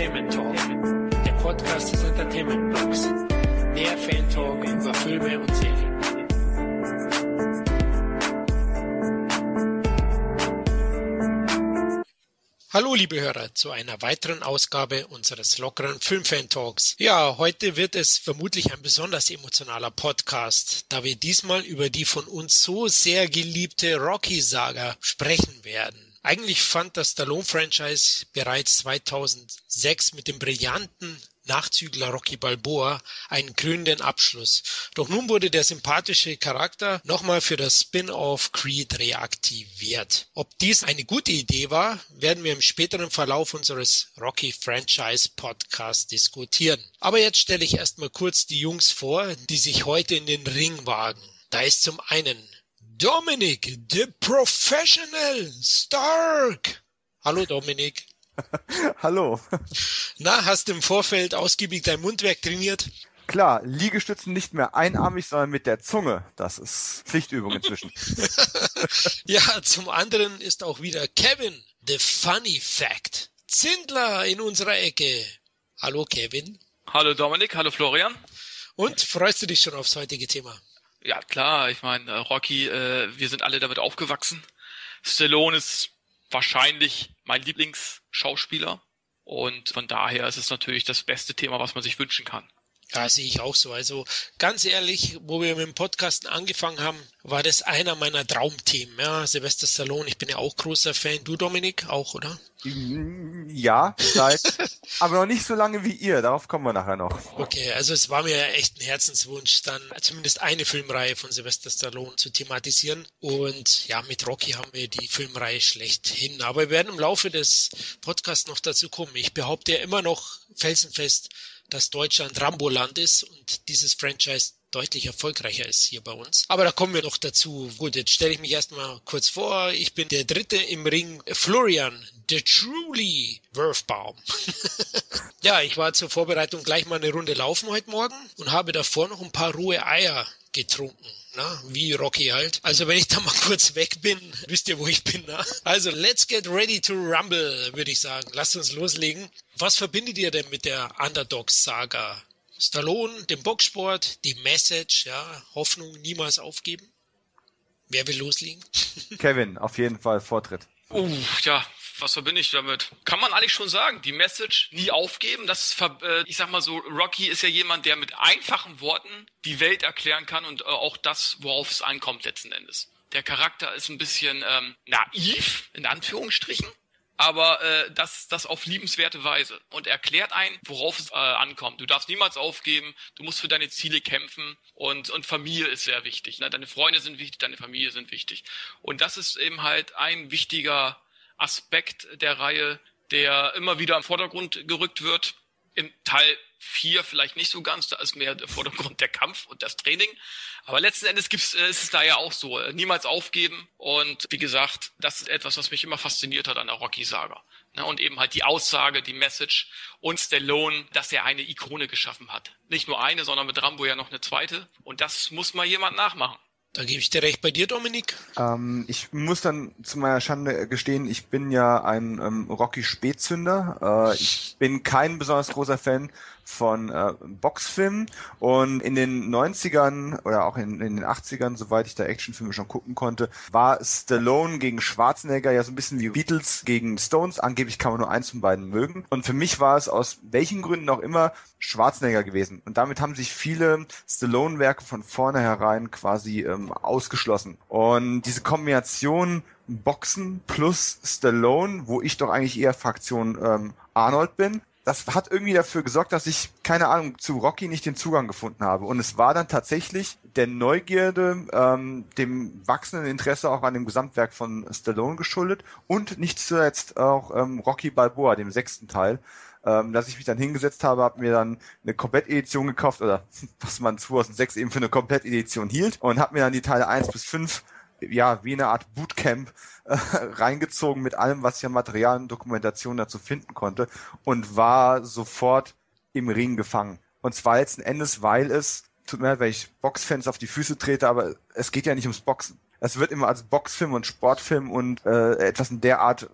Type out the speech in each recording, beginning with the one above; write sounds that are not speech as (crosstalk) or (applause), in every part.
Entertainment Talk, der Podcast des Entertainment Blogs. Der Fan Talk über Filme und Serien. Hallo liebe Hörer zu einer weiteren Ausgabe unseres lockeren Filmfan Talks. Ja, heute wird es vermutlich ein besonders emotionaler Podcast, da wir diesmal über die von uns so sehr geliebte Rocky Saga sprechen werden. Eigentlich fand das Stallone-Franchise bereits 2006 mit dem brillanten Nachzügler Rocky Balboa einen krönenden Abschluss. Doch nun wurde der sympathische Charakter nochmal für das Spin-off Creed reaktiviert. Ob dies eine gute Idee war, werden wir im späteren Verlauf unseres Rocky Franchise Podcasts diskutieren. Aber jetzt stelle ich erstmal kurz die Jungs vor, die sich heute in den Ring wagen. Da ist zum einen Dominik, the professional Stark. Hallo Dominik. (laughs) Hallo. Na, hast du im Vorfeld ausgiebig dein Mundwerk trainiert? Klar, Liegestützen nicht mehr einarmig, sondern mit der Zunge. Das ist Pflichtübung inzwischen. (laughs) ja, zum anderen ist auch wieder Kevin, the funny fact. Zindler in unserer Ecke. Hallo Kevin. Hallo Dominik, hallo Florian. Und freust du dich schon aufs heutige Thema? Ja, klar, ich meine, äh, Rocky, äh, wir sind alle damit aufgewachsen. Stallone ist wahrscheinlich mein Lieblingsschauspieler. Und von daher ist es natürlich das beste Thema, was man sich wünschen kann. Ja, sehe ich auch so. Also ganz ehrlich, wo wir mit dem Podcasten angefangen haben, war das einer meiner Traumthemen. Ja, Sylvester Stallone, ich bin ja auch großer Fan. Du, Dominik, auch, oder? Ja, seit, (laughs) aber noch nicht so lange wie ihr. Darauf kommen wir nachher noch. Okay, also es war mir echt ein Herzenswunsch, dann zumindest eine Filmreihe von Sylvester Stallone zu thematisieren. Und ja, mit Rocky haben wir die Filmreihe schlechthin. Aber wir werden im Laufe des Podcasts noch dazu kommen. Ich behaupte ja immer noch felsenfest, dass Deutschland Ramboland ist und dieses Franchise deutlich erfolgreicher ist hier bei uns. Aber da kommen wir noch dazu. Gut, jetzt stelle ich mich erstmal kurz vor. Ich bin der Dritte im Ring, Florian, the truly Wurfbaum. (laughs) ja, ich war zur Vorbereitung gleich mal eine Runde laufen heute Morgen und habe davor noch ein paar rohe Eier getrunken. Na, wie Rocky halt. Also wenn ich da mal (laughs) kurz weg bin, wisst ihr, wo ich bin. Na? Also let's get ready to rumble, würde ich sagen. Lasst uns loslegen. Was verbindet ihr denn mit der Underdog-Saga? Stallone, dem Boxsport, die Message, ja, Hoffnung niemals aufgeben? Wer will loslegen? (laughs) Kevin, auf jeden Fall Vortritt. Uh, ja, was verbinde ich damit? Kann man eigentlich schon sagen. Die Message nie aufgeben. Das, äh, ich sag mal so, Rocky ist ja jemand, der mit einfachen Worten die Welt erklären kann und äh, auch das, worauf es ankommt letzten Endes. Der Charakter ist ein bisschen ähm, naiv, in Anführungsstrichen, aber äh, das, das auf liebenswerte Weise und erklärt ein, worauf es äh, ankommt. Du darfst niemals aufgeben, du musst für deine Ziele kämpfen und, und Familie ist sehr wichtig. Ne? Deine Freunde sind wichtig, deine Familie sind wichtig. Und das ist eben halt ein wichtiger Aspekt der Reihe, der immer wieder im Vordergrund gerückt wird. Im Teil 4 vielleicht nicht so ganz, da ist mehr der Vordergrund der Kampf und das Training. Aber letzten Endes gibt's, äh, ist es da ja auch so, äh, niemals aufgeben. Und wie gesagt, das ist etwas, was mich immer fasziniert hat an der Rocky-Saga. Ne, und eben halt die Aussage, die Message und Stallone, dass er eine Ikone geschaffen hat. Nicht nur eine, sondern mit Rambo ja noch eine zweite. Und das muss mal jemand nachmachen. Da gebe ich dir recht bei dir, Dominik. Ähm, ich muss dann zu meiner Schande gestehen, ich bin ja ein ähm, Rocky-Spätzünder. Äh, ich bin kein besonders großer Fan von äh, Boxfilmen und in den 90ern oder auch in, in den 80ern, soweit ich da Actionfilme schon gucken konnte, war Stallone gegen Schwarzenegger ja so ein bisschen wie Beatles gegen Stones. Angeblich kann man nur eins von beiden mögen. Und für mich war es aus welchen Gründen auch immer Schwarzenegger gewesen. Und damit haben sich viele Stallone-Werke von vornherein quasi ähm, ausgeschlossen. Und diese Kombination Boxen plus Stallone, wo ich doch eigentlich eher Fraktion ähm, Arnold bin, das hat irgendwie dafür gesorgt, dass ich, keine Ahnung, zu Rocky nicht den Zugang gefunden habe. Und es war dann tatsächlich der Neugierde, ähm, dem wachsenden Interesse auch an dem Gesamtwerk von Stallone geschuldet und nicht zuletzt auch ähm, Rocky Balboa, dem sechsten Teil, ähm, dass ich mich dann hingesetzt habe, habe mir dann eine Komplettedition gekauft oder (laughs) was man 2006 eben für eine Komplettedition hielt und habe mir dann die Teile 1 bis 5 ja, wie eine Art Bootcamp äh, (laughs) reingezogen mit allem, was ich an Material und Dokumentation dazu finden konnte und war sofort im Ring gefangen. Und zwar letzten Endes, weil es, tut mir leid, weil ich Boxfans auf die Füße trete, aber es geht ja nicht ums Boxen. Es wird immer als Boxfilm und Sportfilm und äh, etwas in der Art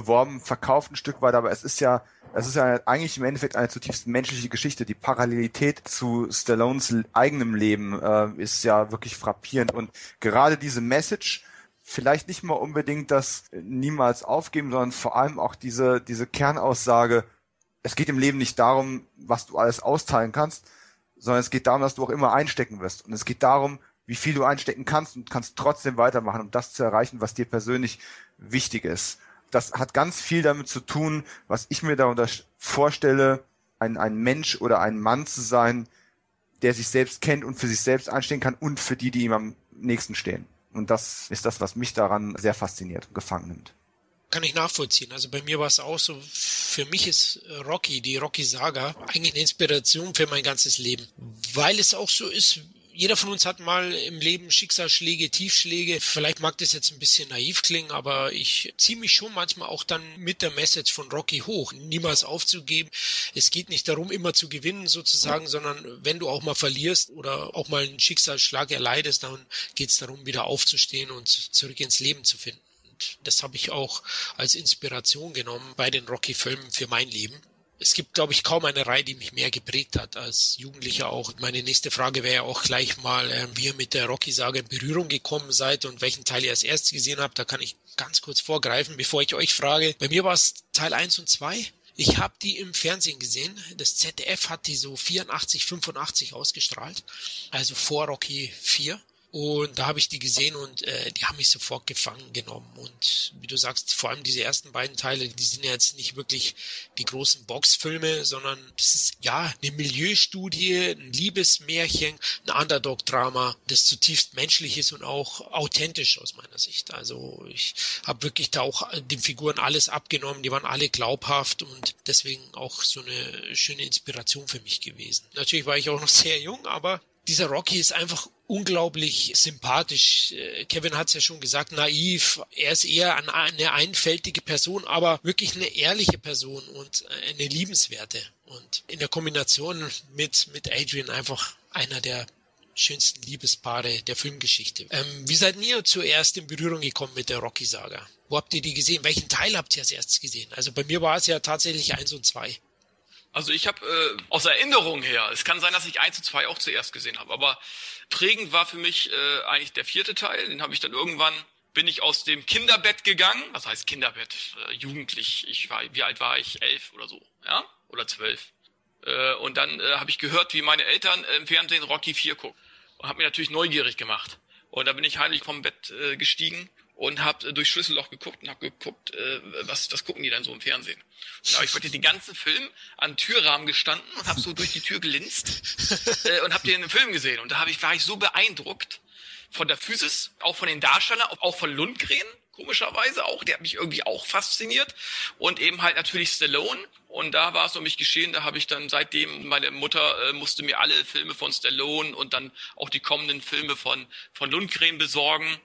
beworben, verkauft ein Stück weit, aber es ist ja, es ist ja eigentlich im Endeffekt eine zutiefst menschliche Geschichte. Die Parallelität zu Stallones eigenem Leben äh, ist ja wirklich frappierend und gerade diese Message, vielleicht nicht mal unbedingt das niemals aufgeben, sondern vor allem auch diese, diese Kernaussage, es geht im Leben nicht darum, was du alles austeilen kannst, sondern es geht darum, dass du auch immer einstecken wirst. Und es geht darum, wie viel du einstecken kannst und kannst trotzdem weitermachen, um das zu erreichen, was dir persönlich wichtig ist. Das hat ganz viel damit zu tun, was ich mir darunter vorstelle, ein, ein Mensch oder ein Mann zu sein, der sich selbst kennt und für sich selbst einstehen kann und für die, die ihm am nächsten stehen. Und das ist das, was mich daran sehr fasziniert und gefangen nimmt kann ich nachvollziehen. Also bei mir war es auch so, für mich ist Rocky, die Rocky-Saga, eigentlich eine Inspiration für mein ganzes Leben. Weil es auch so ist, jeder von uns hat mal im Leben Schicksalsschläge, Tiefschläge. Vielleicht mag das jetzt ein bisschen naiv klingen, aber ich ziehe mich schon manchmal auch dann mit der Message von Rocky hoch. Niemals aufzugeben. Es geht nicht darum, immer zu gewinnen sozusagen, sondern wenn du auch mal verlierst oder auch mal einen Schicksalsschlag erleidest, dann geht es darum, wieder aufzustehen und zurück ins Leben zu finden. Und das habe ich auch als Inspiration genommen bei den Rocky-Filmen für mein Leben es gibt, glaube ich, kaum eine Reihe, die mich mehr geprägt hat als Jugendlicher auch. Meine nächste Frage wäre ja auch gleich mal, äh, wie ihr mit der Rocky-Sage in Berührung gekommen seid und welchen Teil ihr als erstes gesehen habt. Da kann ich ganz kurz vorgreifen, bevor ich euch frage. Bei mir war es Teil 1 und 2. Ich habe die im Fernsehen gesehen. Das ZDF hat die so 84, 85 ausgestrahlt, also vor Rocky 4. Und da habe ich die gesehen und äh, die haben mich sofort gefangen genommen. Und wie du sagst, vor allem diese ersten beiden Teile, die sind ja jetzt nicht wirklich die großen Boxfilme, sondern das ist ja eine Milieustudie, ein Liebesmärchen, ein Underdog-Drama, das zutiefst menschlich ist und auch authentisch aus meiner Sicht. Also ich habe wirklich da auch den Figuren alles abgenommen, die waren alle glaubhaft und deswegen auch so eine schöne Inspiration für mich gewesen. Natürlich war ich auch noch sehr jung, aber dieser Rocky ist einfach unglaublich sympathisch. Äh, Kevin hat es ja schon gesagt, naiv. Er ist eher eine einfältige Person, aber wirklich eine ehrliche Person und äh, eine liebenswerte. Und in der Kombination mit, mit Adrian einfach einer der schönsten Liebespaare der Filmgeschichte. Ähm, wie seid ihr zuerst in Berührung gekommen mit der Rocky-Saga? Wo habt ihr die gesehen? Welchen Teil habt ihr als erstes gesehen? Also bei mir war es ja tatsächlich eins und zwei. Also ich habe äh, aus Erinnerung her, es kann sein, dass ich eins und zwei auch zuerst gesehen habe, aber prägend war für mich äh, eigentlich der vierte Teil. Den habe ich dann irgendwann bin ich aus dem Kinderbett gegangen. Was heißt Kinderbett? Äh, jugendlich. Ich war, wie alt war ich? Elf oder so, ja? Oder zwölf. Äh, und dann äh, habe ich gehört, wie meine Eltern im Fernsehen Rocky 4 gucken. Und habe mich natürlich neugierig gemacht. Und da bin ich heimlich vom Bett äh, gestiegen und habe äh, durch Schlüsselloch geguckt und habe geguckt, äh, was, was gucken die dann so im Fernsehen. Und da habe ich wirklich den ganzen Film an Türrahmen gestanden und habe so durch die Tür gelinst (laughs) äh, und habe den Film gesehen. Und da hab ich, war ich so beeindruckt von der Physis, auch von den Darstellern, auch von Lundgren, komischerweise auch. Der hat mich irgendwie auch fasziniert. Und eben halt natürlich Stallone. Und da war es um mich geschehen, da habe ich dann seitdem, meine Mutter äh, musste mir alle Filme von Stallone und dann auch die kommenden Filme von, von Lundgren besorgen.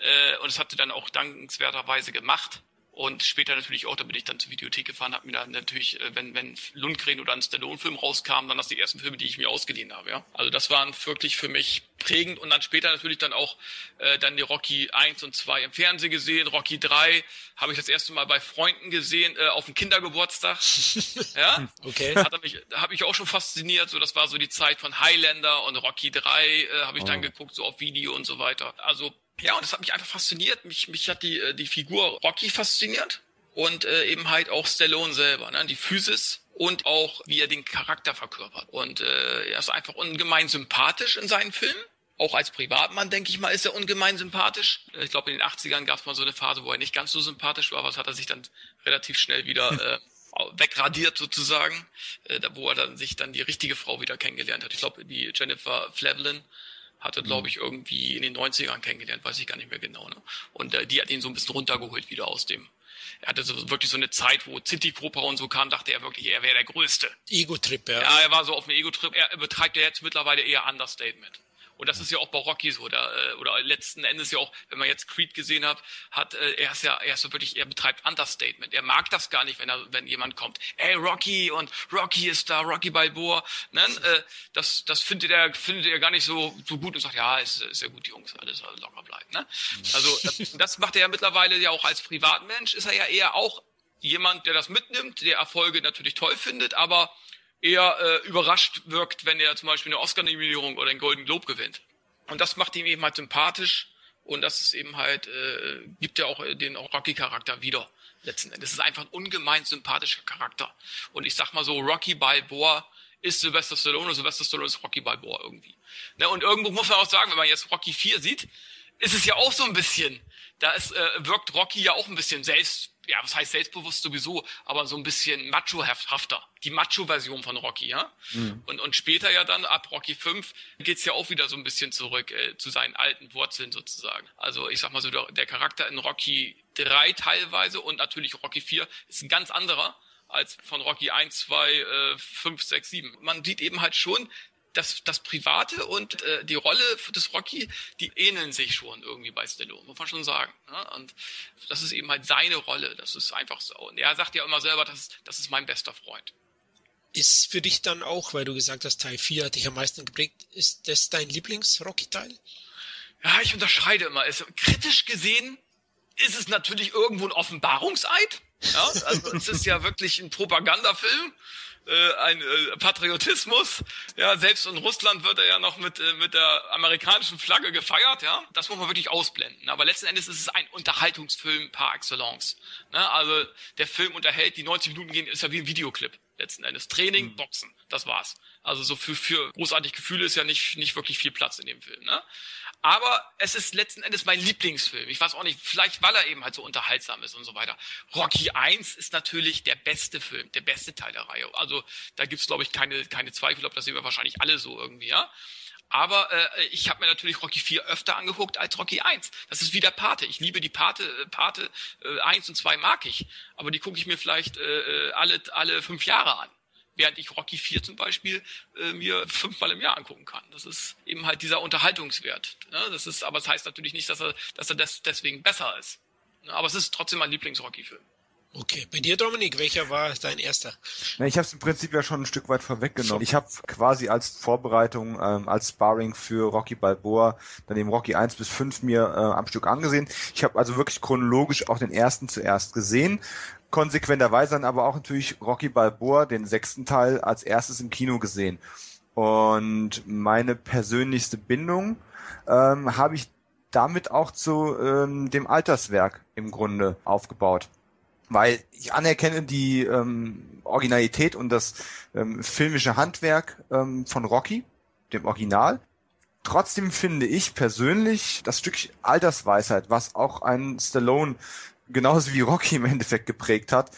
Äh, und das hatte dann auch dankenswerterweise gemacht. Und später natürlich auch, da bin ich dann zur Videothek gefahren, habe mir dann natürlich, äh, wenn, wenn Lundgren oder ein Stallone-Film rauskam, dann das die ersten Filme, die ich mir ausgeliehen habe. Ja. Also das waren wirklich für mich prägend und dann später natürlich dann auch äh, dann die Rocky 1 und 2 im Fernsehen gesehen. Rocky 3 habe ich das erste Mal bei Freunden gesehen, äh, auf dem Kindergeburtstag. (laughs) ja, okay. Hat mich, habe ich auch schon fasziniert. So, das war so die Zeit von Highlander und Rocky 3 äh, habe ich oh. dann geguckt, so auf Video und so weiter. Also ja, und das hat mich einfach fasziniert. Mich, mich hat die, äh, die Figur Rocky fasziniert und äh, eben halt auch Stallone selber, ne? die Physis und auch wie er den Charakter verkörpert. Und äh, er ist einfach ungemein sympathisch in seinen Filmen. Auch als Privatmann, denke ich mal, ist er ungemein sympathisch. Äh, ich glaube, in den 80ern gab es mal so eine Phase, wo er nicht ganz so sympathisch war, aber das hat er sich dann relativ schnell wieder (laughs) äh, wegradiert sozusagen, äh, wo er dann sich dann die richtige Frau wieder kennengelernt hat. Ich glaube, die Jennifer Flavlin hatte, glaube mhm. ich, irgendwie in den 90ern kennengelernt, weiß ich gar nicht mehr genau. Ne? Und äh, die hat ihn so ein bisschen runtergeholt wieder aus dem. Er hatte so, wirklich so eine Zeit, wo City Proper und so kam, dachte er wirklich, er wäre der Größte. Ego-Trip, ja. Ja, er war so auf dem Ego-Trip. Er betreibt ja jetzt mittlerweile eher Understatement. Und das ist ja auch bei Rocky so, da, äh, oder letzten Endes ja auch, wenn man jetzt Creed gesehen hat, hat äh, er ist ja, er ist so wirklich, er betreibt Understatement. Er mag das gar nicht, wenn er, wenn jemand kommt, ey Rocky und Rocky ist da, Rocky Balboa, ne? Äh, das, das findet er, findet er gar nicht so, so gut und sagt, ja, ist, ist ja gut, Jungs, alles locker bleiben. Ne? Also das, das macht er ja mittlerweile ja auch als Privatmensch, ist er ja eher auch jemand, der das mitnimmt, der Erfolge natürlich toll findet, aber eher äh, überrascht wirkt, wenn er zum Beispiel eine Oscar-Nominierung oder einen Golden Globe gewinnt. Und das macht ihm eben halt sympathisch und das ist eben halt, äh, gibt ja auch den Rocky-Charakter wieder letzten Endes. Es ist einfach ein ungemein sympathischer Charakter. Und ich sag mal so, Rocky Balboa ist Sylvester Stallone und Sylvester Stallone ist Rocky Balboa irgendwie. Ne, und irgendwo muss man auch sagen, wenn man jetzt Rocky 4 sieht, ist es ja auch so ein bisschen, da ist, äh, wirkt Rocky ja auch ein bisschen selbst, ja, was heißt selbstbewusst sowieso, aber so ein bisschen macho-hafter. Die Macho-Version von Rocky, ja. Mhm. Und, und später ja dann, ab Rocky 5, geht's ja auch wieder so ein bisschen zurück äh, zu seinen alten Wurzeln sozusagen. Also ich sag mal so, der, der Charakter in Rocky 3 teilweise und natürlich Rocky 4 ist ein ganz anderer als von Rocky 1, 2, äh, 5, 6, 7. Man sieht eben halt schon, das, das Private und äh, die Rolle des Rocky, die ähneln sich schon irgendwie bei Stallone, muss man schon sagen. Ne? Und das ist eben halt seine Rolle, das ist einfach so. Und er sagt ja immer selber, das, das ist mein bester Freund. Ist für dich dann auch, weil du gesagt hast, Teil 4 hat dich am meisten geprägt, ist das dein Lieblings-Rocky-Teil? Ja, ich unterscheide immer. Es, kritisch gesehen ist es natürlich irgendwo ein Offenbarungseid. Ja, also es ist ja wirklich ein Propagandafilm äh, ein äh, Patriotismus. Ja, selbst in Russland wird er ja noch mit, äh, mit der amerikanischen Flagge gefeiert, ja. Das muss man wirklich ausblenden. Aber letzten Endes ist es ein Unterhaltungsfilm par excellence. Ne? Also der Film unterhält, die 90 Minuten gehen, ist ja wie ein Videoclip letzten Endes. Training, mhm. Boxen, das war's. Also so für, für großartige Gefühle ist ja nicht, nicht wirklich viel Platz in dem Film. Ne? Aber es ist letzten Endes mein Lieblingsfilm. Ich weiß auch nicht, vielleicht weil er eben halt so unterhaltsam ist und so weiter. Rocky 1 ist natürlich der beste Film, der beste Teil der Reihe. Also da gibt's glaube ich, keine, keine Zweifel, ob das sehen wir wahrscheinlich alle so irgendwie, ja. Aber äh, ich habe mir natürlich Rocky 4 öfter angeguckt als Rocky 1. Das ist wie der Pate. Ich liebe die Pate, äh, Pate äh, 1 und 2 mag ich. Aber die gucke ich mir vielleicht äh, äh alle, alle fünf Jahre an während ich Rocky 4 zum Beispiel äh, mir fünfmal im Jahr angucken kann. Das ist eben halt dieser Unterhaltungswert. Ne? Das ist, aber es das heißt natürlich nicht, dass er, dass er des, deswegen besser ist. Ne? Aber es ist trotzdem mein Lieblings-Rocky-Film. Okay, bei dir Dominik, welcher war dein erster? Na, ich habe es im Prinzip ja schon ein Stück weit vorweggenommen. Ich habe quasi als Vorbereitung, ähm, als Sparring für Rocky Balboa dann eben Rocky 1 bis 5 mir äh, am Stück angesehen. Ich habe also wirklich chronologisch auch den ersten zuerst gesehen konsequenterweise dann aber auch natürlich Rocky Balboa, den sechsten Teil, als erstes im Kino gesehen. Und meine persönlichste Bindung ähm, habe ich damit auch zu ähm, dem Alterswerk im Grunde aufgebaut. Weil ich anerkenne die ähm, Originalität und das ähm, filmische Handwerk ähm, von Rocky, dem Original. Trotzdem finde ich persönlich das Stück Altersweisheit, was auch ein Stallone genauso wie Rocky im Endeffekt geprägt hat,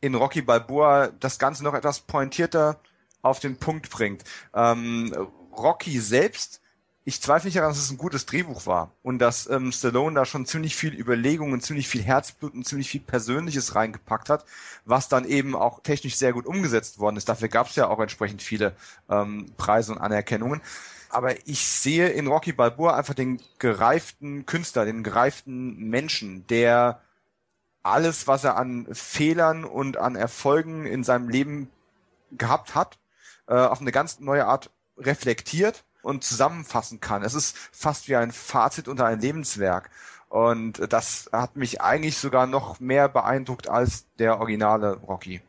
in Rocky Balboa das Ganze noch etwas pointierter auf den Punkt bringt. Ähm, Rocky selbst, ich zweifle nicht daran, dass es ein gutes Drehbuch war und dass ähm, Stallone da schon ziemlich viel Überlegungen, ziemlich viel Herzblut und ziemlich viel Persönliches reingepackt hat, was dann eben auch technisch sehr gut umgesetzt worden ist. Dafür gab es ja auch entsprechend viele ähm, Preise und Anerkennungen aber ich sehe in Rocky Balboa einfach den gereiften Künstler, den gereiften Menschen, der alles, was er an Fehlern und an Erfolgen in seinem Leben gehabt hat, äh, auf eine ganz neue Art reflektiert und zusammenfassen kann. Es ist fast wie ein Fazit unter ein Lebenswerk. Und das hat mich eigentlich sogar noch mehr beeindruckt als der originale Rocky.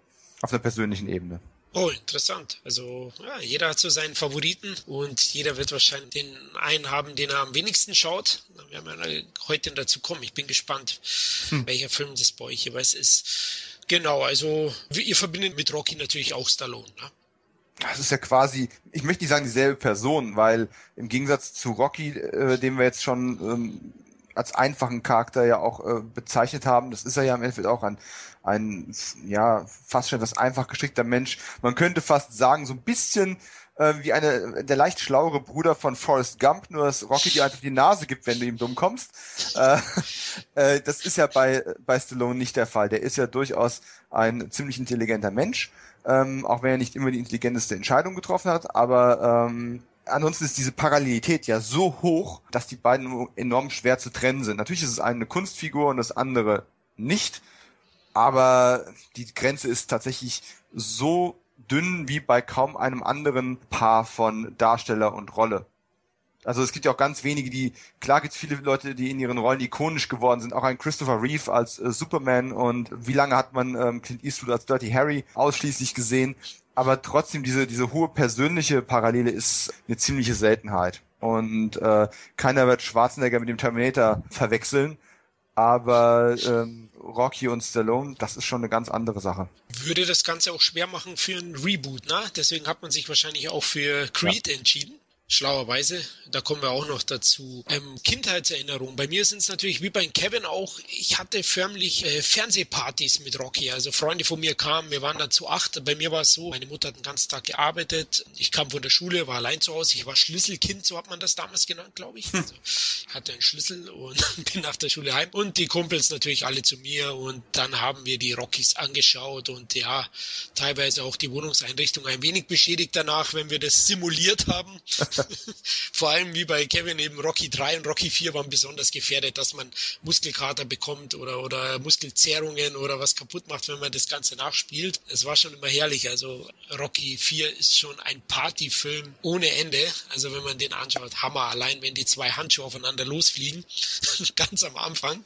Auf einer persönlichen Ebene. Oh, interessant. Also ja, jeder hat so seinen Favoriten und jeder wird wahrscheinlich den einen haben, den er am wenigsten schaut. Wir werden ja heute dazu kommen. Ich bin gespannt, hm. welcher Film das bei euch jeweils ist. Genau, also ihr verbindet mit Rocky natürlich auch Stallone. Ne? Das ist ja quasi, ich möchte nicht sagen dieselbe Person, weil im Gegensatz zu Rocky, äh, den wir jetzt schon ähm, als einfachen Charakter ja auch äh, bezeichnet haben, das ist er ja im Endeffekt auch ein ein, ja, fast schon etwas einfach gestrickter Mensch. Man könnte fast sagen, so ein bisschen äh, wie eine, der leicht schlauere Bruder von Forrest Gump, nur dass Rocky dir einfach die Nase gibt, wenn du ihm dumm kommst. Äh, (laughs) äh, das ist ja bei, bei Stallone nicht der Fall. Der ist ja durchaus ein ziemlich intelligenter Mensch, ähm, auch wenn er nicht immer die intelligenteste Entscheidung getroffen hat, aber ähm, ansonsten ist diese Parallelität ja so hoch, dass die beiden enorm schwer zu trennen sind. Natürlich ist es eine Kunstfigur und das andere nicht aber die Grenze ist tatsächlich so dünn wie bei kaum einem anderen Paar von Darsteller und Rolle. Also es gibt ja auch ganz wenige, die, klar gibt es viele Leute, die in ihren Rollen ikonisch geworden sind. Auch ein Christopher Reeve als äh, Superman und wie lange hat man ähm, Clint Eastwood als Dirty Harry ausschließlich gesehen. Aber trotzdem, diese, diese hohe persönliche Parallele ist eine ziemliche Seltenheit. Und äh, keiner wird Schwarzenegger mit dem Terminator verwechseln. Aber ähm, Rocky und Stallone, das ist schon eine ganz andere Sache. Würde das Ganze auch schwer machen für ein Reboot, ne? Deswegen hat man sich wahrscheinlich auch für Creed ja. entschieden schlauerweise. Da kommen wir auch noch dazu. Ähm, Kindheitserinnerungen. Bei mir sind es natürlich wie bei Kevin auch, ich hatte förmlich äh, Fernsehpartys mit Rocky. Also Freunde von mir kamen, wir waren da zu acht. Bei mir war es so, meine Mutter hat den ganzen Tag gearbeitet. Ich kam von der Schule, war allein zu Hause. Ich war Schlüsselkind, so hat man das damals genannt, glaube ich. Also, ich hatte einen Schlüssel und (laughs) bin nach der Schule heim. Und die Kumpels natürlich alle zu mir. Und dann haben wir die Rockies angeschaut und ja, teilweise auch die Wohnungseinrichtung ein wenig beschädigt danach, wenn wir das simuliert haben. (laughs) Vor allem wie bei Kevin eben Rocky 3 und Rocky 4 waren besonders gefährdet, dass man Muskelkater bekommt oder, oder Muskelzerrungen oder was kaputt macht, wenn man das Ganze nachspielt. Es war schon immer herrlich. Also Rocky 4 ist schon ein Partyfilm ohne Ende. Also wenn man den anschaut, Hammer. Allein wenn die zwei Handschuhe aufeinander losfliegen, (laughs) ganz am Anfang,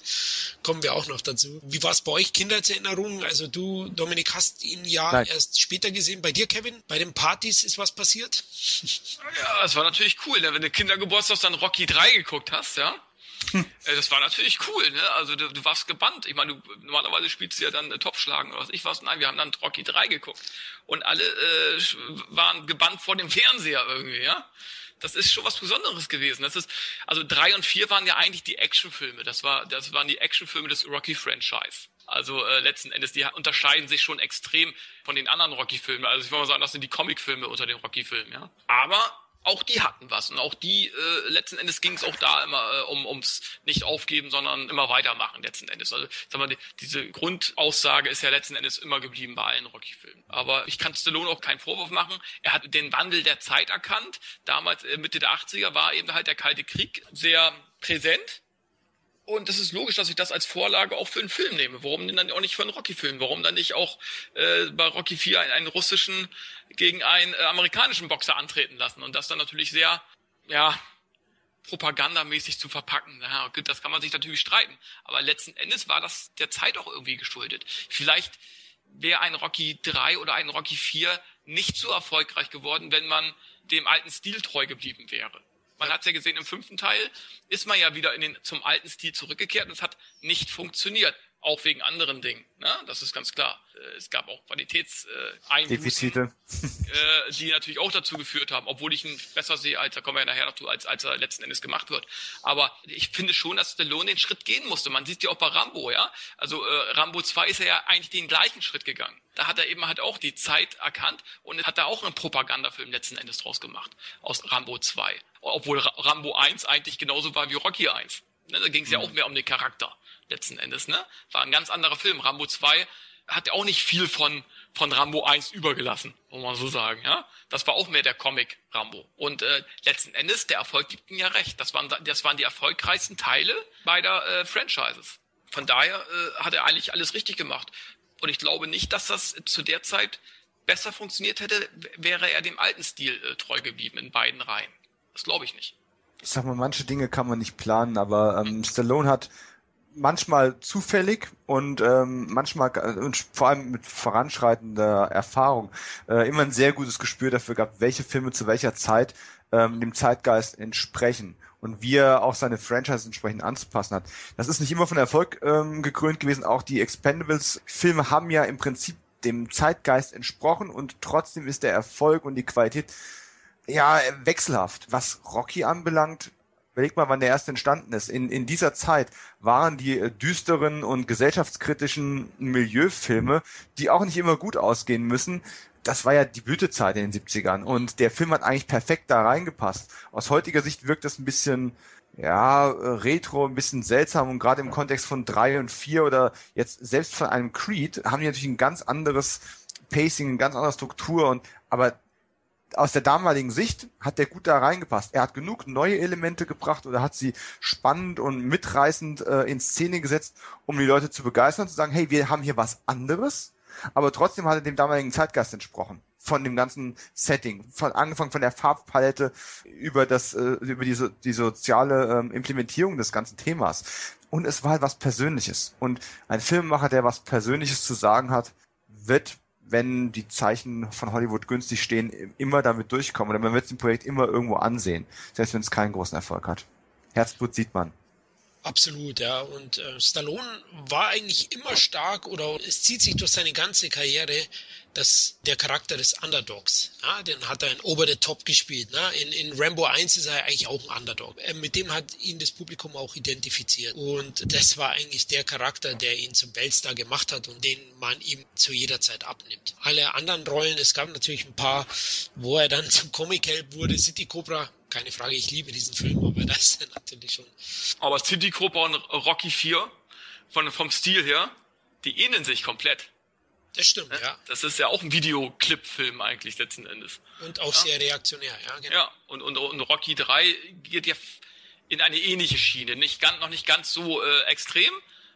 kommen wir auch noch dazu. Wie war es bei euch, Kindheitserinnerungen? Also du, Dominik, hast ihn ja Nein. erst später gesehen. Bei dir, Kevin, bei den Partys ist was passiert? Ja, es war natürlich cool, ne? wenn du Kindergeburtstag dann Rocky 3 geguckt hast, ja. Hm. Äh, das war natürlich cool, ne? Also du, du warst gebannt. Ich meine, du, normalerweise spielst du ja dann äh, Topfschlagen oder was ich was. Nein, wir haben dann Rocky 3 geguckt. Und alle äh, waren gebannt vor dem Fernseher irgendwie, ja. Das ist schon was Besonderes gewesen. Das ist, also drei und vier waren ja eigentlich die Actionfilme. Das war, das waren die Actionfilme des Rocky-Franchise. Also äh, letzten Endes, die unterscheiden sich schon extrem von den anderen Rocky-Filmen. Also ich würde mal sagen, das sind die Comic-Filme unter den Rocky-Filmen, ja. Aber auch die hatten was. Und auch die, äh, letzten Endes ging es auch da immer äh, um ums nicht aufgeben, sondern immer weitermachen, letzten Endes. Also, sag mal, die, diese Grundaussage ist ja letzten Endes immer geblieben bei allen Rocky-Filmen. Aber ich kann Stallone auch keinen Vorwurf machen. Er hat den Wandel der Zeit erkannt. Damals, äh, Mitte der 80er, war eben halt der Kalte Krieg sehr präsent. Und das ist logisch, dass ich das als Vorlage auch für einen Film nehme. Warum denn dann auch nicht für einen Rocky-Film? Warum dann nicht auch äh, bei Rocky 4 einen, einen russischen gegen einen äh, amerikanischen Boxer antreten lassen? Und das dann natürlich sehr, ja, propagandamäßig zu verpacken. Ja, gut, das kann man sich natürlich streiten. Aber letzten Endes war das der Zeit auch irgendwie geschuldet. Vielleicht wäre ein Rocky 3 oder ein Rocky 4 nicht so erfolgreich geworden, wenn man dem alten Stil treu geblieben wäre. Man hat es ja gesehen, im fünften Teil ist man ja wieder in den, zum alten Stil zurückgekehrt und es hat nicht funktioniert. Auch wegen anderen Dingen. Ne? Das ist ganz klar. Äh, es gab auch Qualitätseinbußen, (laughs) äh, die natürlich auch dazu geführt haben, obwohl ich ihn besser sehe, als da kommen wir ja nachher noch zu, als, als er letzten Endes gemacht wird. Aber ich finde schon, dass Stallone den Schritt gehen musste. Man sieht ja auch bei Rambo, ja. Also äh, Rambo 2 ist er ja eigentlich den gleichen Schritt gegangen. Da hat er eben halt auch die Zeit erkannt und hat da auch einen Propagandafilm letzten Endes draus gemacht. Aus Rambo 2. Obwohl Rambo 1 eigentlich genauso war wie Rocky 1. Ne, da ging es ja mhm. auch mehr um den Charakter letzten Endes. Ne? War ein ganz anderer Film. Rambo 2 hat auch nicht viel von, von Rambo 1 übergelassen, muss man so sagen. Ja? Das war auch mehr der Comic Rambo. Und äh, letzten Endes, der Erfolg gibt ihm ja recht. Das waren, das waren die erfolgreichsten Teile beider äh, Franchises. Von daher äh, hat er eigentlich alles richtig gemacht. Und ich glaube nicht, dass das zu der Zeit besser funktioniert hätte, wäre er dem alten Stil äh, treu geblieben in beiden Reihen. Das glaube ich nicht. Ich sag mal, manche Dinge kann man nicht planen, aber ähm, Stallone hat manchmal zufällig und ähm, manchmal und vor allem mit voranschreitender Erfahrung äh, immer ein sehr gutes Gespür dafür gehabt, welche Filme zu welcher Zeit ähm, dem Zeitgeist entsprechen und wie er auch seine Franchise entsprechend anzupassen hat. Das ist nicht immer von Erfolg ähm, gekrönt gewesen. Auch die Expendables-Filme haben ja im Prinzip dem Zeitgeist entsprochen und trotzdem ist der Erfolg und die Qualität ja wechselhaft. Was Rocky anbelangt, Überleg mal, wann der erste entstanden ist. In, in dieser Zeit waren die äh, düsteren und gesellschaftskritischen Milieufilme, die auch nicht immer gut ausgehen müssen, das war ja die Blütezeit in den 70ern und der Film hat eigentlich perfekt da reingepasst. Aus heutiger Sicht wirkt das ein bisschen ja, retro, ein bisschen seltsam und gerade im Kontext von drei und vier oder jetzt selbst von einem Creed haben die natürlich ein ganz anderes Pacing, eine ganz andere Struktur und aber aus der damaligen Sicht hat der gut da reingepasst. Er hat genug neue Elemente gebracht oder hat sie spannend und mitreißend äh, in Szene gesetzt, um die Leute zu begeistern, zu sagen, hey, wir haben hier was anderes, aber trotzdem hat er dem damaligen Zeitgeist entsprochen. von dem ganzen Setting, von angefangen von der Farbpalette über das äh, über diese die soziale ähm, Implementierung des ganzen Themas. Und es war halt was Persönliches. Und ein Filmemacher, der was Persönliches zu sagen hat, wird wenn die Zeichen von Hollywood günstig stehen, immer damit durchkommen. Oder man wird das Projekt immer irgendwo ansehen, selbst wenn es keinen großen Erfolg hat. Herzblut sieht man. Absolut, ja. Und äh, Stallone war eigentlich immer stark oder es zieht sich durch seine ganze Karriere, dass der Charakter des Underdogs, ja, den hat er in Over the Top gespielt. Ne? In, in Rambo 1 ist er eigentlich auch ein Underdog. Äh, mit dem hat ihn das Publikum auch identifiziert. Und das war eigentlich der Charakter, der ihn zum Weltstar gemacht hat und den man ihm zu jeder Zeit abnimmt. Alle anderen Rollen, es gab natürlich ein paar, wo er dann (laughs) zum Comic-Help wurde. City Cobra keine Frage, ich liebe diesen Film, aber das ist (laughs) natürlich schon. Aber City Cobra und Rocky 4, von, vom Stil her, die ähneln sich komplett. Das stimmt, ja. Das ist ja auch ein Videoclip-Film eigentlich letzten Endes. Und auch ja. sehr reaktionär, ja, genau. Ja, und, und, und Rocky 3 geht ja in eine ähnliche Schiene. Nicht ganz, noch nicht ganz so äh, extrem,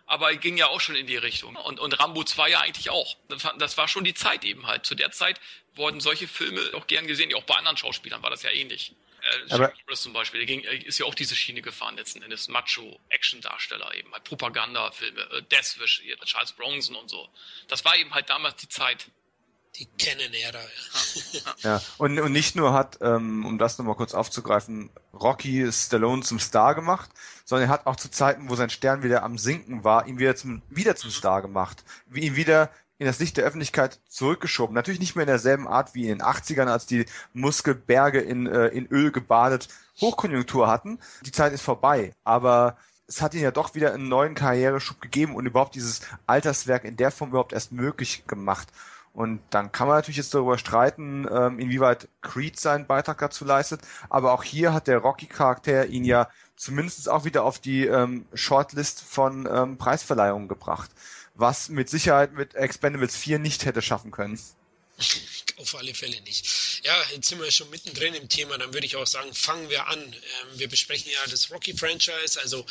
aber ging ja auch schon in die Richtung. Und, und Rambo 2 ja eigentlich auch. Das war schon die Zeit eben halt. Zu der Zeit wurden solche Filme auch gern gesehen, auch bei anderen Schauspielern war das ja ähnlich. Äh, aber Norris zum Beispiel, der ging, äh, ist ja auch diese Schiene gefahren letzten Endes. Macho-Action-Darsteller eben, halt Propagandafilme, äh, Deathwish, hier, Charles Bronson und so. Das war eben halt damals die Zeit. Die Canon-Ära, ja. ja. Und, und nicht nur hat, ähm, um das nochmal kurz aufzugreifen, Rocky Stallone zum Star gemacht, sondern er hat auch zu Zeiten, wo sein Stern wieder am Sinken war, ihn wieder zum, wieder zum mhm. Star gemacht. Wie ihn wieder in das Licht der Öffentlichkeit zurückgeschoben. Natürlich nicht mehr in derselben Art wie in den 80ern, als die Muskelberge in, äh, in Öl gebadet Hochkonjunktur hatten. Die Zeit ist vorbei, aber es hat ihn ja doch wieder einen neuen Karriereschub gegeben und überhaupt dieses Alterswerk in der Form überhaupt erst möglich gemacht. Und dann kann man natürlich jetzt darüber streiten, ähm, inwieweit Creed seinen Beitrag dazu leistet. Aber auch hier hat der Rocky-Charakter ihn ja zumindest auch wieder auf die ähm, Shortlist von ähm, Preisverleihungen gebracht was mit Sicherheit mit Expendables 4 nicht hätte schaffen können. Auf alle Fälle nicht. Ja, jetzt sind wir schon mittendrin im Thema. Dann würde ich auch sagen, fangen wir an. Ähm, wir besprechen ja das Rocky-Franchise, also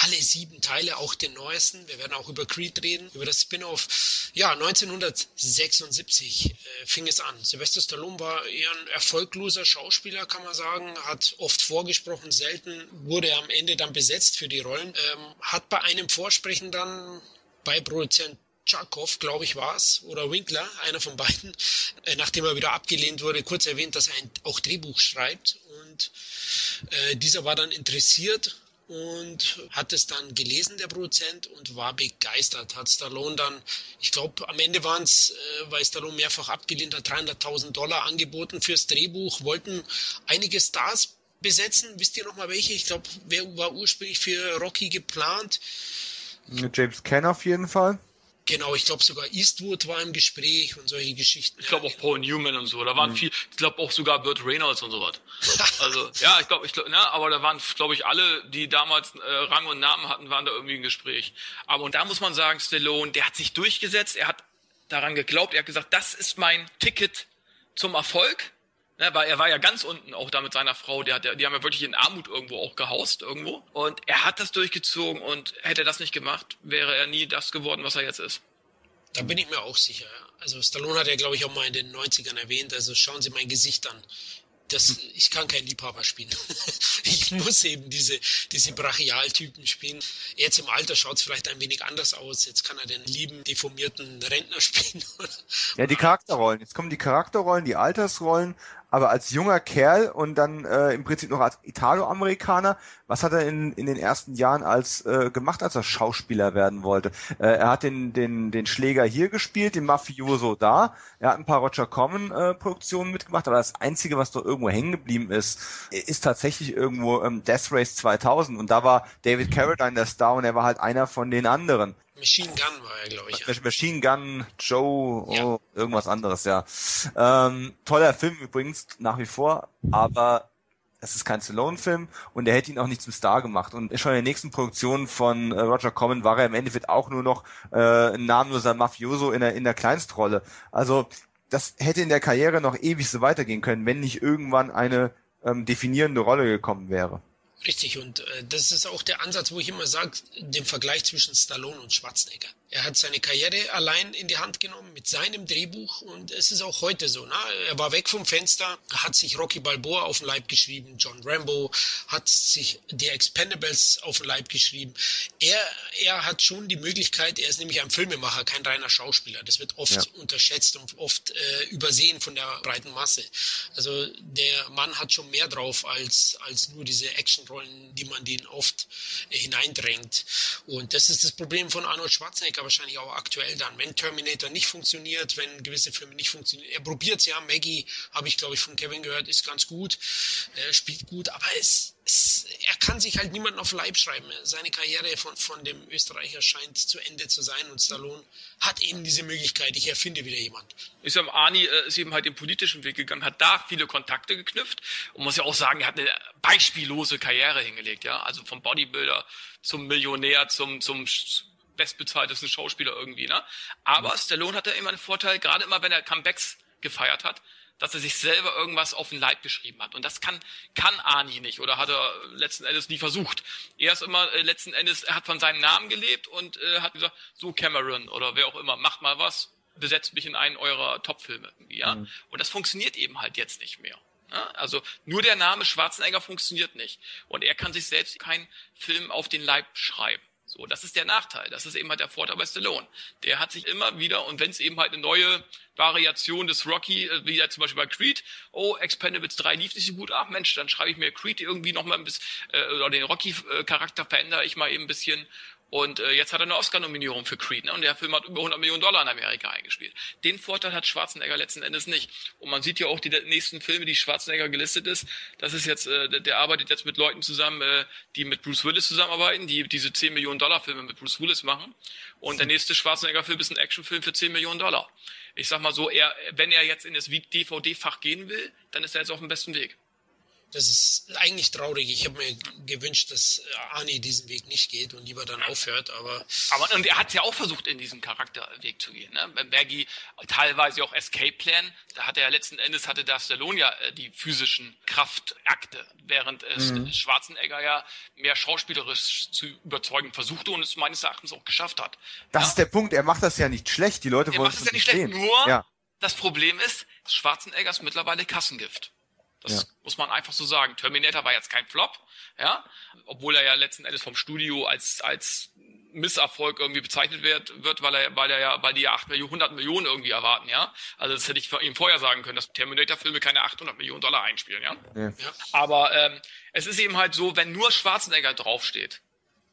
alle sieben Teile, auch den neuesten. Wir werden auch über Creed reden, über das Spin-off. Ja, 1976 äh, fing es an. Sylvester Stallone war eher ein erfolgloser Schauspieler, kann man sagen, hat oft vorgesprochen, selten wurde er am Ende dann besetzt für die Rollen, ähm, hat bei einem Vorsprechen dann bei Produzent Tscharkow, glaube ich, war es, oder Winkler, einer von beiden, äh, nachdem er wieder abgelehnt wurde, kurz erwähnt, dass er ein, auch Drehbuch schreibt. Und äh, dieser war dann interessiert und hat es dann gelesen, der Produzent, und war begeistert. Hat Stallone dann, ich glaube, am Ende waren es, äh, weil Stallone mehrfach abgelehnt hat, 300.000 Dollar angeboten fürs Drehbuch, wollten einige Stars besetzen. Wisst ihr noch mal welche? Ich glaube, wer war ursprünglich für Rocky geplant? James Ken auf jeden Fall. Genau, ich glaube sogar Eastwood war im Gespräch und solche Geschichten. Ich glaube auch Paul Newman und so. Da waren mhm. viel, ich glaube auch sogar Burt Reynolds und so was. (laughs) also, ja, ich glaube, ich glaub, ne, aber da waren, glaube ich, alle, die damals äh, Rang und Namen hatten, waren da irgendwie im Gespräch. Aber und da muss man sagen, Stallone, der hat sich durchgesetzt, er hat daran geglaubt, er hat gesagt, das ist mein Ticket zum Erfolg. Ne, weil er war ja ganz unten auch da mit seiner Frau, der, der, die haben ja wirklich in Armut irgendwo auch gehaust irgendwo. Und er hat das durchgezogen und hätte er das nicht gemacht, wäre er nie das geworden, was er jetzt ist. Da bin ich mir auch sicher. Also Stallone hat ja, glaube ich, auch mal in den 90ern erwähnt, also schauen Sie mein Gesicht an das, ich kann kein Liebhaber spielen. (laughs) ich muss eben diese, diese Brachialtypen spielen. Jetzt im Alter schaut es vielleicht ein wenig anders aus. Jetzt kann er den lieben, deformierten Rentner (laughs) spielen. ja, die Charakterrollen. Jetzt kommen die Charakterrollen, die Altersrollen, aber als junger Kerl und dann äh, im Prinzip noch als Italo-Amerikaner, was hat er in, in den ersten Jahren als äh, gemacht, als er Schauspieler werden wollte? Äh, er hat den, den, den Schläger hier gespielt, den Mafioso da, er hat ein paar Roger Corman-Produktionen äh, mitgemacht, aber das Einzige, was doch irgendwo hängen geblieben ist, ist tatsächlich irgendwo ähm, Death Race 2000 und da war David Carradine der Star und er war halt einer von den anderen. Machine Gun war er, glaube ich. Ja. Machine Gun, Joe, oh, ja. irgendwas anderes, ja. Ähm, toller Film übrigens, nach wie vor, aber es ist kein Stallone-Film und er hätte ihn auch nicht zum Star gemacht. Und schon in der nächsten Produktion von äh, Roger Corman war er im Endeffekt auch nur noch äh, ein namenloser Mafioso in der, in der Kleinstrolle. Also das hätte in der Karriere noch ewig so weitergehen können, wenn nicht irgendwann eine ähm, definierende Rolle gekommen wäre. Richtig, und äh, das ist auch der Ansatz, wo ich immer sage, den Vergleich zwischen Stallone und Schwarzenegger. Er hat seine Karriere allein in die Hand genommen mit seinem Drehbuch und es ist auch heute so. Ne? Er war weg vom Fenster, hat sich Rocky Balboa auf den Leib geschrieben, John Rambo hat sich die Expendables auf den Leib geschrieben. Er, er hat schon die Möglichkeit, er ist nämlich ein Filmemacher, kein reiner Schauspieler. Das wird oft ja. unterschätzt und oft äh, übersehen von der breiten Masse. Also der Mann hat schon mehr drauf als, als nur diese Actionrollen, die man den oft äh, hineindrängt. Und das ist das Problem von Arnold Schwarzenegger Amerika wahrscheinlich auch aktuell dann. Wenn Terminator nicht funktioniert, wenn gewisse Filme nicht funktionieren, er probiert es ja. Maggie, habe ich glaube ich von Kevin gehört, ist ganz gut, er spielt gut, aber es, es, er kann sich halt niemanden auf Leib schreiben. Seine Karriere von, von dem Österreicher scheint zu Ende zu sein und Stallone hat eben diese Möglichkeit, ich erfinde wieder jemand. Ich sag, Arnie äh, ist eben halt den politischen Weg gegangen, hat da viele Kontakte geknüpft und muss ja auch sagen, er hat eine beispiellose Karriere hingelegt, ja, also vom Bodybuilder zum Millionär, zum, zum bestbezahltesten Schauspieler irgendwie, ne? Aber Stallone hatte immer einen Vorteil, gerade immer wenn er Comebacks gefeiert hat, dass er sich selber irgendwas auf den Leib geschrieben hat. Und das kann, kann Arnie nicht oder hat er letzten Endes nie versucht. Er ist immer äh, letzten Endes, er hat von seinem Namen gelebt und äh, hat gesagt, so Cameron oder wer auch immer, macht mal was, besetzt mich in einen eurer Top-Filme. Ja? Mhm. Und das funktioniert eben halt jetzt nicht mehr. Ja? Also nur der Name Schwarzenegger funktioniert nicht. Und er kann sich selbst keinen Film auf den Leib schreiben. So, das ist der Nachteil. Das ist eben halt der Vorteil bei Stallone. Der hat sich immer wieder, und wenn es eben halt eine neue Variation des Rocky, äh, wie ja zum Beispiel bei Creed, oh, Expendables 3 lief nicht so gut, ach Mensch, dann schreibe ich mir Creed irgendwie noch mal ein bisschen, äh, oder den Rocky-Charakter verändere ich mal eben ein bisschen und äh, jetzt hat er eine Oscar-Nominierung für Creed, ne? Und der Film hat über 100 Millionen Dollar in Amerika eingespielt. Den Vorteil hat Schwarzenegger letzten Endes nicht. Und man sieht ja auch die nächsten Filme, die Schwarzenegger gelistet ist. Das ist jetzt, äh, der arbeitet jetzt mit Leuten zusammen, äh, die mit Bruce Willis zusammenarbeiten, die diese 10 Millionen Dollar Filme mit Bruce Willis machen. Und der nächste Schwarzenegger-Film ist ein Actionfilm für 10 Millionen Dollar. Ich sag mal so, er, wenn er jetzt in das DVD-Fach gehen will, dann ist er jetzt auf dem besten Weg. Das ist eigentlich traurig. Ich habe mir gewünscht, dass Arnie diesen Weg nicht geht und lieber dann aufhört, aber. Aber und er hat ja auch versucht, in diesen Charakterweg zu gehen. Ne? Wenn Bergi teilweise auch Escape Plan, da hatte er letzten Endes hatte der Stallone ja äh, die physischen Kraftakte, während es mhm. Schwarzenegger ja mehr schauspielerisch zu überzeugen versuchte und es meines Erachtens auch geschafft hat. Das ja? ist der Punkt, er macht das ja nicht schlecht, die Leute er wollen es ja nicht schlecht, sehen. nur ja. das Problem ist, Schwarzenegger ist mittlerweile Kassengift. Das ja. muss man einfach so sagen. Terminator war jetzt kein Flop, ja, obwohl er ja letzten Endes vom Studio als als Misserfolg irgendwie bezeichnet wird, wird weil er weil er ja weil die ja 8 Millionen, 100 Millionen irgendwie erwarten, ja. Also das hätte ich ihm vorher sagen können, dass Terminator-Filme keine 800 Millionen Dollar einspielen, ja. ja. ja. Aber ähm, es ist eben halt so, wenn nur Schwarzenegger draufsteht,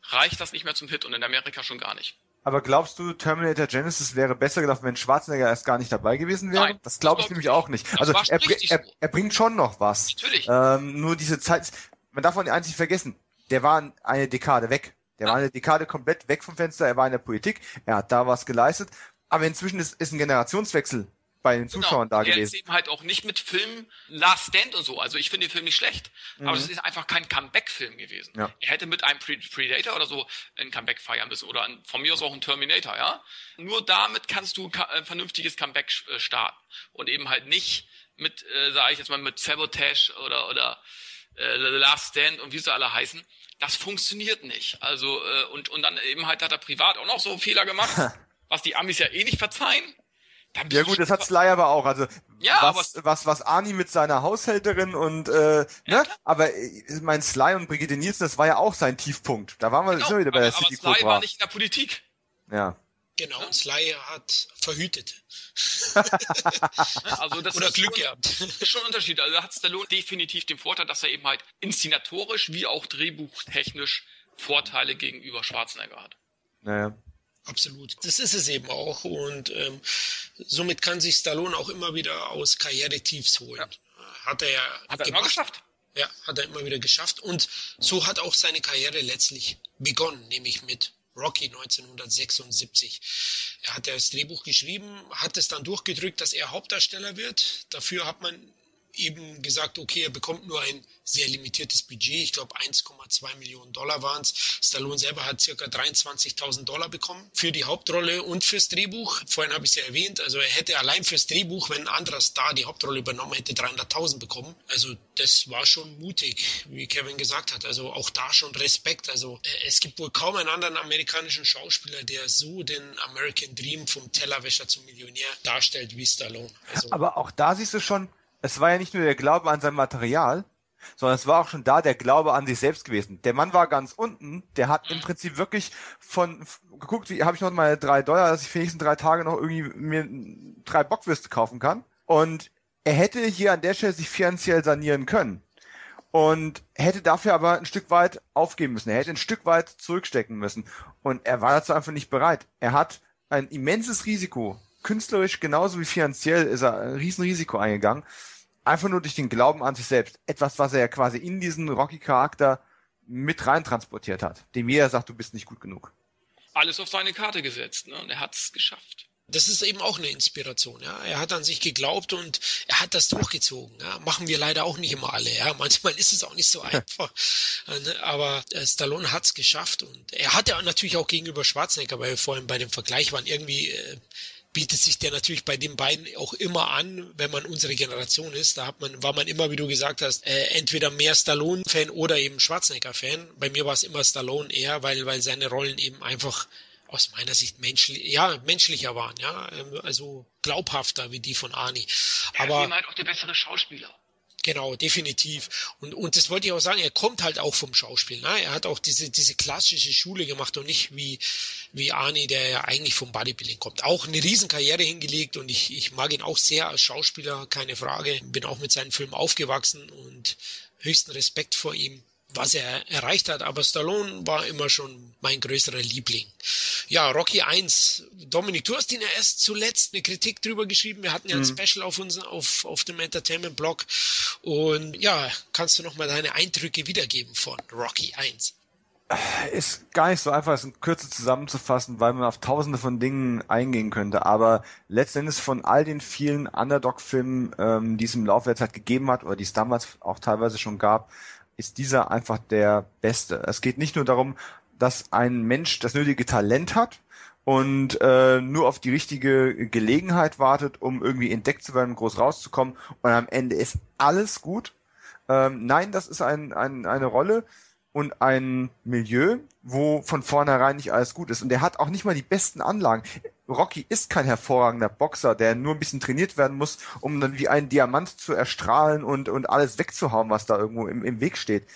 reicht das nicht mehr zum Hit und in Amerika schon gar nicht. Aber glaubst du, Terminator Genesis wäre besser gelaufen, wenn Schwarzenegger erst gar nicht dabei gewesen wäre? Nein, das glaube ich nämlich auch nicht. Also er, er, er, bringt schon noch was. Natürlich. Ähm, nur diese Zeit, man darf eins nicht vergessen, der war eine Dekade weg. Der ja. war eine Dekade komplett weg vom Fenster, er war in der Politik, er hat da was geleistet. Aber inzwischen ist, ist ein Generationswechsel bei den genau. Zuschauern genau. da gewesen. Er ist eben halt auch nicht mit Film Last Stand und so. Also ich finde den Film nicht schlecht, mhm. aber es ist einfach kein Comeback-Film gewesen. Ja. Er hätte mit einem Predator oder so ein Comeback feiern müssen oder ein, von mir aus auch ein Terminator, ja. Nur damit kannst du ein vernünftiges Comeback äh, starten und eben halt nicht mit, äh, sage ich jetzt mal, mit Sabotage oder oder äh, Last Stand und wie sie alle heißen. Das funktioniert nicht. Also äh, und und dann eben halt hat er privat auch noch so Fehler gemacht, (laughs) was die Amis ja eh nicht verzeihen. Ja gut, das hat Sly aber auch. Also ja, was, was, was Arnie mit seiner Haushälterin und äh, ja, ne? Aber ich äh, mein Sly und Brigitte Nielsen, das war ja auch sein Tiefpunkt. Da waren wir genau, schon wieder bei aber, der City aber Sly Cobra. war nicht in der Politik. Ja. Genau, Sly hat verhütet. (laughs) also das Oder Glück schon, gehabt. (laughs) ist schon ein Unterschied. Also da hat Stallone definitiv den Vorteil, dass er eben halt inszenatorisch wie auch drehbuchtechnisch Vorteile gegenüber Schwarzenegger hat. Naja. Absolut. Das ist es eben auch. Und ähm, somit kann sich Stallone auch immer wieder aus Karrieretiefs holen. Ja. Hat er ja hat er immer geschafft. Ja, hat er immer wieder geschafft. Und so hat auch seine Karriere letztlich begonnen, nämlich mit Rocky 1976. Er hat das Drehbuch geschrieben, hat es dann durchgedrückt, dass er Hauptdarsteller wird. Dafür hat man eben gesagt, okay, er bekommt nur ein sehr limitiertes Budget. Ich glaube 1,2 Millionen Dollar waren es. Stallone selber hat circa 23.000 Dollar bekommen für die Hauptrolle und fürs Drehbuch. Vorhin habe ich es ja erwähnt. Also er hätte allein fürs Drehbuch, wenn ein anderer Star die Hauptrolle übernommen hätte, 300.000 bekommen. Also das war schon mutig, wie Kevin gesagt hat. Also auch da schon Respekt. Also äh, es gibt wohl kaum einen anderen amerikanischen Schauspieler, der so den American Dream vom Tellerwäscher zum Millionär darstellt wie Stallone. Also, Aber auch da siehst du schon, es war ja nicht nur der Glaube an sein Material, sondern es war auch schon da der Glaube an sich selbst gewesen. Der Mann war ganz unten, der hat im Prinzip wirklich von geguckt, wie habe ich noch mal drei Dollar, dass ich für die nächsten drei Tage noch irgendwie mir drei Bockwürste kaufen kann. Und er hätte hier an der Stelle sich finanziell sanieren können und hätte dafür aber ein Stück weit aufgeben müssen. Er hätte ein Stück weit zurückstecken müssen und er war dazu einfach nicht bereit. Er hat ein immenses Risiko, künstlerisch genauso wie finanziell ist er ein Riesenrisiko eingegangen einfach nur durch den Glauben an sich selbst. Etwas, was er ja quasi in diesen Rocky-Charakter mit rein transportiert hat, dem jeder sagt, du bist nicht gut genug. Alles auf seine Karte gesetzt, ne? Und er hat es geschafft. Das ist eben auch eine Inspiration, ja. Er hat an sich geglaubt und er hat das durchgezogen. Ja? Machen wir leider auch nicht immer alle, ja. (laughs) Manchmal ist es auch nicht so einfach. (laughs) Ne? Aber äh, Stallone hat es geschafft und er hatte natürlich auch gegenüber Schwarzenegger, weil wir vorhin bei dem Vergleich waren, irgendwie äh, bietet sich der natürlich bei den beiden auch immer an, wenn man unsere Generation ist. Da hat man, war man immer, wie du gesagt hast, äh, entweder mehr Stallone-Fan oder eben Schwarzenegger-Fan. Bei mir war es immer Stallone eher, weil, weil seine Rollen eben einfach aus meiner Sicht menschlich, ja, menschlicher waren, ja, ähm, also glaubhafter wie die von Arnie. Aber er ist halt auch der bessere Schauspieler. Genau, definitiv. Und, und das wollte ich auch sagen, er kommt halt auch vom Schauspiel. Ne? Er hat auch diese, diese klassische Schule gemacht und nicht wie, wie Arnie, der ja eigentlich vom Bodybuilding kommt. Auch eine Riesenkarriere hingelegt und ich, ich mag ihn auch sehr als Schauspieler, keine Frage. Bin auch mit seinen Filmen aufgewachsen und höchsten Respekt vor ihm was er erreicht hat, aber Stallone war immer schon mein größerer Liebling. Ja, Rocky 1. Dominik, du hast ihn ja erst zuletzt eine Kritik drüber geschrieben. Wir hatten ja ein mhm. Special auf uns, auf, auf dem Entertainment-Blog. Und ja, kannst du nochmal deine Eindrücke wiedergeben von Rocky 1? Ist gar nicht so einfach, es in Kürze zusammenzufassen, weil man auf tausende von Dingen eingehen könnte. Aber letztendlich von all den vielen Underdog-Filmen, ähm, die es im Laufe der Zeit gegeben hat, oder die es damals auch teilweise schon gab, ist dieser einfach der Beste. Es geht nicht nur darum, dass ein Mensch das nötige Talent hat und äh, nur auf die richtige Gelegenheit wartet, um irgendwie entdeckt zu werden, groß rauszukommen und am Ende ist alles gut. Ähm, nein, das ist ein, ein, eine Rolle, und ein Milieu, wo von vornherein nicht alles gut ist. Und der hat auch nicht mal die besten Anlagen. Rocky ist kein hervorragender Boxer, der nur ein bisschen trainiert werden muss, um dann wie ein Diamant zu erstrahlen und, und alles wegzuhauen, was da irgendwo im, im Weg steht.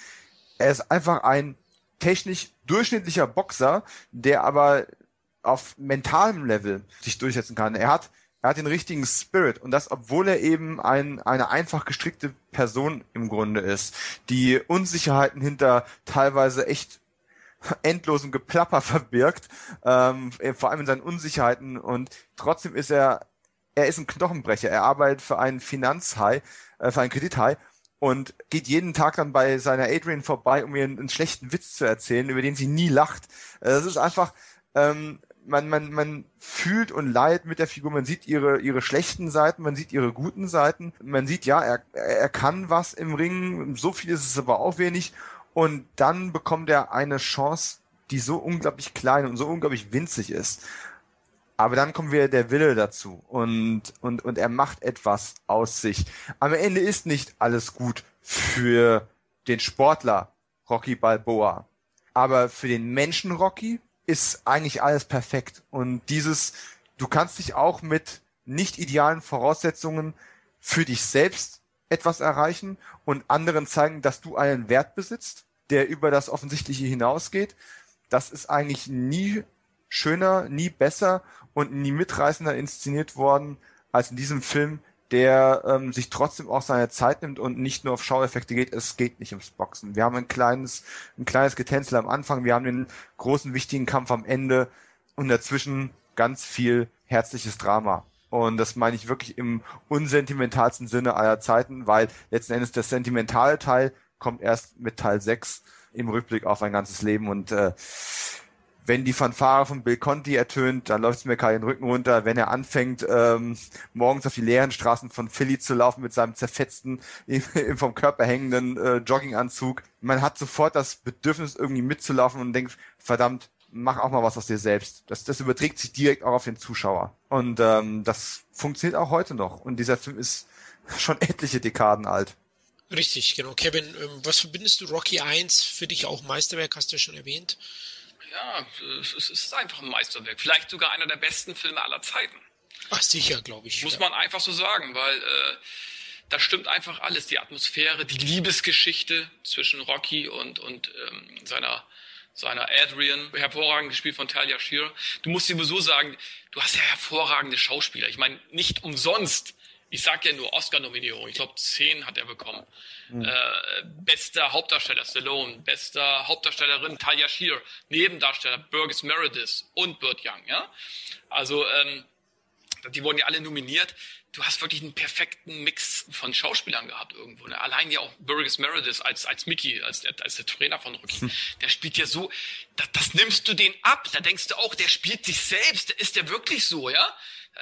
Er ist einfach ein technisch durchschnittlicher Boxer, der aber auf mentalem Level sich durchsetzen kann. Er hat er hat den richtigen Spirit und das, obwohl er eben ein, eine einfach gestrickte Person im Grunde ist, die Unsicherheiten hinter teilweise echt endlosem Geplapper (laughs) verbirgt, ähm, vor allem in seinen Unsicherheiten und trotzdem ist er, er ist ein Knochenbrecher. Er arbeitet für einen Finanzhai, äh, für einen Kredithai und geht jeden Tag dann bei seiner Adrian vorbei, um ihr einen, einen schlechten Witz zu erzählen, über den sie nie lacht. Äh, das ist einfach, ähm, man, man, man fühlt und leidet mit der Figur, man sieht ihre, ihre schlechten Seiten, man sieht ihre guten Seiten, man sieht, ja, er, er kann was im Ring, so viel ist es aber auch wenig und dann bekommt er eine Chance, die so unglaublich klein und so unglaublich winzig ist. Aber dann kommt wieder der Wille dazu und, und, und er macht etwas aus sich. Am Ende ist nicht alles gut für den Sportler Rocky Balboa. Aber für den Menschen Rocky ist eigentlich alles perfekt. Und dieses, du kannst dich auch mit nicht idealen Voraussetzungen für dich selbst etwas erreichen und anderen zeigen, dass du einen Wert besitzt, der über das Offensichtliche hinausgeht. Das ist eigentlich nie schöner, nie besser und nie mitreißender inszeniert worden als in diesem Film, der ähm, sich trotzdem auch seine Zeit nimmt und nicht nur auf Schaueffekte geht. Es geht nicht ums Boxen. Wir haben ein kleines, ein kleines Getänzel am Anfang, wir haben den großen, wichtigen Kampf am Ende und dazwischen ganz viel herzliches Drama. Und das meine ich wirklich im unsentimentalsten Sinne aller Zeiten, weil letzten Endes der sentimentale Teil kommt erst mit Teil 6 im Rückblick auf ein ganzes Leben und äh, wenn die Fanfare von Bill Conti ertönt, dann läuft es mir kalt den Rücken runter. Wenn er anfängt, ähm, morgens auf die leeren Straßen von Philly zu laufen mit seinem zerfetzten, (laughs) vom Körper hängenden äh, Jogginganzug, man hat sofort das Bedürfnis, irgendwie mitzulaufen und denkt, verdammt, mach auch mal was aus dir selbst. Das, das überträgt sich direkt auch auf den Zuschauer. Und ähm, das funktioniert auch heute noch. Und dieser Film ist (laughs) schon etliche Dekaden alt. Richtig, genau. Kevin, ähm, was verbindest du Rocky 1 für dich auch Meisterwerk, hast du ja schon erwähnt? Ja, es ist einfach ein Meisterwerk. Vielleicht sogar einer der besten Filme aller Zeiten. Ach, sicher, glaube ich. Muss ja. man einfach so sagen, weil äh, da stimmt einfach alles. Die Atmosphäre, die Liebesgeschichte zwischen Rocky und, und ähm, seiner, seiner Adrian, hervorragend gespielt von Talia Shearer. Du musst sowieso sagen, du hast ja hervorragende Schauspieler. Ich meine, nicht umsonst ich sag ja nur Oscar-Nominierung. Ich glaube, zehn hat er bekommen. Mhm. Äh, bester Hauptdarsteller Stallone, bester Hauptdarstellerin Talia Shear, Nebendarsteller Burgess Meredith und Burt Young. Ja, also ähm, die wurden ja alle nominiert. Du hast wirklich einen perfekten Mix von Schauspielern gehabt irgendwo. Ne? Allein ja auch Burgess Meredith als, als Mickey, als, als der Trainer von Rocky. Hm. Der spielt ja so, das, das nimmst du den ab. Da denkst du auch, der spielt sich selbst. Ist der wirklich so, ja?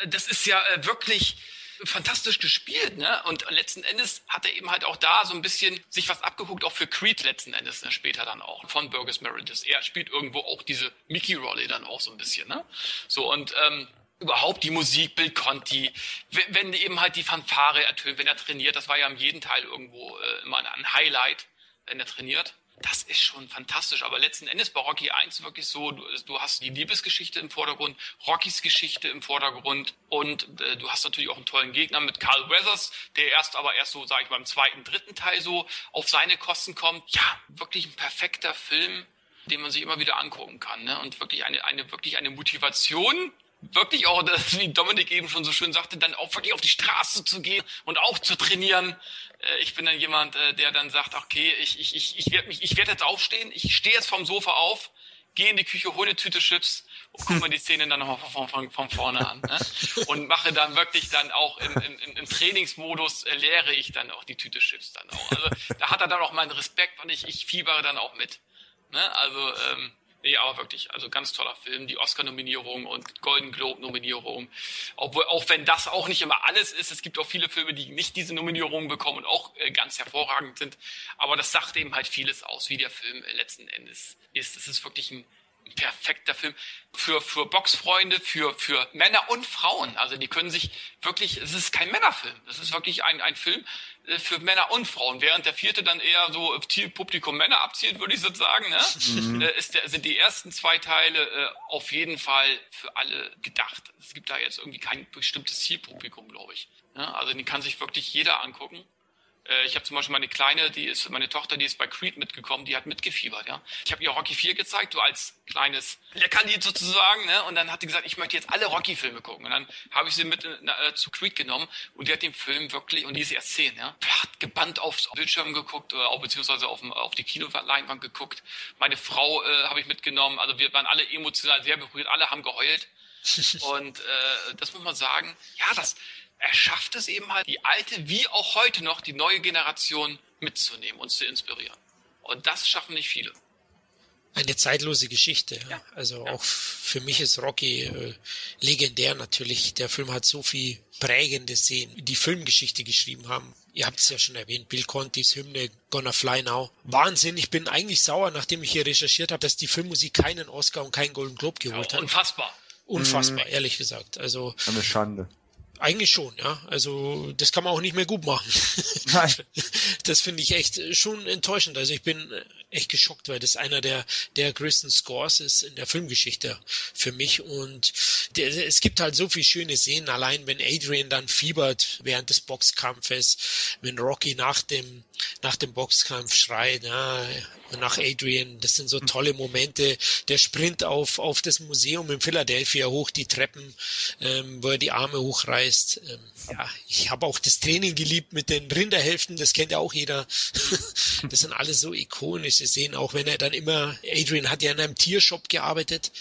Das ist ja äh, wirklich, fantastisch gespielt, ne? Und letzten Endes hat er eben halt auch da so ein bisschen sich was abgeguckt, auch für Creed letzten Endes, ne? später dann auch, von Burgess Meredith. Er spielt irgendwo auch diese Mickey-Rolle dann auch so ein bisschen, ne? So, und ähm, überhaupt die Musik, Bill Conti, wenn eben halt die Fanfare ertönt, wenn er trainiert, das war ja in jedem Teil irgendwo äh, immer ein Highlight, wenn er trainiert das ist schon fantastisch. Aber letzten Endes bei Rocky 1 wirklich so, du, du hast die Liebesgeschichte im Vordergrund, Rockys Geschichte im Vordergrund und äh, du hast natürlich auch einen tollen Gegner mit Carl Weathers, der erst aber erst so, sage ich mal, im zweiten, dritten Teil so auf seine Kosten kommt. Ja, wirklich ein perfekter Film, den man sich immer wieder angucken kann. Ne? Und wirklich eine, eine, wirklich eine Motivation wirklich auch, (laughs) wie Dominik eben schon so schön sagte, dann auch wirklich auf die Straße zu gehen und auch zu trainieren. Äh, ich bin dann jemand, äh, der dann sagt, okay, ich, ich, ich, ich werde mich, ich werde jetzt aufstehen, ich stehe jetzt vom Sofa auf, gehe in die Küche, hole eine Tüte Chips und gucke mir die Szene dann nochmal von, von, von vorne an. Ne? Und mache dann wirklich dann auch im, im, im Trainingsmodus äh, leere ich dann auch die Tüte Chips dann auch. Also da hat er dann auch meinen Respekt und ich, ich fiebere dann auch mit. Ne? Also ähm, Nee, aber wirklich, also ganz toller Film. Die Oscar-Nominierung und Golden Globe-Nominierung. Obwohl, auch wenn das auch nicht immer alles ist, es gibt auch viele Filme, die nicht diese Nominierungen bekommen und auch äh, ganz hervorragend sind. Aber das sagt eben halt vieles aus, wie der Film letzten Endes ist. Es ist wirklich ein perfekter Film für, für Boxfreunde, für, für Männer und Frauen. Also die können sich wirklich, es ist kein Männerfilm. Es ist wirklich ein, ein Film für Männer und Frauen. Während der vierte dann eher so auf Publikum Männer abzielt, würde ich so sagen, ne? Mhm. Äh, ist der, sind die ersten zwei Teile äh, auf jeden Fall für alle gedacht. Es gibt da jetzt irgendwie kein bestimmtes Zielpublikum, glaube ich. Ja, also die kann sich wirklich jeder angucken. Äh, ich habe zum Beispiel meine Kleine, die ist, meine Tochter, die ist bei Creed mitgekommen, die hat mitgefiebert, ja. Ich habe ihr Rocky 4 gezeigt, so als kleines Leckerlied sozusagen, ne? Und dann hat sie gesagt, ich möchte jetzt alle Rocky-Filme gucken. Und dann habe ich sie mit äh, zu Creed genommen und die hat den Film wirklich, und die ist erst zehn, ja, hat gebannt aufs Bildschirm geguckt, oder auch beziehungsweise auf, auf die Kinoleinwand geguckt. Meine Frau äh, habe ich mitgenommen, also wir waren alle emotional sehr berührt, alle haben geheult. (laughs) und äh, das muss man sagen, ja, das, er schafft es eben halt, die alte wie auch heute noch die neue Generation mitzunehmen und zu inspirieren. Und das schaffen nicht viele. Eine zeitlose Geschichte. Ja. Also ja. auch für mich ist Rocky äh, legendär natürlich. Der Film hat so viel prägende Szenen, die Filmgeschichte geschrieben haben. Ihr habt es ja schon erwähnt, Bill Contis Hymne Gonna Fly Now. Wahnsinn, ich bin eigentlich sauer, nachdem ich hier recherchiert habe, dass die Filmmusik keinen Oscar und keinen Golden Globe geholt ja, unfassbar. hat. Unfassbar. Unfassbar, mhm. ehrlich gesagt. Also eine Schande. Eigentlich schon, ja. Also das kann man auch nicht mehr gut machen. (laughs) Nein. Das finde ich echt schon enttäuschend. Also ich bin echt geschockt, weil das einer der, der größten Scores ist in der Filmgeschichte für mich. Und der, es gibt halt so viele schöne Szenen, allein wenn Adrian dann fiebert während des Boxkampfes, wenn Rocky nach dem, nach dem Boxkampf schreit, ja, nach Adrian, das sind so tolle Momente. Der Sprint auf, auf das Museum in Philadelphia hoch die Treppen, ähm, wo er die Arme hochreißt. Ähm, ja, ich habe auch das Training geliebt mit den Rinderhälften, das kennt ja auch jeder. (laughs) das sind alles so ikonisch. Sie sehen auch, wenn er dann immer, Adrian hat ja in einem Tiershop gearbeitet,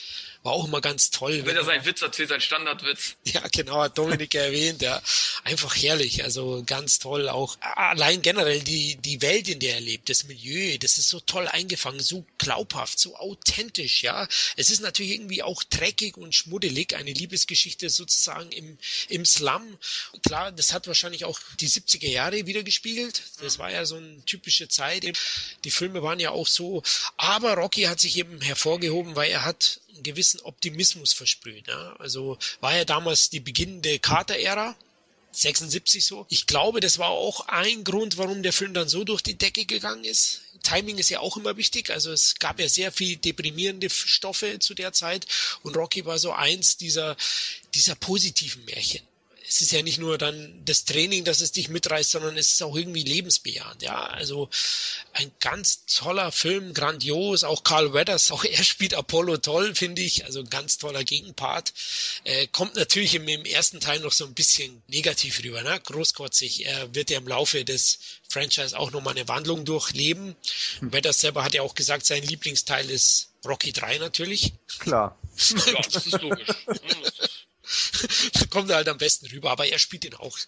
war auch immer ganz toll. Wenn er seinen Witz erzählt, sein Standardwitz. (laughs) Ja, genau, hat Dominik erwähnt, ja. Einfach herrlich, also ganz toll. Auch allein generell die, die Welt, in der er lebt, das Milieu, das ist so toll eingefangen, so glaubhaft, so authentisch, ja. Es ist natürlich irgendwie auch dreckig und schmuddelig, eine Liebesgeschichte sozusagen im, im Slum. Klar, das hat wahrscheinlich auch die 70er Jahre wieder gespiegelt. Das war ja so eine typische Zeit. Die Filme waren ja auch so. Aber Rocky hat sich eben hervorgehoben, weil er hat einen gewissen Optimismus versprüht. Ja? Also war ja damals die beginnende Carter-Ära. 76 so. Ich glaube, das war auch ein Grund, warum der Film dann so durch die Decke gegangen ist. Timing ist ja auch immer wichtig. Also es gab ja sehr viel deprimierende Stoffe zu der Zeit und Rocky war so eins dieser, dieser positiven Märchen es ist ja nicht nur dann das Training, dass es dich mitreißt, sondern es ist auch irgendwie lebensbejahend. Ja, also ein ganz toller Film, grandios. Auch Carl Weathers, auch er spielt Apollo toll, finde ich. Also ein ganz toller Gegenpart. Äh, kommt natürlich im, im, ersten Teil noch so ein bisschen negativ rüber, ne? großkotzig. Er wird ja im Laufe des Franchise auch nochmal eine Wandlung durchleben. Hm. Weathers selber hat ja auch gesagt, sein Lieblingsteil ist Rocky 3 natürlich. Klar. (laughs) ja, das ist logisch. (laughs) kommt er halt am besten rüber. Aber er spielt ihn auch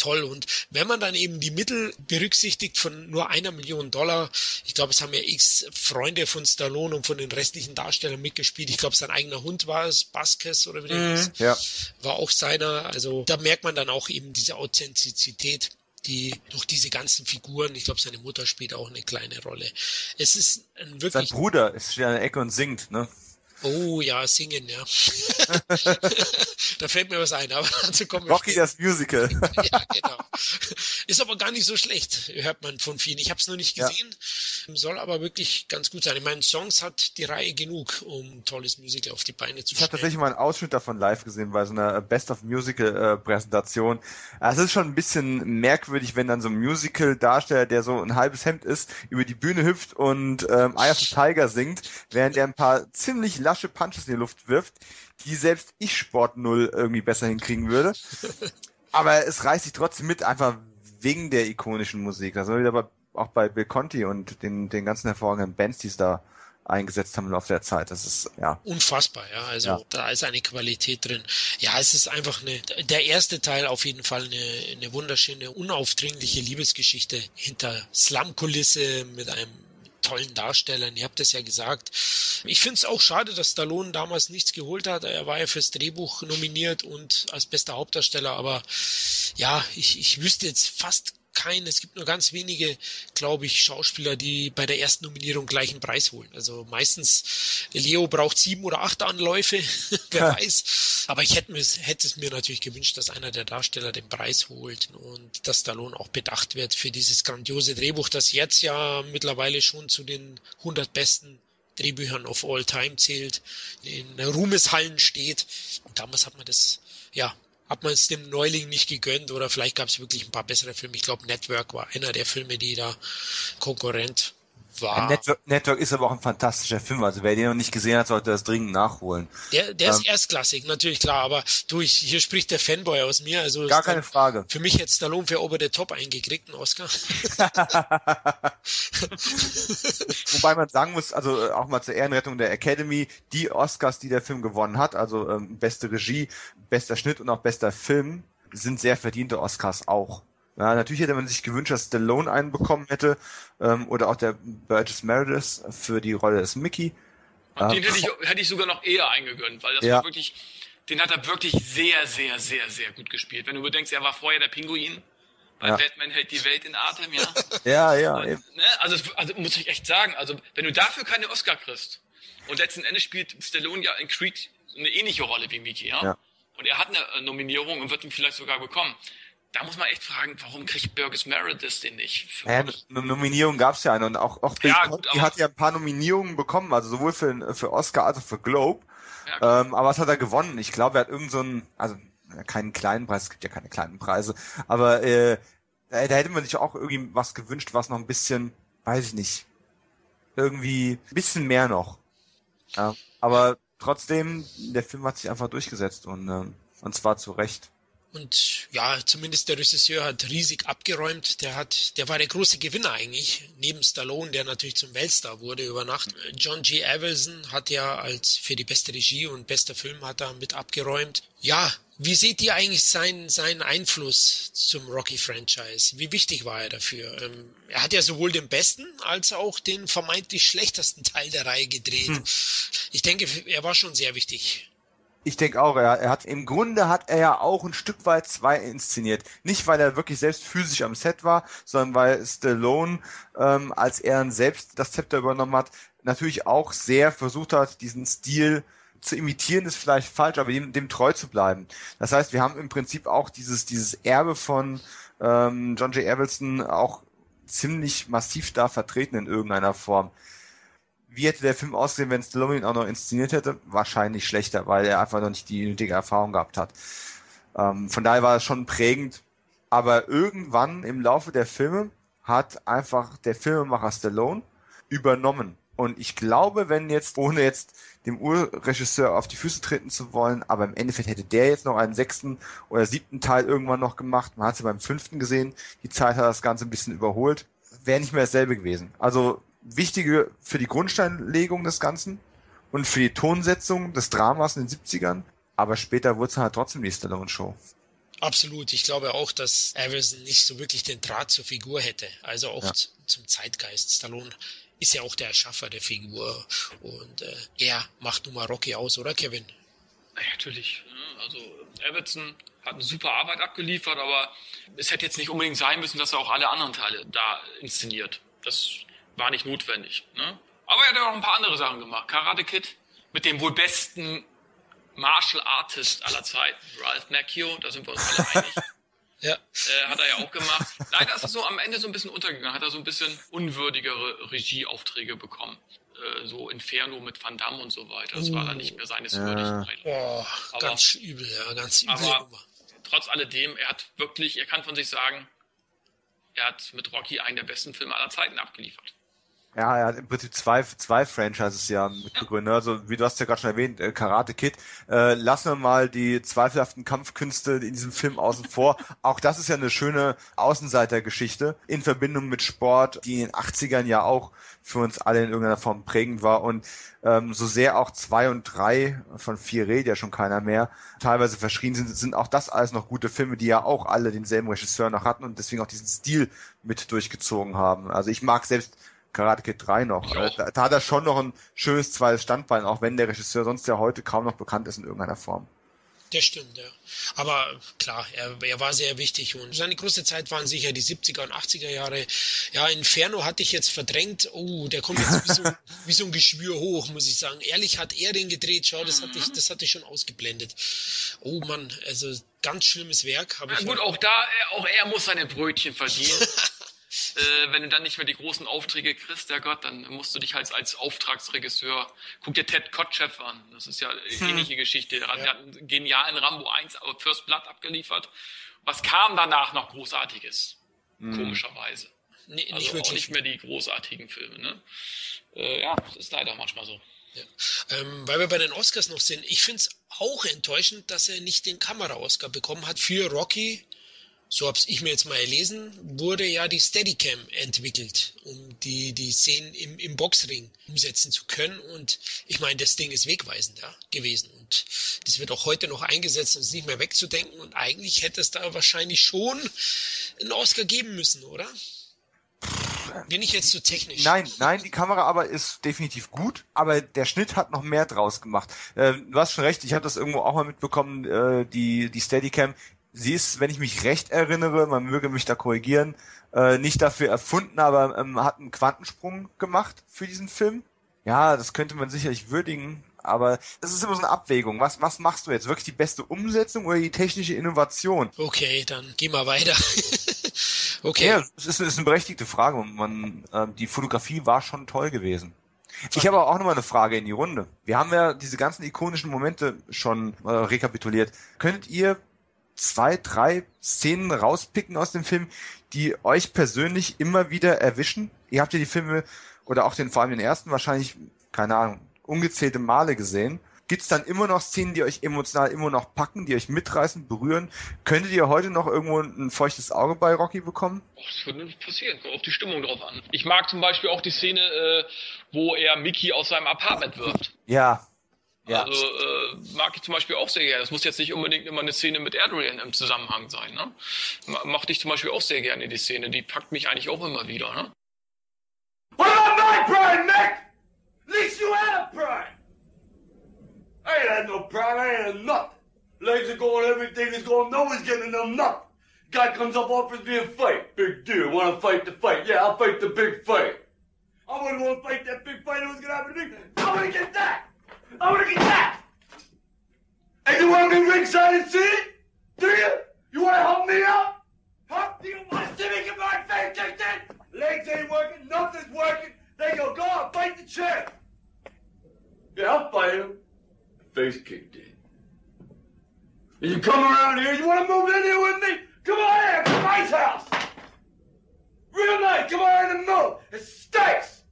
toll. Und wenn man dann eben die Mittel berücksichtigt von nur einer Million Dollar, ich glaube, es haben ja x Freunde von Stallone und von den restlichen Darstellern mitgespielt. Ich glaube, sein eigener Hund war es, Baskes oder wie der mhm, hieß, ja. war auch seiner. Also da merkt man dann auch eben diese Authentizität die durch diese ganzen Figuren, ich glaube, seine Mutter spielt auch eine kleine Rolle. Es ist ein wirklich. Sein Bruder ist in der Ecke und singt, ne? Oh ja, singen, ja. (laughs) da fällt mir was ein, aber (laughs) dazu kommen wir Rocky das Musical. (laughs) ja, genau. Ist aber gar nicht so schlecht, hört man von vielen. Ich habe es noch nicht gesehen, ja. soll aber wirklich ganz gut sein. Ich meine, Songs hat die Reihe genug, um ein tolles Musical auf die Beine zu stellen. Ich habe tatsächlich mal einen Ausschnitt davon live gesehen bei so einer Best of Musical äh, Präsentation. Es ist schon ein bisschen merkwürdig, wenn dann so ein Musical-Darsteller, der so ein halbes Hemd ist, über die Bühne hüpft und ähm, Eye of the Tiger singt, während er ein paar ziemlich lasche Punches in die Luft wirft, die selbst ich Sport Null irgendwie besser hinkriegen würde. (laughs) Aber es reißt sich trotzdem mit, einfach wegen der ikonischen Musik. Das war wieder bei, auch bei Bill Conti und den, den ganzen hervorragenden Bands, die es da eingesetzt haben im Laufe der Zeit. Das ist ja unfassbar, ja. Also ja. da ist eine Qualität drin. Ja, es ist einfach eine der erste Teil auf jeden Fall eine, eine wunderschöne, unaufdringliche Liebesgeschichte hinter Slumkulisse mit einem tollen Darstellern. Ihr habt es ja gesagt. Ich finde es auch schade, dass Stallone damals nichts geholt hat. Er war ja fürs Drehbuch nominiert und als bester Hauptdarsteller. Aber ja, ich, ich wüsste jetzt fast keinen, es gibt nur ganz wenige, glaube ich, Schauspieler, die bei der ersten Nominierung gleich einen Preis holen. Also meistens, Leo braucht sieben oder acht Anläufe, (laughs) wer ja. weiß. Aber ich hätte, hätte es mir natürlich gewünscht, dass einer der Darsteller den Preis holt und dass Stallone auch bedacht wird für dieses grandiose Drehbuch, das jetzt ja mittlerweile schon zu den 100 besten Drehbüchern of all time zählt, in Ruhmeshallen steht. Und damals hat man das, ja, hat man es dem Neuling nicht gegönnt oder vielleicht gab es wirklich ein paar bessere Filme. Ich glaube, Network war einer der Filme, die da Konkurrent war. Network, Network, ist aber auch ein fantastischer Film. Also wer den noch nicht gesehen hat, sollte das dringend nachholen. Der, der ähm, ist erstklassig, natürlich klar. Aber du, ich, hier spricht der Fanboy aus mir. Also gar keine Frage. Für mich hätte Stallone für Ober der Top eingekriegt, einen Oscar. (laughs) Wobei man sagen muss, also äh, auch mal zur Ehrenrettung der Academy, die Oscars, die der Film gewonnen hat, also ähm, beste Regie, bester Schnitt und auch bester Film, sind sehr verdiente Oscars auch. Ja, natürlich hätte man sich gewünscht, dass Stallone einen bekommen hätte ähm, oder auch der Burgess Meredith für die Rolle des Mickey. Und den hätte ich, hätte ich sogar noch eher eingegönnt, weil das ja. war wirklich, den hat er wirklich sehr, sehr, sehr, sehr gut gespielt. Wenn du bedenkst, er war vorher der Pinguin. Bei ja. Batman hält die Welt in Atem, ja. (laughs) ja, ja. Und, ne, also, also muss ich echt sagen, also wenn du dafür keine Oscar kriegst und letzten Endes spielt Stallone ja in Creed eine ähnliche Rolle wie Mickey, ja. ja. Und er hat eine Nominierung und wird ihn vielleicht sogar bekommen da muss man echt fragen, warum kriegt Burgess Meredith den nicht? Ja, eine Nominierung gab es ja eine und auch, auch Bill ja, gut, die hat ja ein paar Nominierungen bekommen, also sowohl für, für Oscar als auch für Globe. Ja, ähm, aber was hat er gewonnen? Ich glaube, er hat irgend so einen, also keinen kleinen Preis, es gibt ja keine kleinen Preise, aber äh, da hätte man sich auch irgendwie was gewünscht, was noch ein bisschen, weiß ich nicht, irgendwie ein bisschen mehr noch. Ja, aber trotzdem, der Film hat sich einfach durchgesetzt und, äh, und zwar zu Recht. Und ja, zumindest der Regisseur hat riesig abgeräumt. Der hat, der war der große Gewinner eigentlich, neben Stallone, der natürlich zum Weltstar wurde über Nacht. John G. Avildsen hat ja als für die beste Regie und bester Film hat er mit abgeräumt. Ja, wie seht ihr eigentlich seinen, seinen Einfluss zum Rocky-Franchise? Wie wichtig war er dafür? Ähm, er hat ja sowohl den besten als auch den vermeintlich schlechtesten Teil der Reihe gedreht. Hm. Ich denke, er war schon sehr wichtig. Ich denke auch, er, er hat im Grunde hat er ja auch ein Stück weit zwei inszeniert. Nicht, weil er wirklich selbst physisch am Set war, sondern weil Stallone, ähm, als er selbst das Zepter übernommen hat, natürlich auch sehr versucht hat, diesen Stil zu imitieren ist vielleicht falsch, aber dem, dem treu zu bleiben. Das heißt, wir haben im Prinzip auch dieses, dieses Erbe von ähm, John J. Avildsen auch ziemlich massiv da vertreten in irgendeiner Form. Wie hätte der Film ausgesehen, wenn Stallone ihn auch noch inszeniert hätte? Wahrscheinlich schlechter, weil er einfach noch nicht die nötige Erfahrung gehabt hat. Ähm, von daher war es schon prägend. Aber irgendwann im Laufe der Filme hat einfach der Filmemacher Stallone übernommen. Und ich glaube, wenn jetzt, ohne jetzt dem Urregisseur auf die Füße treten zu wollen, aber im Endeffekt hätte der jetzt noch einen sechsten oder siebten Teil irgendwann noch gemacht. Man hat es ja beim fünften gesehen. Die Zeit hat das Ganze ein bisschen überholt. Wäre nicht mehr dasselbe gewesen. Also wichtige für die Grundsteinlegung des Ganzen und für die Tonsetzung des Dramas in den 70ern. Aber später wurde es halt trotzdem die Stallone-Show. Absolut. Ich glaube auch, dass Avison nicht so wirklich den Draht zur Figur hätte. Also auch ja. zum Zeitgeist. Stallone ist ja auch der Erschaffer der Figur. Und äh, er macht nun mal Rocky aus, oder Kevin? Ja, natürlich. Also Everton hat eine super Arbeit abgeliefert, aber es hätte jetzt nicht unbedingt sein müssen, dass er auch alle anderen Teile da inszeniert. Das war nicht notwendig. Ne? Aber er hat ja auch ein paar andere Sachen gemacht. Karate Kid mit dem wohl besten Martial Artist aller Zeiten, Ralph Macchio, da sind wir uns alle einig. (laughs) Ja. Äh, hat er ja auch gemacht. Leider ist er so am Ende so ein bisschen untergegangen, hat er so ein bisschen unwürdigere Regieaufträge bekommen. Äh, so Inferno mit Van Damme und so weiter. Das war dann nicht mehr seines ja. würdig. Oh, ganz übel, ja, ganz übel. Aber trotz alledem, er hat wirklich, er kann von sich sagen, er hat mit Rocky einen der besten Filme aller Zeiten abgeliefert. Ja, er hat im Prinzip zwei, zwei Franchises ja mitbegründet. Also, wie du hast ja gerade schon erwähnt, äh, Karate Kid. Äh, lassen wir mal die zweifelhaften Kampfkünste in diesem Film außen vor. (laughs) Auch das ist ja eine schöne Außenseitergeschichte in Verbindung mit Sport, die in den 80ern ja auch für uns alle in irgendeiner Form prägend war. Und ähm, so sehr auch zwei und drei von vier redet ja schon keiner mehr, teilweise verschrien sind, sind auch das alles noch gute Filme, die ja auch alle denselben Regisseur noch hatten und deswegen auch diesen Stil mit durchgezogen haben. Also ich mag selbst Karate Kid 3 noch. Äh, da, da, hat er schon noch ein schönes zweites Standbein, auch wenn der Regisseur sonst ja heute kaum noch bekannt ist in irgendeiner Form. Das stimmt, ja. Aber klar, er, er war sehr wichtig und seine große Zeit waren sicher die 70er und 80er Jahre. Ja, Inferno hatte ich jetzt verdrängt. Oh, der kommt jetzt wie so, (laughs) wie so ein Geschwür hoch, muss ich sagen. Ehrlich hat er den gedreht. Schau, das hatte ich, das hatte ich schon ausgeblendet. Oh Mann, also ganz schlimmes Werk. Ich gut, auch da, auch er muss seine Brötchen verdienen. (laughs) äh, wenn du dann nicht mehr die großen Aufträge kriegst, der Gott, dann musst du dich halt als Auftragsregisseur, guck dir Ted Kotcheff an, das ist ja hm. ähnliche Geschichte, er ja. hat einen genialen Rambo 1 First Blood abgeliefert. Was kam danach noch Großartiges? Hm. Komischerweise. Nee, also nicht wirklich. auch nicht mehr die großartigen Filme. Ne? Äh, ja, das ist leider manchmal so. Ja. Ähm, weil wir bei den Oscars noch sind, ich finde es auch enttäuschend, dass er nicht den Kamera-Oscar bekommen hat für Rocky so habe ich mir jetzt mal erlesen, wurde ja die Steadicam entwickelt, um die, die Szenen im, im Boxring umsetzen zu können. Und ich meine, das Ding ist wegweisend ja, gewesen. Und das wird auch heute noch eingesetzt und ist nicht mehr wegzudenken. Und eigentlich hätte es da wahrscheinlich schon einen Oscar geben müssen, oder? Bin ich jetzt zu technisch? Nein, nein, die Kamera aber ist definitiv gut, aber der Schnitt hat noch mehr draus gemacht. Äh, du hast schon recht, ich habe das irgendwo auch mal mitbekommen, äh, die, die Steadicam sie ist, wenn ich mich recht erinnere, man möge mich da korrigieren, äh, nicht dafür erfunden, aber ähm, hat einen Quantensprung gemacht für diesen Film. Ja, das könnte man sicherlich würdigen, aber das ist immer so eine Abwägung. Was, was machst du jetzt? Wirklich die beste Umsetzung oder die technische Innovation? Okay, dann geh mal weiter. (laughs) okay. Ja, das ist, ist eine berechtigte Frage. Man, äh, die Fotografie war schon toll gewesen. Ich habe auch nochmal eine Frage in die Runde. Wir haben ja diese ganzen ikonischen Momente schon äh, rekapituliert. Könntet ihr zwei, drei Szenen rauspicken aus dem Film, die euch persönlich immer wieder erwischen? Ihr habt ja die Filme oder auch den vor allem den ersten wahrscheinlich, keine Ahnung, ungezählte Male gesehen. Gibt's dann immer noch Szenen, die euch emotional immer noch packen, die euch mitreißen, berühren? Könntet ihr heute noch irgendwo ein feuchtes Auge bei Rocky bekommen? Das würde nicht passieren. Kommt auf die Stimmung drauf an. Ich mag zum Beispiel auch die Szene, äh, wo er Mickey aus seinem Apartment wirft. Ja. Ja. Also äh, mag ich zum Beispiel auch sehr gerne. Das muss jetzt nicht unbedingt immer eine Szene mit Adrian im Zusammenhang sein. Ne? Mochte ich zum Beispiel auch sehr gerne die Szene. Die packt mich eigentlich auch immer wieder. Ne? What about my pride, Nick? At least you had a pride. I ain't had no pride. I ain't had nothing. Legs are going, everything is going. No one's getting them nothing. Guy comes up, offers me a fight. Big deal. Want to fight the fight? Yeah, I'll fight the big fight. I wouldn't want to fight that big fight. It was gonna happen to me. I want to get that. I want to get that. And you want to be ringside and see it? Do you? You want to help me out? Huh? Do you want to see me get my face kicked in? Legs ain't working, nothing's working. They go, go on, fight the champ. Yeah, I'll fight him. Face kicked in. And you come around here, you want to move in here with me? Come on here, to my house. Real nice, come on in and move. It stinks.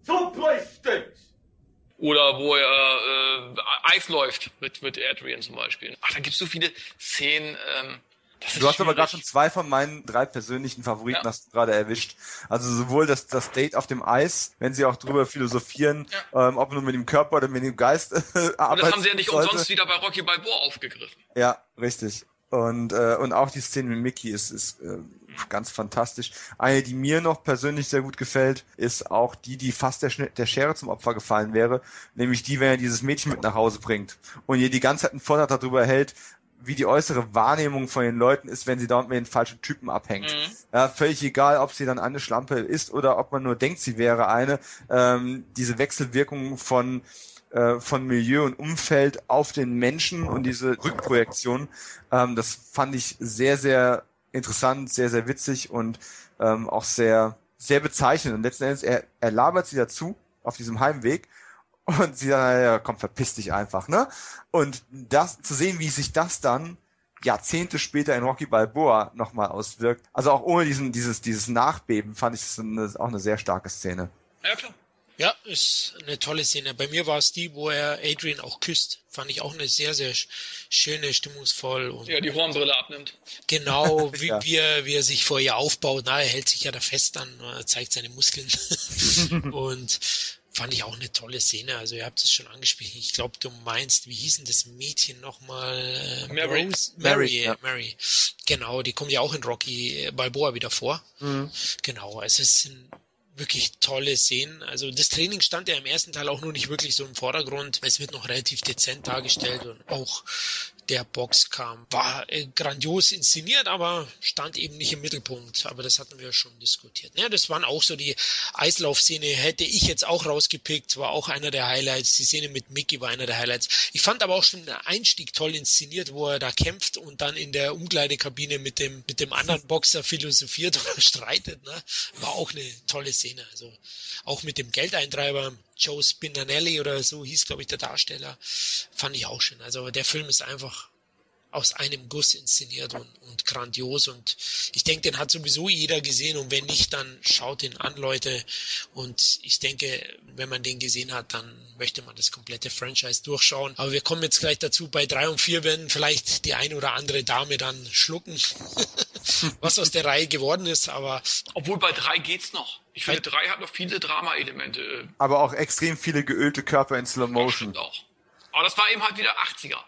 This whole place stinks. Oder wo er äh, Eis läuft mit, mit Adrian zum Beispiel. Ach, da gibt's so viele Szenen. Ähm, das Du hast aber gerade schwierig. schon zwei von meinen drei persönlichen Favoriten Ja. hast du gerade erwischt. Also sowohl das, das Date auf dem Eis, wenn sie auch drüber philosophieren, ähm, ob man mit dem Körper oder mit dem Geist äh, Und arbeiten das haben sie ja nicht sollte. umsonst wieder bei Rocky Balboa aufgegriffen. Ja, richtig. Und, äh, und auch die Szene mit Mickey ist, ist äh, ganz fantastisch. Eine, die mir noch persönlich sehr gut gefällt, ist auch die, die fast der, der Schere zum Opfer gefallen wäre, nämlich die, wenn er dieses Mädchen mit nach Hause bringt und ihr die ganze Zeit einen Vortrag darüber hält, wie die äußere Wahrnehmung von den Leuten ist, wenn sie dort mit den falschen Typen abhängt. Mhm. Ja, völlig egal, ob sie dann eine Schlampe ist oder ob man nur denkt, sie wäre eine. Ähm, diese Wechselwirkung von äh, von Milieu und Umfeld auf den Menschen und diese Rückprojektion, ähm, das fand ich sehr, sehr interessant, sehr, sehr witzig und ähm, auch sehr, sehr bezeichnend. Und letzten Endes, er, er labert sie dazu auf diesem Heimweg und sie dann, ja, komm, verpiss dich einfach, ne? Und das, zu sehen, wie sich das dann Jahrzehnte später in Rocky Balboa nochmal auswirkt, also auch ohne diesen, dieses, dieses Nachbeben, fand ich das eine, auch eine sehr starke Szene. Ja, klar. Ja, ist eine tolle Szene. Bei mir war es die, wo er Adrian auch küsst. Fand ich auch eine sehr, sehr sch- schöne, stimmungsvoll und Ja, die Hornbrille abnimmt. genau, (laughs) wie, Ja. wie, er, wie er sich vor ihr aufbaut. Na, er hält sich ja da fest an, zeigt seine Muskeln. (laughs) und fand ich auch eine tolle Szene. Also ihr habt es schon angesprochen. Ich glaube, du meinst, wie hieß denn das Mädchen nochmal? Äh, Mary. Rose? Mary, Mary, ja. Mary. Genau, die kommt ja auch in Rocky Balboa wieder vor. Genau, also es sind wirklich tolle Szenen. Also das Training stand ja im ersten Teil auch nur nicht wirklich so im Vordergrund. Es wird noch relativ dezent dargestellt und auch der Boxkampf war äh, grandios inszeniert, aber stand eben nicht im Mittelpunkt. Aber das hatten wir schon diskutiert. Ja, das waren auch so die Eislaufszene, hätte ich jetzt auch rausgepickt, war auch einer der Highlights. Die Szene mit Mickey war einer der Highlights. Ich fand aber auch schon den Einstieg toll inszeniert, wo er da kämpft und dann in der Umkleidekabine mit dem, mit dem anderen Boxer philosophiert (laughs) oder streitet. Ne? War auch eine tolle Szene. Also auch mit dem Geldeintreiber Joe Spinanelli oder so hieß, glaube ich, der Darsteller. Fand ich auch schön. Also der Film ist einfach aus einem Guss inszeniert und, und grandios und ich denke, den hat sowieso jeder gesehen und wenn nicht, dann schaut ihn an, Leute. Und ich denke, wenn man den gesehen hat, dann möchte man das komplette Franchise durchschauen. Aber wir kommen jetzt gleich dazu, bei drei und vier werden vielleicht die ein oder andere Dame dann schlucken, (laughs) was aus der Reihe geworden ist, aber Obwohl bei drei geht's noch. Ich finde, drei hat noch viele Drama-Elemente. Aber auch extrem viele geölte Körper in Slow Das Motion. stimmt auch. Aber das war eben halt wieder 80er.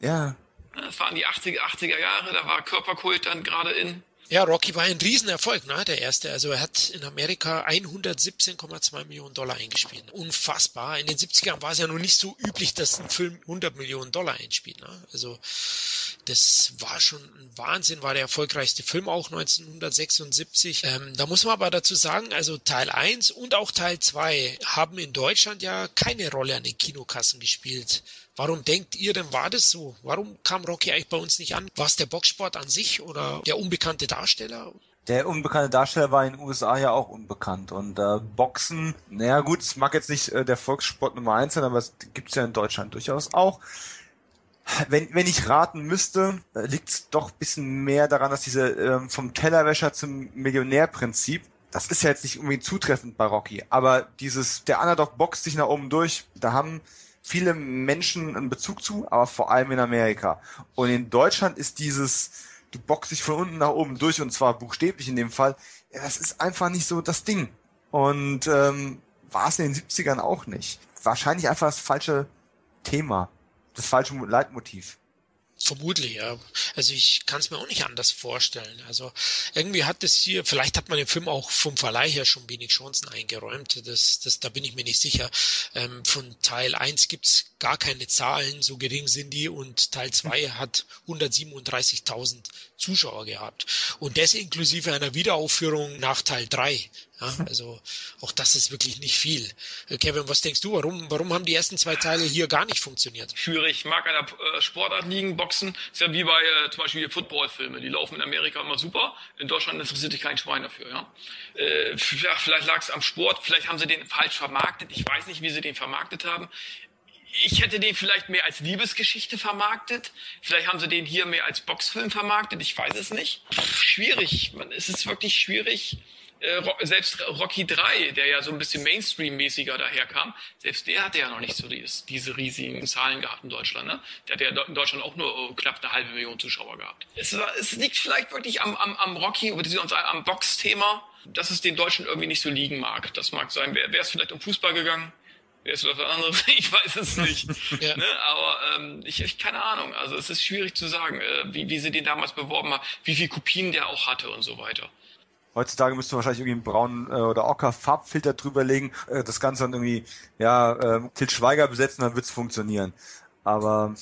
Ja. Das waren die 80er, 80er Jahre, da war Körperkult dann gerade in. Ja, Rocky war ein Riesenerfolg, ne, der erste. Also er hat in Amerika 117,2 Millionen Dollar eingespielt. Unfassbar. In den 70ern war es ja noch nicht so üblich, dass ein Film 100 Millionen Dollar einspielt. Ne? Also das war schon ein Wahnsinn, war der erfolgreichste Film auch 1976. Ähm, da muss man aber dazu sagen, also Teil 1 und auch Teil 2 haben in Deutschland ja keine Rolle an den Kinokassen gespielt. Warum denkt ihr denn, war das so? Warum kam Rocky eigentlich bei uns nicht an? War es der Boxsport an sich oder der unbekannte Darsteller? Der unbekannte Darsteller war in den USA ja auch unbekannt. Und äh, Boxen, naja gut, es mag jetzt nicht äh, der Volkssport Nummer eins sein, aber es gibt's ja in Deutschland durchaus auch. Wenn, wenn ich raten müsste, äh, liegt's doch ein bisschen mehr daran, dass diese ähm, vom Tellerwäscher zum Millionärprinzip, das ist ja jetzt nicht unbedingt zutreffend bei Rocky, aber dieses, der Underdog boxt sich nach oben durch, da haben viele Menschen einen Bezug zu, aber vor allem in Amerika. Und in Deutschland ist dieses, du boxst dich von unten nach oben durch und zwar buchstäblich in dem Fall, ja, das ist einfach nicht so das Ding. Und ähm, war es in den 70ern auch nicht. Wahrscheinlich einfach das falsche Thema, das falsche Leitmotiv. Vermutlich, ja. Also ich kann es mir auch nicht anders vorstellen. Also irgendwie hat es hier, vielleicht hat man dem Film auch vom Verleih her schon wenig Chancen eingeräumt. Das, das, da bin ich mir nicht sicher. Ähm, von Teil 1 gibt's gar keine Zahlen, so gering sind die und Teil 2 hat 137.000 Zuschauer gehabt. Und das inklusive einer Wiederaufführung nach Teil 3. Ja, also auch das ist wirklich nicht viel. Äh, Kevin, was denkst du, warum, warum haben die ersten zwei Teile hier gar nicht funktioniert? Schwierig, mag einer äh, Sportart liegen, Boxen, ist ja wie bei äh, zum Beispiel Footballfilme, die laufen in Amerika immer super, in Deutschland interessiert sich kein Schwein dafür. Ja? Ja vielleicht lag es am Sport, vielleicht haben sie den falsch vermarktet, ich weiß nicht, wie sie den vermarktet haben ich hätte den vielleicht mehr als Liebesgeschichte vermarktet. Vielleicht haben sie den hier mehr als Boxfilm vermarktet. Ich weiß es nicht. Pff, schwierig. Man, es ist wirklich schwierig. Äh, selbst Rocky 3, der ja so ein bisschen Mainstream-mäßiger daherkam, selbst der hatte ja noch nicht so diese riesigen Zahlen gehabt in Deutschland. Ne? Der hat ja in Deutschland auch nur oh, knapp eine halbe Million Zuschauer gehabt. Es, es liegt vielleicht wirklich am, am, am Rocky, beziehungsweise am Box-Thema, dass es den Deutschen irgendwie nicht so liegen mag. Das mag sein. Wäre es vielleicht um Fußball gegangen, Wer ist was anderes? (laughs) Ich weiß es nicht. (laughs) ja. ne? Aber ähm, ich, ich keine Ahnung. Also es ist schwierig zu sagen, äh, wie, wie sie den damals beworben haben, wie viel Kopien der auch hatte und so weiter. Heutzutage müsste man wahrscheinlich irgendwie einen braunen äh, oder ocker Farbfilter drüberlegen, äh, das Ganze dann irgendwie, ja, äh, Til Schweiger besetzen, dann wird's funktionieren. Aber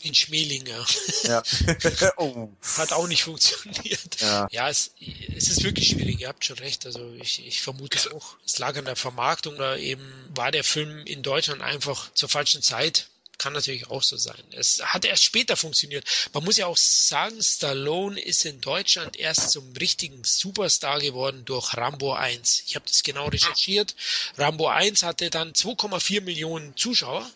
in Schmelinger. Ja. (laughs) (laughs) oh. Hat auch nicht funktioniert. Ja, ja es, es ist wirklich schwierig, ihr habt schon recht. Also ich, ich vermute es auch. Es lag an der Vermarktung oder eben war der Film in Deutschland einfach zur falschen Zeit. Kann natürlich auch so sein. Es hat erst später funktioniert. Man muss ja auch sagen, Stallone ist in Deutschland erst zum richtigen Superstar geworden durch Rambo 1. Ich habe das genau recherchiert. Rambo 1 hatte dann 2,4 Millionen Zuschauer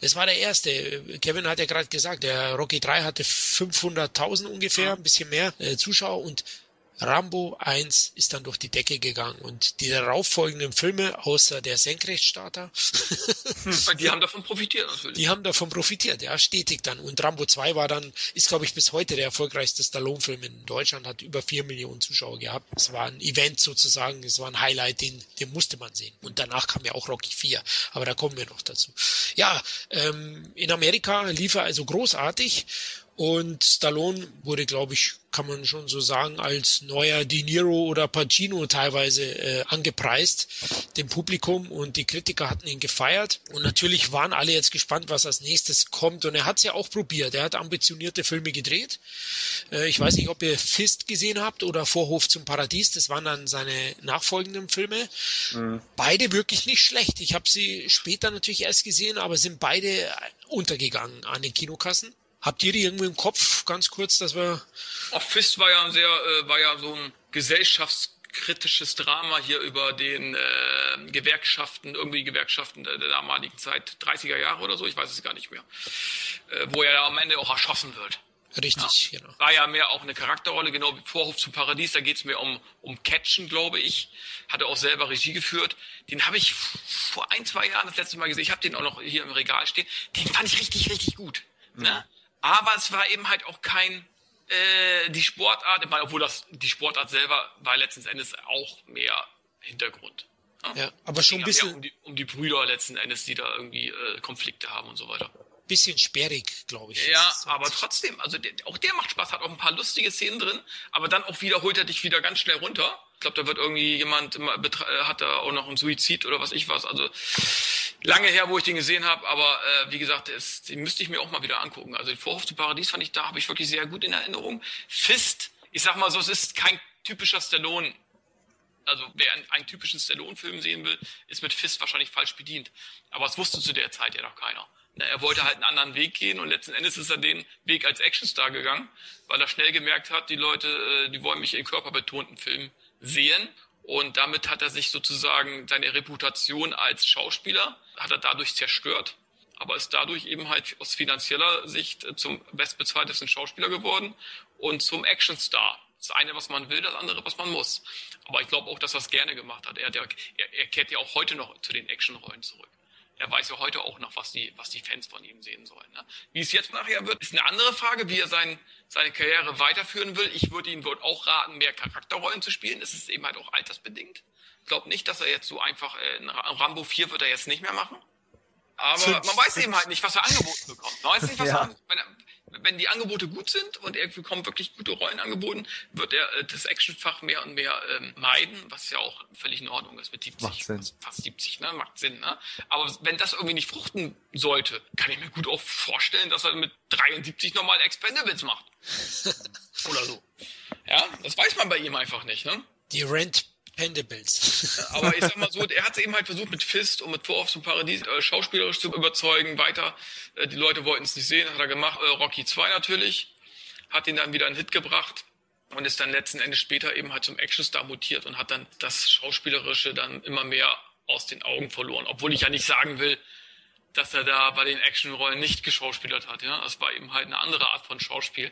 das war der erste. Kevin hat ja gerade gesagt, der Rocky 3 hatte 500.000 ungefähr, ein bisschen mehr äh, Zuschauer und Rambo 1 ist dann durch die Decke gegangen und die darauffolgenden Filme, außer der Senkrechtstarter, (laughs) die haben davon profitiert natürlich. Die haben davon profitiert, ja, stetig dann. Und Rambo 2 war dann, ist glaube ich bis heute der erfolgreichste Stallone-Film in Deutschland, hat über vier Millionen Zuschauer gehabt. Es war ein Event sozusagen, es war ein Highlight, den, den musste man sehen. Und danach kam ja auch Rocky 4, aber da kommen wir noch dazu. Ja, ähm, in Amerika lief er also großartig und Stallone wurde, glaube ich, kann man schon so sagen, als neuer De Niro oder Pacino teilweise äh, angepreist, dem Publikum und die Kritiker hatten ihn gefeiert. Und natürlich waren alle jetzt gespannt, was als nächstes kommt. Und er hat es ja auch probiert. Er hat ambitionierte Filme gedreht. Äh, ich weiß nicht, ob ihr Fist gesehen habt oder Vorhof zum Paradies. Das waren dann seine nachfolgenden Filme. Mhm. Beide wirklich nicht schlecht. Ich habe sie später natürlich erst gesehen, aber sind beide untergegangen an den Kinokassen. Habt ihr die irgendwie im Kopf, ganz kurz, dass wir. Auch Fist war ja ein sehr, äh, war ja so ein gesellschaftskritisches Drama hier über den äh, Gewerkschaften, irgendwie Gewerkschaften der, der, damaligen Zeit, 30er Jahre oder so, ich weiß es gar nicht mehr, äh, wo er am Ende auch erschossen wird. Richtig, ja. genau. War ja mehr auch eine Charakterrolle, genau wie Vorhof zum Paradies, da geht es mir um, um Catchen, glaube ich. Hatte auch selber Regie geführt. Den habe ich vor ein, zwei Jahren das letzte Mal gesehen. Ich habe den auch noch hier im Regal stehen. Den fand ich richtig, richtig gut. Ne? Mhm. Ne? Aber es war eben halt auch kein äh, die Sportart, obwohl das die Sportart selber war letzten Endes auch mehr Hintergrund. Ja, ja aber schon ein bisschen um die, um die, Brüder letzten Endes, die da irgendwie äh, Konflikte haben und so weiter. Bisschen sperrig, glaube ich. Ja, aber trotzdem, also der, auch der macht Spaß, hat auch ein paar lustige Szenen drin, aber dann auch wieder holt er dich wieder ganz schnell runter. Ich glaube, da wird irgendwie jemand hat da auch noch einen Suizid oder was ich was. Also lange her, wo ich den gesehen habe, aber äh, wie gesagt, es, den müsste ich mir auch mal wieder angucken. Also den Vorhof zu Paradies fand ich, da habe ich wirklich sehr gut in Erinnerung. Fist, ich sag mal so, es ist kein typischer Stallone. Also wer einen, einen typischen Stallone-Film sehen will, ist mit Fist wahrscheinlich falsch bedient. Aber es wusste zu der Zeit ja noch keiner. Na, er wollte halt einen anderen Weg gehen und letzten Endes ist er den Weg als Actionstar gegangen, weil er schnell gemerkt hat, die Leute, äh, die wollen mich in körperbetonten Filmen sehen und damit hat er sich sozusagen seine Reputation als Schauspieler, hat er dadurch zerstört, aber ist dadurch eben halt aus finanzieller Sicht zum bestbezahltesten Schauspieler geworden und zum Actionstar. Das eine, was man will, das andere, was man muss. Aber ich glaube auch, dass er es gerne gemacht hat. Er, der, er, er kehrt ja auch heute noch zu den Actionrollen zurück. Er weiß ja heute auch noch, was die, was die Fans von ihm sehen sollen. Ne? Wie es jetzt nachher wird, ist eine andere Frage, wie er sein, seine Karriere weiterführen will. Ich würde ihm wohl auch raten, mehr Charakterrollen zu spielen. Das ist eben halt auch altersbedingt. Ich glaube nicht, dass er jetzt so einfach, äh, Rambo 4 wird er jetzt nicht mehr machen. Aber man weiß eben halt nicht, was er angeboten bekommt. Man weiß nicht, was ja. er, wenn, wenn die Angebote gut sind und er bekommt wirklich gute Rollen angeboten, wird er äh, das Actionfach mehr und mehr ähm, meiden, was ja auch völlig in Ordnung ist mit 70, Macht Sinn. fast 70, ne? Macht Sinn, ne? Aber wenn das irgendwie nicht fruchten sollte, kann ich mir gut auch vorstellen, dass er mit 73 nochmal Expendables macht. (laughs) Oder so. Ja, das weiß man bei ihm einfach nicht, ne? Die Rent Pendables. (laughs) Aber ich sag mal so, er hat eben halt versucht mit Fist und mit Vorhof zum Paradies äh, schauspielerisch zu überzeugen, weiter. Äh, die Leute wollten es nicht sehen, hat er gemacht. Äh, Rocky 2 natürlich, hat ihn dann wieder einen Hit gebracht und ist dann letzten Endes später eben halt zum Actionstar mutiert und hat dann das Schauspielerische dann immer mehr aus den Augen verloren. Obwohl ich ja nicht sagen will, dass er da bei den Actionrollen nicht geschauspielert hat. Ja, das war eben halt eine andere Art von Schauspiel,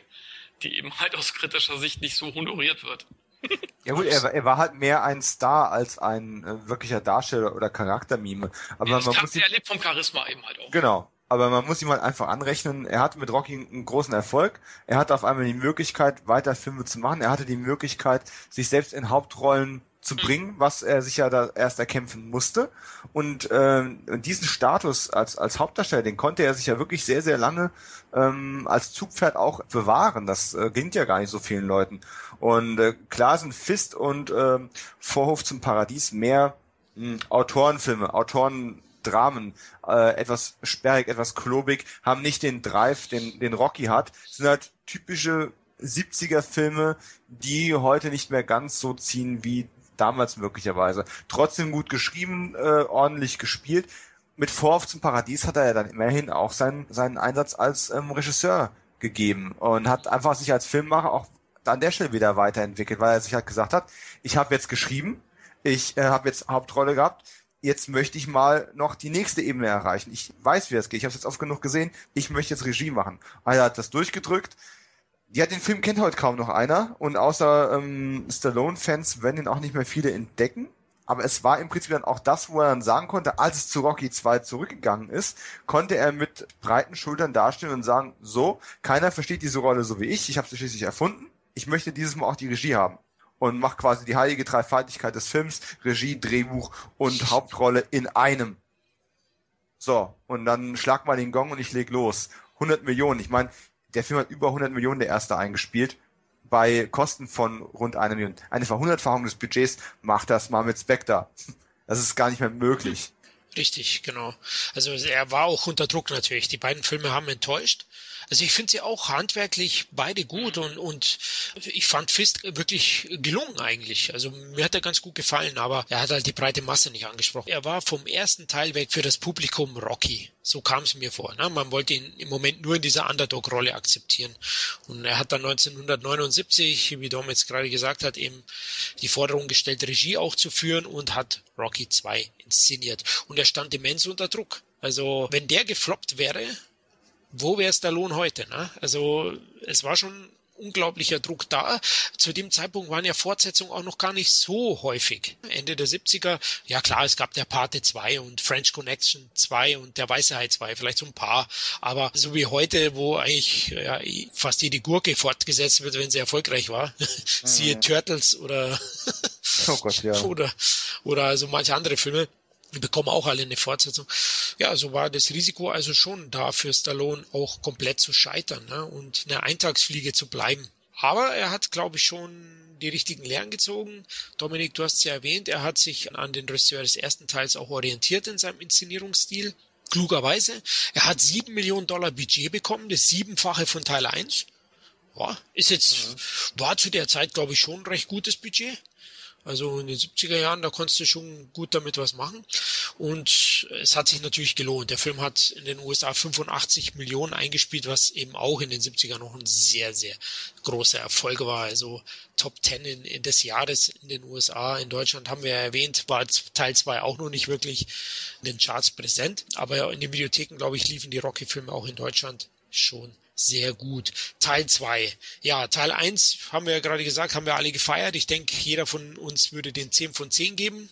die eben halt aus kritischer Sicht nicht so honoriert wird. Ja gut, er, er war halt mehr ein Star als ein äh, wirklicher Darsteller oder Charaktermime. Aber ja, man muss er lebt vom Charisma eben halt auch. Genau. Aber man muss ihm halt einfach anrechnen, er hatte mit Rocky einen großen Erfolg. Er hatte auf einmal die Möglichkeit, weiter Filme zu machen. Er hatte die Möglichkeit, sich selbst in Hauptrollen zu bringen, was er sich ja da erst erkämpfen musste. Und äh, diesen Status als, als Hauptdarsteller, den konnte er sich ja wirklich sehr, sehr lange ähm, als Zugpferd auch bewahren. Das äh, gelingt ja gar nicht so vielen Leuten. Und äh, klar sind Fist und äh, Vorhof zum Paradies mehr mh, Autorenfilme, Autorendramen, äh, etwas sperrig, etwas klobig, haben nicht den Drive, den, den Rocky hat, sind halt typische 70er Filme, die heute nicht mehr ganz so ziehen wie damals möglicherweise. Trotzdem gut geschrieben, äh, ordentlich gespielt. Mit Vorwurf zum Paradies hat er ja dann immerhin auch seinen, seinen Einsatz als ähm, Regisseur gegeben und hat einfach sich als Filmmacher auch an der Stelle wieder weiterentwickelt, weil er sich halt gesagt hat, ich habe jetzt geschrieben, ich äh, habe jetzt Hauptrolle gehabt, jetzt möchte ich mal noch die nächste Ebene erreichen. Ich weiß, wie es geht. Ich habe es jetzt oft genug gesehen. Ich möchte jetzt Regie machen. Er hat das durchgedrückt, ja, den Film kennt heute kaum noch einer und außer ähm, Stallone-Fans werden ihn auch nicht mehr viele entdecken. Aber es war im Prinzip dann auch das, wo er dann sagen konnte, als es zu Rocky 2 zurückgegangen ist, konnte er mit breiten Schultern dastehen und sagen, so, keiner versteht diese Rolle so wie ich, ich habe sie schließlich erfunden, ich möchte dieses Mal auch die Regie haben. Und macht quasi die heilige Dreifaltigkeit des Films, Regie, Drehbuch und Hauptrolle in einem. So, und dann schlag mal den Gong und ich leg los. 100 Millionen. Ich meine, der Film hat über 100 Millionen der erste eingespielt bei Kosten von rund einer Million. Eine Verhundertfachung des Budgets macht das mal mit Spectre. (laughs) Das ist gar nicht mehr möglich. Richtig, genau. Also er war auch unter Druck natürlich. Die beiden Filme haben enttäuscht. Also ich finde sie auch handwerklich beide gut und, und ich fand Fist wirklich gelungen eigentlich. Also mir hat er ganz gut gefallen, aber er hat halt die breite Masse nicht angesprochen. Er war vom ersten Teil weg für das Publikum Rocky. So kam es mir vor. Ne? Man wollte ihn im Moment nur in dieser Underdog-Rolle akzeptieren. Und er hat dann 1979, wie Dom jetzt gerade gesagt hat, eben die Forderung gestellt, Regie auch zu führen und hat Rocky 2 inszeniert. Und er stand immens unter Druck. Also wenn der gefloppt wäre, wo wäre Stallone heute? Ne? Also es war schon unglaublicher Druck da. Zu dem Zeitpunkt waren ja Fortsetzungen auch noch gar nicht so häufig. Ende der 70er, ja klar, es gab der Pate 2 und French Connection 2 und der Weiße Hai 2, vielleicht so ein paar. Aber so wie heute, wo eigentlich ja, fast jede Gurke fortgesetzt wird, wenn sie erfolgreich war, (laughs) mhm. siehe Turtles oder, oh Gott, ja. (laughs) oder, oder also manche andere Filme, die bekommen auch alle eine Fortsetzung. Ja, so war das Risiko also schon da für Stallone auch komplett zu scheitern ne? und eine Eintagsfliege zu bleiben. Aber er hat, glaube ich, schon die richtigen Lehren gezogen. Dominik, du hast es ja erwähnt, er hat sich an den Regisseur des ersten Teils auch orientiert in seinem Inszenierungsstil. Klugerweise. Er hat sieben Millionen Dollar Budget bekommen, das siebenfache von Teil 1. Ja, ist jetzt, mhm. war zu der Zeit, glaube ich, schon ein recht gutes Budget. Also in den 70er Jahren, da konntest du schon gut damit was machen. Und es hat sich natürlich gelohnt. Der Film hat in den USA 85 Millionen eingespielt, was eben auch in den 70er noch ein sehr, sehr großer Erfolg war. Also Top 10 in, in des Jahres in den USA. In Deutschland haben wir ja erwähnt, war Teil 2 auch noch nicht wirklich in den Charts präsent. Aber in den Videotheken, glaube ich, liefen die Rocky-Filme auch in Deutschland schon sehr gut. Teil 2. Ja, Teil 1 haben wir ja gerade gesagt, haben wir alle gefeiert. Ich denke, jeder von uns würde den 10 von 10 geben.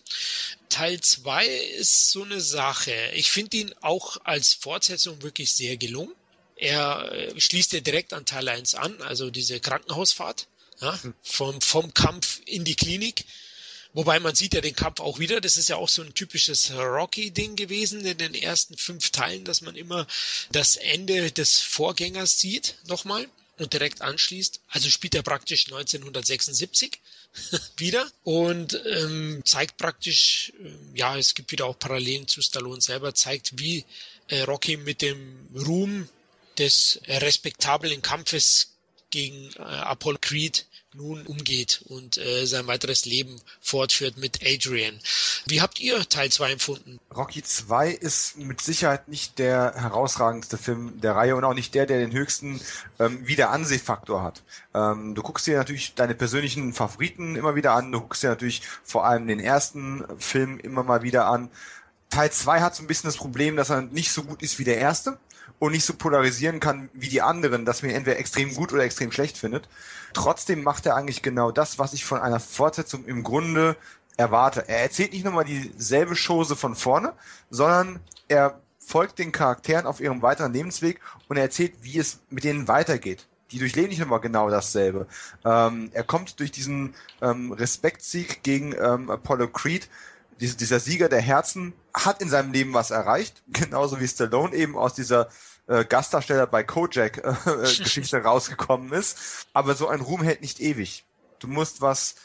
Teil 2 ist so eine Sache. Ich finde ihn auch als Fortsetzung wirklich sehr gelungen. Er äh, schließt ja direkt an Teil 1 an, also diese Krankenhausfahrt ja, vom, vom Kampf in die Klinik. Wobei man sieht ja den Kampf auch wieder. Das ist ja auch so ein typisches Rocky-Ding gewesen in den ersten fünf Teilen, dass man immer das Ende des Vorgängers sieht, nochmal, und direkt anschließt. Also spielt er praktisch 1976 (laughs) wieder und ähm, zeigt praktisch, äh, ja, es gibt wieder auch Parallelen zu Stallone selber, zeigt, wie äh, Rocky mit dem Ruhm des äh, respektablen Kampfes gegen äh, Apollo Creed nun umgeht und äh, sein weiteres Leben fortführt mit Adrian. Wie habt ihr Teil 2 empfunden? Rocky 2 ist mit Sicherheit nicht der herausragendste Film der Reihe und auch nicht der, der den höchsten ähm, Wiederansehfaktor hat. Ähm, du guckst dir natürlich deine persönlichen Favoriten immer wieder an, du guckst dir natürlich vor allem den ersten Film immer mal wieder an. Teil 2 hat so ein bisschen das Problem, dass er nicht so gut ist wie der erste und nicht so polarisieren kann wie die anderen, dass ihn entweder extrem gut oder extrem schlecht findet. Trotzdem macht er eigentlich genau das, was ich von einer Fortsetzung im Grunde erwarte. Er erzählt nicht nochmal dieselbe Chose von vorne, sondern er folgt den Charakteren auf ihrem weiteren Lebensweg und er erzählt, wie es mit denen weitergeht. Die durchleben nicht nochmal genau dasselbe. Ähm, er kommt durch diesen ähm, Respektsieg gegen ähm, Apollo Creed, dieser Sieger der Herzen, hat in seinem Leben was erreicht, (laughs) genauso wie Stallone eben aus dieser äh, Gastdarsteller bei Kojak äh, äh, (laughs) Geschichte rausgekommen ist. Aber so ein Ruhm hält nicht ewig. Du musst was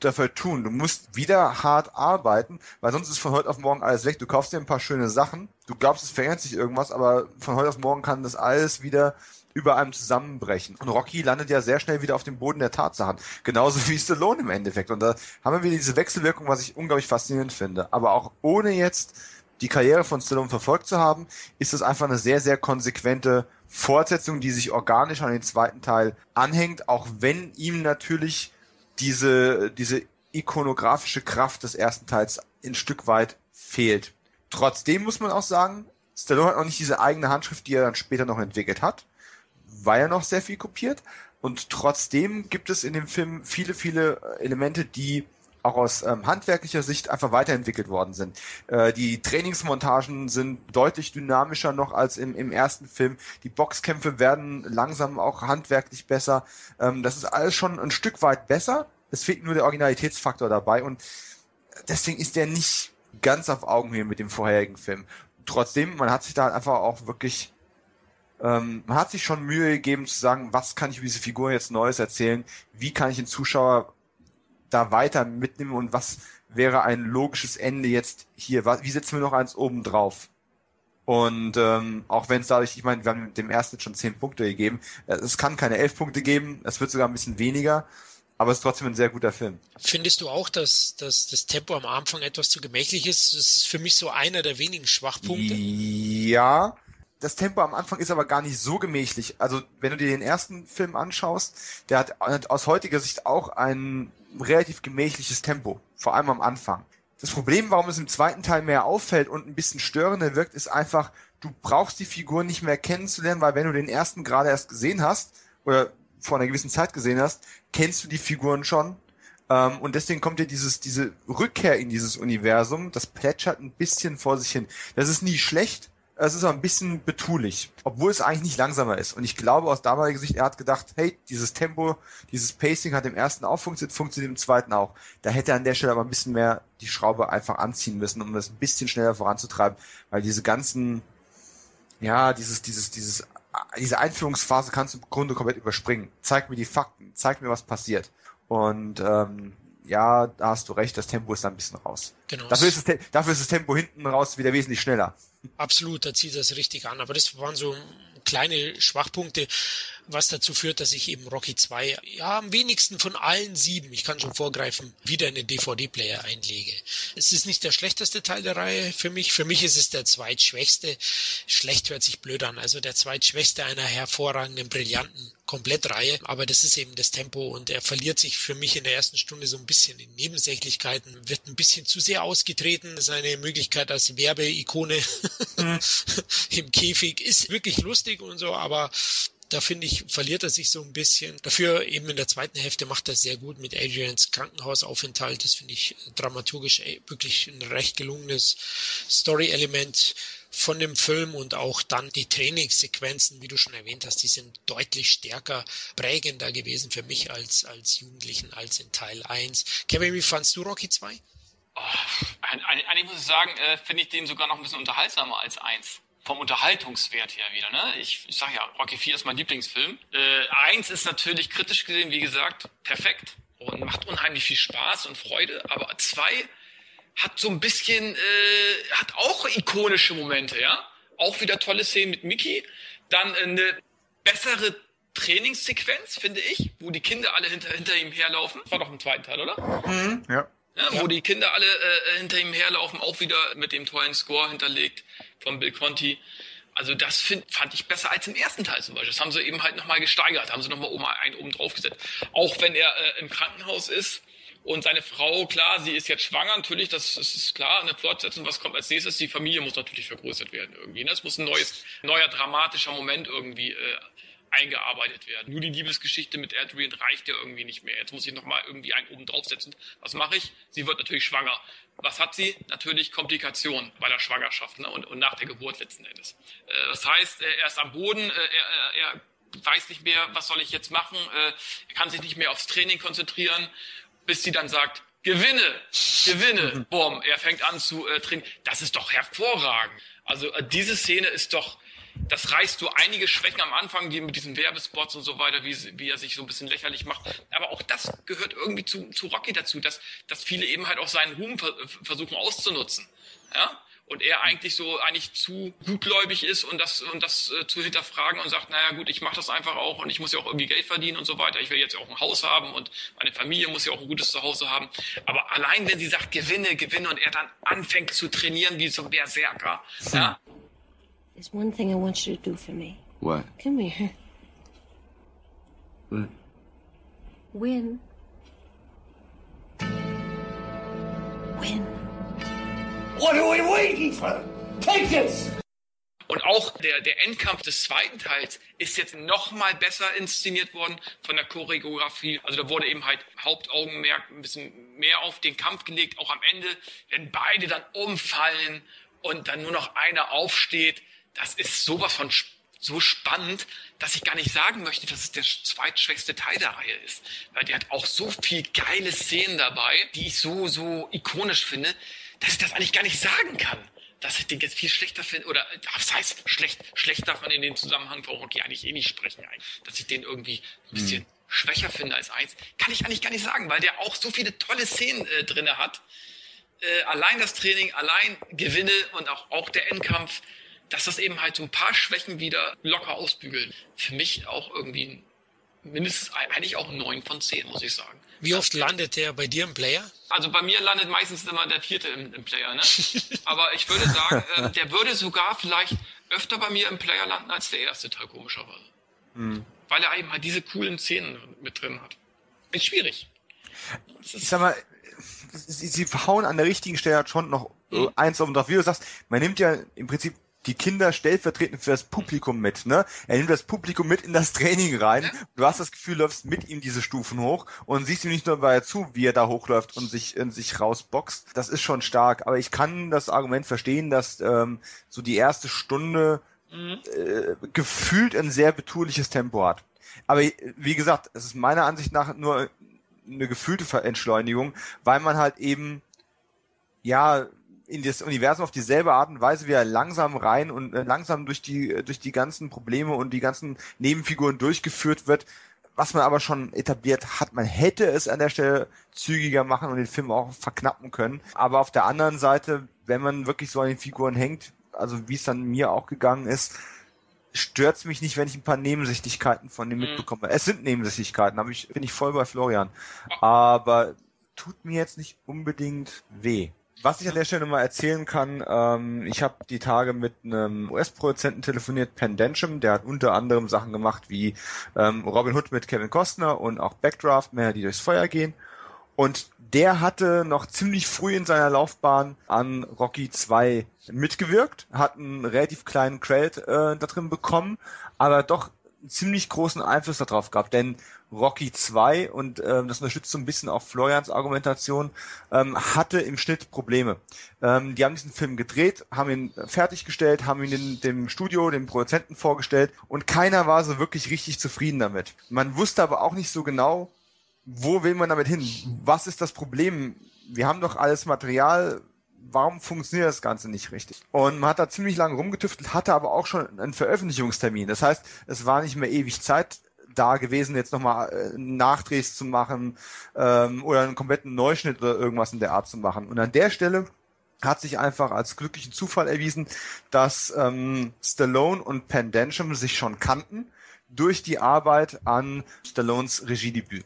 dafür tun. Du musst wieder hart arbeiten, weil sonst ist von heute auf morgen alles weg. Du kaufst dir ein paar schöne Sachen, du glaubst, es verändert sich irgendwas, aber von heute auf morgen kann das alles wieder über einem zusammenbrechen. Und Rocky landet ja sehr schnell wieder auf dem Boden der Tatsachen. Genauso wie Stallone im Endeffekt. Und da haben wir wieder diese Wechselwirkung, was ich unglaublich faszinierend finde. Aber auch ohne jetzt die Karriere von Stallone verfolgt zu haben, ist es einfach eine sehr, sehr konsequente Fortsetzung, die sich organisch an den zweiten Teil anhängt, auch wenn ihm natürlich diese, diese ikonografische Kraft des ersten Teils ein Stück weit fehlt. Trotzdem muss man auch sagen, Stallone hat auch nicht diese eigene Handschrift, die er dann später noch entwickelt hat, weil er noch sehr viel kopiert. Und trotzdem gibt es in dem Film viele, viele Elemente, die auch aus ähm, handwerklicher Sicht einfach weiterentwickelt worden sind. Äh, die Trainingsmontagen sind deutlich dynamischer noch als im, im ersten Film. Die Boxkämpfe werden langsam auch handwerklich besser. Ähm, das ist alles schon ein Stück weit besser. Es fehlt nur der Originalitätsfaktor dabei und deswegen ist der nicht ganz auf Augenhöhe mit dem vorherigen Film. Trotzdem, man hat sich da einfach auch wirklich ähm, man hat sich schon Mühe gegeben zu sagen, was kann ich über diese Figur jetzt Neues erzählen, wie kann ich den Zuschauer da weiter mitnehmen und was wäre ein logisches Ende jetzt hier? Wie setzen wir noch eins oben drauf? Und ähm, auch wenn es dadurch, ich meine, wir haben dem ersten schon zehn Punkte gegeben, äh, es kann keine elf Punkte geben, es wird sogar ein bisschen weniger, aber es ist trotzdem ein sehr guter Film. Findest du auch, dass, dass das Tempo am Anfang etwas zu gemächlich ist? Das ist für mich so einer der wenigen Schwachpunkte. Ja, das Tempo am Anfang ist aber gar nicht so gemächlich. Also wenn du dir den ersten Film anschaust, der hat aus heutiger Sicht auch ein relativ gemächliches Tempo, vor allem am Anfang. Das Problem, warum es im zweiten Teil mehr auffällt und ein bisschen störender wirkt, ist einfach, du brauchst die Figur nicht mehr kennenzulernen, weil wenn du den ersten gerade erst gesehen hast oder vor einer gewissen Zeit gesehen hast, kennst du die Figuren schon. Ähm, und deswegen kommt dir dieses, diese Rückkehr in dieses Universum, das plätschert ein bisschen vor sich hin. Das ist nie schlecht, es ist ein bisschen betulich, obwohl es eigentlich nicht langsamer ist. Und ich glaube aus damaliger Sicht, er hat gedacht, hey, dieses Tempo, dieses Pacing hat im ersten auch funktioniert, funktioniert im zweiten auch. Da hätte er an der Stelle aber ein bisschen mehr die Schraube einfach anziehen müssen, um das ein bisschen schneller voranzutreiben, weil diese ganzen, ja, dieses, dieses, dieses, diese Einführungsphase kannst du im Grunde komplett überspringen. Zeig mir die Fakten, zeig mir, was passiert. Und ähm, ja, da hast du recht, das Tempo ist da ein bisschen raus. Genau. Dafür ist, das, dafür ist das Tempo hinten raus wieder wesentlich schneller. Absolut, da zieht das richtig an. Aber das waren so kleine Schwachpunkte, was dazu führt, dass ich eben Rocky 2 ja am wenigsten von allen sieben, ich kann schon vorgreifen, wieder in den DVD-Player einlege. Es ist nicht der schlechteste Teil der Reihe für mich. Für mich ist es der zweitschwächste. Schlecht hört sich blöd an. Also der zweitschwächste einer hervorragenden, brillanten Komplettreihe, aber das ist eben das Tempo und er verliert sich für mich in der ersten Stunde so ein bisschen in Nebensächlichkeiten, wird ein bisschen zu sehr ausgetreten. Seine Möglichkeit als Werbeikone (laughs) mhm. im Käfig ist wirklich lustig und so, aber da finde ich, verliert er sich so ein bisschen. Dafür eben in der zweiten Hälfte macht er sehr gut mit Adrians Krankenhausaufenthalt. Das finde ich dramaturgisch wirklich ein recht gelungenes Story-Element von dem Film und auch dann die Trainingssequenzen, wie du schon erwähnt hast, die sind deutlich stärker prägender gewesen für mich als, als Jugendlichen als in Teil 1. Kevin, wie fandst du Rocky 2? Oh, eigentlich muss ich sagen, äh, finde ich den sogar noch ein bisschen unterhaltsamer als 1 vom Unterhaltungswert her wieder. Ne? Ich, ich sage ja, Rocky 4 ist mein Lieblingsfilm. Äh, eins ist natürlich kritisch gesehen, wie gesagt, perfekt und macht unheimlich viel Spaß und Freude. Aber zwei hat so ein bisschen, äh, hat auch ikonische Momente, ja. Auch wieder tolle Szenen mit Mickey. Dann eine bessere Trainingssequenz, finde ich, wo die Kinder alle hinter, hinter ihm herlaufen. Das war doch im zweiten Teil, oder? Mhm, ja. Ja, wo die Kinder alle äh, hinter ihm herlaufen, auch wieder mit dem tollen Score hinterlegt von Bill Conti. Also das find, fand ich besser als im ersten Teil zum Beispiel. Das haben sie eben halt nochmal gesteigert, haben sie nochmal oben, einen oben drauf gesetzt. Auch wenn er äh, im Krankenhaus ist und seine Frau, klar, sie ist jetzt schwanger, natürlich, das, das ist klar, eine Plotsetzung, was kommt als nächstes? Die Familie muss natürlich vergrößert werden irgendwie. Ne? Es muss ein neues, neuer dramatischer Moment irgendwie äh, eingearbeitet werden. Nur die Liebesgeschichte mit Adrian reicht ja irgendwie nicht mehr. Jetzt muss ich nochmal irgendwie einen oben draufsetzen. Was mache ich? Sie wird natürlich schwanger. Was hat sie? Natürlich Komplikationen bei der Schwangerschaft ne? und, und nach der Geburt letzten Endes. Äh, das heißt, er ist am Boden, äh, er, er weiß nicht mehr, was soll ich jetzt machen, äh, er kann sich nicht mehr aufs Training konzentrieren, bis sie dann sagt, gewinne, gewinne, mhm. boom, er fängt an zu äh, trainieren. Das ist doch hervorragend. Also äh, diese Szene ist doch, das reißt so einige Schwächen am Anfang, die mit diesen Werbespots und so weiter, wie, wie er sich so ein bisschen lächerlich macht. Aber auch das gehört irgendwie zu, zu Rocky dazu, dass, dass viele eben halt auch seinen Ruhm versuchen auszunutzen. Ja? Und er eigentlich so eigentlich zu gutgläubig ist und das, und das äh, zu hinterfragen und sagt, naja gut, ich mache das einfach auch und ich muss ja auch irgendwie Geld verdienen und so weiter. Ich will jetzt auch ein Haus haben und meine Familie muss ja auch ein gutes Zuhause haben. Aber allein wenn sie sagt, gewinne, gewinne und er dann anfängt zu trainieren wie so ein Berserker, ja, There's one thing I want you to do for me. What? Come here. What? Win. Win. What are we waiting for? Take this! Und auch der, der Endkampf des zweiten Teils ist jetzt noch mal besser inszeniert worden von der Choreografie. Also da wurde eben halt Hauptaugenmerk ein bisschen mehr auf den Kampf gelegt. Auch am Ende, wenn beide dann umfallen und dann nur noch einer aufsteht, das ist sowas von so spannend, dass ich gar nicht sagen möchte, dass es der zweitschwächste Teil der Reihe ist. Weil der hat auch so viel geile Szenen dabei, die ich so, so ikonisch finde, dass ich das eigentlich gar nicht sagen kann. Dass ich den jetzt viel schlechter finde, oder was heißt schlecht, schlecht darf man in dem Zusammenhang von Rocky eigentlich eh nicht sprechen, eigentlich. dass ich den irgendwie ein bisschen hm. schwächer finde als eins, kann ich eigentlich gar nicht sagen, weil der auch so viele tolle Szenen äh, drinne hat. Äh, allein das Training, allein Gewinne und auch, auch der Endkampf, dass das eben halt so ein paar Schwächen wieder locker ausbügelt. Für mich auch irgendwie mindestens eigentlich auch neun von zehn, muss ich sagen. Wie oft landet der bei dir im Player? Also bei mir landet meistens immer der vierte im, im Player, ne? (laughs) Aber ich würde sagen, äh, der würde sogar vielleicht öfter bei mir im Player landen als der erste Teil, komischerweise. Hm. Weil er eben halt diese coolen Szenen mit drin hat. Ist schwierig. Ist ich sag mal, sie, sie hauen an der richtigen Stelle halt schon noch hm. eins oben drauf. Wie du sagst, man nimmt ja im Prinzip die Kinder stellvertretend für das Publikum mit, ne? Er nimmt das Publikum mit in das Training rein. Du hast das Gefühl, läufst mit ihm diese Stufen hoch und siehst ihm nicht nur dabei zu, wie er da hochläuft und sich, in sich rausboxt. Das ist schon stark. Aber ich kann das Argument verstehen, dass ähm, so die erste Stunde mhm. äh, gefühlt ein sehr betuliches Tempo hat. Aber wie gesagt, es ist meiner Ansicht nach nur eine gefühlte Entschleunigung, weil man halt eben ja in das Universum auf dieselbe Art und Weise wieder langsam rein und äh, langsam durch die äh, durch die ganzen Probleme und die ganzen Nebenfiguren durchgeführt wird, was man aber schon etabliert hat. Man hätte es an der Stelle zügiger machen und den Film auch verknappen können. Aber auf der anderen Seite, wenn man wirklich so an den Figuren hängt, also wie es dann mir auch gegangen ist, stört's mich nicht, wenn ich ein paar Nebensächlichkeiten von dem mhm. mitbekomme. Es sind Nebensächlichkeiten, aber ich bin ich voll bei Florian. Aber tut mir jetzt nicht unbedingt weh. Was ich an der Stelle mal erzählen kann, ähm, ich habe die Tage mit einem US-Produzenten telefoniert, Pendentium, der hat unter anderem Sachen gemacht wie ähm, Robin Hood mit Kevin Costner und auch Backdraft, Männer, die durchs Feuer gehen. Und der hatte noch ziemlich früh in seiner Laufbahn an Rocky 2 mitgewirkt, hat einen relativ kleinen Credit äh, da drin bekommen, aber doch einen ziemlich großen Einfluss darauf gehabt, denn Rocky 2 und ähm, das unterstützt so ein bisschen auch Florians Argumentation, ähm, hatte im Schnitt Probleme. Ähm, die haben diesen Film gedreht, haben ihn fertiggestellt, haben ihn in dem Studio, dem Produzenten vorgestellt und keiner war so wirklich richtig zufrieden damit. Man wusste aber auch nicht so genau, wo will man damit hin? Was ist das Problem? Wir haben doch alles Material, warum funktioniert das Ganze nicht richtig? Und man hat da ziemlich lange rumgetüftelt, hatte aber auch schon einen Veröffentlichungstermin. Das heißt, es war nicht mehr ewig Zeit da gewesen, jetzt nochmal äh, Nachdrehs zu machen ähm, oder einen kompletten Neuschnitt oder irgendwas in der Art zu machen. Und an der Stelle hat sich einfach als glücklichen Zufall erwiesen, dass ähm, Stallone und Pendensham sich schon kannten durch die Arbeit an Stallones Regiedebüt.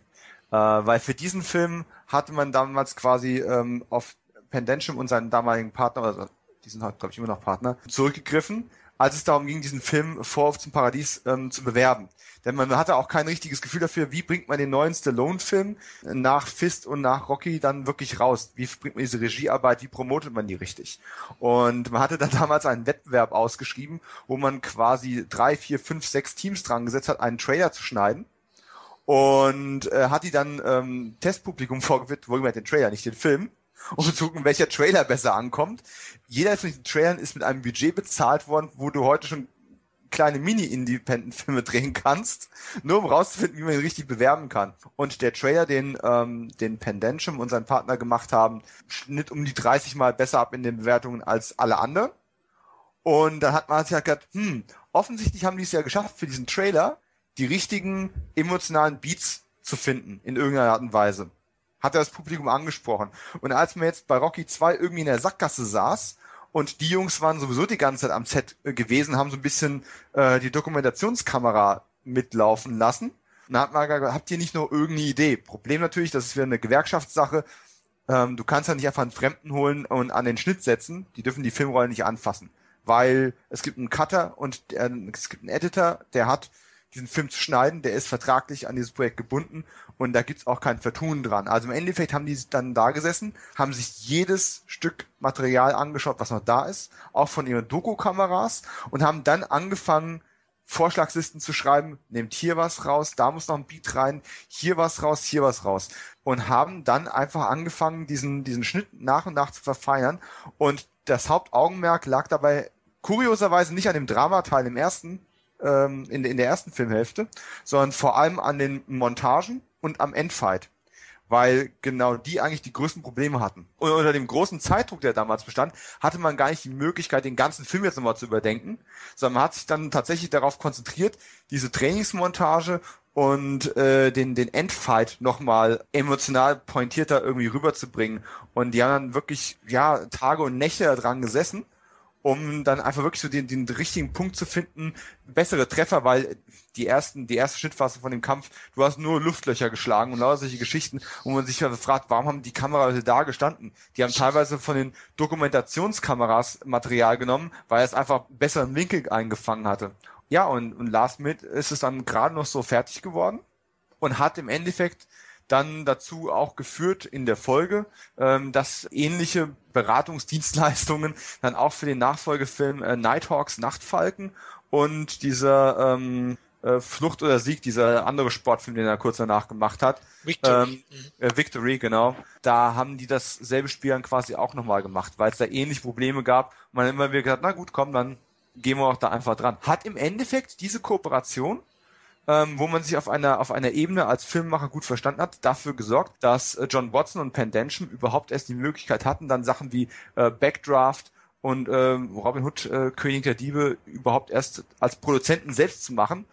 Äh, weil für diesen Film hatte man damals quasi ähm, auf Pendensham und seinen damaligen Partner, also die sind halt, glaube ich, immer noch Partner, zurückgegriffen, als es darum ging, diesen Film Vorwurf zum Paradies ähm, zu bewerben. Denn man hatte auch kein richtiges Gefühl dafür, wie bringt man den neuen Stallone-Film nach Fist und nach Rocky dann wirklich raus? Wie bringt man diese Regiearbeit, wie promotet man die richtig? Und man hatte dann (laughs) damals einen Wettbewerb ausgeschrieben, wo man quasi drei, vier, fünf, sechs Teams dran gesetzt hat, einen Trailer zu schneiden und äh, hat die dann ähm, Testpublikum (laughs) vorgeführt, wohlgemerkt den Trailer, nicht den Film, um zu gucken, welcher Trailer besser ankommt. Jeder von diesen Trailern ist mit einem Budget bezahlt worden, wo du heute schon kleine Mini-Independent-Filme (laughs) drehen kannst, nur um rauszufinden, wie man ihn richtig bewerben kann. Und der Trailer, den, ähm, den Pendensham und sein Partner gemacht haben, schnitt um die 30 Mal besser ab in den Bewertungen als alle anderen. Und dann hat man sich halt gedacht, hm, offensichtlich haben die es ja geschafft, für diesen Trailer die richtigen emotionalen Beats zu finden, in irgendeiner Art und Weise. Hat er das Publikum angesprochen. Und als man jetzt bei Rocky 2 irgendwie in der Sackgasse saß und die Jungs waren sowieso die ganze Zeit am Set äh, gewesen, haben so ein bisschen äh, die Dokumentationskamera mitlaufen lassen. Dann hat man gesagt, habt ihr nicht nur irgendeine Idee? Problem natürlich, das ist wieder eine Gewerkschaftssache. Ähm, du kannst ja nicht einfach einen Fremden holen und an den Schnitt setzen. Die dürfen die Filmrollen nicht anfassen. Weil es gibt einen Cutter und äh, es gibt einen Editor, der hat diesen Film zu schneiden, der ist vertraglich an dieses Projekt gebunden und da gibt's auch kein Vertun dran. Also im Endeffekt haben die dann da gesessen, haben sich jedes Stück Material angeschaut, was noch da ist, auch von ihren Doku-Kameras und haben dann angefangen, Vorschlagslisten zu schreiben, nehmt hier was raus, da muss noch ein Beat rein, hier was raus, hier was raus. Und haben dann einfach angefangen, diesen, diesen Schnitt nach und nach zu verfeinern. Und das Hauptaugenmerk lag dabei kurioserweise nicht an dem Dramateil im ersten, ähm, in, in der ersten Filmhälfte, sondern vor allem an den Montagen und am Endfight weil genau die eigentlich die größten Probleme hatten. Und unter dem großen Zeitdruck, der damals bestand, hatte man gar nicht die Möglichkeit, den ganzen Film jetzt nochmal zu überdenken, sondern man hat sich dann tatsächlich darauf konzentriert, diese Trainingsmontage und äh, den, den Endfight nochmal emotional pointierter irgendwie rüberzubringen. Und die haben dann wirklich, ja, Tage und Nächte dran gesessen um dann einfach wirklich so den, den richtigen Punkt zu finden, bessere Treffer, weil die ersten, die erste Schnittphase von dem Kampf, du hast nur Luftlöcher geschlagen und lauter solche Geschichten, wo man sich fragt, warum haben die Kameras da gestanden? Die haben teilweise von den Dokumentationskameras Material genommen, weil es einfach besseren Winkel eingefangen hatte. Ja, und, und Last Minute ist es dann gerade noch so fertig geworden und hat im Endeffekt dann dazu auch geführt in der Folge, ähm, dass ähnliche Beratungsdienstleistungen dann auch für den Nachfolgefilm äh, Nighthawks Nachtfalken und dieser ähm, äh, Flucht oder Sieg, dieser andere Sportfilm, den er kurz danach gemacht hat. Victory. Ähm, äh, Victory, genau. Da haben die dasselbe Spiel dann quasi auch nochmal gemacht, weil es da ähnliche Probleme gab. Und man hat immer wieder gesagt, na gut, komm, dann gehen wir auch da einfach dran. Hat im Endeffekt diese Kooperation ähm, wo man sich auf einer, auf einer Ebene als Filmemacher gut verstanden hat, dafür gesorgt, dass äh, John Watson und Pendensham überhaupt erst die Möglichkeit hatten, dann Sachen wie äh, Backdraft und ähm, Robin Hood, äh, König der Diebe, überhaupt erst als Produzenten selbst zu machen,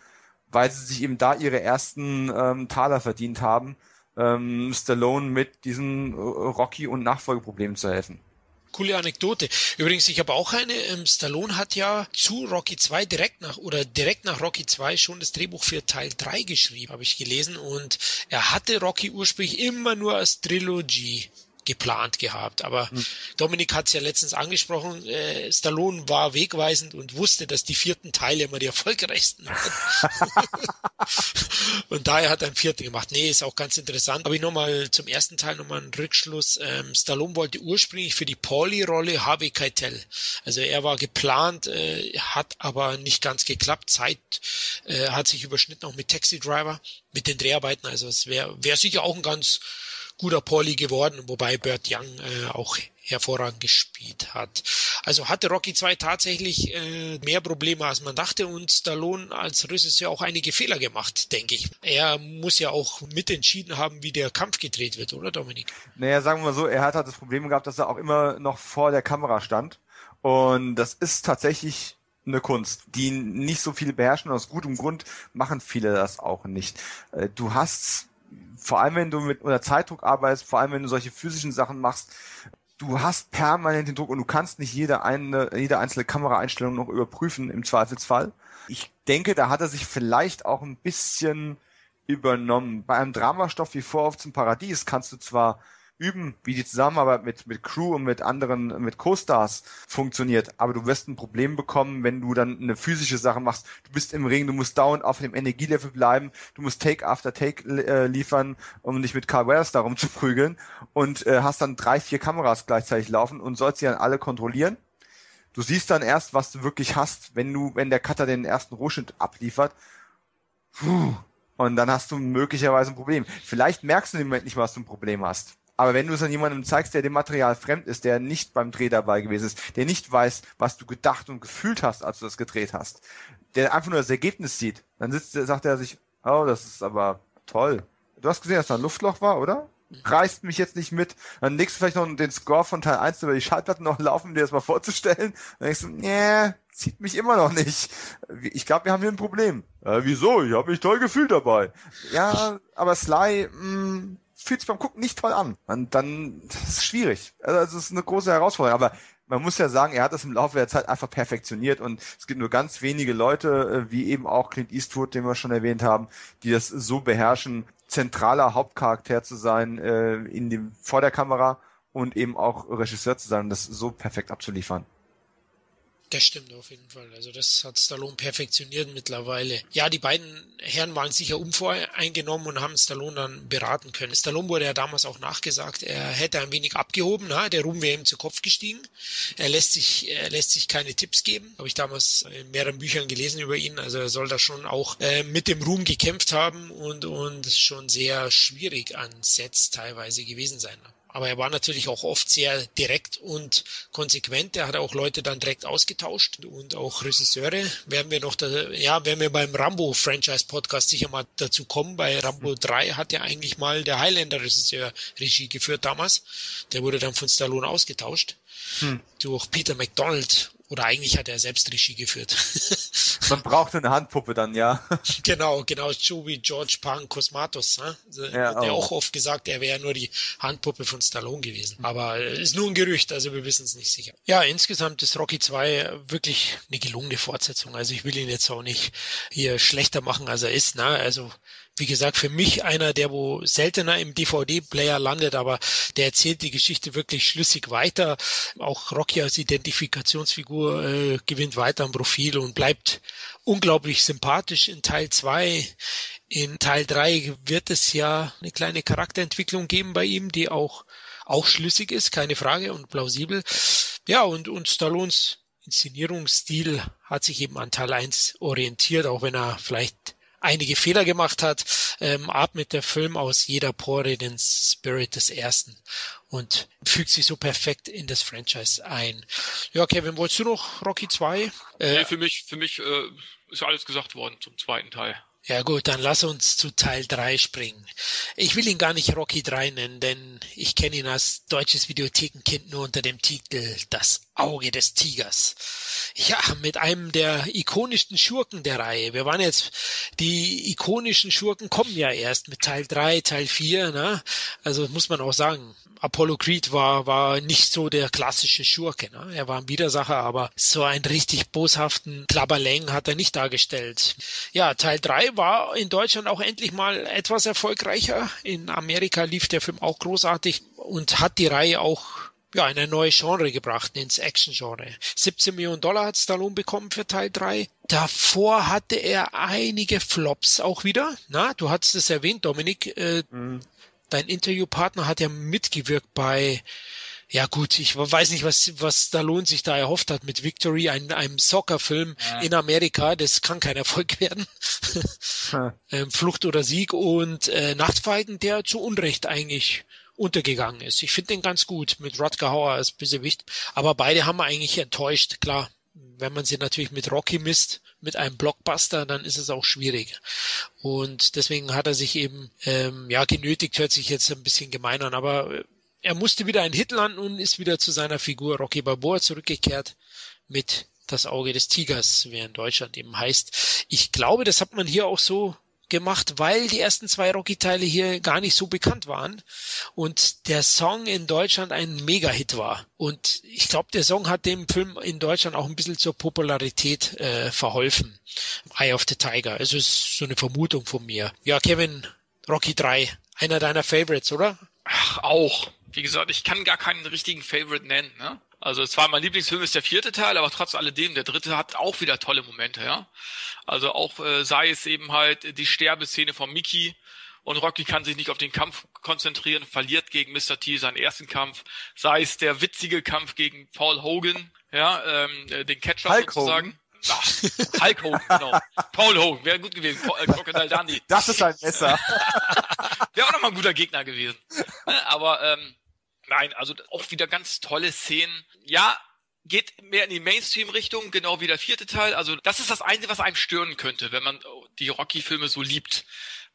weil sie sich eben da ihre ersten ähm, Taler verdient haben, ähm, Stallone mit diesen äh, Rocky- und Nachfolgeproblemen zu helfen coole Anekdote. Übrigens, ich habe auch eine. Ähm, Stallone hat ja zu Rocky 2 direkt nach oder direkt nach Rocky 2 schon das Drehbuch für Teil 3 geschrieben, habe ich gelesen. Und er hatte Rocky ursprünglich immer nur als Trilogie geplant gehabt. Aber hm. Dominik hat es ja letztens angesprochen, äh, Stallone war wegweisend und wusste, dass die vierten Teile immer die erfolgreichsten waren. (laughs) und daher hat er einen vierten gemacht. Nee, ist auch ganz interessant. Aber ich nochmal zum ersten Teil nochmal einen Rückschluss. Ähm, Stallone wollte ursprünglich für die Pauli-Rolle Harvey Keitel. Also er war geplant, äh, hat aber nicht ganz geklappt. Zeit äh, hat sich überschnitten auch mit Taxi Driver, mit den Dreharbeiten. Also es wäre wär sicher auch ein ganz guter Pauli geworden, wobei Burt Young äh, auch hervorragend gespielt hat. Also hatte Rocky 2 tatsächlich äh, mehr Probleme, als man dachte und Stallone als Regisseur auch einige Fehler gemacht, denke ich. Er muss ja auch mitentschieden haben, wie der Kampf gedreht wird, oder Dominik? Naja, sagen wir mal so, er hat halt das Problem gehabt, dass er auch immer noch vor der Kamera stand und das ist tatsächlich eine Kunst, die nicht so viele beherrschen. Aus gutem Grund machen viele das auch nicht. Äh, du hast vor allem wenn du mit unter Zeitdruck arbeitest, vor allem wenn du solche physischen Sachen machst, du hast permanent den Druck und du kannst nicht jede, eine, jede einzelne Kameraeinstellung noch überprüfen im Zweifelsfall. Ich denke, da hat er sich vielleicht auch ein bisschen übernommen. Bei einem Dramastoff wie Vorwurf zum Paradies kannst du zwar üben, wie die Zusammenarbeit mit, mit Crew und mit anderen, mit Co-Stars funktioniert. Aber du wirst ein Problem bekommen, wenn du dann eine physische Sache machst. Du bist im Ring, du musst dauernd auf dem Energielevel bleiben, du musst Take after Take äh, liefern, um dich mit Carl Weathers darum zu prügeln und äh, hast dann drei, vier Kameras gleichzeitig laufen und sollst sie dann alle kontrollieren. Du siehst dann erst, was du wirklich hast, wenn du, wenn der Cutter den ersten Rohschnitt abliefert. Puh. Und dann hast du möglicherweise ein Problem. Vielleicht merkst du im Moment nicht, was du ein Problem hast. Aber wenn du es an jemandem zeigst, der dem Material fremd ist, der nicht beim Dreh dabei gewesen ist, der nicht weiß, was du gedacht und gefühlt hast, als du das gedreht hast, der einfach nur das Ergebnis sieht, dann sitzt, sagt er sich, oh, das ist aber toll. Du hast gesehen, dass da ein Luftloch war, oder? reißt mich jetzt nicht mit. Dann legst du vielleicht noch den Score von Teil 1 über die Schallplatten noch laufen, um dir das mal vorzustellen. Dann denkst du, nee, zieht mich immer noch nicht. Ich glaube, wir haben hier ein Problem. Äh, wieso? Ich habe mich toll gefühlt dabei. Ja, aber Sly, mh, mm, fühlt sich beim Gucken nicht toll an. Und dann das ist schwierig. Also es ist eine große Herausforderung. Aber man muss ja sagen, er hat das im Laufe der Zeit einfach perfektioniert und es gibt nur ganz wenige Leute, äh, wie eben auch Clint Eastwood, den wir schon erwähnt haben, die das so beherrschen, zentraler Hauptcharakter zu sein äh, in dem vor der Kamera und eben auch Regisseur zu sein und das so perfekt abzuliefern. Das stimmt auf jeden Fall. Also das hat Stallone perfektioniert mittlerweile. Ja, die beiden Herren waren sicher unvoreingenommen und haben Stallone dann beraten können. Stallone wurde ja damals auch nachgesagt, er hätte ein wenig abgehoben, na, der Ruhm wäre ihm zu Kopf gestiegen. Er lässt sich, er lässt sich keine Tipps geben. Habe ich damals in mehreren Büchern gelesen über ihn. Also er soll da schon auch äh, mit dem Ruhm gekämpft haben und, und schon sehr schwierig an Sets teilweise gewesen sein. Aber er war natürlich auch oft sehr direkt und konsequent. Er hat auch Leute dann direkt ausgetauscht und auch Regisseure. Werden wir noch, da, ja, werden wir beim Rambo Franchise Podcast sicher mal dazu kommen. Bei Rambo 3 hat ja eigentlich mal der Highlander Regisseur Regie geführt damals. Der wurde dann von Stallone ausgetauscht. Hm. Durch Peter McDonald oder eigentlich hat er selbst Regie geführt. (laughs) Man braucht eine Handpuppe dann, ja. Genau, genau, so wie George Pan Cosmatos, ne? Ja, der auch. auch oft gesagt, er wäre nur die Handpuppe von Stallone gewesen. Aber ist nur ein Gerücht, also wir wissen es nicht sicher. Ja, insgesamt ist Rocky 2 wirklich eine gelungene Fortsetzung. Also ich will ihn jetzt auch nicht hier schlechter machen, als er ist. Ne? Also wie gesagt, für mich einer, der wo seltener im DVD-Player landet, aber der erzählt die Geschichte wirklich schlüssig weiter. Auch Rocky als Identifikationsfigur äh, gewinnt weiter am Profil und bleibt unglaublich sympathisch in Teil 2. In Teil 3 wird es ja eine kleine Charakterentwicklung geben bei ihm, die auch, auch schlüssig ist, keine Frage, und plausibel. Ja, und, und Stallones Inszenierungsstil hat sich eben an Teil 1 orientiert, auch wenn er vielleicht einige Fehler gemacht hat, ähm, atmet der Film aus jeder Pore den Spirit des ersten und fügt sich so perfekt in das Franchise ein. Ja, Kevin, wolltest du noch Rocky 2? Äh, nee, für mich, für mich äh, ist alles gesagt worden zum zweiten Teil. Ja gut, dann lass uns zu Teil 3 springen. Ich will ihn gar nicht Rocky 3 nennen, denn ich kenne ihn als deutsches Videothekenkind nur unter dem Titel Das Auge des Tigers. Ja, mit einem der ikonischsten Schurken der Reihe. Wir waren jetzt, die ikonischen Schurken kommen ja erst mit Teil 3, Teil 4, ne? Also muss man auch sagen, Apollo Creed war, war nicht so der klassische Schurke, ne? Er war ein Widersacher, aber so einen richtig boshaften Klabberläng hat er nicht dargestellt. Ja, Teil 3 war in Deutschland auch endlich mal etwas erfolgreicher. In Amerika lief der Film auch großartig und hat die Reihe auch ja, eine neue Genre gebracht, ins Action-Genre. 17 Millionen Dollar hat Stallone bekommen für Teil 3. Davor hatte er einige Flops auch wieder. Na, du hattest es erwähnt, Dominik. Äh, mhm. Dein Interviewpartner hat ja mitgewirkt bei ja gut, ich weiß nicht, was, was Stallone sich da erhofft hat mit Victory, einem, einem Soccer-Film ja. in Amerika. Das kann kein Erfolg werden. (laughs) Hm. ähm, Flucht oder Sieg und äh, Nachtfeigen, der zu Unrecht eigentlich untergegangen ist. Ich finde den ganz gut mit Rutger Hauer als Bösewicht, aber beide haben eigentlich enttäuscht, klar. Wenn man sie natürlich mit Rocky misst, mit einem Blockbuster, dann ist es auch schwierig. Und deswegen hat er sich eben, ähm, ja, genötigt, hört sich jetzt ein bisschen gemein an, aber er musste wieder einen Hit landen und ist wieder zu seiner Figur Rocky Balboa zurückgekehrt mit das Auge des Tigers, wie er in Deutschland eben heißt. Ich glaube, das hat man hier auch so gemacht, weil die ersten zwei Rocky-Teile hier gar nicht so bekannt waren und der Song in Deutschland ein Mega-Hit war. Und ich glaube, der Song hat dem Film in Deutschland auch ein bisschen zur Popularität äh, verholfen. Eye of the Tiger. Also ist so eine Vermutung von mir. Ja, Kevin, Rocky 3, einer deiner Favorites, oder? Ach, auch. Wie gesagt, ich kann gar keinen richtigen Favorite nennen. Ne? Also zwar mein Lieblingsfilm ist der vierte Teil, aber trotz alledem, der dritte hat auch wieder tolle Momente, ja. Also auch äh, sei es eben halt die Sterbeszene von Mickey und Rocky kann sich nicht auf den Kampf konzentrieren, verliert gegen Mr. T seinen ersten Kampf, sei es der witzige Kampf gegen Paul Hogan, ja, ähm, äh, den Catcher Hulk sozusagen. Hogan. Ach, Hulk Hogan, genau. (laughs) Paul Hogan, wäre gut gewesen. Äh, Crocodile Dundee. Das ist ein Messer. (laughs) wäre auch nochmal ein guter Gegner gewesen. Ne, aber ähm, nein, also auch wieder ganz tolle Szenen. Ja, geht mehr in die Mainstream-Richtung, genau wie der vierte Teil. Also das ist das Einzige, was einem stören könnte, wenn man die Rocky-Filme so liebt.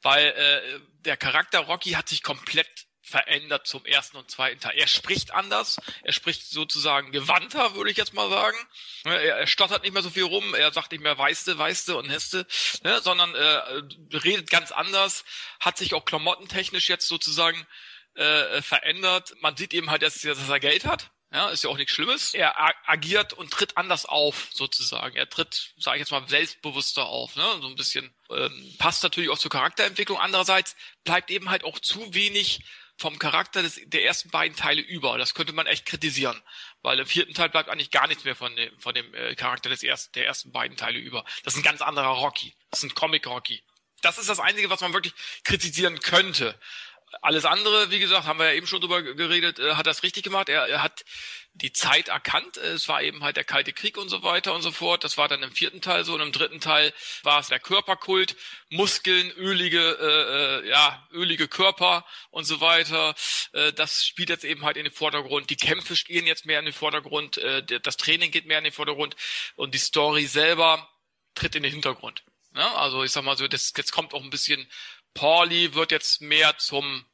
Weil äh, der Charakter Rocky hat sich komplett verändert zum ersten und zweiten Teil. Er spricht anders, er spricht sozusagen gewandter, würde ich jetzt mal sagen. Er, er stottert nicht mehr so viel rum, er sagt nicht mehr Weiste, Weiste und Heste, ne, sondern äh, redet ganz anders, hat sich auch klamottentechnisch jetzt sozusagen äh, verändert. Man sieht eben halt, dass, dass er Geld hat. Ja, ist ja auch nichts Schlimmes. Er agiert und tritt anders auf, sozusagen. Er tritt, sage ich jetzt mal, selbstbewusster auf. Ne? So ein bisschen ähm, passt natürlich auch zur Charakterentwicklung. Andererseits bleibt eben halt auch zu wenig vom Charakter des, der ersten beiden Teile über. Das könnte man echt kritisieren, weil im vierten Teil bleibt eigentlich gar nichts mehr von dem, von dem äh, Charakter des ersten, der ersten beiden Teile über. Das ist ein ganz anderer Rocky. Das ist ein Comic Rocky. Das ist das Einzige, was man wirklich kritisieren könnte. Alles andere, wie gesagt, haben wir ja eben schon drüber geredet, äh, hat das richtig gemacht. Er, er hat die Zeit erkannt. Es war eben halt der Kalte Krieg und so weiter und so fort. Das war dann im vierten Teil so und im dritten Teil war es der Körperkult, Muskeln, ölige, äh, äh, ja, ölige Körper und so weiter. Äh, das spielt jetzt eben halt in den Vordergrund. Die Kämpfe gehen jetzt mehr in den Vordergrund. Äh, das Training geht mehr in den Vordergrund und die Story selber tritt in den Hintergrund. Ja, also ich sag mal so, das, jetzt kommt auch ein bisschen Pauli wird jetzt mehr zum,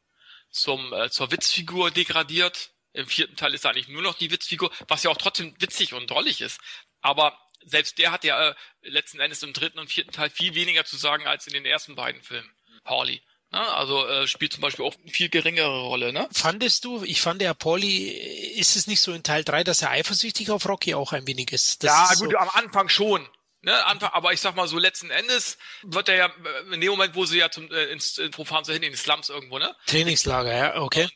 zum, äh, zur Witzfigur degradiert. Im vierten Teil ist er eigentlich nur noch die Witzfigur, was ja auch trotzdem witzig und drollig ist. Aber selbst der hat ja äh, letzten Endes im dritten und vierten Teil viel weniger zu sagen als in den ersten beiden Filmen. Pauli. Ne? Also äh, spielt zum Beispiel auch eine viel geringere Rolle. Ne? Fandest du, ich fand der Pauli, ist es nicht so in Teil 3, dass er eifersüchtig auf Rocky auch ein wenig ist? Das ja, ist gut, so am Anfang schon. Ne, Anfang, aber ich sag mal so, letzten Endes wird er ja, in dem Moment, wo sie ja zum, äh, ins, wo fahren sie hin, in die Slums irgendwo, ne? Trainingslager, ja, okay.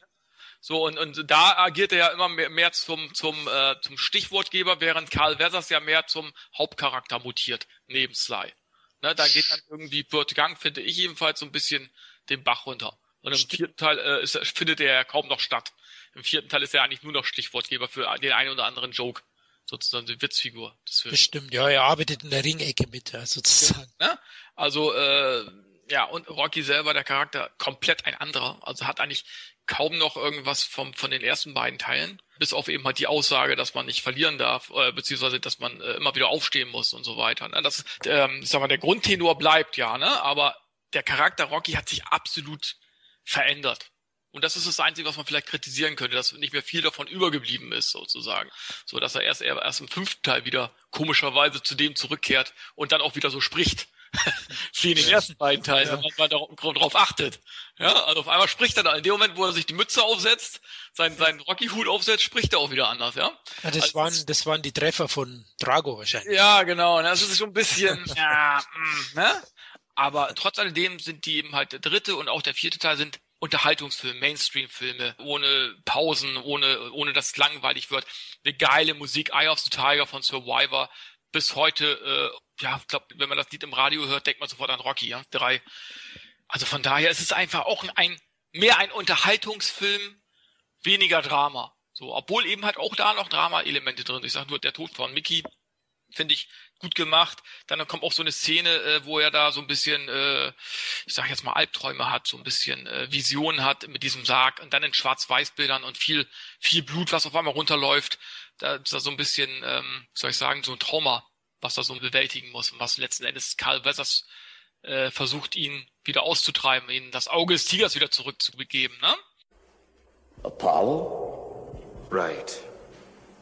So, und, und da agiert er ja immer mehr, mehr zum, zum, äh, zum Stichwortgeber, während Karl Wessers ja mehr zum Hauptcharakter mutiert, neben Sly. Ne, da geht dann irgendwie Burt Gang, finde ich jedenfalls, so ein bisschen den Bach runter. Und im Stimmt. vierten Teil äh, ist, findet er ja kaum noch statt. Im vierten Teil ist er eigentlich nur noch Stichwortgeber für den einen oder anderen Joke sozusagen die Witzfigur des Films. Bestimmt, ja, er arbeitet in der Ringecke mit, ja, sozusagen. Ja, also, äh, ja, und Rocky selber, der Charakter, komplett ein anderer. Also hat eigentlich kaum noch irgendwas vom, von den ersten beiden Teilen. Bis auf eben halt die Aussage, dass man nicht verlieren darf, äh, beziehungsweise dass man äh, immer wieder aufstehen muss und so weiter. Ne? Das, ähm, ich sag mal, der Grundtenor bleibt ja, ne? Aber der Charakter Rocky hat sich absolut verändert. Und das ist das Einzige, was man vielleicht kritisieren könnte, dass nicht mehr viel davon übergeblieben ist, sozusagen. So dass er erst, erst im fünften Teil wieder komischerweise zu dem zurückkehrt und dann auch wieder so spricht. (laughs) Wie in den ersten beiden Teilen, ja. wenn man mal darauf achtet. Ja, also auf einmal spricht er da. In dem Moment, wo er sich die Mütze aufsetzt, seinen, seinen Rocky-Hut aufsetzt, spricht er auch wieder anders, ja? ja das, also, waren, das waren die Treffer von Drago wahrscheinlich. Ja, genau. Das ist schon ein bisschen, (laughs) ja, mh, ne? Aber trotz alledem sind die eben halt der dritte und auch der vierte Teil sind Unterhaltungsfilme, Mainstream-Filme, ohne Pausen, ohne, ohne dass es langweilig wird. Eine geile Musik, Eye of the Tiger von Survivor. Bis heute, äh, ja, ich glaube, wenn man das Lied im Radio hört, denkt man sofort an Rocky, ja, drei. Also von daher ist es einfach auch ein, mehr ein Unterhaltungsfilm, weniger Drama. So, obwohl eben halt auch da noch Drama-Elemente drin. Ich sag nur, der Tod von Mickey finde ich gut gemacht. Dann kommt auch so eine Szene, äh, wo er da so ein bisschen, äh, ich sag jetzt mal Albträume hat, so ein bisschen äh, Visionen hat mit diesem Sarg und dann in Schwarz-Weiß-Bildern und viel, viel Blut, was auf einmal runterläuft. Da ist da so ein bisschen, ähm, soll ich sagen, so ein Trauma, was er so bewältigen muss und was letzten Endes Karl Wessers äh, versucht, ihn wieder auszutreiben, ihn das Auge des Tigers wieder zurückzubegeben, ne? Apollo? Right.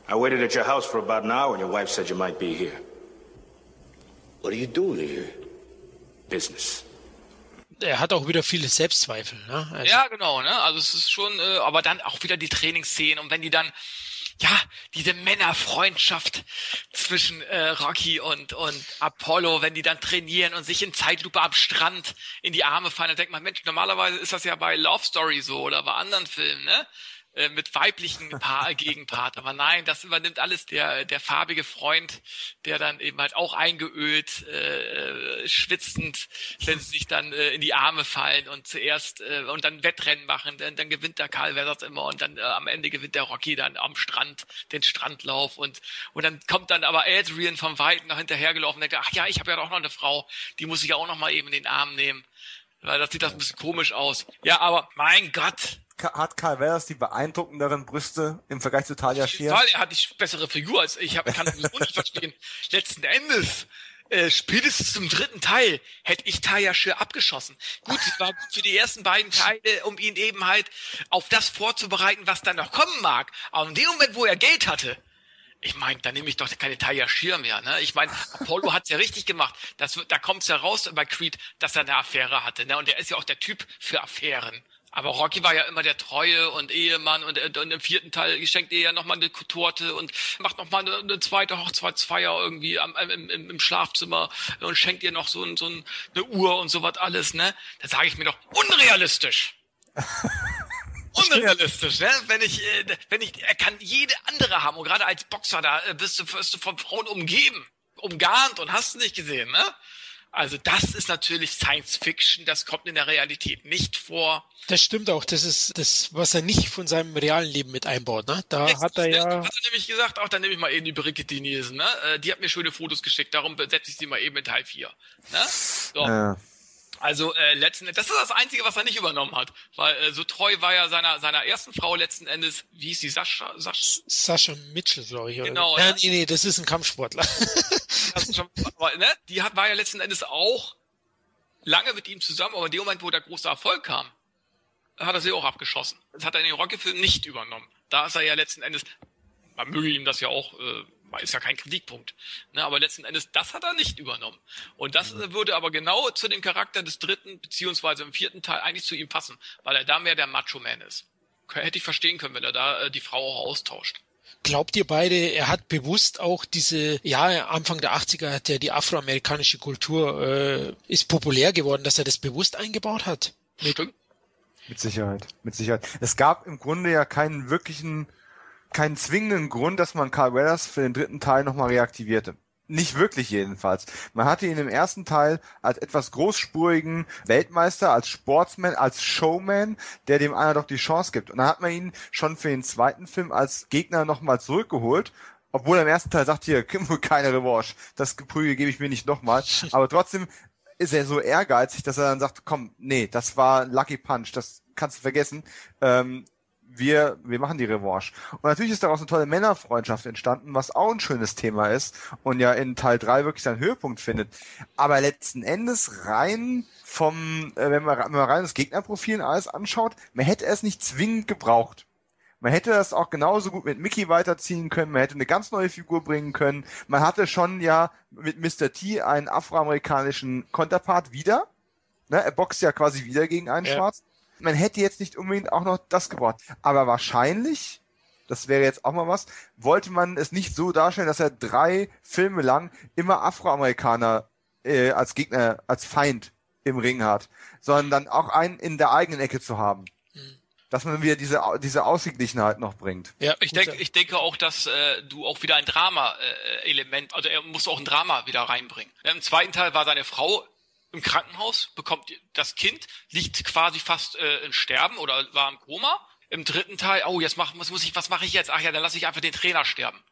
I waited at your house for about an hour and your wife said you might be here. What are you doing here? Business. Er hat auch wieder viele Selbstzweifel, ne? Also ja, genau, ne? Also es ist schon, äh, aber dann auch wieder die Trainingsszenen und wenn die dann, ja, diese Männerfreundschaft zwischen äh, Rocky und, und Apollo, wenn die dann trainieren und sich in Zeitlupe am Strand in die Arme fallen, dann denkt man, Mensch, normalerweise ist das ja bei Love Story so oder bei anderen Filmen, ne? Äh, mit weiblichen pa (laughs) Gegenpart. Aber nein, das übernimmt alles der, der farbige Freund, der dann eben halt auch eingeölt, äh, schwitzend, wenn sie sich dann äh, in die Arme fallen und zuerst äh, und dann Wettrennen machen, dann, dann gewinnt der Karl Weathers immer und dann äh, am Ende gewinnt der Rocky dann am Strand den Strandlauf und und dann kommt dann aber Adrian vom Weiten noch hinterhergelaufen und denkt, ach ja, ich habe ja doch noch eine Frau, die muss ich auch noch mal eben in den Arm nehmen. Weil das sieht das ein bisschen komisch aus. Ja, aber mein Gott, hat Karl Weathers die beeindruckenderen Brüste im Vergleich zu Talia Shire? Er hat die bessere Figur als ich. Hab, kann das nicht verstehen. (laughs) Letzten Endes, äh, spätestens zum dritten Teil hätte ich Talia Shire abgeschossen. Gut, es war für die ersten beiden Teile, um ihn eben halt auf das vorzubereiten, was dann noch kommen mag. Aber in dem Moment, wo er Geld hatte, ich meine, da nehme ich doch keine Talia Shire mehr. Ne? Ich meine, Apollo hat's ja richtig gemacht. Das, da kommt's ja raus bei Creed, dass er eine Affäre hatte. Ne? Und er ist ja auch der Typ für Affären. Aber Rocky war ja immer der Treue und Ehemann und, äh, und im vierten Teil schenkt er ja nochmal eine Torte und macht nochmal eine, eine zweite Hochzeitsfeier irgendwie am, im, im, im Schlafzimmer und schenkt ihr noch so, ein, so ein, eine Uhr und sowas alles, ne? Da sage ich mir doch, unrealistisch! (laughs) unrealistisch, ne? Wenn ich, äh, wenn ich, er kann jede andere haben und gerade als Boxer, da äh, bist du, wirst du von Frauen umgeben, umgarnt und hast nicht gesehen, ne? Also das ist natürlich Science Fiction, das kommt in der Realität nicht vor. Das stimmt auch, das ist das, was er nicht von seinem realen Leben mit einbaut. Ne? Da Richtig, hat er ja... Hat er nämlich gesagt, auch dann nehme ich mal eben die Brigitte Nielsen, ne? Äh, die hat mir schöne Fotos geschickt, darum setze ich sie mal eben in Teil 4. Ne? So. Ja. Also äh, letzten das ist das Einzige, was er nicht übernommen hat. Weil äh, so treu war er seiner, seiner ersten Frau letzten Endes, wie hieß sie, Sascha? Sascha, Sascha Mitchell, glaube ich. Genau. Ja, nee, nee, das ist ein Kampfsportler. (laughs) schon, aber, ne, die hat, war ja letzten Endes auch lange mit ihm zusammen, aber in dem Moment, wo der große Erfolg kam, hat er sie auch abgeschossen. Das hat er in den Rocky-Filmen nicht übernommen. Da ist er ja letzten Endes, man möge ihm das ja auch äh, ist ja kein Kritikpunkt. Ne, aber letzten Endes, das hat er nicht übernommen. Und das mhm. würde aber genau zu dem Charakter des dritten beziehungsweise im vierten Teil eigentlich zu ihm passen, weil er da mehr der Macho-Man ist. Hätte ich verstehen können, wenn er da äh, die Frau auch austauscht. Glaubt ihr beide, er hat bewusst auch diese, ja, Anfang der 80er hat er die afroamerikanische Kultur, äh, ist populär geworden, dass er das bewusst eingebaut hat? Mit, mit Sicherheit, mit Sicherheit. Es gab im Grunde ja keinen wirklichen keinen zwingenden Grund, dass man Carl Weathers für den dritten Teil nochmal reaktivierte. Nicht wirklich jedenfalls. Man hatte ihn im ersten Teil als etwas großspurigen Weltmeister, als Sportsman, als Showman, der dem einer doch die Chance gibt. Und dann hat man ihn schon für den zweiten Film als Gegner nochmal zurückgeholt. Obwohl er im ersten Teil sagt, hier, (laughs) keine Revanche, das Geprügel gebe ich mir nicht nochmal. Aber trotzdem ist er so ehrgeizig, dass er dann sagt, komm, nee, das war Lucky Punch, das kannst du vergessen. Ähm, wir, wir machen die Revanche. Und natürlich ist daraus eine tolle Männerfreundschaft entstanden, was auch ein schönes Thema ist und ja in Teil 3 wirklich seinen Höhepunkt findet. Aber letzten Endes rein vom, äh, wenn man, wenn man rein das Gegnerprofil und alles anschaut, man hätte es nicht zwingend gebraucht. Man hätte das auch genauso gut mit Mickey weiterziehen können, man hätte eine ganz neue Figur bringen können. Man hatte schon ja mit Mr. T einen afroamerikanischen Konterpart wieder. Ne, er boxt ja quasi wieder gegen einen Ja. Schwarz. Man hätte jetzt nicht unbedingt auch noch das gebraucht. Aber wahrscheinlich, das wäre jetzt auch mal was, wollte man es nicht so darstellen, dass er drei Filme lang immer Afroamerikaner äh, als Gegner, als Feind im Ring hat, sondern dann auch einen in der eigenen Ecke zu haben. Dass man wieder diese, diese Ausgeglichenheit noch bringt. Ja, Ich denke, ich denke auch, dass äh, du auch wieder ein Drama-Element, also er muss auch ein Drama wieder reinbringen. Ja, Im zweiten Teil war seine Frau im Krankenhaus, bekommt das Kind, liegt quasi fast äh, in Sterben oder war im Koma. Im dritten Teil, oh, jetzt mach, muss, muss ich, was mache ich jetzt? Ach ja, dann lasse ich einfach den Trainer sterben.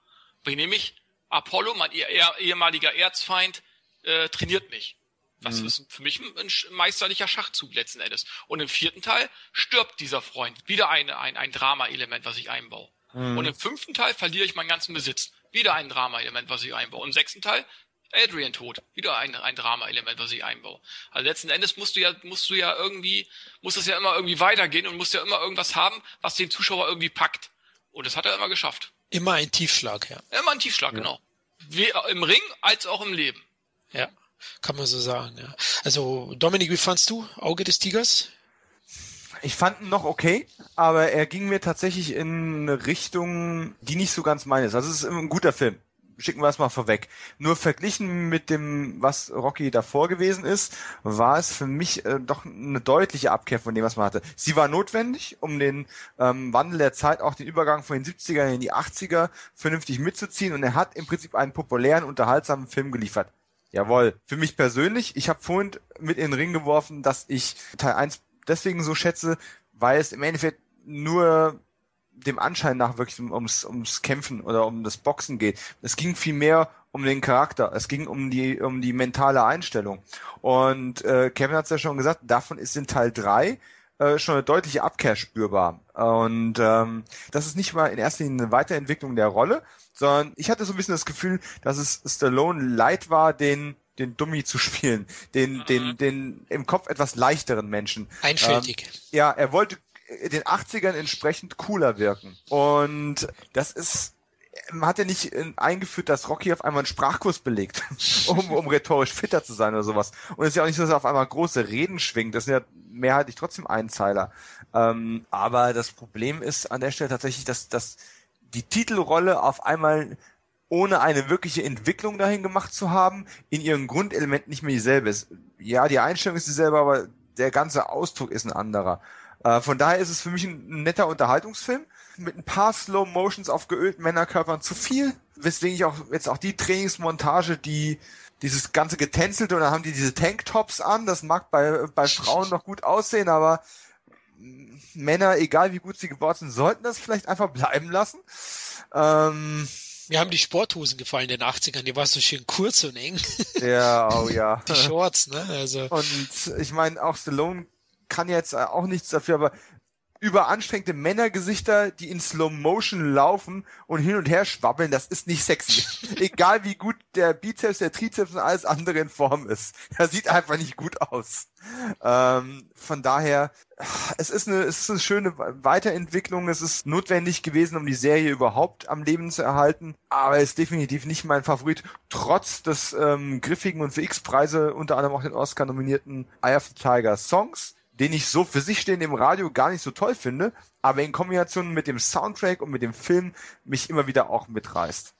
Bring nämlich Apollo, mein eh- eh- ehemaliger Erzfeind, äh, trainiert mich. Was ist für mich ein, ein meisterlicher Schachzug letzten Endes. Und im vierten Teil stirbt dieser Freund. Wieder eine, ein, ein Drama-Element, was ich einbaue. Und im fünften Teil verliere ich meinen ganzen Besitz. Wieder ein Drama-Element, was ich einbaue. Im sechsten Teil Adrian tot. Wieder ein, ein Drama-Element, was ich einbaue. Also letzten Endes musst du ja, musst du ja irgendwie, muss es ja immer irgendwie weitergehen und musst ja immer irgendwas haben, was den Zuschauer irgendwie packt. Und das hat er immer geschafft. immer ein Tiefschlag, ja. Immer ein Tiefschlag, genau. Wie im Ring als auch im Leben. Ja, kann man so sagen, ja. Also, Dominik, wie fandst du Auge des Tigers? Ich fand ihn noch okay, aber er ging mir tatsächlich in eine Richtung, die nicht so ganz meine ist. Also es ist ein guter Film. Schicken wir es mal vorweg. Nur verglichen mit dem, was Rocky davor gewesen ist, war es für mich äh, doch eine deutliche Abkehr von dem, was man hatte. Sie war notwendig, um den ähm, Wandel der Zeit, auch den Übergang von den 70er in die 80er vernünftig mitzuziehen. Und er hat im Prinzip einen populären, unterhaltsamen Film geliefert. Jawohl. Für mich persönlich, ich habe vorhin mit in den Ring geworfen, dass ich Teil 1 deswegen so schätze, weil es im Endeffekt nur dem Anschein nach wirklich um- ums, ums Kämpfen oder um das Boxen geht. Es ging viel mehr um den Charakter. Es ging um die, um die mentale Einstellung. Und äh, Kevin hat es ja schon gesagt, davon ist in Teil 3 äh, schon eine deutliche Abkehr spürbar. Und ähm, das ist nicht mal in erster Linie eine Weiterentwicklung der Rolle, sondern ich hatte so ein bisschen das Gefühl, dass es Stallone leid war, den den Dummy zu spielen, den, den, den im Kopf etwas leichteren Menschen. Einfältig. Ähm, ja, er wollte den 80ern entsprechend cooler wirken. Und das ist, man hat ja nicht äh, eingeführt, dass Rocky auf einmal einen Sprachkurs belegt, (laughs) um, um rhetorisch fitter zu sein oder sowas. Und es ist ja auch nicht so, dass er auf einmal große Reden schwingt. Das sind ja mehrheitlich trotzdem Einzeiler. Ähm, aber das Problem ist an der Stelle tatsächlich, dass, dass die Titelrolle auf einmal ohne eine wirkliche Entwicklung dahin gemacht zu haben, in ihren Grundelementen nicht mehr dieselbe ist. Ja, die Einstellung ist dieselbe, aber der ganze Ausdruck ist ein anderer. Äh, von daher ist es für mich ein netter Unterhaltungsfilm mit ein paar Slow Motions auf geölten Männerkörpern zu viel, weswegen ich auch jetzt auch die Trainingsmontage, die dieses ganze getänzelte und dann haben die diese Tanktops an, das mag bei bei Frauen noch gut aussehen, aber mm, Männer, egal wie gut sie gebaut sind, sollten das vielleicht einfach bleiben lassen. Ähm, Mir haben die Sporthosen gefallen in den 80ern, die waren so schön kurz und eng. ja, oh ja. (laughs) Die Shorts, ne? Also, Und ich meine, auch Stallone kann jetzt auch nichts dafür, aber überanstrengte Männergesichter, die in Slow Motion laufen und hin und her schwabbeln, das ist nicht sexy. (laughs) Egal wie gut der Bizeps, der Trizeps und alles andere in Form ist. Das sieht einfach nicht gut aus. Ähm, von daher, es ist, eine, es ist eine schöne Weiterentwicklung. Es ist notwendig gewesen, um die Serie überhaupt am Leben zu erhalten. Aber es ist definitiv nicht mein Favorit, trotz des ähm, griffigen und für X-Preise, unter anderem auch den Oscar nominierten Eye of the Tiger Songs den ich so für sich stehend im Radio gar nicht so toll finde, aber in Kombination mit dem Soundtrack und mit dem Film mich immer wieder auch mitreißt.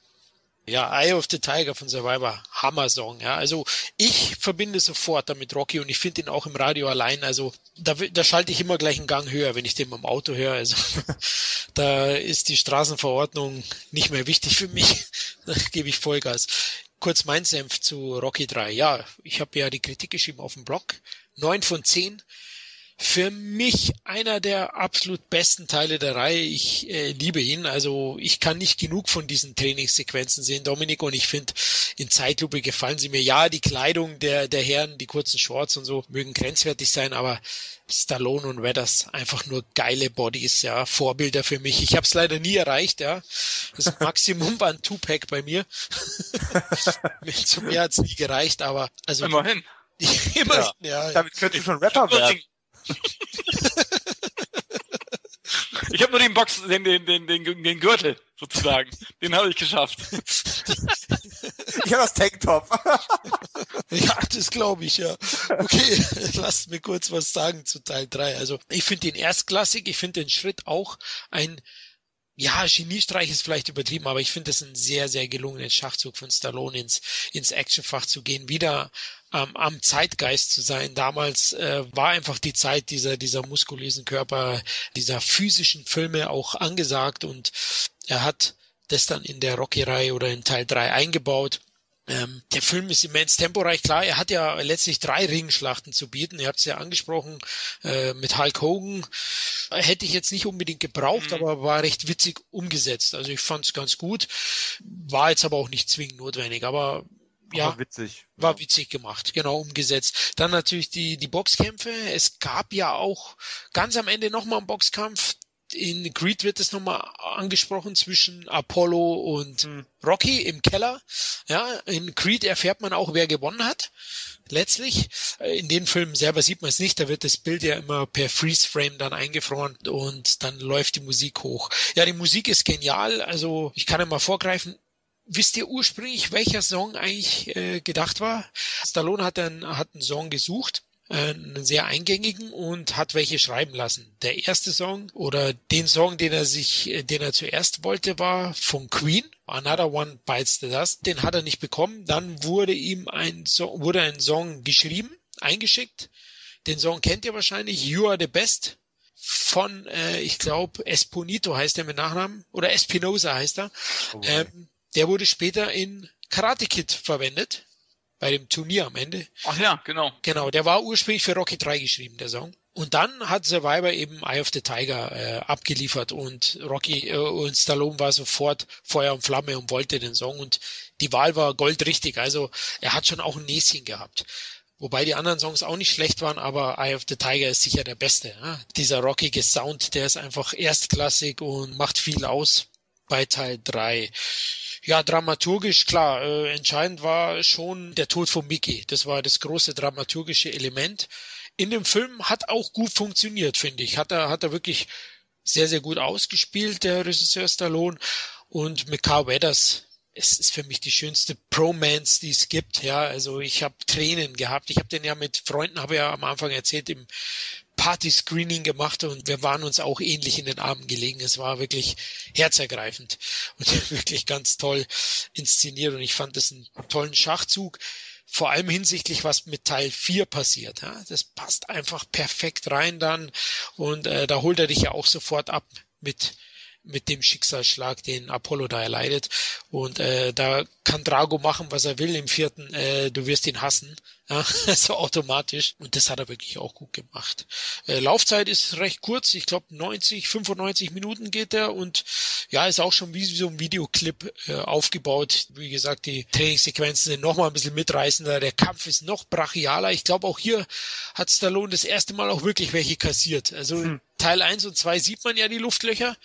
ja, Eye of the Tiger von Survivor, Hammer-Song, ja. Also ich verbinde sofort damit Rocky und ich finde ihn auch im Radio allein. Also da, da schalte ich immer gleich einen Gang höher, wenn ich den im Auto höre. Also (laughs) da ist die Straßenverordnung nicht mehr wichtig für mich. (laughs) Da gebe ich Vollgas. Kurz mein Senf zu Rocky 3. Ja, ich habe ja die Kritik geschrieben auf dem Blog. Neun von zehn. Für mich einer der absolut besten Teile der Reihe. Ich äh, liebe ihn. Also ich kann nicht genug von diesen Trainingssequenzen sehen, Dominik. Und ich finde, in Zeitlupe gefallen sie mir. Ja, die Kleidung der, der Herren, die kurzen Shorts und so mögen grenzwertig sein, aber Stallone und Weathers einfach nur geile Bodies, ja, Vorbilder für mich. Ich habe es leider nie erreicht, ja. Das (laughs) Maximum war ein Two-Pack bei mir. (laughs) Zu mir hat's nie gereicht, aber also Immerhin. (laughs) immerhin, ja. ja. Damit könntest du schon Rapper werden. Ich habe nur den Box, den, den, den, den, den Gürtel sozusagen. Den habe ich geschafft. Ich habe das Tanktop. Ja, das glaube ich, ja. Okay, (laughs) lasst mir kurz was sagen zu Teil 3. Also ich finde den erstklassig, ich finde den Schritt auch ein ja, Geniestreich ist vielleicht übertrieben, aber ich finde es ein sehr, sehr gelungenen Schachzug von Stallone ins, ins Actionfach zu gehen, wieder ähm, am Zeitgeist zu sein. Damals äh, war einfach die Zeit dieser, dieser muskulösen Körper, dieser physischen Filme auch angesagt und er hat das dann in der Rocky-Reihe oder in Teil 3 eingebaut. Ähm, der Film ist immens temporeich. Klar, er hat ja letztlich drei Ringschlachten zu bieten. Ihr habt es ja angesprochen äh, mit Hulk Hogan. Hätte ich jetzt nicht unbedingt gebraucht, mhm. aber war recht witzig umgesetzt. Also ich fand es ganz gut. War jetzt aber auch nicht zwingend notwendig. Aber ja, war witzig. War witzig gemacht, genau umgesetzt. Dann natürlich die, die Boxkämpfe. Es gab ja auch ganz am Ende nochmal einen Boxkampf in Creed wird es nochmal angesprochen zwischen Apollo und mhm. Rocky im Keller. Ja, in Creed erfährt man auch, wer gewonnen hat. Letztlich. In den Filmen selber sieht man es nicht. Da wird das Bild ja immer per Freeze-Frame dann eingefroren und dann läuft die Musik hoch. Ja, die Musik ist genial. Also ich kann ja mal vorgreifen. Wisst ihr ursprünglich, welcher Song eigentlich äh, gedacht war? Stallone hat einen, hat einen Song gesucht einen sehr eingängigen und hat welche schreiben lassen. Der erste Song oder den Song, den er sich, den er zuerst wollte, war von Queen. Another One Bites the Dust. Den hat er nicht bekommen. Dann wurde ihm ein Song, wurde ein Song geschrieben, eingeschickt. Den Song kennt ihr wahrscheinlich. You Are the Best von, äh, ich glaube, Esponito heißt er mit Nachnamen oder Espinosa heißt er. Oh ähm, der wurde später in Karate Kid verwendet bei dem Turnier am Ende. Ach ja, genau. Genau, der war ursprünglich für Rocky 3 geschrieben, der Song. Und dann hat Survivor eben Eye of the Tiger äh, abgeliefert und Rocky äh, und Stallone war sofort Feuer und Flamme und wollte den Song und die Wahl war goldrichtig. Also er hat schon auch ein Näschen gehabt. Wobei die anderen Songs auch nicht schlecht waren, aber Eye of the Tiger ist sicher der beste. Ja? Dieser rockige Sound, der ist einfach erstklassig und macht viel aus bei Teil 3. Ja, dramaturgisch, klar, äh, entscheidend war schon der Tod von Mickey. Das war das große dramaturgische Element. In dem Film hat auch gut funktioniert, finde ich. Hat er, hat er wirklich sehr, sehr gut ausgespielt, der Regisseur Stallone. Und mit Carl Weathers, es ist für mich die schönste Promance, die es gibt. Ja, also ich habe Tränen gehabt. Ich habe den ja mit Freunden, habe ja am Anfang erzählt, im Party-Screening gemacht und wir waren uns auch ähnlich in den Armen gelegen. Es war wirklich herzergreifend und (laughs) wirklich ganz toll inszeniert und ich fand es einen tollen Schachzug. Vor allem hinsichtlich, was mit Teil 4 passiert. Ja? Das passt einfach perfekt rein dann und äh, da holt er dich ja auch sofort ab mit mit dem Schicksalsschlag, den Apollo da erleidet. Und äh, da kann Drago machen, was er will im vierten. Äh, du wirst ihn hassen. Ja, (laughs) so automatisch. Und das hat er wirklich auch gut gemacht. Äh, Laufzeit ist recht kurz. Ich glaube 90, 95 Minuten geht er und ja, ist auch schon wie so ein Videoclip äh, aufgebaut. Wie gesagt, die Trainingssequenzen sind nochmal ein bisschen mitreißender. Der Kampf ist noch brachialer. Ich glaube, auch hier hat Stallone das erste Mal auch wirklich welche kassiert. Also hm. Teil 1 und 2 sieht man ja die Luftlöcher.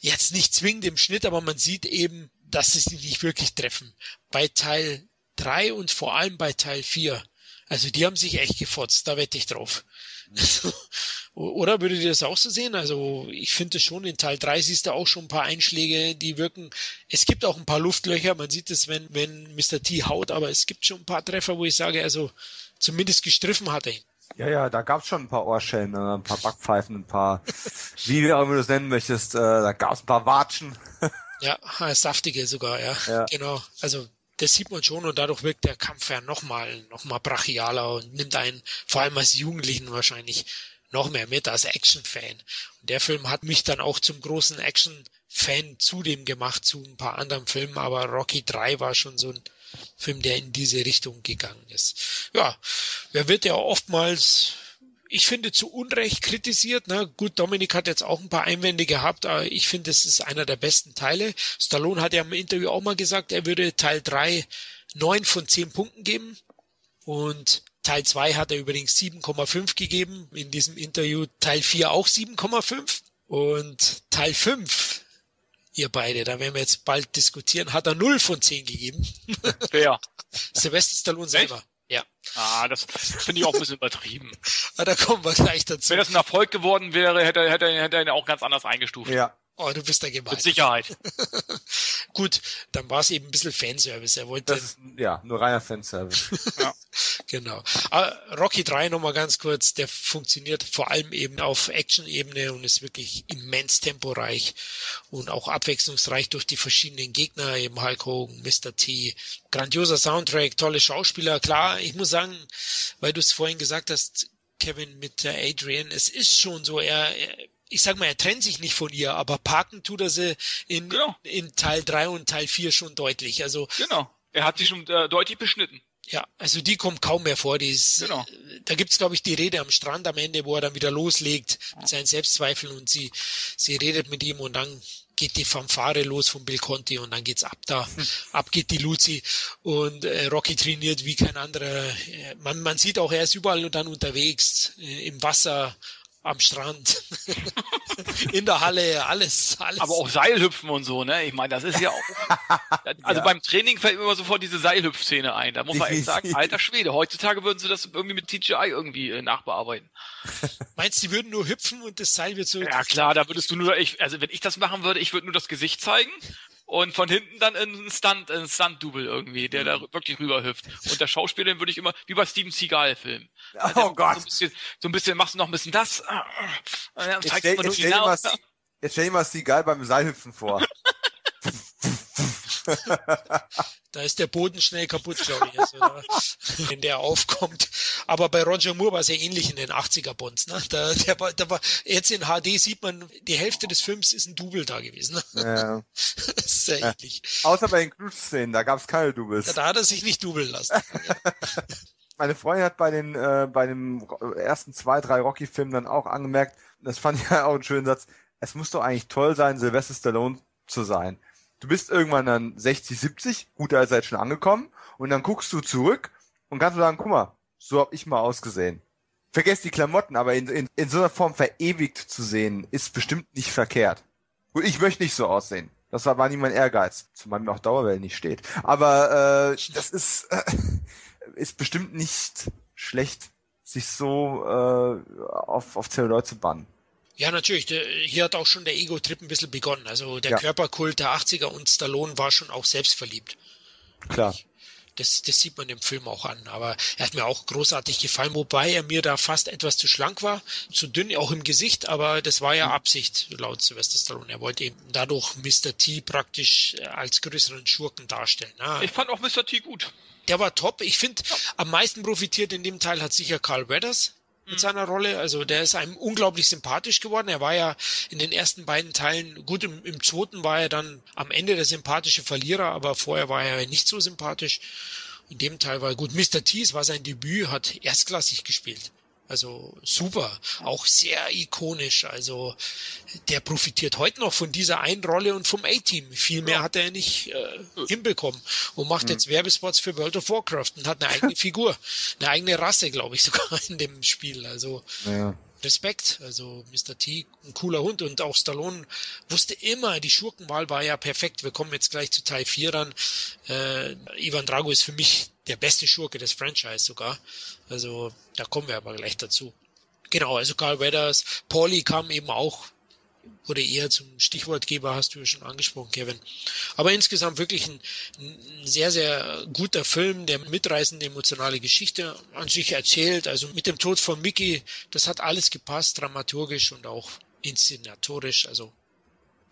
Jetzt nicht zwingend im Schnitt, aber man sieht eben, dass es die nicht wirklich treffen. Bei Teil 3 und vor allem bei Teil 4. Also die haben sich echt gefotzt, da wette ich drauf. Oder würdet ihr das auch so sehen? Also ich finde schon, in Teil 3 siehst du auch schon ein paar Einschläge, die wirken. Es gibt auch ein paar Luftlöcher, man sieht es, wenn, wenn Mr. T haut, aber es gibt schon ein paar Treffer, wo ich sage, also zumindest gestriffen hat er ihn. Ja, ja, da gab's schon ein paar Ohrschellen, äh, ein paar Backpfeifen, ein paar, (laughs) wie auch immer du es nennen möchtest, äh, da gab's ein paar Watschen. ja, (laughs) saftige sogar, ja. ja. Genau. Also das sieht man schon und dadurch wirkt der Kampf ja nochmal noch mal brachialer und nimmt einen, vor allem als Jugendlichen wahrscheinlich, noch mehr mit als Action-Fan. Und der Film hat mich dann auch zum großen Action-Fan zudem gemacht, zu ein paar anderen Filmen, aber Rocky 3 war schon so ein Film, der in diese Richtung gegangen ist. Ja, er wird ja oftmals ich finde, zu Unrecht kritisiert. Na gut, Dominik hat jetzt auch ein paar Einwände gehabt, aber ich finde, es ist einer der besten Teile. Stallone hat ja im Interview auch mal gesagt, er würde Teil 3 neun von zehn Punkten geben. Und Teil 2 hat er übrigens 7,5 gegeben. In diesem Interview Teil 4 auch 7,5. Und Teil 5, ihr beide, da werden wir jetzt bald diskutieren, hat er 0 von 10 gegeben. Fair. (laughs) Sylvester Stallone selber. Ja. Ah, das finde ich auch ein bisschen übertrieben. Aber (laughs) da kommen wir gleich dazu. Wenn das ein Erfolg geworden wäre, hätte, er- hätte, er- hätte er ihn auch ganz anders eingestuft. Ja. Oh, du bist da gemein. Mit Sicherheit. (laughs) Gut, dann war es eben ein bisschen Fanservice. Er wollte, Das ist, ja, nur reiner Fanservice. (laughs) genau. Aber Rocky 3 nochmal ganz kurz, der funktioniert vor allem eben auf Action-Ebene und ist wirklich immens temporeich und auch abwechslungsreich durch die verschiedenen Gegner, eben Hulk Hogan, Mr. T. Grandioser Soundtrack, tolle Schauspieler. Klar, ich muss sagen, weil du es vorhin gesagt hast, Kevin mit Adrian, es ist schon so, er, er ich sag mal, er trennt sich nicht von ihr, aber parken tut er sie in, Genau. in Teil 3 und Teil 4 schon deutlich. Also Genau. Er hat sich schon äh, deutlich beschnitten. ja, also die kommt kaum mehr vor. Die ist, Genau. Da gibt's glaube ich, die Rede am Strand am Ende, wo er dann wieder loslegt mit seinen Selbstzweifeln und sie, sie redet mit ihm und dann geht die Fanfare los von Bill Conti und dann geht's ab da. ab geht die Luzi und äh, Rocky trainiert wie kein anderer. Äh, Man, man sieht auch, er ist überall dann unterwegs, äh, im Wasser, am Strand, (laughs) in der Halle, alles, alles. Aber auch Seilhüpfen und so, ne? Ich meine, das ist ja auch. (laughs) Also Ja. beim Training fällt mir immer sofort diese Seilhüpfszene ein. Da muss man echt sagen, alter Schwede, heutzutage würden sie das irgendwie mit CGI irgendwie äh, nachbearbeiten. (laughs) Meinst du, die würden nur hüpfen und das Seil wird so Ja klar, da würdest du nur, ich, also wenn ich das machen würde, ich würde nur das Gesicht zeigen und von hinten dann ein Stunt, ein Stunt-Double irgendwie, der da wirklich rüber hüpft. Und der Schauspieler, den würde ich immer, wie bei Steven Seagal-Film. Oh Gott. So ein bisschen, so ein bisschen, machst du noch ein bisschen das, äh, äh, Jetzt zeigst stell, mal nur dir mal, genau. jetzt stell dir mal Seagal beim Seilhüpfen vor. (laughs) (laughs) (laughs) Da ist der Boden schnell kaputt, glaube ich, also, (laughs) wenn der aufkommt. Aber bei Roger Moore war es ja ähnlich in den 80er Bonds. Ne? Da, der war, da war, jetzt in HD sieht man, die Hälfte des Films ist ein Double da gewesen. Ne? äh, (laughs) Das ist sehr ähnlich. außer bei den Knutschszenen, da gab es keine Doubles. Ja, da hat er sich nicht dubeln lassen. (laughs) Meine Freundin hat bei den äh, bei Ro- ersten zwei, drei Rocky-Filmen dann auch angemerkt, das fand ich ja auch einen schönen Satz, es muss doch eigentlich toll sein, Sylvester Stallone zu sein. Du bist irgendwann dann 60, 70, gut, da jetzt schon angekommen, und dann guckst du zurück und kannst du sagen, guck mal, so hab ich mal ausgesehen. Vergesst die Klamotten, aber in, in, in so einer Form verewigt zu sehen, ist bestimmt nicht verkehrt. Gut, ich möchte nicht so aussehen. Das war, war nie mein Ehrgeiz, zumal mir auch Dauerwelle nicht steht. Aber äh, das ist, äh, ist bestimmt nicht schlecht, sich so äh, auf, auf Zelluloid zu bannen. Ja, natürlich. Hier hat auch schon der Ego-Trip ein bisschen begonnen. Also der Ja. Körperkult der 80er und Stallone war schon auch selbstverliebt. Klar. Das, das sieht man im Film auch an. Aber er hat mir auch großartig gefallen, wobei er mir da fast etwas zu schlank war, zu dünn, auch im Gesicht, aber das war ja Absicht, laut Sylvester Stallone. Er wollte eben dadurch Mr. T praktisch äh, als größeren Schurken darstellen. Na, Ich fand auch Mr. T gut. der war top. Ich finde, am meisten profitiert in dem Teil hat sicher Carl Weathers mit seiner Rolle. Also der ist einem unglaublich sympathisch geworden. Er war ja in den ersten beiden Teilen, gut, im, im zweiten war er dann am Ende der sympathische Verlierer, aber vorher war er nicht so sympathisch. In dem Teil war er gut. Mr. T, es war sein Debüt, hat erstklassig gespielt. Also super, auch sehr ikonisch. Also der profitiert heute noch von dieser einen Rolle und vom A-Team. Viel mehr hat er nicht äh, hinbekommen und macht jetzt Werbespots für World of Warcraft und hat eine eigene (laughs) Figur, eine eigene Rasse, glaube ich sogar (laughs) in dem Spiel. Also Ja. Respekt. Also Mr. T, ein cooler Hund und auch Stallone wusste immer, die Schurkenwahl war ja perfekt. Wir kommen jetzt gleich zu Teil 4 dann. Äh, Ivan Drago ist für mich der beste Schurke des Franchise sogar. Also da kommen wir aber gleich dazu. Genau, also Carl Weathers, Pauli kam eben auch, wurde eher zum Stichwortgeber, hast du ja schon angesprochen, Kevin. Aber insgesamt wirklich ein, ein sehr, sehr guter Film, der mitreißende emotionale Geschichte an sich erzählt. Also mit dem Tod von Mickey, das hat alles gepasst, dramaturgisch und auch inszenatorisch. Also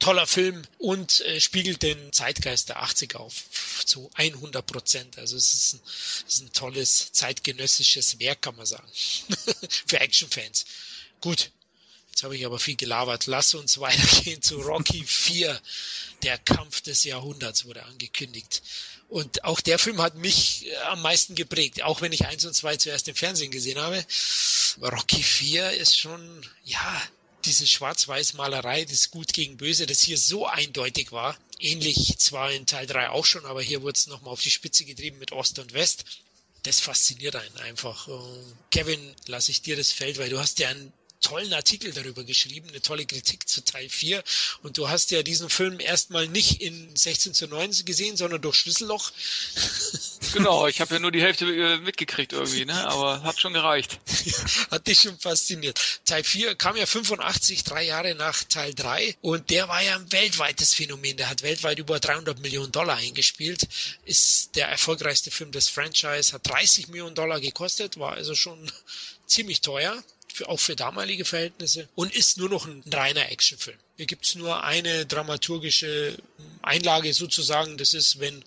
toller Film und äh, spiegelt den Zeitgeist der 80er auf zu 100 Prozent. Also es ist, ein, es ist ein tolles zeitgenössisches Werk, kann man sagen, (laughs) für Actionfans. Gut, jetzt habe ich aber viel gelabert. Lass uns weitergehen zu Rocky 4. Der Kampf des Jahrhunderts wurde angekündigt. Und auch der Film hat mich äh, am meisten geprägt, auch wenn ich eins und zwei zuerst im Fernsehen gesehen habe. Rocky 4 ist schon, ja, diese Schwarz-Weiß-Malerei, das Gut gegen Böse, das hier so eindeutig war. Ähnlich zwar in Teil 3 auch schon, aber hier wurde es nochmal auf die Spitze getrieben mit Ost und West. Das fasziniert einen einfach. Kevin, lasse ich dir das Feld, weil du hast ja einen tollen Artikel darüber geschrieben, eine tolle Kritik zu Teil 4. Und du hast ja diesen Film erstmal nicht in 16 zu 9 gesehen, sondern durch Schlüsselloch. (laughs) Genau, ich habe ja nur die Hälfte äh, mitgekriegt irgendwie, ne? aber hat schon gereicht. (laughs) hat dich schon fasziniert. Teil 4 kam ja 85, drei Jahre nach Teil 3 und der war ja ein weltweites Phänomen. Der hat weltweit über 300 Millionen Dollar eingespielt, ist der erfolgreichste Film des Franchise, hat 30 Millionen Dollar gekostet, war also schon ziemlich teuer für, auch für damalige Verhältnisse und ist nur noch ein reiner Actionfilm. Hier gibt's nur eine dramaturgische Einlage sozusagen, das ist, wenn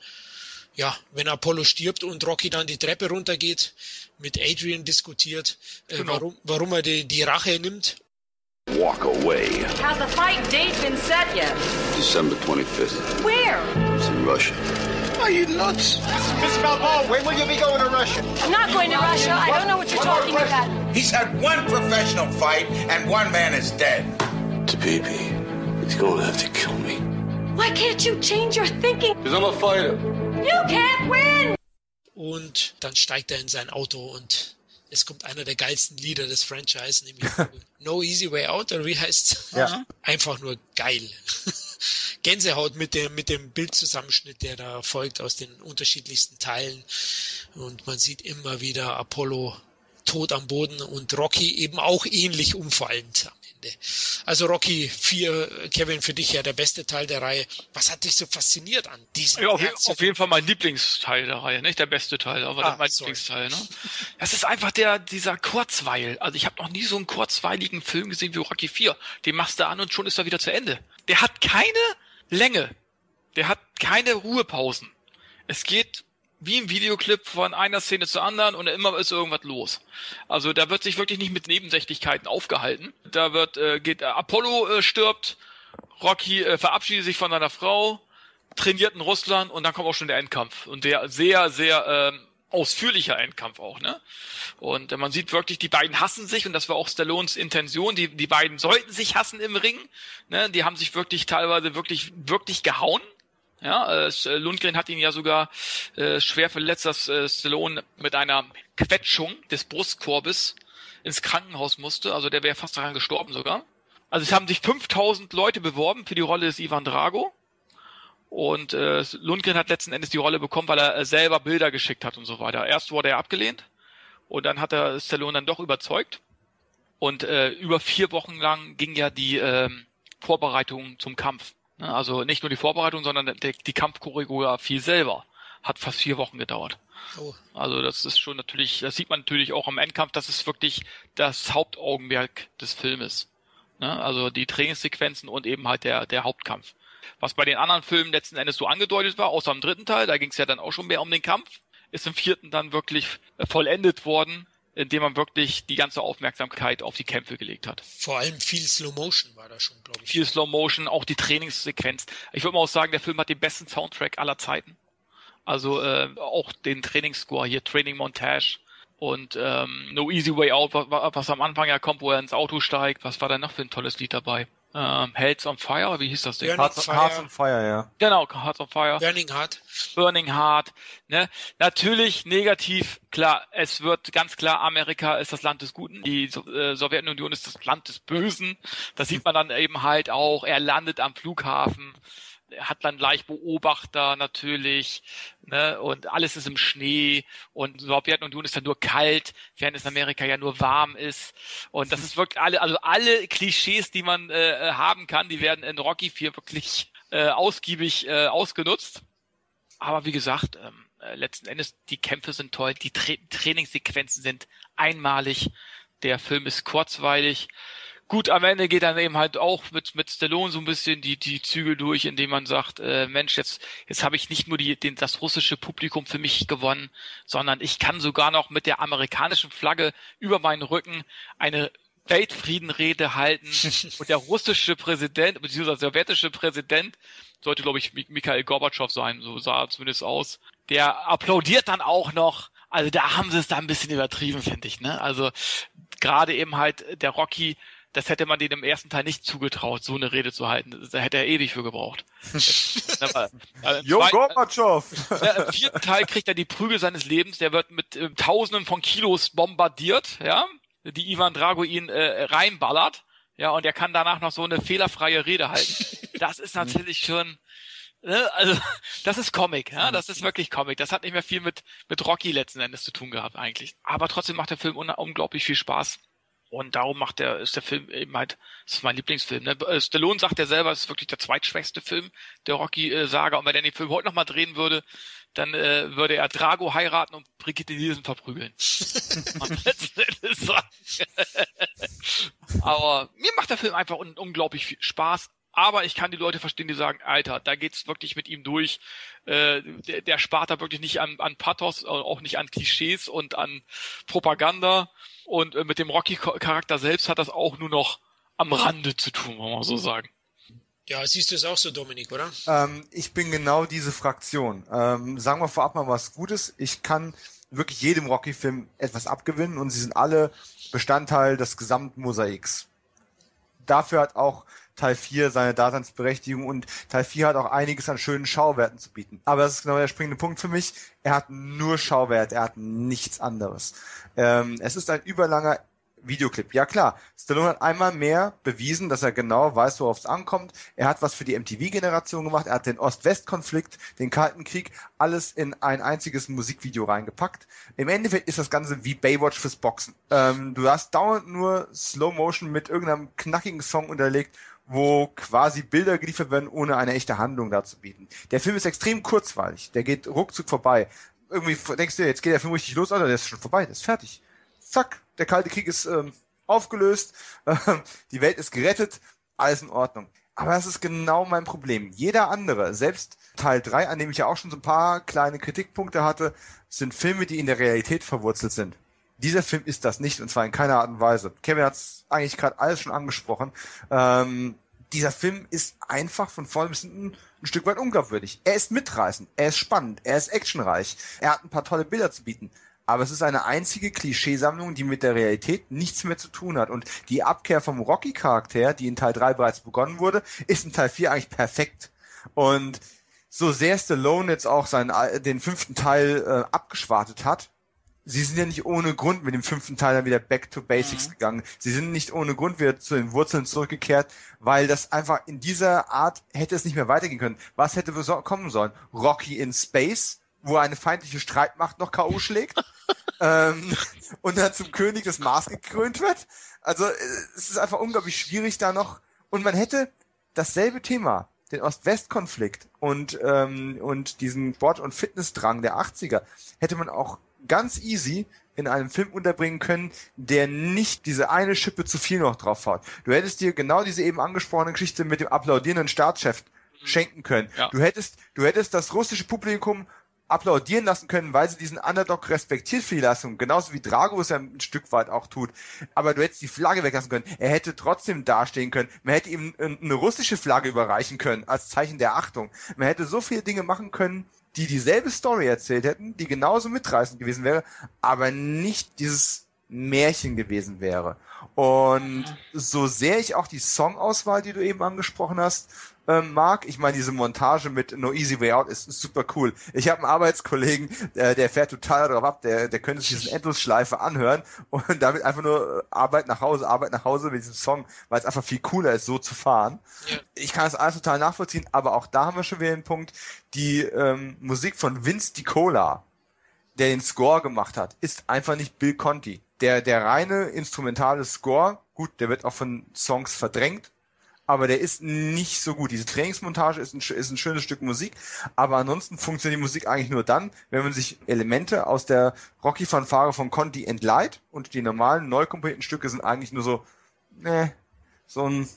ja, wenn Apollo stirbt und Rocky dann die Treppe runtergeht, mit Adrian diskutiert, äh, genau. warum, warum er die, die Rache nimmt. Walk away. Has the fight date been set yet? December 25th. Where? It's in Russia. Are you nuts? Miss Balboa, when will you be going to Russia? I'm not going to Russia. I don't know what you're talking about. He's had one professional fight, and one man is dead. Tabibi, he's going to have to kill me. Why can't you change your thinking? Because I'm a fighter. You can't win! Und dann steigt er in sein Auto und es kommt einer der geilsten Lieder des Franchise, nämlich (laughs) No Easy Way Out, oder wie heißt's? Ja. Einfach nur geil. Gänsehaut mit dem, mit dem Bildzusammenschnitt, der da folgt aus den unterschiedlichsten Teilen. Und man sieht immer wieder Apollo tot am Boden und Rocky eben auch ähnlich umfallend Ende. Also Rocky 4, Kevin, für dich ja der beste Teil der Reihe. Was hat dich so fasziniert an diesem? Ja, auf, auf jeden Fall mein Lieblingsteil der Reihe, nicht der beste Teil, aber ah, mein sorry. Lieblingsteil. Ne? Das ist einfach der dieser Kurzweil. Also ich habe noch nie so einen kurzweiligen Film gesehen wie Rocky 4. Den machst du an und schon ist er wieder zu Ende. Der hat keine Länge. Der hat keine Ruhepausen. Es geht wie im Videoclip von einer Szene zur anderen und immer ist irgendwas los. Also da wird sich wirklich nicht mit Nebensächlichkeiten aufgehalten. Da wird äh, geht äh, Apollo äh, stirbt, Rocky äh, verabschiedet sich von seiner Frau, trainiert in Russland und dann kommt auch schon der Endkampf und der sehr sehr ähm, ausführlicher Endkampf auch, ne? Und äh, man sieht wirklich, die beiden hassen sich und das war auch Stallones Intention. Die die beiden sollten sich hassen im Ring, ne? Die haben sich wirklich teilweise wirklich wirklich gehauen ja, äh, Lundgren hat ihn ja sogar äh, schwer verletzt, dass äh, Stallone mit einer Quetschung des Brustkorbes ins Krankenhaus musste. Also der wäre fast daran gestorben sogar. Also es haben sich 5000 Leute beworben für die Rolle des Ivan Drago. Und äh, Lundgren hat letzten Endes die Rolle bekommen, weil er äh, selber Bilder geschickt hat und so weiter. Erst wurde er abgelehnt und dann hat er Stallone dann doch überzeugt. Und äh, über vier Wochen lang ging ja die äh, Vorbereitung zum Kampf. Ne, also nicht nur die Vorbereitung, sondern die, die Kampfchoreografie selber hat fast vier Wochen gedauert. Oh. Also das ist schon natürlich, das sieht man natürlich auch am Endkampf, das ist wirklich das Hauptaugenmerk des Filmes. Ne? Also die Trainingssequenzen und eben halt der, der Hauptkampf. Was bei den anderen Filmen letzten Endes so angedeutet war, außer im dritten Teil, da ging es ja dann auch schon mehr um den Kampf, ist im vierten dann wirklich vollendet worden indem man wirklich die ganze Aufmerksamkeit auf die Kämpfe gelegt hat. Vor allem viel Slow Motion war da schon, glaube ich. Viel Slow Motion, auch die Trainingssequenz. Ich würde mal auch sagen, der Film hat den besten Soundtrack aller Zeiten. Also äh, auch den Trainingsscore hier, Training Montage und ähm, No Easy Way Out, was, was am Anfang ja kommt, wo er ins Auto steigt. Was war da noch für ein tolles Lied dabei? Ähm, Hells on Fire, wie hieß das Ding? Hearts, Hearts on Fire, ja. Genau, Hearts on Fire. Burning Heart. Burning Heart. Ne? Natürlich negativ, klar, es wird ganz klar, Amerika ist das Land des Guten, die äh, Sowjetunion ist das Land des Bösen. Das sieht man dann eben halt auch, er landet am Flughafen hat dann gleich Beobachter natürlich, ne, und alles ist im Schnee und Sowjetunion ist dann nur kalt, während es in Amerika ja nur warm ist. Und das ist wirklich alle, also alle Klischees, die man äh, haben kann, die werden in Rocky 4 wirklich äh, ausgiebig äh, ausgenutzt. Aber wie gesagt, ähm, äh, letzten Endes, die Kämpfe sind toll, die Tra Trainingssequenzen sind einmalig, der Film ist kurzweilig Gut, am Ende geht dann eben halt auch mit, mit Stallone so ein bisschen die, die Zügel durch, indem man sagt, äh, Mensch, jetzt, jetzt habe ich nicht nur die, den, das russische Publikum für mich gewonnen, sondern ich kann sogar noch mit der amerikanischen Flagge über meinen Rücken eine Weltfriedenrede halten (laughs) und der russische Präsident, beziehungsweise der sowjetische Präsident, sollte glaube ich Mikhail Gorbatschow sein, so sah er zumindest aus, der applaudiert dann auch noch. Also da haben sie es da ein bisschen übertrieben, finde ich. Ne? Also gerade eben halt der Rocky, das hätte man dem im ersten Teil nicht zugetraut, so eine Rede zu halten. Da hätte er ewig für gebraucht. (laughs) Jo Gorbatschow! Im vierten Teil kriegt er die Prügel seines Lebens. Der wird mit äh, Tausenden von Kilos bombardiert, ja, die Ivan Drago ihn äh, reinballert. Ja, und er kann danach noch so eine fehlerfreie Rede halten. Das ist natürlich schon, ne, also das ist Comic, ja, das ist wirklich Comic. Das hat nicht mehr viel mit mit Rocky letzten Endes zu tun gehabt eigentlich. Aber trotzdem macht der Film un unglaublich viel Spaß. Und darum macht der, ist der Film eben halt, ist mein Lieblingsfilm. Ne? Äh, Stallone sagt ja selber, es ist wirklich der zweitschwächste Film der Rocky-Saga. Und wenn er den Film heute nochmal drehen würde, dann äh, würde er Drago heiraten und Brigitte Nielsen verprügeln. (laughs) Aber mir macht der Film einfach un unglaublich viel Spaß. Aber ich kann die Leute verstehen, die sagen, Alter, da geht's wirklich mit ihm durch. Äh, der, der spart da wirklich nicht an, an Pathos, auch nicht an Klischees und an Propaganda. Und äh, mit dem Rocky-Charakter selbst hat das auch nur noch am Rande zu tun, wollen wir so sagen. Ja, siehst du es auch so, Dominik, oder? Ähm, ich bin genau diese Fraktion. Ähm, sagen wir vorab mal was Gutes. Ich kann wirklich jedem Rocky-Film etwas abgewinnen und sie sind alle Bestandteil des gesamten Mosaiks. Dafür hat auch Teil 4 seine Daseinsberechtigung und Teil 4 hat auch einiges an schönen Schauwerten zu bieten. Aber das ist genau der springende Punkt für mich. Er hat nur Schauwert, er hat nichts anderes. Ähm, es ist ein überlanger Videoclip. Ja klar, Stallone hat einmal mehr bewiesen, dass er genau weiß, worauf es ankommt. Er hat was für die MTV-Generation gemacht. Er hat den Ost-West-Konflikt, den Kalten Krieg, alles in ein einziges Musikvideo reingepackt. Im Endeffekt ist das Ganze wie Baywatch fürs Boxen. Ähm, du hast dauernd nur Slow Motion mit irgendeinem knackigen Song unterlegt wo quasi Bilder geliefert werden, ohne eine echte Handlung dazu bieten. Der Film ist extrem kurzweilig. Der geht ruckzuck vorbei. Irgendwie denkst du, jetzt geht der Film richtig los, Alter, der ist schon vorbei, der ist fertig. Zack, der Kalte Krieg ist ähm, aufgelöst, (laughs) die Welt ist gerettet, alles in Ordnung. Aber das ist genau mein Problem. Jeder andere, selbst Teil 3, an dem ich ja auch schon so ein paar kleine Kritikpunkte hatte, sind Filme, die in der Realität verwurzelt sind. Dieser Film ist das nicht, und zwar in keiner Art und Weise. Kevin hat es eigentlich gerade alles schon angesprochen. Ähm, dieser Film ist einfach von vorne bis hinten ein Stück weit unglaubwürdig. Er ist mitreißend, er ist spannend, er ist actionreich, er hat ein paar tolle Bilder zu bieten aber es ist eine einzige Klischeesammlung, die mit der Realität nichts mehr zu tun hat. Und die Abkehr vom Rocky-Charakter, die in Teil 3 bereits begonnen wurde, ist in Teil 4 eigentlich perfekt. Und so sehr Stallone jetzt auch seinen, den fünften Teil äh, abgeschwartet hat, sie sind ja nicht ohne Grund mit dem fünften Teil dann wieder back to basics mhm. gegangen. Sie sind nicht ohne Grund wieder zu den Wurzeln zurückgekehrt, weil das einfach in dieser Art hätte es nicht mehr weitergehen können. Was hätte kommen sollen? Rocky in Space? wo eine feindliche Streitmacht noch K.O. schlägt (laughs) ähm, und dann zum König des Mars gekrönt wird. Also äh, es ist einfach unglaublich schwierig da noch. Und man hätte dasselbe Thema, den Ost-West-Konflikt und, ähm, und diesen Sport- und Fitnessdrang der 80er, hätte man auch ganz easy in einem Film unterbringen können, der nicht diese eine Schippe zu viel noch drauf hat. Du hättest dir genau diese eben angesprochene Geschichte mit dem applaudierenden Staatschef schenken können. Ja. Du hättest, du hättest das russische Publikum applaudieren lassen können, weil sie diesen Underdog respektiert für die Leistung, genauso wie Drago es ja ein Stück weit auch tut. Aber du hättest die Flagge weglassen können. Er hätte trotzdem dastehen können. Man hätte ihm eine russische Flagge überreichen können, als Zeichen der Achtung. Man hätte so viele Dinge machen können, die dieselbe Story erzählt hätten, die genauso mitreißend gewesen wäre, aber nicht dieses Märchen gewesen wäre. Und so sehr ich auch die Songauswahl, die du eben angesprochen hast, ähm, mag. Ich meine, diese Montage mit No Easy Way Out ist, super cool. Ich habe einen Arbeitskollegen, der, der fährt total darauf ab, der, der könnte sich diesen Endlosschleife anhören und damit einfach nur äh, Arbeit nach Hause, Arbeit nach Hause mit diesem Song, weil es einfach viel cooler ist, so zu fahren. Ja. Ich kann das alles total nachvollziehen, aber auch da haben wir schon wieder den Punkt, die ähm, Musik von Vince DiCola, der den Score gemacht hat, ist einfach nicht Bill Conti. Der, der reine instrumentale Score, gut, der wird auch von Songs verdrängt, aber der ist nicht so gut. Diese Trainingsmontage ist ein, ist ein schönes Stück Musik, aber ansonsten funktioniert die Musik eigentlich nur dann, wenn man sich Elemente aus der Rocky-Fanfare von Conti entleiht und die normalen, neu komponierten Stücke sind eigentlich nur so, ne, so ein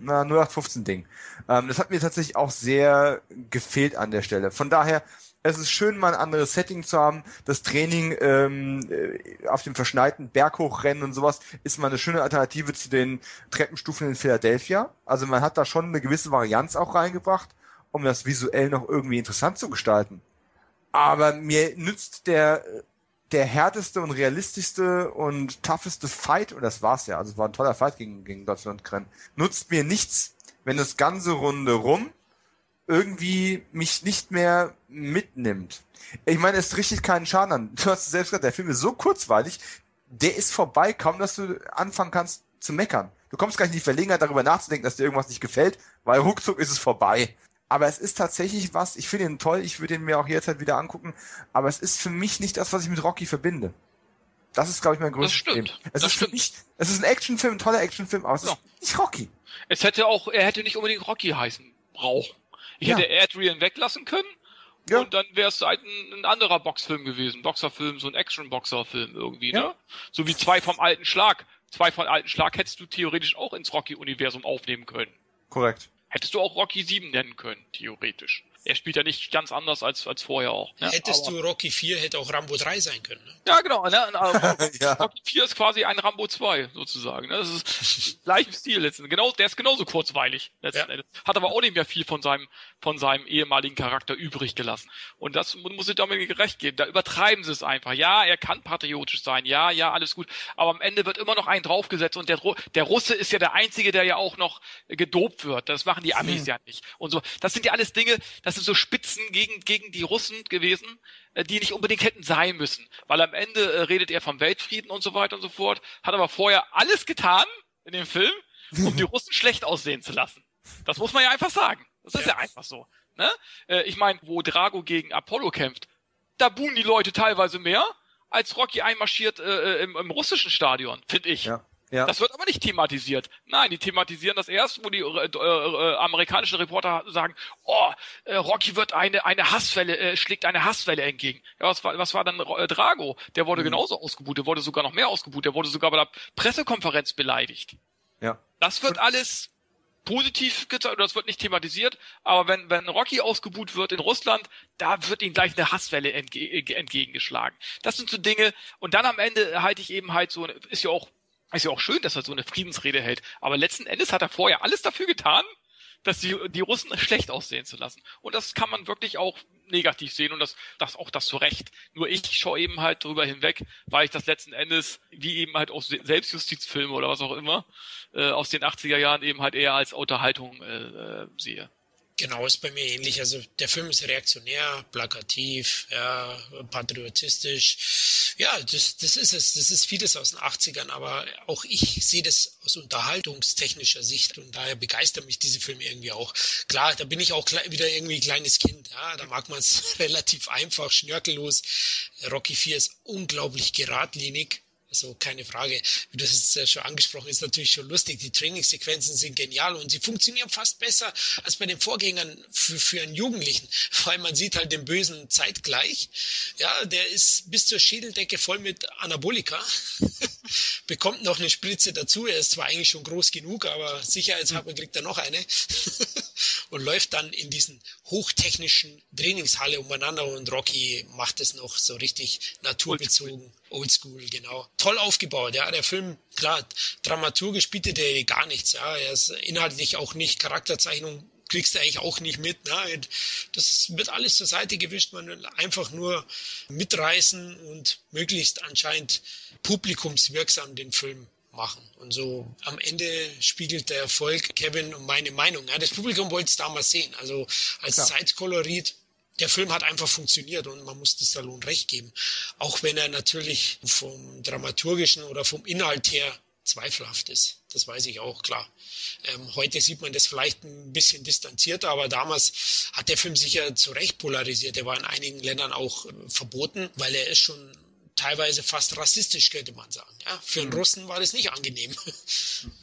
na, 0815 Ding. Ähm, das hat mir tatsächlich auch sehr gefehlt an der Stelle. Von daher, es ist schön, mal ein anderes Setting zu haben. Das Training ähm, äh, auf dem verschneiten Berghochrennen und sowas ist mal eine schöne Alternative zu den Treppenstufen in Philadelphia. Also man hat da schon eine gewisse Varianz auch reingebracht, um das visuell noch irgendwie interessant zu gestalten. Aber mir nützt der, der härteste und realistischste und tougheste Fight, und das war's ja, also es war ein toller Fight gegen, gegen Deutschland nutzt mir nichts, wenn das ganze Runde rum irgendwie mich nicht mehr mitnimmt. Ich meine, es richtet keinen Schaden an. (laughs) Du hast es selbst gesagt, der Film ist so kurzweilig, der ist vorbei, kaum dass du anfangen kannst zu meckern. Du kommst gar nicht in die Verlegenheit, darüber nachzudenken, dass dir irgendwas nicht gefällt, weil ruckzuck ist es vorbei. Aber es ist tatsächlich was, ich finde ihn toll, ich würde ihn mir auch jederzeit wieder angucken, aber es ist für mich nicht das, was ich mit Rocky verbinde. Das ist, glaube ich, mein größtes Problem. Es das ist stimmt. mich, es ist ein Actionfilm, ein toller Actionfilm, aber es Ja. ist nicht Rocky. Es hätte auch, er hätte nicht unbedingt Rocky heißen brauchen. Ich Ja. hätte Adrian weglassen können. Ja. Und dann wäre es halt ein, ein anderer Boxfilm gewesen. Boxerfilm, so ein Action-Boxer-Film irgendwie, Ja. ne? So wie zwei vom alten Schlag. Zwei von alten Schlag hättest du theoretisch auch ins Rocky-Universum aufnehmen können. Korrekt. Hättest du auch Rocky 7 nennen können, theoretisch. Er spielt ja nicht ganz anders als, als vorher auch. Ne? Hättest Aber- du Rocky 4, hätte auch Rambo 3 sein können. Ne? Ja, genau. Ne? Aber (laughs) Ja. Rocky 4 ist quasi ein Rambo 2, sozusagen. Ne? Das ist gleich im Stil letzten genau, Der ist genauso kurzweilig letzten Ja. Endes. Hat aber auch nicht mehr viel von seinem, von seinem ehemaligen Charakter übrig gelassen. Und das mu- muss ich damit gerecht geben. Da übertreiben sie es einfach. Ja, er kann patriotisch sein. Ja, ja, alles gut. Aber am Ende wird immer noch ein draufgesetzt. Und der, der Russe ist ja der Einzige, der ja auch noch gedopt wird. Das machen die Amis ja nicht. Und so. Das sind ja alles Dinge, das sind so Spitzen gegen, gegen die Russen gewesen, äh, die nicht unbedingt hätten sein müssen. Weil am Ende äh, redet er vom Weltfrieden und so weiter und so fort, hat aber vorher alles getan in dem Film, um die (laughs) Russen schlecht aussehen zu lassen. Das muss man ja einfach sagen. Das ist ja, einfach so. Ne? Äh, ich meine, wo Drago gegen Apollo kämpft, da buhen die Leute teilweise mehr, als Rocky einmarschiert äh, im, im russischen Stadion, finde ich. Ja. Ja. Das wird aber nicht thematisiert. Nein, die thematisieren das erst, wo die äh, äh, äh, amerikanischen Reporter sagen, oh, äh, Rocky wird eine eine Hasswelle äh, schlägt eine Hasswelle entgegen. Ja, was war was war dann äh, Drago? Der wurde genauso ausgebuht, der wurde sogar noch mehr ausgebuht, der wurde sogar bei der Pressekonferenz beleidigt. ja. Das wird alles positiv gezeigt, das wird nicht thematisiert, aber wenn, wenn Rocky ausgebuht wird in Russland, da wird ihm gleich eine Hasswelle entge äh, entgegengeschlagen. Das sind so Dinge, und dann am Ende halte ich eben halt so, ist ja auch, ist ja auch schön, dass er so eine Friedensrede hält, aber letzten Endes hat er vorher alles dafür getan, dass die, die Russen schlecht aussehen zu lassen. Und das kann man wirklich auch negativ sehen und das, das auch das zu Recht. Nur ich schaue eben halt drüber hinweg, weil ich das letzten Endes, wie eben halt aus Selbstjustizfilme oder was auch immer, äh, aus den 80er Jahren eben halt eher als Unterhaltung äh, äh, sehe. Genau, ist bei mir ähnlich. Also der Film ist reaktionär, plakativ, ja, patriotistisch. Ja, das, das ist es. Das ist vieles aus den 80ern, aber auch ich sehe das aus unterhaltungstechnischer Sicht und daher begeistern mich diese Filme irgendwie auch. Klar, da bin ich auch wieder irgendwie kleines Kind. Ja, da mag man es (laughs) relativ einfach, schnörkellos. Rocky 4 ist unglaublich geradlinig. Also keine Frage, wie du es jetzt schon angesprochen ist natürlich schon lustig. Die Trainingssequenzen sind genial und sie funktionieren fast besser als bei den Vorgängern für, für einen Jugendlichen, (laughs) weil man sieht halt den Bösen zeitgleich. Ja, der ist bis zur Schädeldecke voll mit Anabolika, (laughs) bekommt noch eine Spritze dazu. Er ist zwar eigentlich schon groß genug, aber sicherheitshalber kriegt er noch eine (laughs) und läuft dann in diesen hochtechnischen Trainingshalle umeinander und Rocky macht es noch so richtig naturbezogen. Oldschool, genau. Toll aufgebaut, ja. Der Film, klar, dramaturgisch bietet er gar nichts, ja. Er ist inhaltlich auch nicht Charakterzeichnung kriegst du eigentlich auch nicht mit. Ne? Das wird alles zur Seite gewischt. Man will einfach nur mitreißen und möglichst anscheinend publikumswirksam den Film machen. Und so am Ende spiegelt der Erfolg Kevin und meine Meinung. Ja, das Publikum wollte es damals sehen. Also als Klar. Zeitkolorit der Film hat einfach funktioniert und man muss das Stallone recht geben. Auch wenn er natürlich vom dramaturgischen oder vom Inhalt her zweifelhaft ist. Das weiß ich auch, klar. Ähm, heute sieht man das vielleicht ein bisschen distanzierter, aber damals hat der Film sich ja zu Recht polarisiert. Er war in einigen Ländern auch äh, verboten, weil er ist schon teilweise fast rassistisch, könnte man sagen. Ja, für einen Russen war das nicht angenehm. (laughs)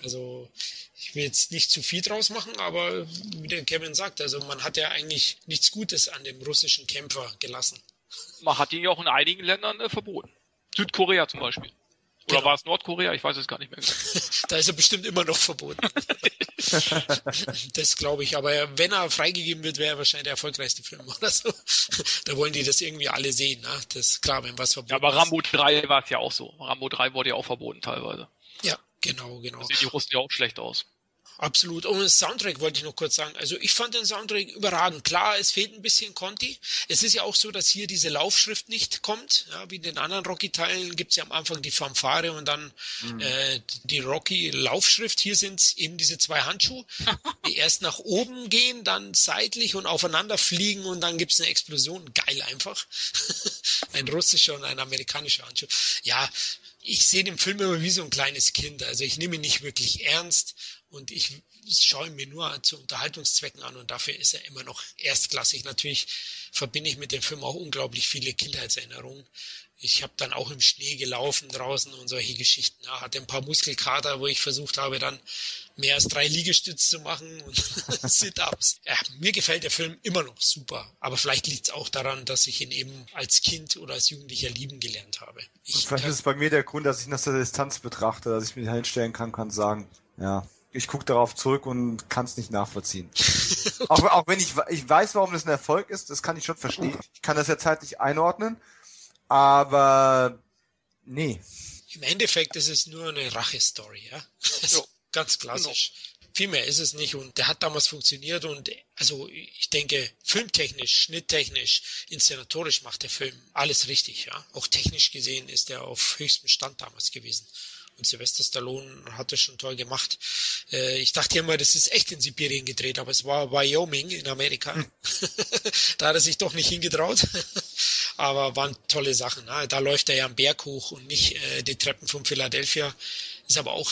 Also ich will jetzt nicht zu viel draus machen, aber wie der Kevin sagt, also man hat ja eigentlich nichts Gutes an dem russischen Kämpfer gelassen. Man hat ihn ja auch in einigen Ländern äh, verboten. Südkorea zum Beispiel. Oder Genau. war es Nordkorea? Ich weiß es gar nicht mehr. (laughs) Da ist er bestimmt immer noch verboten. (laughs) das glaube ich. Aber wenn er freigegeben wird, wäre er wahrscheinlich der erfolgreichste Film oder so. Da wollen die das irgendwie alle sehen. Ne? Das ist klar, wenn was verboten Ja, aber ist. Rambo 3 war es ja auch so. Rambo 3 wurde ja auch verboten teilweise. Ja, genau, genau. Da sehen die Russen ja auch schlecht aus. absolut. Und das Soundtrack wollte ich noch kurz sagen. Also ich fand den Soundtrack überragend. Klar, es fehlt ein bisschen Conti. Es ist ja auch so, dass hier diese Laufschrift nicht kommt. Ja, wie in den anderen Rocky-Teilen gibt es ja am Anfang die Fanfare und dann mhm. äh, die Rocky-Laufschrift. Hier sind es eben diese zwei Handschuhe, (laughs) die erst nach oben gehen, dann seitlich und aufeinander fliegen und dann gibt es eine Explosion. Geil einfach. (laughs) ein russischer und ein amerikanischer Handschuh. Ja, ich sehe den Film immer wie so ein kleines Kind. Also ich nehme ihn nicht wirklich ernst und ich schaue ihn mir nur zu Unterhaltungszwecken an und dafür ist er immer noch erstklassig. Natürlich verbinde ich mit dem Film auch unglaublich viele Kindheitserinnerungen. Ich habe dann auch im Schnee gelaufen draußen und solche Geschichten. Ja, hatte ein paar Muskelkater, wo ich versucht habe, dann mehr als drei Liegestütze zu machen und (laughs) Sit-ups. Ja, mir gefällt der Film immer noch super, aber vielleicht liegt es auch daran, dass ich ihn eben als Kind oder als Jugendlicher lieben gelernt habe. Ich, vielleicht ist es bei mir der Grund, dass ich ihn aus der Distanz betrachte, dass ich mich hinstellen kann, kann sagen, ja, ich gucke darauf zurück und kann es nicht nachvollziehen. (laughs) auch, auch wenn ich, ich weiß, warum das ein Erfolg ist, das kann ich schon verstehen. Ich kann das ja zeitlich einordnen, aber nee. Im Endeffekt ist es nur eine Rache-Story, ja. (laughs) So. Ganz klassisch. Genau. Viel mehr ist es nicht und der hat damals funktioniert und also ich denke, filmtechnisch, schnitttechnisch, inszenatorisch macht der Film alles richtig, ja. Auch technisch gesehen ist er auf höchstem Stand damals gewesen. Und Sylvester Stallone hat das schon toll gemacht. Äh, ich dachte immer, das ist echt in Sibirien gedreht, aber es war Wyoming in Amerika. Hm. (laughs) da hat er sich doch nicht hingetraut. (laughs) aber waren tolle Sachen. Ne? Da läuft er ja am Berg hoch und nicht äh, die Treppen von Philadelphia. Ist aber auch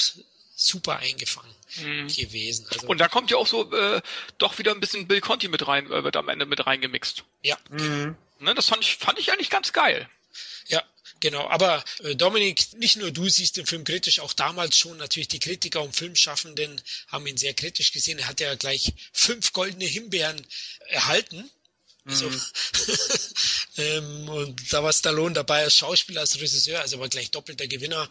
super eingefangen mhm. gewesen. Also, und da kommt ja auch so äh, doch wieder ein bisschen Bill Conti mit rein, äh, wird am Ende mit reingemixt. Ja. Mhm. Ne, das fand ich, fand ich eigentlich ganz geil. Ja, Genau, aber äh, Dominik, nicht nur du siehst den Film kritisch, auch damals schon natürlich die Kritiker und Filmschaffenden haben ihn sehr kritisch gesehen. Er hat ja gleich fünf goldene Himbeeren erhalten also, mhm. (laughs) ähm, und da war Stallone dabei als Schauspieler, als Regisseur, also war gleich doppelter Gewinner.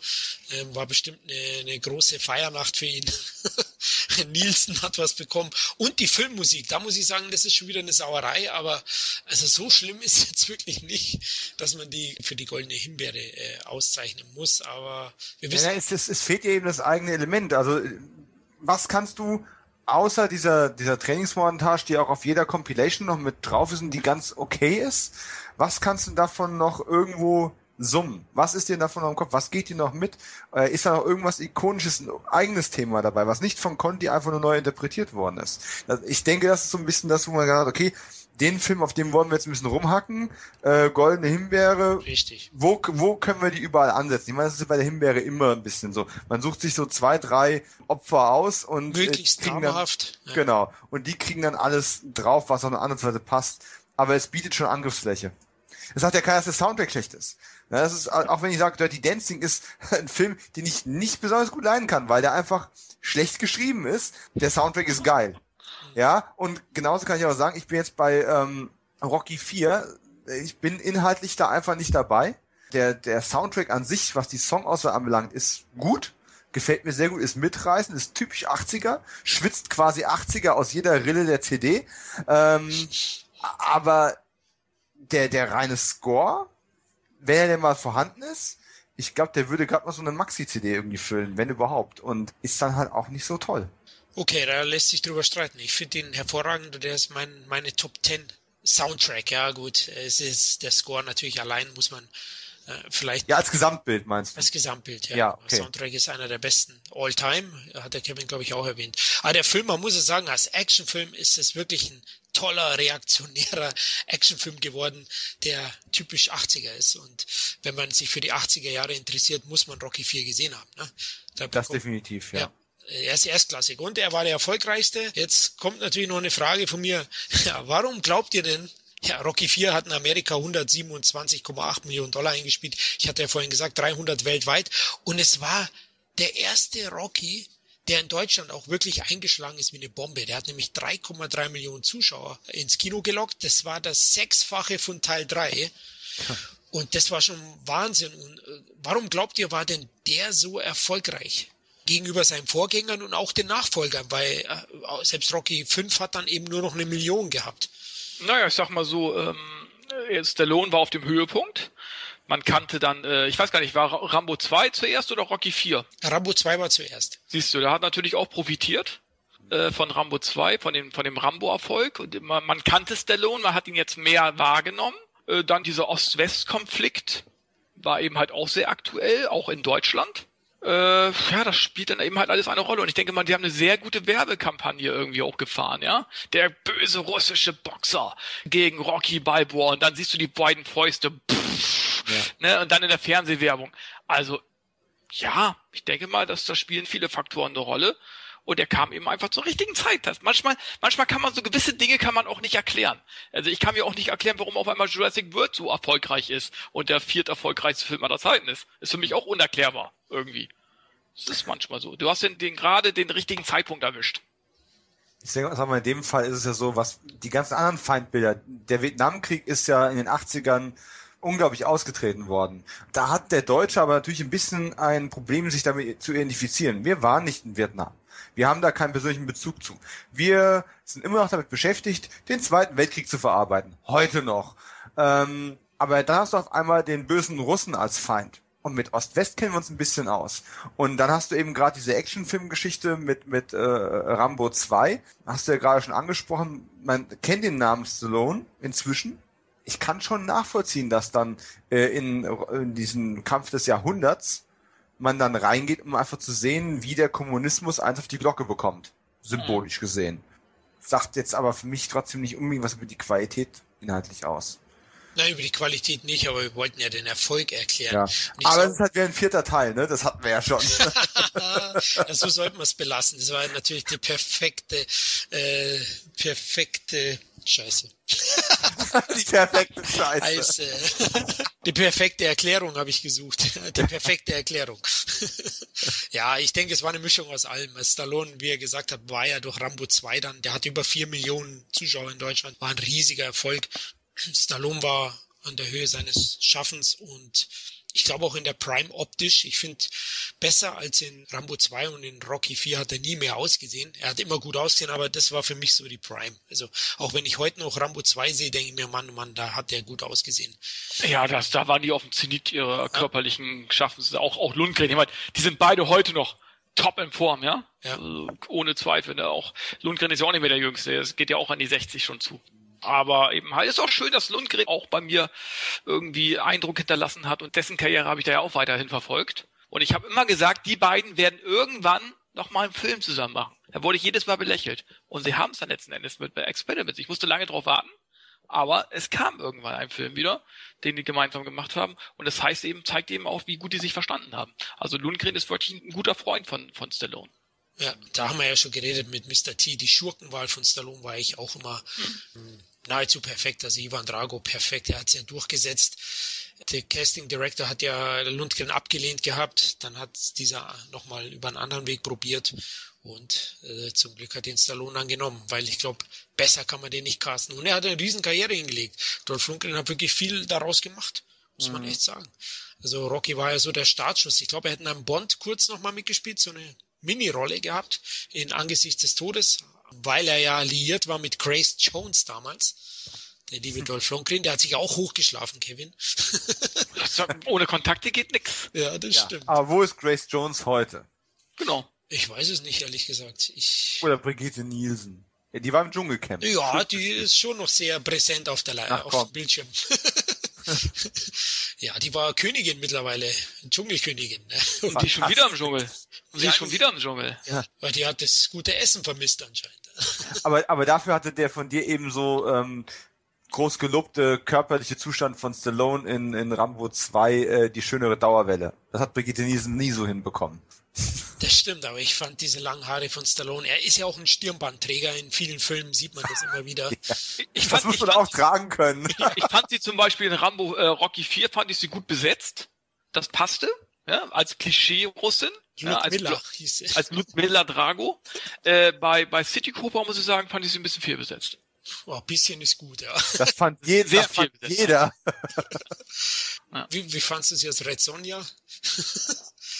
Ähm, war bestimmt eine, eine große Feiernacht für ihn. (laughs) Nielsen hat was bekommen. Und die Filmmusik, da muss ich sagen, das ist schon wieder eine Sauerei, aber also so schlimm ist (laughs) jetzt wirklich nicht, dass man die für die goldene Himbeere äh, auszeichnen muss. Aber wir wissen. Ja, es, es, es fehlt eben das eigene Element. Also was kannst du außer dieser, dieser Trainingsmontage, die auch auf jeder Compilation noch mit drauf ist und die ganz okay ist, was kannst du davon noch irgendwo summen? Was ist dir davon noch im Kopf? Was geht dir noch mit? Äh, ist da noch irgendwas Ikonisches, ein eigenes Thema dabei, was nicht von Conti einfach nur neu interpretiert worden ist? Ich denke, das ist so ein bisschen das, wo man gesagt hat, okay, den Film, auf dem wollen wir jetzt ein bisschen rumhacken, äh, Goldene Himbeere. Richtig. Wo, wo können wir die überall ansetzen? Ich meine, das ist bei der Himbeere immer ein bisschen so. Man sucht sich so zwei, drei Opfer aus und äh, möglichst äh, traumhaft. Ja. Genau. Und die kriegen dann alles drauf, was auch eine Weise passt. Aber es bietet schon Angriffsfläche. Das sagt ja keiner, dass der Soundtrack schlecht ist. Ja, das ist, auch wenn ich sage, Dirty Dancing ist (laughs) ein Film, den ich nicht besonders gut leiden kann, weil der einfach schlecht geschrieben ist. Der Soundtrack ist geil. Ja, und genauso kann ich auch sagen, ich bin jetzt bei ähm, Rocky 4. Ich bin inhaltlich da einfach nicht dabei. Der, der Soundtrack an sich, was die Songauswahl anbelangt, ist gut. Gefällt mir sehr gut, ist mitreißend, ist typisch 80er, schwitzt quasi 80er aus jeder Rille der CD. Ähm, aber der, der reine Score, wenn er denn mal vorhanden ist, ich glaube, der würde gerade mal so eine Maxi-CD irgendwie füllen, wenn überhaupt. Und ist dann halt auch nicht so toll. Okay, da lässt sich drüber streiten. Ich finde ihn hervorragend und der ist mein, meine Top 10 Soundtrack. Ja, gut, es ist der Score natürlich allein, muss man äh, vielleicht. Ja, als Gesamtbild meinst du? Als Gesamtbild, ja. ja okay. Soundtrack ist einer der besten all time, hat der Kevin, glaube ich, auch erwähnt. Aber der Film, man muss es sagen, als Actionfilm ist es wirklich ein toller, reaktionärer Actionfilm geworden, der typisch 80er ist. Und wenn man sich für die 80er Jahre interessiert, muss man Rocky 4 gesehen haben. Ne? Da das definitiv, ja. ja er ist erstklassig und er war der erfolgreichste. Jetzt kommt natürlich noch eine Frage von mir. (laughs) Ja, warum glaubt ihr denn, ja, Rocky 4 hat in Amerika 127,8 Millionen Dollar eingespielt. Ich hatte ja vorhin gesagt, 300 weltweit. Und es war der erste Rocky, der in Deutschland auch wirklich eingeschlagen ist wie eine Bombe. Der hat nämlich 3,3 Millionen Zuschauer ins Kino gelockt. Das war das Sechsfache von Teil 3. (laughs) Und das war schon Wahnsinn. Und äh, warum glaubt ihr, war denn der so erfolgreich? gegenüber seinen Vorgängern und auch den Nachfolgern, weil äh, selbst Rocky 5 hat dann eben nur noch eine Million gehabt. Naja, ich sag mal so, ähm, Stallone war auf dem Höhepunkt. Man kannte dann, äh, ich weiß gar nicht, war Rambo 2 zuerst oder Rocky 4? Rambo 2 war zuerst. Siehst du, der hat natürlich auch profitiert. äh, von Rambo 2, von dem, von dem Rambo-Erfolg. Und man, man kannte Stallone, man hat ihn jetzt mehr wahrgenommen. Äh, dann dieser Ost-West-Konflikt war eben halt auch sehr aktuell, auch in Deutschland. Äh, ja, das spielt dann eben halt alles eine Rolle. Und ich denke mal, die haben eine sehr gute Werbekampagne irgendwie auch gefahren, ja. Der böse russische Boxer gegen Rocky Balboa und dann siehst du die beiden Fäuste, pff, ja. ne, und dann in der Fernsehwerbung. Also, ja, ich denke mal, dass da spielen viele Faktoren eine Rolle und er kam eben einfach zur richtigen Zeit. Das manchmal, manchmal kann man so gewisse Dinge kann man auch nicht erklären. Also ich kann mir auch nicht erklären, warum auf einmal Jurassic World so erfolgreich ist und der viert erfolgreichste Film aller Zeiten ist. Ist für mich auch unerklärbar irgendwie. Das ist manchmal so. Du hast den, den gerade den richtigen Zeitpunkt erwischt. Ich denke, sagen wir, in dem Fall ist es ja so, was die ganzen anderen Feindbilder, der Vietnamkrieg ist ja in den 80ern unglaublich ausgetreten worden. Da hat der Deutsche aber natürlich ein bisschen ein Problem, sich damit zu identifizieren. Wir waren nicht in Vietnam. Wir haben da keinen persönlichen Bezug zu. Wir sind immer noch damit beschäftigt, den Zweiten Weltkrieg zu verarbeiten. Heute noch. Ähm, aber dann hast du auf einmal den bösen Russen als Feind. Und mit Ost-West kennen wir uns ein bisschen aus. Und dann hast du eben gerade diese Actionfilmgeschichte mit, mit äh, Rambo 2. Hast du ja gerade schon angesprochen. Man kennt den Namen Stallone inzwischen. Ich kann schon nachvollziehen, dass dann äh, in, in diesem Kampf des Jahrhunderts man dann reingeht, um einfach zu sehen, wie der Kommunismus eins auf die Glocke bekommt. Symbolisch gesehen. Sagt jetzt aber für mich trotzdem nicht unbedingt was über die Qualität inhaltlich aus. Nein, über die Qualität nicht, aber wir wollten ja den Erfolg erklären. Ja. Aber es ist halt wie ein vierter Teil, ne? Das hatten wir ja schon. (laughs) so sollten wir es belassen. Das war natürlich die perfekte, äh, perfekte Scheiße. (laughs) die perfekte Scheiße. Scheiße. (laughs) Die perfekte Erklärung habe ich gesucht. (laughs) Die perfekte Erklärung. (laughs) ja, ich denke, es war eine Mischung aus allem. Stallone, wie er gesagt hat, war ja durch Rambo 2 dann, der hatte über vier Millionen Zuschauer in Deutschland, war ein riesiger Erfolg. Stallone war an der Höhe seines Schaffens und ich glaube auch in der Prime optisch. Ich finde besser als in Rambo 2 und in Rocky 4 hat er nie mehr ausgesehen. Er hat immer gut ausgesehen, aber das war für mich so die Prime. Also auch wenn ich heute noch Rambo 2 sehe, denke ich mir, Mann, Mann, da hat er gut ausgesehen. Ja, das, da waren die auf dem Zenit ihrer körperlichen Schaffens. Auch, auch Lundgren. Ich meine, die sind beide heute noch top in Form, ja? ja. Also, ohne Zweifel. Ne? Auch Lundgren ist ja auch nicht mehr der Jüngste. Es geht ja auch an die 60 schon zu. Aber eben halt ist auch schön, dass Lundgren auch bei mir irgendwie Eindruck hinterlassen hat und dessen Karriere habe ich da ja auch weiterhin verfolgt. Und ich habe immer gesagt, die beiden werden irgendwann noch mal einen Film zusammen machen. Da wurde ich jedes Mal belächelt. Und sie haben es dann letzten Endes mit Experiments. Ich musste lange drauf warten, aber es kam irgendwann ein Film wieder, den die gemeinsam gemacht haben. Und das heißt eben, zeigt eben auch, wie gut die sich verstanden haben. Also Lundgren ist wirklich ein guter Freund von, von Stallone. Ja, da haben wir ja schon geredet mit Mr. T. Die Schurkenwahl von Stallone war ich auch immer hm nahezu perfekt. Also Ivan Drago perfekt, er hat es ja durchgesetzt. Der Casting Director hat ja Lundgren abgelehnt gehabt, dann hat dieser nochmal über einen anderen Weg probiert und äh, zum Glück hat den Stallone angenommen, weil ich glaube, besser kann man den nicht casten. Und er hat eine riesen Karriere hingelegt. Dolph Lundgren hat wirklich viel daraus gemacht, muss mhm. man echt sagen. Also Rocky war ja so der Startschuss. Ich glaube, er hat in einem Bond kurz nochmal mitgespielt, so eine Mini-Rolle gehabt in Angesichts des Todes, weil er ja alliiert war mit Grace Jones damals. Der liebe hm. Dolph Lundgren, der hat sich auch hochgeschlafen, Kevin. Ohne Kontakte geht nix. (laughs) Ja, das ja. stimmt. Aber wo ist Grace Jones heute? Genau. Ich weiß es nicht, ehrlich gesagt. Ich... Oder Brigitte Nielsen. Ja, die war im Dschungelcamp. Ja, die ist schon noch sehr präsent auf der Le auf dem Bildschirm. (laughs) ja, die war Königin mittlerweile, Dschungelkönigin. Ne? Und die schon wieder im Dschungel. Und sie ja, ist schon wieder im Dschungel. Ja. Weil die hat das gute Essen vermisst anscheinend. Aber, aber dafür hatte der von dir eben so ähm, groß gelobte körperliche Zustand von Stallone in, in Rambo 2 äh, die schönere Dauerwelle. Das hat Brigitte Nielsen nie so hinbekommen. Das stimmt, aber ich fand diese langen Haare von Stallone, er ist ja auch ein Stirnbandträger, in vielen Filmen sieht man das immer wieder. (laughs) Ja, ich fand, das muss man auch tragen können. Ich, ich, fand sie zum Beispiel in Rambo äh, Rocky 4, fand ich sie gut besetzt. Das passte, ja, als Klischee-Russin. Ja, als, hieß sie. als Ludmilla Drago. Äh, bei, bei City Cooper, muss ich sagen, fand ich sie ein bisschen viel besetzt. Oh, ein bisschen ist gut, ja. Das fand, je Sehr das fand jeder. ja. Wie, wie fandst du sie als Red Sonja?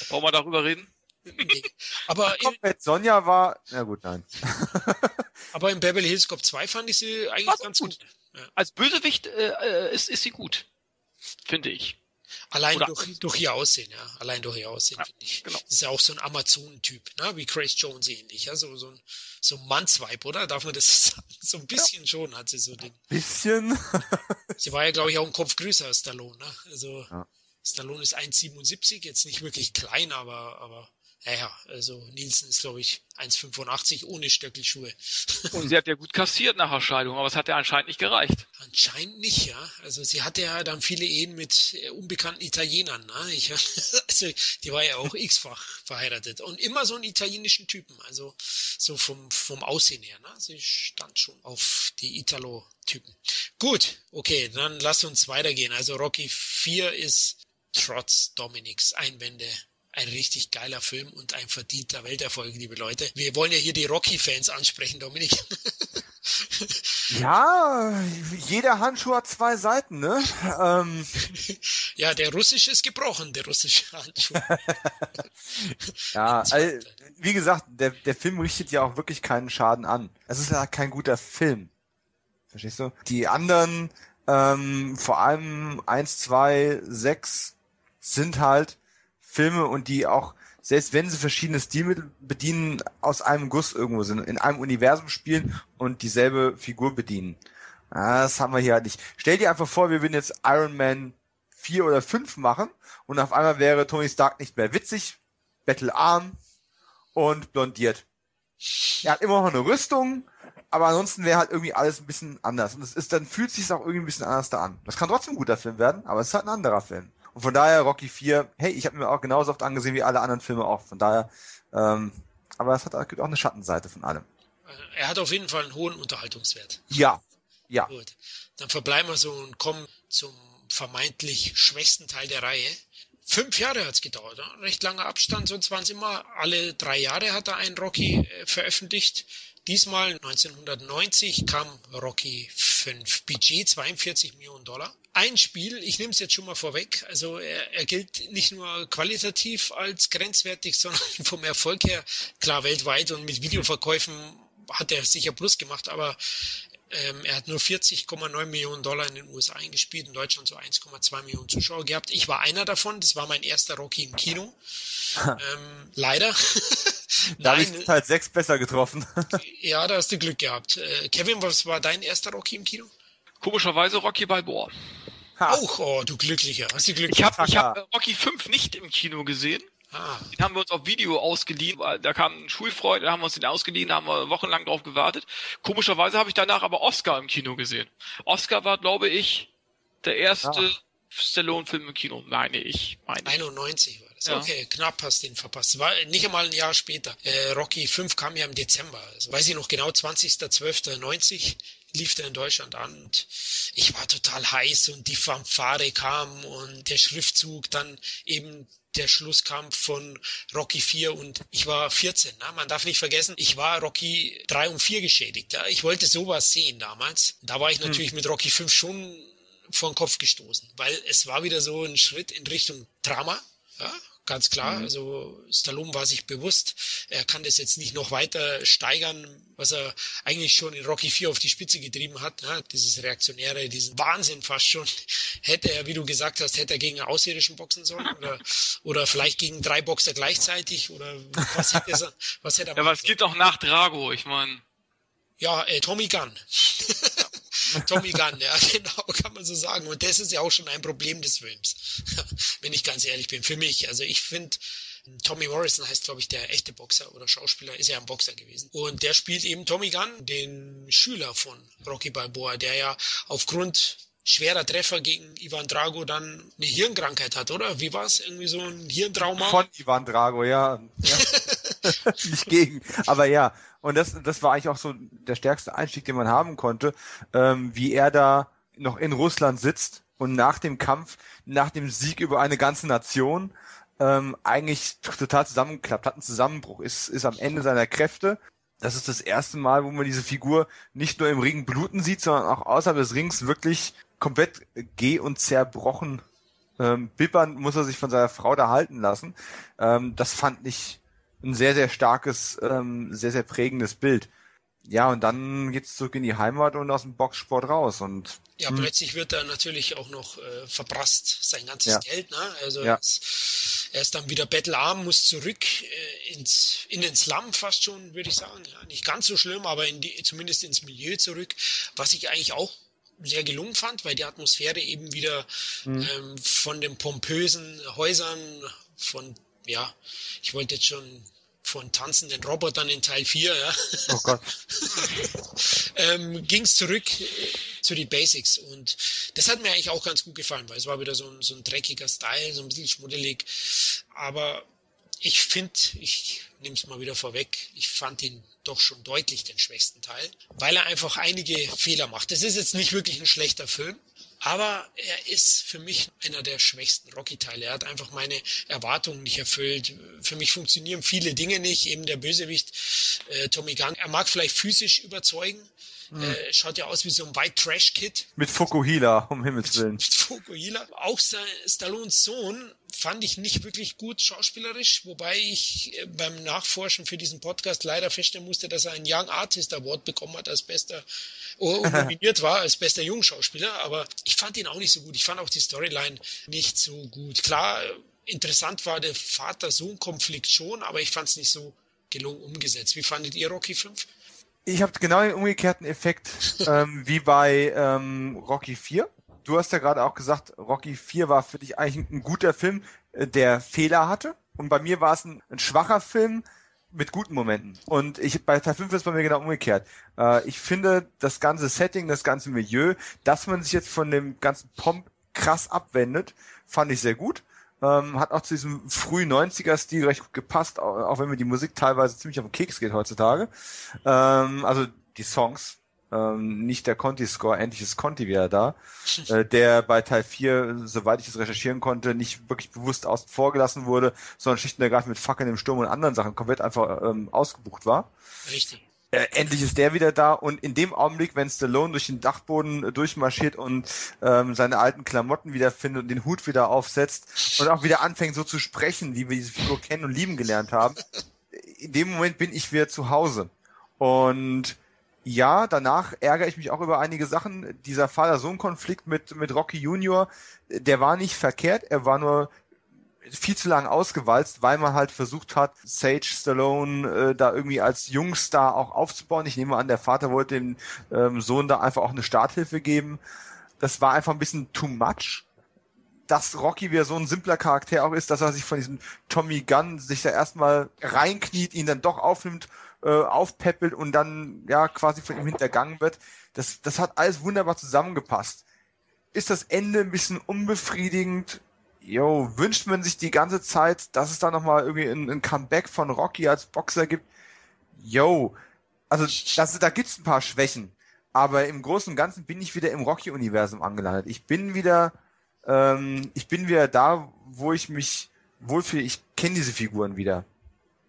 Wollen wir darüber reden? Nee. Aber Komm, Red Sonja war, na gut, nein. (laughs) aber in Beverly Hills Cop 2 fand ich sie eigentlich ganz gut. gut. Ja. Als Bösewicht äh, äh, ist, ist sie gut, finde ich. Allein Oder- durch, durch ihr Aussehen, ja. Allein durch ihr Aussehen, Ja, finde ich. genau. Das ist ja auch so ein Amazon-Typ, ne? wie Grace Jones ähnlich. Ja? So, so ein, so ein Mannsweib, oder? Darf man das (laughs) sagen? So ein bisschen schon hat sie so den. Bisschen. (laughs) Sie war ja, glaube ich, auch ein Kopf größer als Stallone. Ne? Also Ja. Stallone ist 1,77, jetzt nicht wirklich klein, aber, aber ja, ja, also Nielsen ist, glaube ich, 1,85 ohne Stöckelschuhe. (laughs) Und sie hat ja gut kassiert nach der Scheidung, aber es hat ja anscheinend nicht gereicht. Anscheinend nicht, ja. Also sie hatte ja dann viele Ehen mit äh, unbekannten Italienern. Ne? Ich, (laughs) also die war ja auch x-fach verheiratet und immer so einen italienischen Typen. Also so vom vom Aussehen her. Ne? Sie stand schon auf die Italo-Typen. Gut, okay, dann lass uns weitergehen. Also Rocky 4 ist trotz Dominiks Einwände ein richtig geiler Film und ein verdienter Welterfolg, liebe Leute. Wir wollen ja hier die Rocky-Fans ansprechen, Dominik. (laughs) Ja, jeder Handschuh hat zwei Seiten, ne? Ähm, (laughs) Ja, der russische ist gebrochen, der russische Handschuh. (laughs) ja, also, wie gesagt, der, der Film richtet ja auch wirklich keinen Schaden an. Es ist ja kein guter Film. Verstehst du? Die anderen, ähm, vor allem eins, zwei, sechs, sind halt Filme und die auch, selbst wenn sie verschiedene Stilmittel bedienen, aus einem Guss irgendwo sind, in einem Universum spielen und dieselbe Figur bedienen. Ah, Das haben wir hier halt nicht. Stell dir einfach vor, wir würden jetzt Iron Man 4 oder 5 machen und auf einmal wäre Tony Stark nicht mehr witzig, bettelarm und blondiert. Er hat immer noch eine Rüstung, aber ansonsten wäre halt irgendwie alles ein bisschen anders. Und es ist, dann fühlt sich auch irgendwie ein bisschen anders da an. Das kann trotzdem ein guter Film werden, aber es ist halt ein anderer Film. Und von daher Rocky 4, hey, ich habe mir auch genauso oft angesehen wie alle anderen Filme auch. Von daher, ähm, aber es hat gibt auch eine Schattenseite von allem. Er hat auf jeden Fall einen hohen Unterhaltungswert. Ja, ja. Gut. Dann verbleiben wir so und kommen zum vermeintlich schwächsten Teil der Reihe. Fünf Jahre hat's gedauert, ne? recht langer Abstand, sonst waren es immer alle drei Jahre hat er einen Rocky äh, veröffentlicht. Diesmal 1990 kam Rocky 5, Budget 42 Millionen Dollar. Ein Spiel, ich nehme es jetzt schon mal vorweg, also er, er gilt nicht nur qualitativ als grenzwertig, (laughs) sondern vom Erfolg her, klar weltweit und mit Videoverkäufen hat er sicher Plus gemacht, aber ähm, er hat nur 40,9 Millionen Dollar in den USA eingespielt, in Deutschland so 1,2 Millionen Zuschauer gehabt. Ich war einer davon, das war mein erster Rocky im Kino. ähm, leider. (laughs) Da habe ich Teil 6 besser getroffen. (laughs) ja, da hast du Glück gehabt. Äh, Kevin, was war dein erster Rocky im Kino? Komischerweise Rocky Balboa. Ha. Auch, oh, du Glücklicher. Hast du Glück Ich habe gehabt? ich hab äh, Rocky 5 nicht im Kino gesehen. Ah, Den haben wir uns auf Video ausgeliehen. weil Da kam ein Schulfreund, da haben wir uns den ausgeliehen, da haben wir wochenlang drauf gewartet. Komischerweise habe ich danach aber Oscar im Kino gesehen. Oscar war, glaube ich, der erste Ach. Stallone-Film im Kino, meine ich. Meine ich. 91 war das. Ja. Okay, knapp hast du ihn verpasst. War nicht einmal ein Jahr später. Äh, Rocky 5 kam ja im Dezember. Also, weiß ich noch genau, 20.12.90 lief der in Deutschland an und ich war total heiß und die Fanfare kam und der Schriftzug, dann eben der Schlusskampf von Rocky 4 und ich war 14. Ne? Man darf nicht vergessen, ich war Rocky 3 und 4 geschädigt. Ja? Ich wollte sowas sehen damals. Da war ich natürlich mit Rocky 5 schon vor den Kopf gestoßen, weil es war wieder so ein Schritt in Richtung Drama. Ja, ganz klar. Also Stallone war sich bewusst, er kann das jetzt nicht noch weiter steigern, was er eigentlich schon in Rocky 4 auf die Spitze getrieben hat. Ja, dieses Reaktionäre, diesen Wahnsinn fast schon. (laughs) Hätte er, wie du gesagt hast, hätte er gegen einen Außerirdischen boxen sollen oder, oder vielleicht gegen drei Boxer gleichzeitig oder was hätte er, was hätte er (laughs) Ja, aber es geht doch nach Drago, ich meine. ja, äh, Tommy Gunn. (laughs) Tommy Gunn, ja, (laughs) genau, kann man so sagen. Und das ist ja auch schon ein Problem des Films, (laughs) wenn ich ganz ehrlich bin. Für mich, also ich finde, Tommy Morrison heißt, glaube ich, der echte Boxer oder Schauspieler, ist ja ein Boxer gewesen. Und der spielt eben Tommy Gunn, den Schüler von Rocky Balboa, der ja aufgrund schwerer Treffer gegen Ivan Drago dann eine Hirnkrankheit hat, oder? Wie war's? Irgendwie so ein Hirntrauma? Von Ivan Drago, ja. ja. (laughs) Nicht gegen. Aber ja. Und das, das war eigentlich auch so der stärkste Einstieg, den man haben konnte, ähm, wie er da noch in Russland sitzt und nach dem Kampf, nach dem Sieg über eine ganze Nation, ähm, eigentlich total zusammenklappt, hat einen Zusammenbruch, ist, ist am Ende seiner Kräfte. Das ist das erste Mal, wo man diese Figur nicht nur im Ring bluten sieht, sondern auch außerhalb des Rings wirklich komplett geh und zerbrochen ähm, bippern muss er sich von seiner Frau da halten lassen. Ähm, das fand ich ein sehr, sehr starkes, ähm, sehr, sehr prägendes Bild. ja, und dann geht's zurück in die Heimat und aus dem Boxsport raus und ja, hm. plötzlich wird er natürlich auch noch äh, verprasst, sein ganzes Ja. Geld. Ne? Also Ja. es, er ist dann wieder bettelarm, muss zurück äh, ins, in den Slum fast schon, würde ich sagen. Ja, nicht ganz so schlimm, aber in die, zumindest ins Milieu zurück, was ich eigentlich auch sehr gelungen fand, weil die Atmosphäre eben wieder Mhm. ähm, von den pompösen Häusern, von, ja, ich wollte jetzt schon von tanzenden Robotern in Teil 4, ja, oh Gott. (laughs) ähm, ging es zurück äh, zu den Basics. Und das hat mir eigentlich auch ganz gut gefallen, weil es war wieder so ein, so ein dreckiger Style, so ein bisschen schmuddelig. Aber ich finde, ich nehme es mal wieder vorweg, ich fand ihn doch schon deutlich den schwächsten Teil, weil er einfach einige Fehler macht. Das ist jetzt nicht wirklich ein schlechter Film, aber er ist für mich einer der schwächsten Rocky-Teile. Er hat einfach meine Erwartungen nicht erfüllt. Für mich funktionieren viele Dinge nicht. Eben der Bösewicht äh, Tommy Gunn, er mag vielleicht physisch überzeugen. Mhm. Äh, schaut ja aus wie so ein White Trash Kid. Mit Fukuhila, um Himmels Willen. Mit Fukuhila. Auch Sta- Stallones Sohn fand ich nicht wirklich gut schauspielerisch, wobei ich äh, beim Nachforschen für diesen Podcast leider feststellen musste, dass er einen Young Artist Award bekommen hat als bester oh, (laughs) nominiert war als bester Jungschauspieler, aber ich fand ihn auch nicht so gut. Ich fand auch die Storyline nicht so gut. Klar, interessant war der Vater-Sohn-Konflikt schon, aber ich fand es nicht so gelungen umgesetzt. Wie fandet ihr Rocky 5? Ich habe genau den umgekehrten Effekt (laughs) ähm, wie bei ähm, Rocky 4. Du hast ja gerade auch gesagt, Rocky 4 war für dich eigentlich ein, guter Film, äh, der Fehler hatte. Und bei mir war es ein, ein schwacher Film mit guten Momenten. Und ich bei Teil 5 ist es bei mir genau umgekehrt. Äh, ich finde das ganze Setting, das ganze Milieu, dass man sich jetzt von dem ganzen Pomp krass abwendet, fand ich sehr gut. Ähm, hat auch zu diesem frühen 90er-Stil recht gut gepasst, auch, auch wenn mir die Musik teilweise ziemlich auf den Keks geht heutzutage. Ähm, also die Songs, ähm, nicht der Conti-Score, endlich ist Conti wieder da, (laughs) äh, der bei Teil 4, soweit ich es recherchieren konnte, nicht wirklich bewusst außen vor gelassen wurde, sondern schlicht und ergreifend mit Fackeln im Sturm und anderen Sachen komplett einfach ähm, ausgebucht war. Richtig. Äh, endlich ist der wieder da und in dem Augenblick, wenn Stallone durch den Dachboden äh, durchmarschiert und ähm, seine alten Klamotten wiederfindet und den Hut wieder aufsetzt und auch wieder anfängt so zu sprechen, wie wir diese Figur kennen und lieben gelernt haben, in dem Moment bin ich wieder zu Hause. Und ja, danach ärgere ich mich auch über einige Sachen. Dieser Vater-Sohn-Konflikt mit, mit Rocky Junior, der war nicht verkehrt, er war nur viel zu lang ausgewalzt, weil man halt versucht hat, Sage Stallone äh, da irgendwie als Jungstar auch aufzubauen. Ich nehme an, der Vater wollte dem ähm, Sohn da einfach auch eine Starthilfe geben. Das war einfach ein bisschen too much. Dass Rocky wieder so ein simpler Charakter auch ist, dass er sich von diesem Tommy Gunn sich da erstmal reinkniet, ihn dann doch aufnimmt, äh, aufpeppelt und dann ja quasi von ihm hintergangen wird. Das, das hat alles wunderbar zusammengepasst. Ist das Ende ein bisschen unbefriedigend? Jo, wünscht man sich die ganze Zeit, dass es da nochmal irgendwie ein, ein Comeback von Rocky als Boxer gibt? Jo, also das, da gibt's ein paar Schwächen. Aber im Großen und Ganzen bin ich wieder im Rocky-Universum angelandet. Ich bin wieder, ähm, ich bin wieder da, wo ich mich wohlfühle. Ich kenne diese Figuren wieder.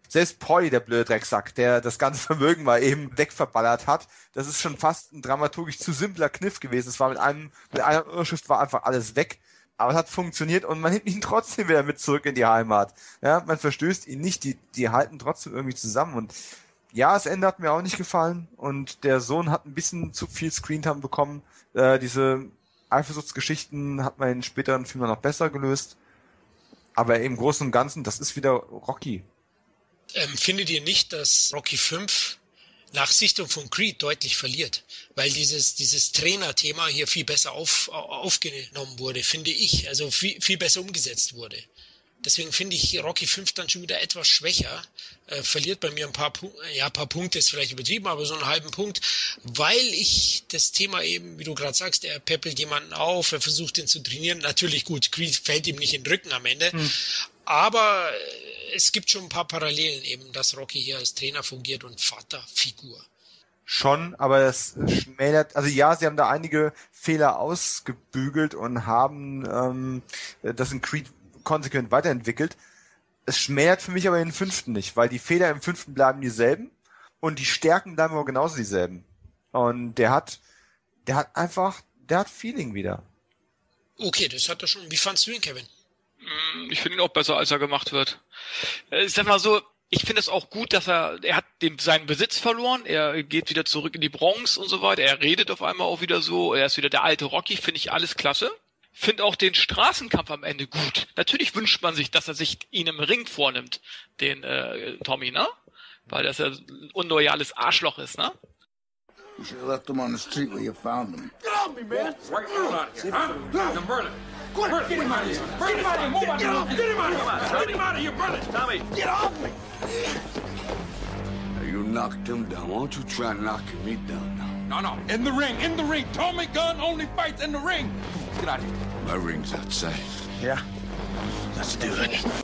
Selbst Pauli, der blöde Drecksack, der das ganze (laughs) Vermögen mal eben wegverballert hat, das ist schon fast ein dramaturgisch zu simpler Kniff gewesen. Es war mit einem, mit einer Überschrift war einfach alles weg. Aber es hat funktioniert und man nimmt ihn trotzdem wieder mit zurück in die Heimat. Ja, man verstößt ihn nicht, die, die halten trotzdem irgendwie zusammen und ja, das Ende hat mir auch nicht gefallen und der Sohn hat ein bisschen zu viel Screentime bekommen. Äh, diese Eifersuchtsgeschichten hat man in späteren Filmen noch besser gelöst. Aber im Großen und Ganzen, das ist wieder Rocky. Ähm, findet ihr nicht, dass Rocky 5 nach Sichtung von Creed deutlich verliert? Weil dieses, dieses Trainerthema hier viel besser auf, aufgenommen wurde, finde ich. Also viel, viel besser umgesetzt wurde. Deswegen finde ich Rocky 5 dann schon wieder etwas schwächer. Äh, verliert bei mir ein paar Punkte, ja, ein paar Punkte ist vielleicht übertrieben, aber so einen halben Punkt, weil ich das Thema eben, wie du gerade sagst, er peppelt jemanden auf, er versucht ihn zu trainieren. Natürlich gut, Creed fällt ihm nicht in den Rücken am Ende. Hm. Aber es gibt schon ein paar Parallelen eben, dass Rocky hier als Trainer fungiert und Vaterfigur. Schon, aber es schmälert, also ja, sie haben da einige Fehler ausgebügelt und haben ähm, das in Creed konsequent weiterentwickelt. Es schmälert für mich aber den fünften nicht, weil die Fehler im fünften bleiben dieselben und die Stärken bleiben aber genauso dieselben. Und der hat, der hat einfach, der hat Feeling wieder. Okay, das hat er schon. Wie fandst du ihn, Kevin? Mm, Ich finde ihn auch besser, als er gemacht wird. Äh, Ich sag mal so, Ich finde es auch gut, dass er, er hat den, seinen Besitz verloren, er geht wieder zurück in die Bronx und so weiter, er redet auf einmal auch wieder so, er ist wieder der alte Rocky, finde ich alles klasse. Finde auch den Straßenkampf am Ende gut. Natürlich wünscht man sich, dass er sich ihn im Ring vornimmt, den äh, Tommy, ne? Weil das ja ein unloyales Arschloch ist, ne? You should have left them on the street where you found them. Get off me, man! Right out of here, huh? Now, Vernon. Go ahead, get him out of here. Get him out of here. Move out Get off Get him out of here. Get him out of here, Vernon. Tommy. Get off me. Now, you knocked him down. Why don't you try knocking me down now? No, no. In the ring. In the ring. Tommy Gunn only fights in the ring. Get out of here. My ring's outside. Yeah. Let's do it.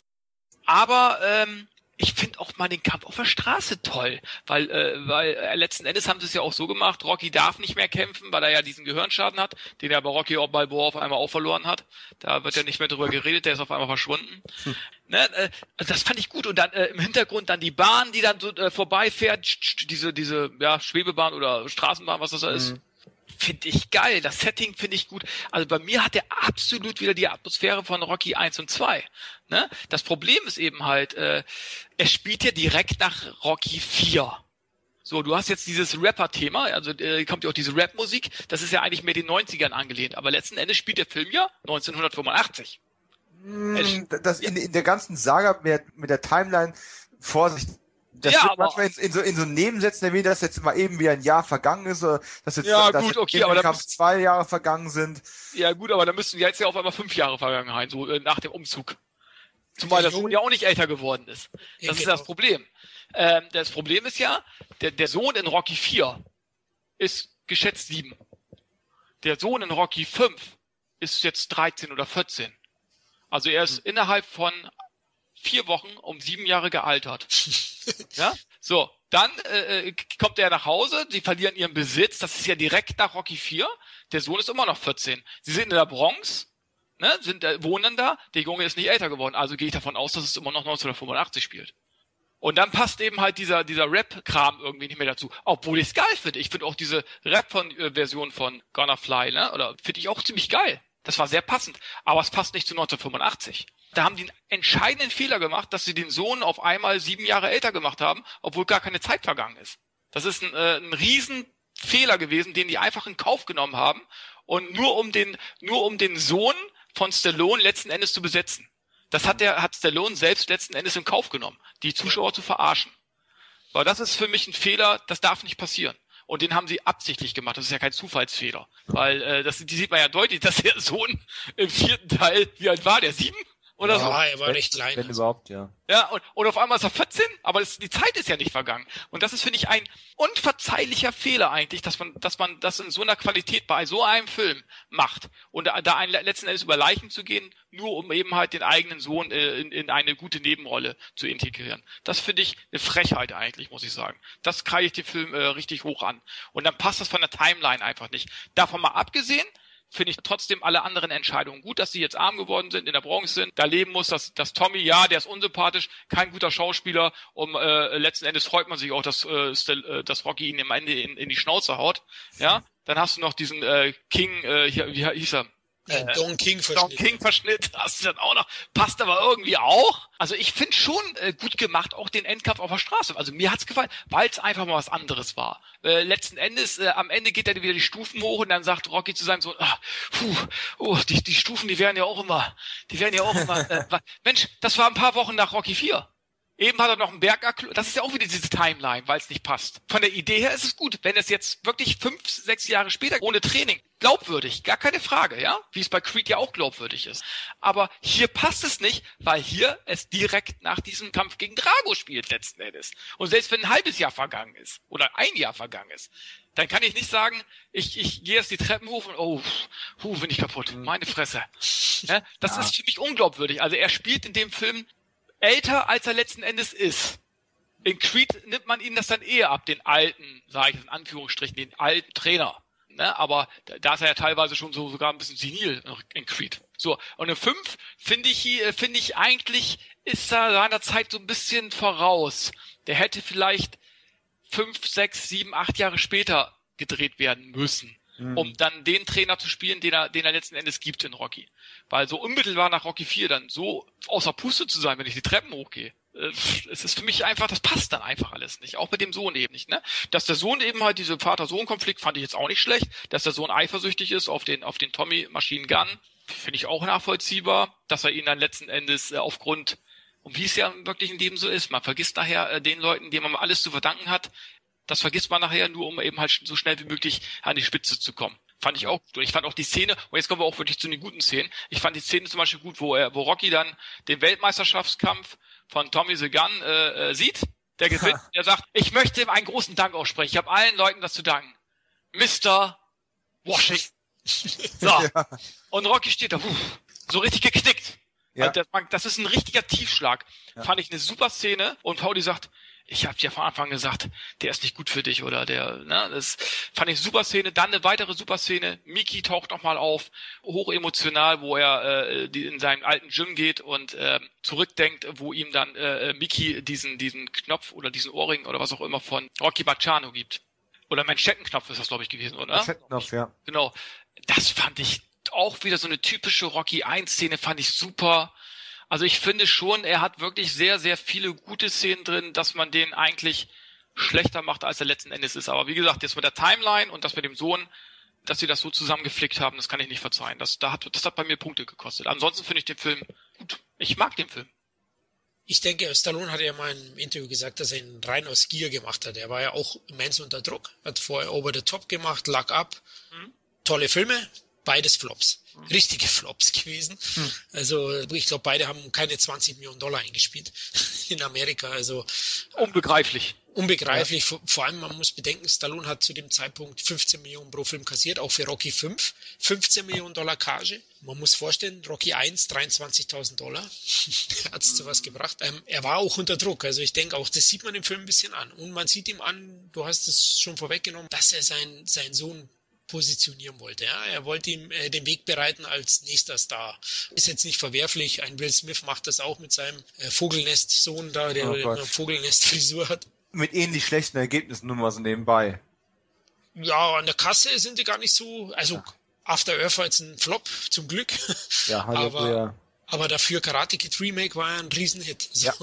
Aber ähm, ich finde auch mal den Kampf auf der Straße toll, weil äh, weil äh, letzten Endes haben sie es ja auch so gemacht, Rocky darf nicht mehr kämpfen, weil er ja diesen Gehirnschaden hat, den er aber Rocky auch Balboa auf einmal auch verloren hat. Da wird ja nicht mehr drüber geredet, der ist auf einmal verschwunden. Hm. Ne, äh, das fand ich gut und dann äh, im Hintergrund dann die Bahn, die dann so äh, vorbeifährt, diese diese ja Schwebebahn oder Straßenbahn, was das da ist. Mhm finde ich geil. Das Setting finde ich gut. Also bei mir hat er absolut wieder die Atmosphäre von Rocky 1 und 2. Ne? Das Problem ist eben halt, äh, er spielt ja direkt nach Rocky 4. So, du hast jetzt dieses Rapper-Thema, also äh, kommt ja auch diese Rap-Musik, das ist ja eigentlich mehr den 90ern angelehnt, aber letzten Endes spielt der Film ja 1985. Hm, das in, in der ganzen Saga mit, mit der Timeline, Vorsicht, das Ja, wird manchmal in, in, so, in so Nebensätzen erwähnt, dass jetzt mal eben wieder ein Jahr vergangen ist, oder dass jetzt, Ja, dass gut, okay, aber da Kampf muss- zwei Jahre vergangen sind. Ja gut, aber da müssten jetzt ja auf einmal fünf Jahre Vergangenheit, so äh, nach dem Umzug. Zumal der Sohn ja auch nicht älter geworden ist. Das Ja, ist genau. das Problem. Ähm, das Problem ist ja, der, der Sohn in Rocky 4 ist geschätzt 7. Der Sohn in Rocky 5 ist jetzt 13 oder 14. Also er ist innerhalb von vier Wochen um sieben Jahre gealtert. (laughs) ja? So, dann äh, äh, kommt er nach Hause, sie verlieren ihren Besitz, das ist ja direkt nach Rocky 4. Der Sohn ist immer noch 14. Sie sind in der Bronx, ne, sind, äh, wohnen da, der Junge ist nicht älter geworden, also gehe ich davon aus, dass es immer noch 1985 spielt. Und dann passt eben halt dieser, dieser Rap-Kram irgendwie nicht mehr dazu. Obwohl ich es geil finde. Ich finde auch diese Rap-Version von Gonna Fly, ne? Oder finde ich auch ziemlich geil. Das war sehr passend. Aber es passt nicht zu 1985. Da haben die einen entscheidenden Fehler gemacht, dass sie den Sohn auf einmal sieben Jahre älter gemacht haben, obwohl gar keine Zeit vergangen ist. Das ist ein, äh, ein Riesenfehler gewesen, den die einfach in Kauf genommen haben und nur um den, nur um den Sohn von Stallone letzten Endes zu besetzen. Das hat der, hat Stallone selbst letzten Endes in Kauf genommen, die Zuschauer zu verarschen. Weil das ist für mich ein Fehler, das darf nicht passieren. Und den haben sie absichtlich gemacht. Das ist ja kein Zufallsfehler. Weil äh, das die sieht man ja deutlich, dass der Sohn im vierten Teil, wie alt war der? Sieben? Oder so? Ja, er war recht klein. Wenn überhaupt, ja. Ja, und, und auf einmal ist er 14, aber es, die Zeit ist ja nicht vergangen. Und das ist, finde ich, ein unverzeihlicher Fehler eigentlich, dass man, dass man das in so einer Qualität bei so einem Film macht. Und da, da ein, letzten Endes über Leichen zu gehen, nur um eben halt den eigenen Sohn äh, in, in eine gute Nebenrolle zu integrieren. Das finde ich eine Frechheit eigentlich, muss ich sagen. Das kreide ich den Film äh, richtig hoch an. Und dann passt das von der Timeline einfach nicht. Davon mal abgesehen, finde ich trotzdem alle anderen Entscheidungen gut, dass sie jetzt arm geworden sind, in der Bronx sind, da leben muss, dass, dass Tommy, ja, der ist unsympathisch, kein guter Schauspieler, um äh, letzten Endes freut man sich auch, dass, äh, äh, dass Rocky ihn am Ende in, in die Schnauze haut. Ja, dann hast du noch diesen äh, King, äh, hier, wie hieß er? Don King Don verschnitten. King Verschnitt (laughs) hast du dann auch noch, passt aber irgendwie auch. Also ich finde schon äh, gut gemacht, auch den Endkampf auf der Straße. Also mir hat's gefallen, weil es einfach mal was anderes war. Äh, letzten Endes, äh, am Ende geht er wieder die Stufen hoch und dann sagt Rocky zu seinem Sohn, ah, puh, oh, die, die Stufen, die werden ja auch immer, die werden ja auch immer, (laughs) äh, Mensch, das war ein paar Wochen nach Rocky 4. Eben hat er noch einen Berg erkl- Das ist ja auch wieder diese Timeline, weil es nicht passt. Von der Idee her ist es gut. Wenn es jetzt wirklich fünf, sechs Jahre später ohne Training, glaubwürdig, gar keine Frage, ja? Wie es bei Creed ja auch glaubwürdig ist. Aber hier passt es nicht, weil hier es direkt nach diesem Kampf gegen Drago spielt letzten Endes. Und selbst wenn ein halbes Jahr vergangen ist oder ein Jahr vergangen ist, dann kann ich nicht sagen, ich, ich gehe jetzt die Treppen hoch und oh, puh, bin ich kaputt. Meine Fresse. Ja, das ist für mich unglaubwürdig. Also er spielt in dem Film älter, als er letzten Endes ist. In Creed nimmt man ihm das dann eher ab, den alten, sage ich in Anführungsstrichen, den alten Trainer. Ne? Aber da, da ist er ja teilweise schon so sogar ein bisschen senil in Creed. So, und in 5 finde ich, finde ich eigentlich, ist er seiner Zeit so ein bisschen voraus. Der hätte vielleicht fünf, sechs, sieben, acht Jahre später gedreht werden müssen, um dann den Trainer zu spielen, den er, den er letzten Endes gibt in Rocky. Weil so unmittelbar nach Rocky 4 dann so außer Puste zu sein, wenn ich die Treppen hochgehe. äh, es ist für mich einfach, das passt dann einfach alles nicht. Auch mit dem Sohn eben nicht, ne? Dass der Sohn eben halt diese Vater-Sohn-Konflikt fand ich jetzt auch nicht schlecht. Dass der Sohn eifersüchtig ist auf den, auf den Tommy Machine Gun, finde ich auch nachvollziehbar. Dass er ihn dann letzten Endes äh, aufgrund, und wie es ja wirklich in Leben so ist, man vergisst nachher äh, den Leuten, denen man alles zu verdanken hat, das vergisst man nachher nur, um eben halt so schnell wie möglich an die Spitze zu kommen. Fand ich auch gut. Ich fand auch die Szene, und jetzt kommen wir auch wirklich zu den guten Szenen. Ich fand die Szene zum Beispiel gut, wo er, wo Rocky dann den Weltmeisterschaftskampf von Tommy the Gun äh, äh, sieht, der (laughs) gewinnt, der sagt, ich möchte ihm einen großen Dank aussprechen. Ich habe allen Leuten das zu danken. Mr. Washington. (laughs) So. Ja. Und Rocky steht da, puh, so richtig geknickt. Ja. Also das, das, ist ein richtiger Tiefschlag. Ja. Fand ich eine super Szene. Und Pauli sagt, ich habe ja von Anfang gesagt, der ist nicht gut für dich oder der, ne, das fand ich super Szene. Dann eine weitere super Szene. Miki taucht nochmal auf, hochemotional, wo er äh, die in seinen alten Gym geht und äh, zurückdenkt, wo ihm dann äh, Miki diesen diesen Knopf oder diesen Ohrring oder was auch immer von Rocky Bacciano gibt. Oder Manschettenknopf ist das, glaube ich, gewesen, oder? Manschettenknopf, ja. Genau. Das fand ich auch wieder so eine typische Rocky 1 Szene, fand ich super also ich finde schon, er hat wirklich sehr, sehr viele gute Szenen drin, dass man den eigentlich schlechter macht, als er letzten Endes ist. Aber wie gesagt, jetzt mit der Timeline und das mit dem Sohn, dass sie das so zusammengeflickt haben, das kann ich nicht verzeihen. Das, da hat, das hat bei mir Punkte gekostet. Ansonsten finde ich den Film gut. Ich mag den Film. Ich denke, Stallone hat ja mal im Interview gesagt, dass er ihn rein aus Gier gemacht hat. Er war ja auch immens unter Druck, hat vorher Over the Top gemacht, Luck Up. Mhm. Tolle Filme, beides Flops. Richtige Flops (laughs) gewesen. Hm. Also ich glaube, beide haben keine 20 Millionen Dollar eingespielt (laughs) in Amerika. Also unbegreiflich. Unbegreiflich. Ja. Vor allem, man muss bedenken, Stallone hat zu dem Zeitpunkt 15 Millionen pro Film kassiert, auch für Rocky 5. 15 Millionen Dollar Cage. Man muss vorstellen, Rocky 1, 23.000 Dollar. (laughs) hat es zu was gebracht. Ähm, er war auch unter Druck. Also ich denke auch, das sieht man im Film ein bisschen an. Und man sieht ihm an, du hast es schon vorweggenommen, dass er sein, seinen Sohn positionieren wollte. Ja, er wollte ihm äh, den Weg bereiten als nächster Star. Ist jetzt nicht verwerflich. Ein Will Smith macht das auch mit seinem äh, Vogelnest-Sohn da, der oh eine Vogelnest-Frisur hat. Mit ähnlich schlechten Ergebnissen nur mal so nebenbei. Ja, an der Kasse sind die gar nicht so. Also ja. After Earth war jetzt ein Flop, (laughs) zum Glück. Ja, hallo, aber, ja. aber dafür Karate Kid Remake war ein Riesenhit. So. Ja.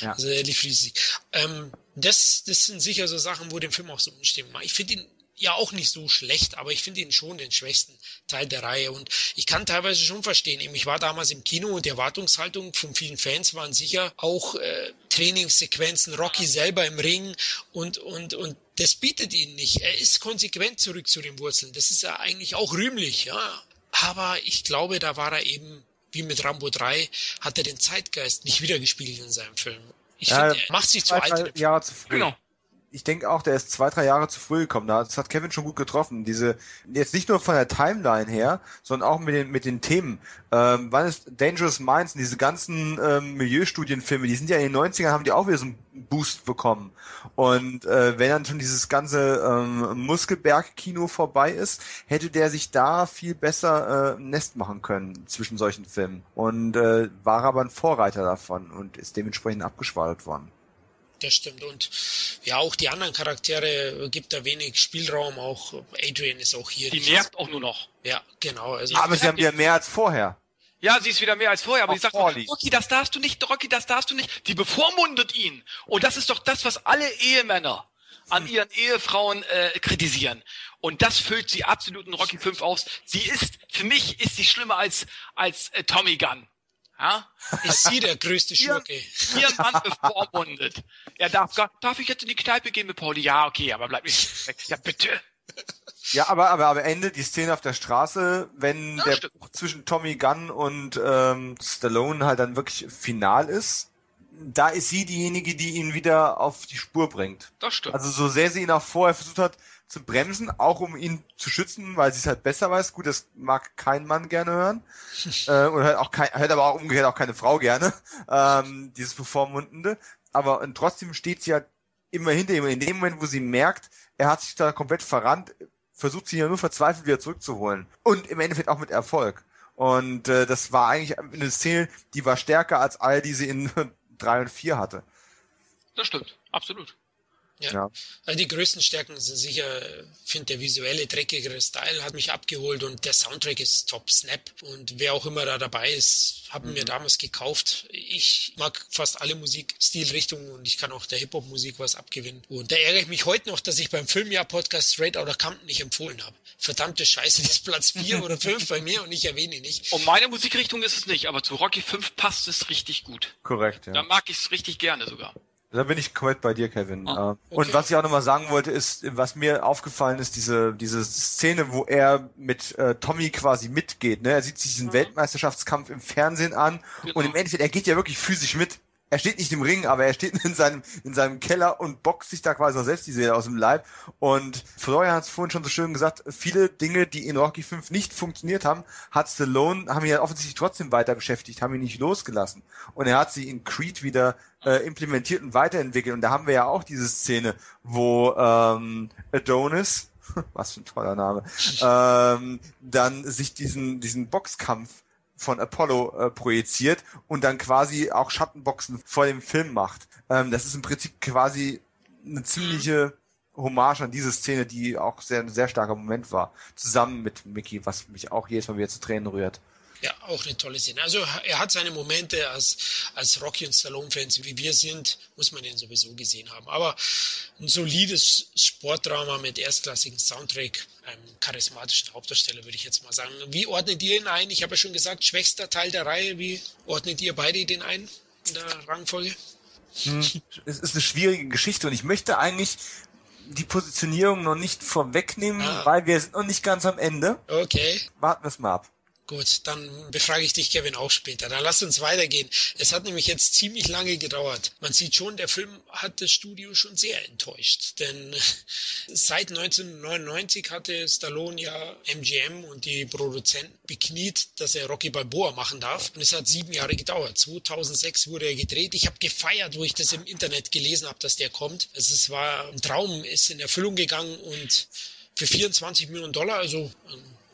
ja. Also lief riesig. Ähm, das, das sind sicher so Sachen, wo dem Film auch so umstimmen. Ich finde ihn ja auch nicht so schlecht, aber ich finde ihn schon den schwächsten Teil der Reihe und ich kann teilweise schon verstehen. Ich war damals im Kino und die Erwartungshaltung von vielen Fans waren sicher auch äh, Trainingssequenzen, Rocky selber im Ring und und und das bietet ihn nicht. Er ist konsequent zurück zu den Wurzeln. Das ist ja eigentlich auch rühmlich, ja. Aber ich glaube, da war er eben wie mit Rambo 3 hat er den Zeitgeist nicht wiedergespiegelt in seinem Film. Ich ja, finde, er macht sich zu alt. Jahre zu früh. Genau ich denke auch, der ist zwei, drei Jahre zu früh gekommen. Das hat Kevin schon gut getroffen. Diese, jetzt nicht nur von der Timeline her, sondern auch mit den, mit den Themen. Ähm, wann ist Dangerous Minds und diese ganzen ähm, Milieustudienfilme, die sind ja in den 90ern, haben die auch wieder so einen Boost bekommen. Und äh, wenn dann schon dieses ganze ähm, Muskelberg-Kino vorbei ist, hätte der sich da viel besser äh, Nest machen können zwischen solchen Filmen. Und äh, war aber ein Vorreiter davon und ist dementsprechend abgeschwadert worden. Das stimmt. Und ja, auch die anderen Charaktere gibt da wenig Spielraum. Auch Adrian ist auch hier. Die nervt auch nur noch. Ja, genau. Also aber sie haben wieder mehr als vorher. Ja, sie ist wieder mehr als vorher, aber sie sagt, Rocky, das darfst du nicht, Rocky, das darfst du nicht. Die bevormundet ihn. Und das ist doch das, was alle Ehemänner an hm. ihren Ehefrauen äh, kritisieren. Und das füllt sie absolut in Rocky 5 aus. Sie ist, für mich ist sie schlimmer als, als äh, Tommy Gunn. Ja? Ist sie der größte Schurke? Ihren Mann bevormundet. Er darf gar, darf ich jetzt in die Kneipe gehen mit Pauli? Ja, okay, aber bleib nicht weg. Ja, bitte. Ja, aber, aber am Ende die Szene auf der Straße, wenn ja, der stimmt. zwischen Tommy Gunn und ähm, Stallone halt dann wirklich final ist, da ist sie diejenige, die ihn wieder auf die Spur bringt. Das stimmt. Also so sehr sie ihn auch vorher versucht hat zu bremsen, auch um ihn zu schützen, weil sie es halt besser weiß. Gut, das mag kein Mann gerne hören. (laughs) äh, und hört auch kein, hört aber auch umgekehrt auch keine Frau gerne, ähm, dieses Bevormundende. Aber und trotzdem steht sie halt immer hinter ihm. In dem Moment, wo sie merkt, er hat sich da komplett verrannt, versucht sie ja nur verzweifelt wieder zurückzuholen. Und im Endeffekt auch mit Erfolg. Und äh, das war eigentlich eine Szene, die war stärker als all die sie in (laughs) drei und vier hatte. Das stimmt, absolut. Ja. Ja. Also die größten Stärken sind sicher, finde der visuelle, dreckigere Style hat mich abgeholt und der Soundtrack ist top Snap. Und wer auch immer da dabei ist, haben mir damals gekauft. Ich mag fast alle Musikstilrichtungen und ich kann auch der Hip-Hop-Musik was abgewinnen. Und da ärgere ich mich heute noch, dass ich beim Filmjahr-Podcast Straight Outta Compton nicht empfohlen habe. Verdammte Scheiße, (laughs) das ist Platz 4 oder 5 bei mir und ich erwähne ihn nicht. Und meine Musikrichtung ist es nicht, aber zu Rocky 5 passt es richtig gut. Korrekt, ja. Da mag ich es richtig gerne sogar. Da bin ich komplett bei dir, Kevin. Ah, Äh, Und was ich auch nochmal sagen wollte, ist, was mir aufgefallen ist, diese, diese Szene, wo er mit äh, Tommy quasi mitgeht. Ne? Er sieht sich diesen Weltmeisterschaftskampf im Fernsehen an und im Endeffekt, er geht ja wirklich physisch mit. Er steht nicht im Ring, aber er steht (laughs) in seinem, in seinem Keller und boxt sich da quasi noch selbst die Seele aus dem Leib. Und Florian hat es vorhin schon so schön gesagt, viele Dinge, die in Rocky 5 nicht funktioniert haben, hat Stallone, haben ihn ja offensichtlich trotzdem weiter beschäftigt, haben ihn nicht losgelassen. Und er hat sie in Creed wieder äh, implementiert und weiterentwickelt. Und da haben wir ja auch diese Szene, wo ähm, Adonis, (laughs) was für ein toller Name, (laughs) ähm, dann sich diesen, diesen Boxkampf von Apollo äh, projiziert und dann quasi auch Schattenboxen vor dem Film macht. Ähm, das ist im Prinzip quasi eine ziemliche Hommage an diese Szene, die auch sehr, ein sehr starker Moment war. Zusammen mit Mickey, was mich auch jedes Mal wieder zu Tränen rührt. Ja, auch eine tolle Szene. Also er hat seine Momente als, als Rocky und Stallone-Fans, wie wir sind, muss man den sowieso gesehen haben. Aber ein solides Sportdrama mit erstklassigem Soundtrack, einem charismatischen Hauptdarsteller, würde ich jetzt mal sagen. Wie ordnet ihr ihn ein? Ich habe ja schon gesagt, schwächster Teil der Reihe. Wie ordnet ihr beide den ein in der Rangfolge? Hm. Es ist eine schwierige Geschichte und ich möchte eigentlich die Positionierung noch nicht vorwegnehmen, Ah. weil wir sind noch nicht ganz am Ende. Okay. Warten wir es mal ab. Gut, dann befrage ich dich, Kevin, auch später. Dann lass uns weitergehen. Es hat nämlich jetzt ziemlich lange gedauert. Man sieht schon, der Film hat das Studio schon sehr enttäuscht. Denn (laughs) seit 1999 hatte Stallone ja MGM und die Produzenten bekniet, dass er Rocky Balboa machen darf. Und es hat sieben Jahre gedauert. 2006 wurde er gedreht. Ich habe gefeiert, wo ich das im Internet gelesen habe, dass der kommt. Also es war ein Traum, ist in Erfüllung gegangen und für 24 Millionen Dollar, also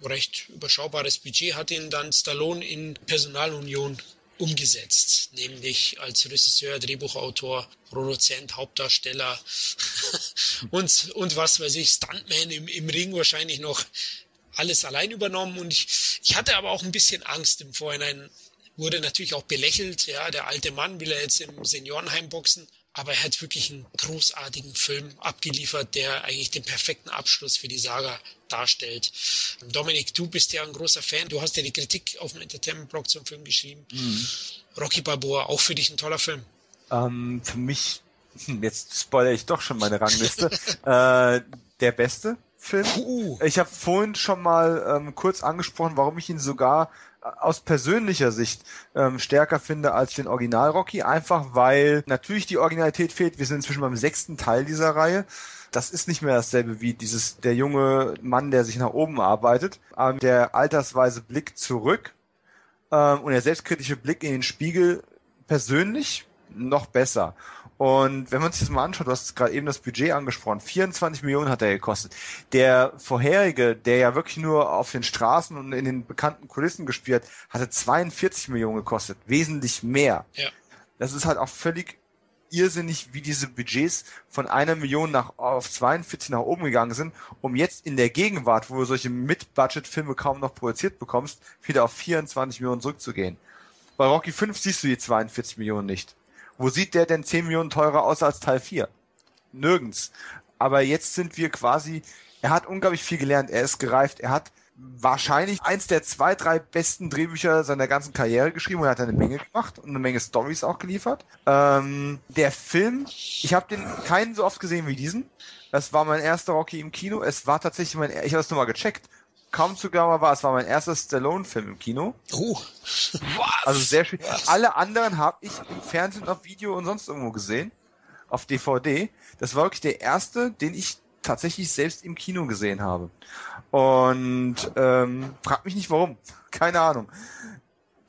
recht überschaubares Budget, hat ihn dann Stallone in Personalunion umgesetzt, nämlich als Regisseur, Drehbuchautor, Produzent, Hauptdarsteller (laughs) und, und was weiß ich, Stuntman im, im Ring wahrscheinlich noch alles allein übernommen. Und ich, ich hatte aber auch ein bisschen Angst im Vorhinein, wurde natürlich auch belächelt, ja, der alte Mann will er jetzt im Seniorenheim boxen, aber er hat wirklich einen großartigen Film abgeliefert, der eigentlich den perfekten Abschluss für die Saga darstellt. Dominik, du bist ja ein großer Fan. Du hast ja die Kritik auf dem Entertainment-Blog zum Film geschrieben. Mhm. Rocky Balboa, auch für dich ein toller Film. Ähm, für mich, hm, jetzt spoilere ich doch schon meine Rangliste, (laughs) äh, der beste Film. Ich habe vorhin schon mal ähm, kurz angesprochen, warum ich ihn sogar aus persönlicher Sicht ähm, stärker finde als den Original Rocky, einfach weil natürlich die Originalität fehlt. Wir sind inzwischen beim sechsten Teil dieser Reihe. Das ist nicht mehr dasselbe wie dieses der junge Mann, der sich nach oben arbeitet. Ähm, der altersweise Blick zurück ähm, und der selbstkritische Blick in den Spiegel persönlich noch besser. Und wenn man sich das mal anschaut, du hast gerade eben das Budget angesprochen, 24 Millionen hat er gekostet. Der vorherige, der ja wirklich nur auf den Straßen und in den bekannten Kulissen gespielt hat, hatte 42 Millionen gekostet, wesentlich mehr. Ja. Das ist halt auch völlig irrsinnig, wie diese Budgets von einer Million nach, auf 42 nach oben gegangen sind, um jetzt in der Gegenwart, wo du solche Mid-Budget-Filme kaum noch produziert bekommst, wieder auf 24 Millionen zurückzugehen. Bei Rocky 5 siehst du die 42 Millionen nicht. Wo sieht der denn 10 Millionen teurer aus als Teil 4? Nirgends. Aber jetzt sind wir quasi, er hat unglaublich viel gelernt, er ist gereift, er hat wahrscheinlich eins der zwei, drei besten Drehbücher seiner ganzen Karriere geschrieben und er hat eine Menge gemacht und eine Menge Stories auch geliefert. Ähm, der Film, ich habe den keinen so oft gesehen wie diesen. Das war mein erster Rocky im Kino. Es war tatsächlich mein, ich habe das nochmal gecheckt. Kaum zu glauben war, es war mein erster Stallone-Film im Kino. Oh, Also sehr schön. Alle anderen habe ich im Fernsehen, auf Video und sonst irgendwo gesehen. Auf DVD. Das war wirklich der erste, den ich tatsächlich selbst im Kino gesehen habe. Und ähm, frag mich nicht warum. (laughs) Keine Ahnung.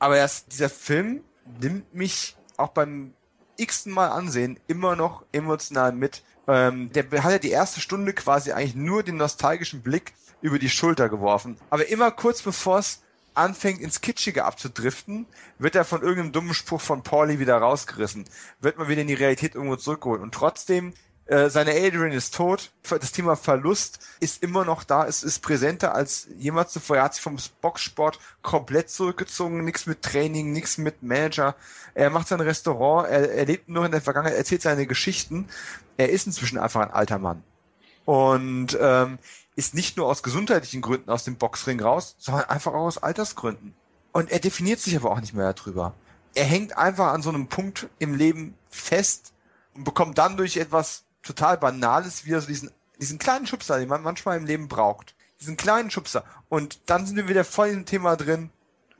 Aber erst dieser Film nimmt mich auch beim x-ten Mal ansehen immer noch emotional mit. Ähm, der hat ja die erste Stunde quasi eigentlich nur den nostalgischen Blick über die Schulter geworfen. Aber immer kurz bevor es anfängt ins Kitschige abzudriften, wird er von irgendeinem dummen Spruch von Pauli wieder rausgerissen. Wird man wieder in die Realität irgendwo zurückgeholt. Und trotzdem Äh, seine Adrian ist tot. Das Thema Verlust ist immer noch da. Es ist präsenter als jemals zuvor. Er hat sich vom Boxsport komplett zurückgezogen. Nichts mit Training, nichts mit Manager. Er macht sein Restaurant. Er, er lebt nur in der Vergangenheit, erzählt seine Geschichten. Er ist inzwischen einfach ein alter Mann. Und ähm, ist nicht nur aus gesundheitlichen Gründen aus dem Boxring raus, sondern einfach auch aus Altersgründen. Und er definiert sich aber auch nicht mehr darüber. Er hängt einfach an so einem Punkt im Leben fest und bekommt dann durch etwas total Banales wieder so diesen, diesen kleinen Schubser, den man manchmal im Leben braucht. Diesen kleinen Schubser. Und dann sind wir wieder voll im Thema drin.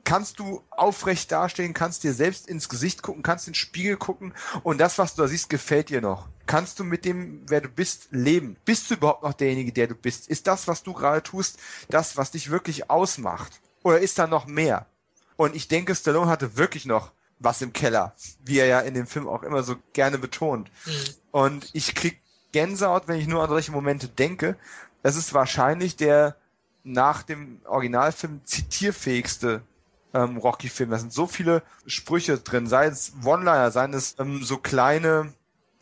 Kannst du aufrecht dastehen, kannst dir selbst ins Gesicht gucken, kannst in den Spiegel gucken und das, was du da siehst, gefällt dir noch. Kannst du mit dem, wer du bist, leben? Bist du überhaupt noch derjenige, der du bist? Ist das, was du gerade tust, das, was dich wirklich ausmacht? Oder ist da noch mehr? Und ich denke, Stallone hatte wirklich noch was im Keller, wie er ja in dem Film auch immer so gerne betont. Mhm. Und ich krieg Gänsehaut, wenn ich nur an solche Momente denke. Das ist wahrscheinlich der nach dem Originalfilm zitierfähigste ähm, Rocky-Film. Da sind so viele Sprüche drin, sei es One-Liner, seien es ähm, so kleine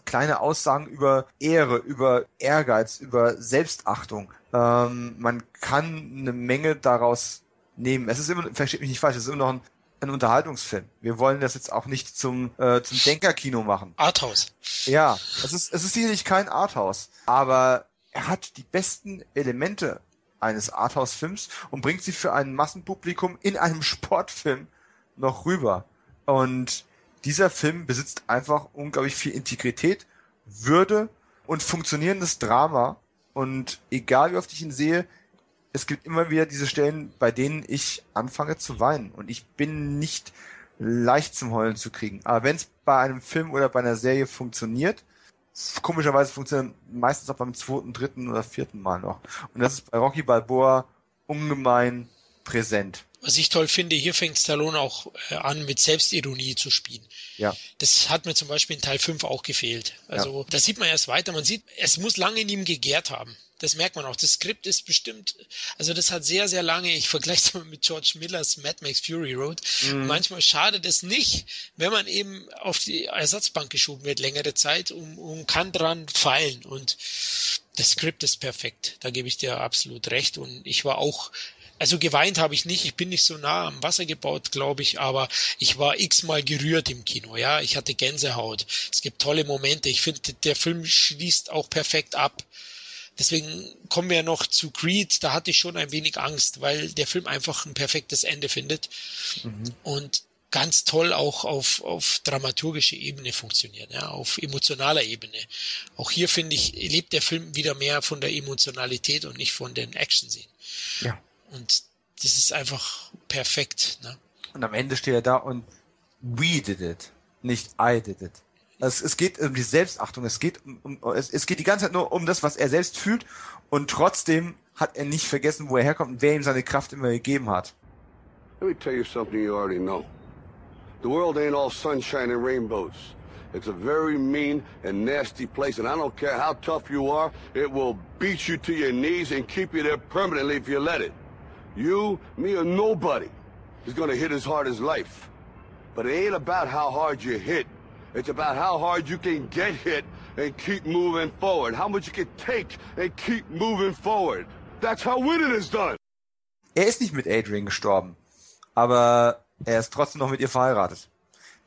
kleine Aussagen über Ehre, über Ehrgeiz, über Selbstachtung. Ähm, man kann eine Menge daraus nehmen. Es ist immer, versteht mich nicht falsch, es ist immer noch ein ein Unterhaltungsfilm. Wir wollen das jetzt auch nicht zum, äh, zum Denkerkino machen. Arthouse. Ja, es ist, es ist sicherlich kein Arthouse, aber er hat die besten Elemente eines Arthouse-Films und bringt sie für ein Massenpublikum in einem (laughs) Sportfilm noch rüber. Und dieser Film besitzt einfach unglaublich viel Integrität, Würde und funktionierendes Drama. Und egal wie oft ich ihn sehe, es gibt immer wieder diese Stellen, bei denen ich anfange zu weinen. Und ich bin nicht leicht zum Heulen zu kriegen. Aber wenn es bei einem Film oder bei einer Serie funktioniert, komischerweise funktioniert meistens auch beim zweiten, dritten oder vierten Mal noch. Und das ist bei Rocky Balboa ungemein präsent. Was ich toll finde, hier fängt Stallone auch äh, an, mit Selbstironie zu spielen. Ja. Das hat mir zum Beispiel in Teil 5 auch gefehlt. Also, ja. da sieht man erst weiter. Man sieht, es muss lange in ihm gegärt haben. Das merkt man auch. Das Skript ist bestimmt, also das hat sehr, sehr lange, ich vergleiche es (laughs) mal mit George Millers Mad Max Fury Road. Mhm. Manchmal schadet es nicht, wenn man eben auf die Ersatzbank geschoben wird, längere Zeit, und, um kann dran fallen. Und das Skript ist perfekt. Da gebe ich dir absolut recht. Und ich war auch also geweint habe ich nicht, ich bin nicht so nah am Wasser gebaut, glaube ich, aber ich war x-mal gerührt im Kino, ja, ich hatte Gänsehaut. Es gibt tolle Momente. Ich finde, der Film schließt auch perfekt ab. Deswegen kommen wir noch zu Creed, da hatte ich schon ein wenig Angst, weil der Film einfach ein perfektes Ende findet mhm. und ganz toll auch auf, auf dramaturgische Ebene funktioniert, ja, auf emotionaler Ebene. Auch hier finde ich, lebt der Film wieder mehr von der Emotionalität und nicht von den Action-Szenen. Ja. Und das ist einfach perfekt. Ne? Und am Ende steht er da und we did it, nicht I did it. Also es geht um die Selbstachtung, es geht um, um es, es geht die ganze Zeit nur um das, was er selbst fühlt und trotzdem hat er nicht vergessen, wo er herkommt und wer ihm seine Kraft immer gegeben hat. Let me tell you something you already know. The world ain't all sunshine and rainbows. It's a very mean and nasty place, and I don't care how tough you are, it will beat you to your knees and keep you there permanently if you let it. You, me, or nobody is gonna hit as hard as life. But it ain't about how hard you hit. It's about how hard you can get hit and keep moving forward. How much you can take and keep moving forward. That's how winning is done. Er ist nicht mit Adrian gestorben, aber er ist trotzdem noch mit ihr verheiratet.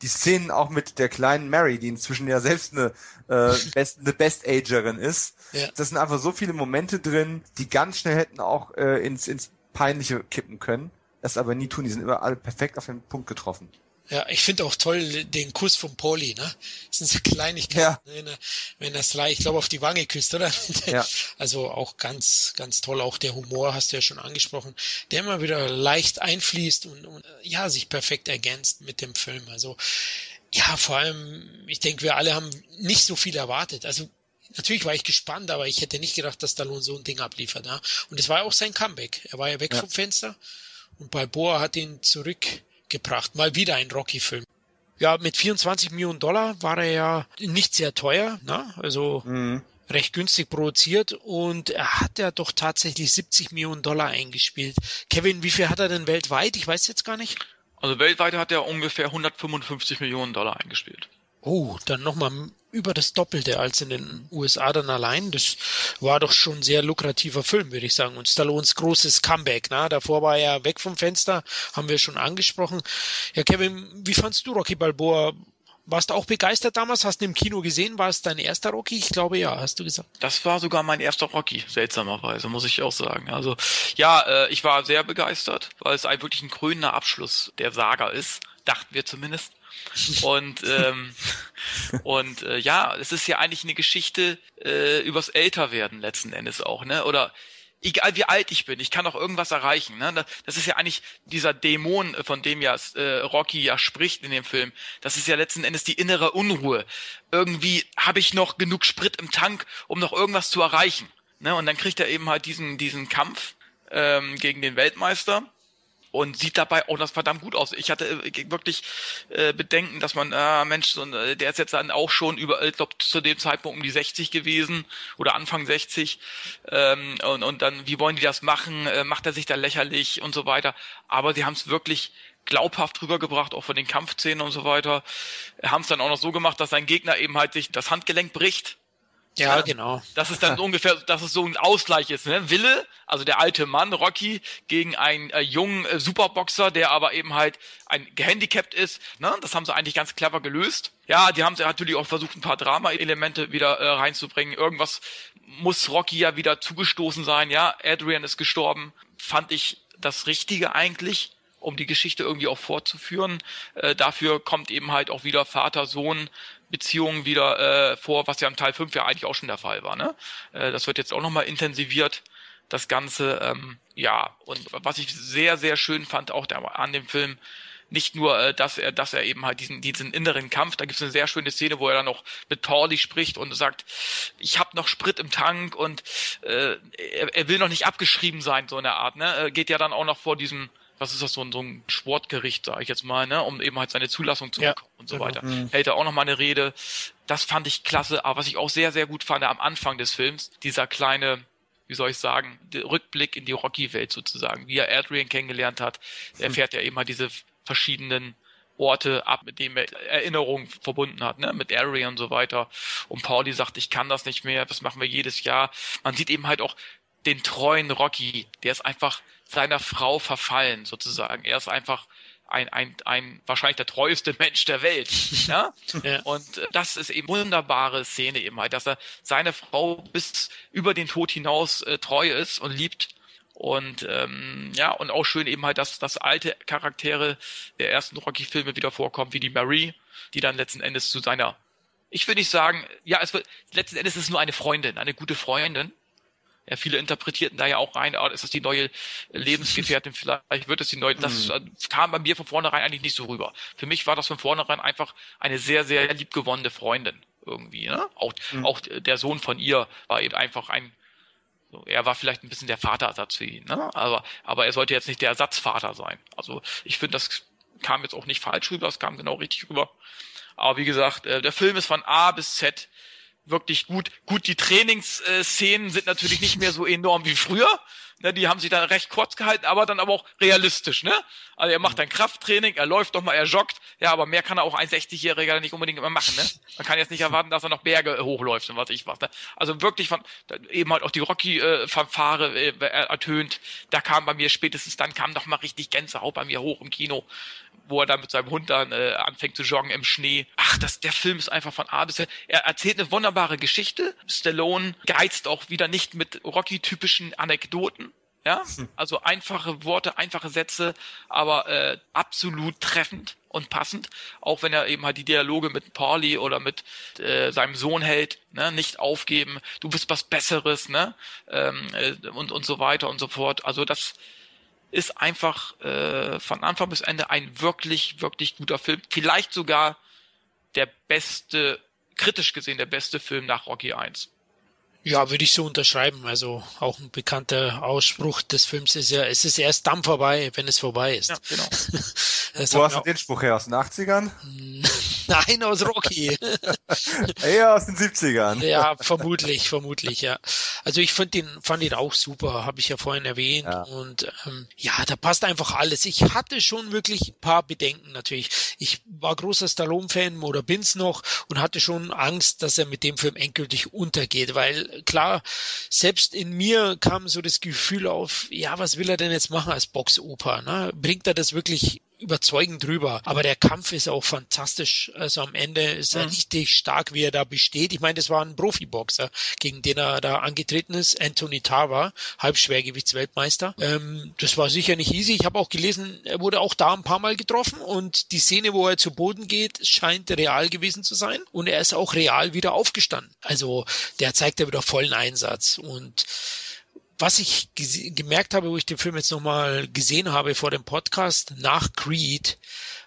Die Szenen auch mit der kleinen Mary, die inzwischen ja selbst eine, äh, (laughs) Best, eine Best-Agerin ist. Ja. Das sind einfach so viele Momente drin, die ganz schnell hätten auch äh, ins, ins Peinliche kippen können, es aber nie tun. Die sind immer alle perfekt auf den Punkt getroffen. Ja, ich finde auch toll den Kuss von Pauli, ne? Das sind so Kleinigkeiten, ja. wenn, er, wenn das leicht, ich glaube, auf die Wange küsst, oder? (laughs) Ja. Also auch ganz, ganz toll. Auch der Humor hast du ja schon angesprochen, der immer wieder leicht einfließt und, und ja, sich perfekt ergänzt mit dem Film. Also ja, vor allem, ich denke, wir alle haben nicht so viel erwartet. Also natürlich war ich gespannt, aber ich hätte nicht gedacht, dass Stallone so ein Ding abliefert. Ja? Und es war ja auch sein Comeback. Er war ja weg ja. vom Fenster und Balboa hat ihn zurück gebracht. Mal wieder ein Rocky-Film. Ja, mit 24 Millionen Dollar war er ja nicht sehr teuer, ne? also mhm. recht günstig produziert und er hat ja doch tatsächlich 70 Millionen Dollar eingespielt. Kevin, wie viel hat er denn weltweit? Ich weiß jetzt gar nicht. Also weltweit hat er ungefähr 155 Millionen Dollar eingespielt. Oh, dann nochmal über das Doppelte als in den USA dann allein. Das war doch schon ein sehr lukrativer Film, würde ich sagen. Und Stallones großes Comeback. Na, davor war er weg vom Fenster, haben wir schon angesprochen. Ja, Kevin, wie fandst du Rocky Balboa? Warst du auch begeistert damals? Hast du im Kino gesehen? War es dein erster Rocky? Ich glaube ja, hast du gesagt. Das war sogar mein erster Rocky, seltsamerweise, muss ich auch sagen. Also ja, äh, ich war sehr begeistert, weil es ein wirklich ein krönender Abschluss der Saga ist, dachten wir zumindest. Und ähm, und äh, ja, es ist ja eigentlich eine Geschichte äh, übers Älterwerden letzten Endes auch, ne? Oder egal wie alt ich bin, ich kann auch irgendwas erreichen. Ne? Das ist ja eigentlich dieser Dämon, von dem ja äh, Rocky ja spricht in dem Film. Das ist ja letzten Endes die innere Unruhe. Irgendwie habe ich noch genug Sprit im Tank, um noch irgendwas zu erreichen. Ne? Und dann kriegt er eben halt diesen diesen Kampf ähm, gegen den Weltmeister und sieht dabei auch das verdammt gut aus. Ich hatte äh, wirklich äh, Bedenken, dass man, äh, Mensch, so, äh, der ist jetzt dann auch schon über, ich glaube, zu dem Zeitpunkt um die 60 gewesen oder Anfang 60 ähm, und, und dann, wie wollen die das machen? Äh, macht er sich da lächerlich und so weiter? Aber sie haben es wirklich glaubhaft rübergebracht, auch von den Kampfszenen und so weiter. Haben es dann auch noch so gemacht, dass sein Gegner eben halt sich das Handgelenk bricht ja, ja, genau. Das ist dann ungefähr, dass es so ein Ausgleich ist. Ne? Wille, also der alte Mann, Rocky, gegen einen äh, jungen äh, Superboxer, der aber eben halt ein gehandicapt ist. Ne? Das haben sie eigentlich ganz clever gelöst. Ja, die haben sie natürlich auch versucht, ein paar Drama-Elemente wieder äh, reinzubringen. Irgendwas muss Rocky ja wieder zugestoßen sein. Ja, Adrian ist gestorben. Fand ich das Richtige eigentlich um die Geschichte irgendwie auch fortzuführen. Äh, dafür kommt eben halt auch wieder Vater-Sohn Beziehungen wieder äh, vor, was ja im Teil 5 ja eigentlich auch schon der Fall war. Ne? Äh, das wird jetzt auch nochmal intensiviert, das Ganze. Ähm, ja, und was ich sehr, sehr schön fand auch der, an dem Film, nicht nur, äh, dass er, dass er eben halt diesen, diesen inneren Kampf, da gibt es eine sehr schöne Szene, wo er dann noch mit Pauli spricht und sagt, ich habe noch Sprit im Tank und äh, er, er will noch nicht abgeschrieben sein, so eine Art. Ne? Er geht ja dann auch noch vor diesem was ist das, so ein, so ein Sportgericht, sage ich jetzt mal, ne, um eben halt seine Zulassung zu bekommen ja, und so genau. weiter. Mhm. Hält er auch noch mal eine Rede. Das fand ich klasse, aber was ich auch sehr, sehr gut fand am Anfang des Films, dieser kleine, wie soll ich sagen, Rückblick in die Rocky-Welt sozusagen, wie er Adrian kennengelernt hat. Er erfährt ja eben halt diese verschiedenen Orte ab, mit denen er Erinnerungen verbunden hat, ne, mit Adrian und so weiter. Und Pauli sagt, ich kann das nicht mehr, das machen wir jedes Jahr. Man sieht eben halt auch den treuen Rocky, der ist einfach seiner Frau verfallen, sozusagen. Er ist einfach ein, ein, ein wahrscheinlich der treueste Mensch der Welt. (laughs) Ja? ja. Und das ist eben wunderbare Szene eben halt, dass er seine Frau bis über den Tod hinaus äh, treu ist und liebt. Und ähm, ja, und auch schön eben halt, dass, dass alte Charaktere der ersten Rocky-Filme wieder vorkommen, wie die Marie, die dann letzten Endes zu seiner, ich würde nicht sagen, ja, es wird, letzten Endes ist es nur eine Freundin, eine gute Freundin, ja, viele interpretierten da ja auch rein, oh, ist das die neue Lebensgefährtin, vielleicht wird es die neue, das mhm. kam bei mir von vornherein eigentlich nicht so rüber. Für mich war das von vornherein einfach eine sehr, sehr liebgewonnene Freundin irgendwie, ne? Auch, mhm. auch der Sohn von ihr war eben einfach ein, so, er war vielleicht ein bisschen der Vaterersatz für ihn, ne? Aber, aber er sollte jetzt nicht der Ersatzvater sein. Also ich finde, das kam jetzt auch nicht falsch rüber, es kam genau richtig rüber. Aber wie gesagt, äh, der Film ist von A bis Z wirklich gut. Gut, die Trainingsszenen sind natürlich nicht mehr so enorm wie früher. Ne, die haben sich dann recht kurz gehalten, aber dann aber auch realistisch, ne? Also er macht ein Krafttraining, er läuft doch mal, er joggt, ja, aber mehr kann er auch ein 60-Jähriger nicht unbedingt immer machen, ne? Man kann jetzt nicht erwarten, dass er noch Berge hochläuft und was ich was. Ne? Also wirklich von eben halt auch die Rocky-Fanfare äh, ertönt. Da kam bei mir spätestens dann kam noch mal richtig Gänsehaut bei mir hoch im Kino, wo er dann mit seinem Hund dann äh, anfängt zu joggen im Schnee. Ach, das, der Film ist einfach von A bis Z. Er erzählt eine wunderbare Geschichte. Stallone geizt auch wieder nicht mit Rocky-typischen Anekdoten ja, also einfache Worte, einfache Sätze, aber äh, absolut treffend und passend. Auch wenn er eben halt die Dialoge mit Pauli oder mit äh, seinem Sohn hält, ne, nicht aufgeben, du bist was Besseres, ne, ähm, äh, und und so weiter und so fort. Also das ist einfach äh, von Anfang bis Ende ein wirklich wirklich guter Film. Vielleicht sogar der beste, kritisch gesehen der beste Film nach Rocky 1. Ja, würde ich so unterschreiben. Also auch ein bekannter Ausspruch des Films ist ja, es ist erst dann vorbei, wenn es vorbei ist. Ja, genau. (laughs) Wo hast du den Spruch her? Aus den 80ern? (laughs) Nein, aus Rocky. (laughs) Eher aus den 70ern. Ja, vermutlich, vermutlich, ja. Also ich fand ihn, fand ihn auch super, habe ich ja vorhin erwähnt. Ja. Und ähm, ja, da passt einfach alles. Ich hatte schon wirklich ein paar Bedenken natürlich. Ich war großer Stallone-Fan oder bin's noch und hatte schon Angst, dass er mit dem Film endgültig untergeht, weil klar, selbst in mir kam so das Gefühl auf, ja, was will er denn jetzt machen als Boxoper? Ne? Bringt er das wirklich überzeugend drüber. Aber der Kampf ist auch fantastisch. Also am Ende ist er mhm. richtig stark, wie er da besteht. Ich meine, das war ein Profiboxer, gegen den er da angetreten ist. Anthony Tarver, Halbschwergewichtsweltmeister. Ähm, das war sicher nicht easy. Ich habe auch gelesen, er wurde auch da ein paar Mal getroffen und die Szene, wo er zu Boden geht, scheint real gewesen zu sein. Und er ist auch real wieder aufgestanden. Also der zeigt ja wieder vollen Einsatz und was ich gemerkt habe, wo ich den Film jetzt nochmal gesehen habe vor dem Podcast, nach Creed,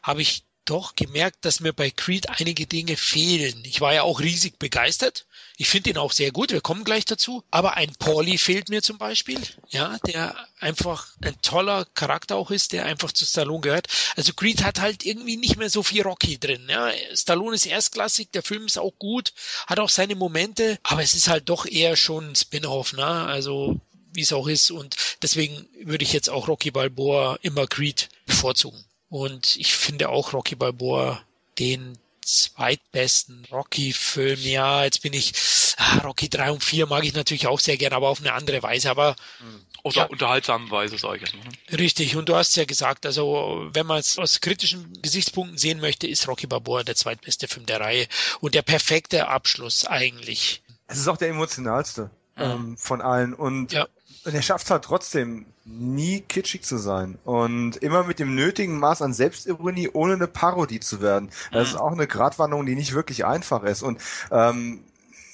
habe ich doch gemerkt, dass mir bei Creed einige Dinge fehlen. Ich war ja auch riesig begeistert. Ich finde ihn auch sehr gut. Wir kommen gleich dazu. Aber ein Pauli fehlt mir zum Beispiel. Ja, der einfach ein toller Charakter auch ist, der einfach zu Stallone gehört. Also Creed hat halt irgendwie nicht mehr so viel Rocky drin. Ja, Stallone ist erstklassig. Der Film ist auch gut. Hat auch seine Momente. Aber es ist halt doch eher schon ein Spin-off. Ne? Also wie es auch ist. Und deswegen würde ich jetzt auch Rocky Balboa immer Creed bevorzugen. Und ich finde auch Rocky Balboa den zweitbesten Rocky-Film. Ja, jetzt bin ich, ah, Rocky 3 und 4 mag ich natürlich auch sehr gern, aber auf eine andere Weise. Aber hm. auf ja, unterhaltsamen Weise, sage ich jetzt mal. Ne? Richtig, und du hast ja gesagt, also wenn man es aus kritischen Gesichtspunkten sehen möchte, ist Rocky Balboa der zweitbeste Film der Reihe und der perfekte Abschluss eigentlich. Es ist auch der emotionalste mhm. ähm, von allen und ja. Und er schafft halt trotzdem nie kitschig zu sein und immer mit dem nötigen Maß an Selbstironie, ohne eine Parodie zu werden. Das ist auch eine Gratwanderung, die nicht wirklich einfach ist. Und ähm,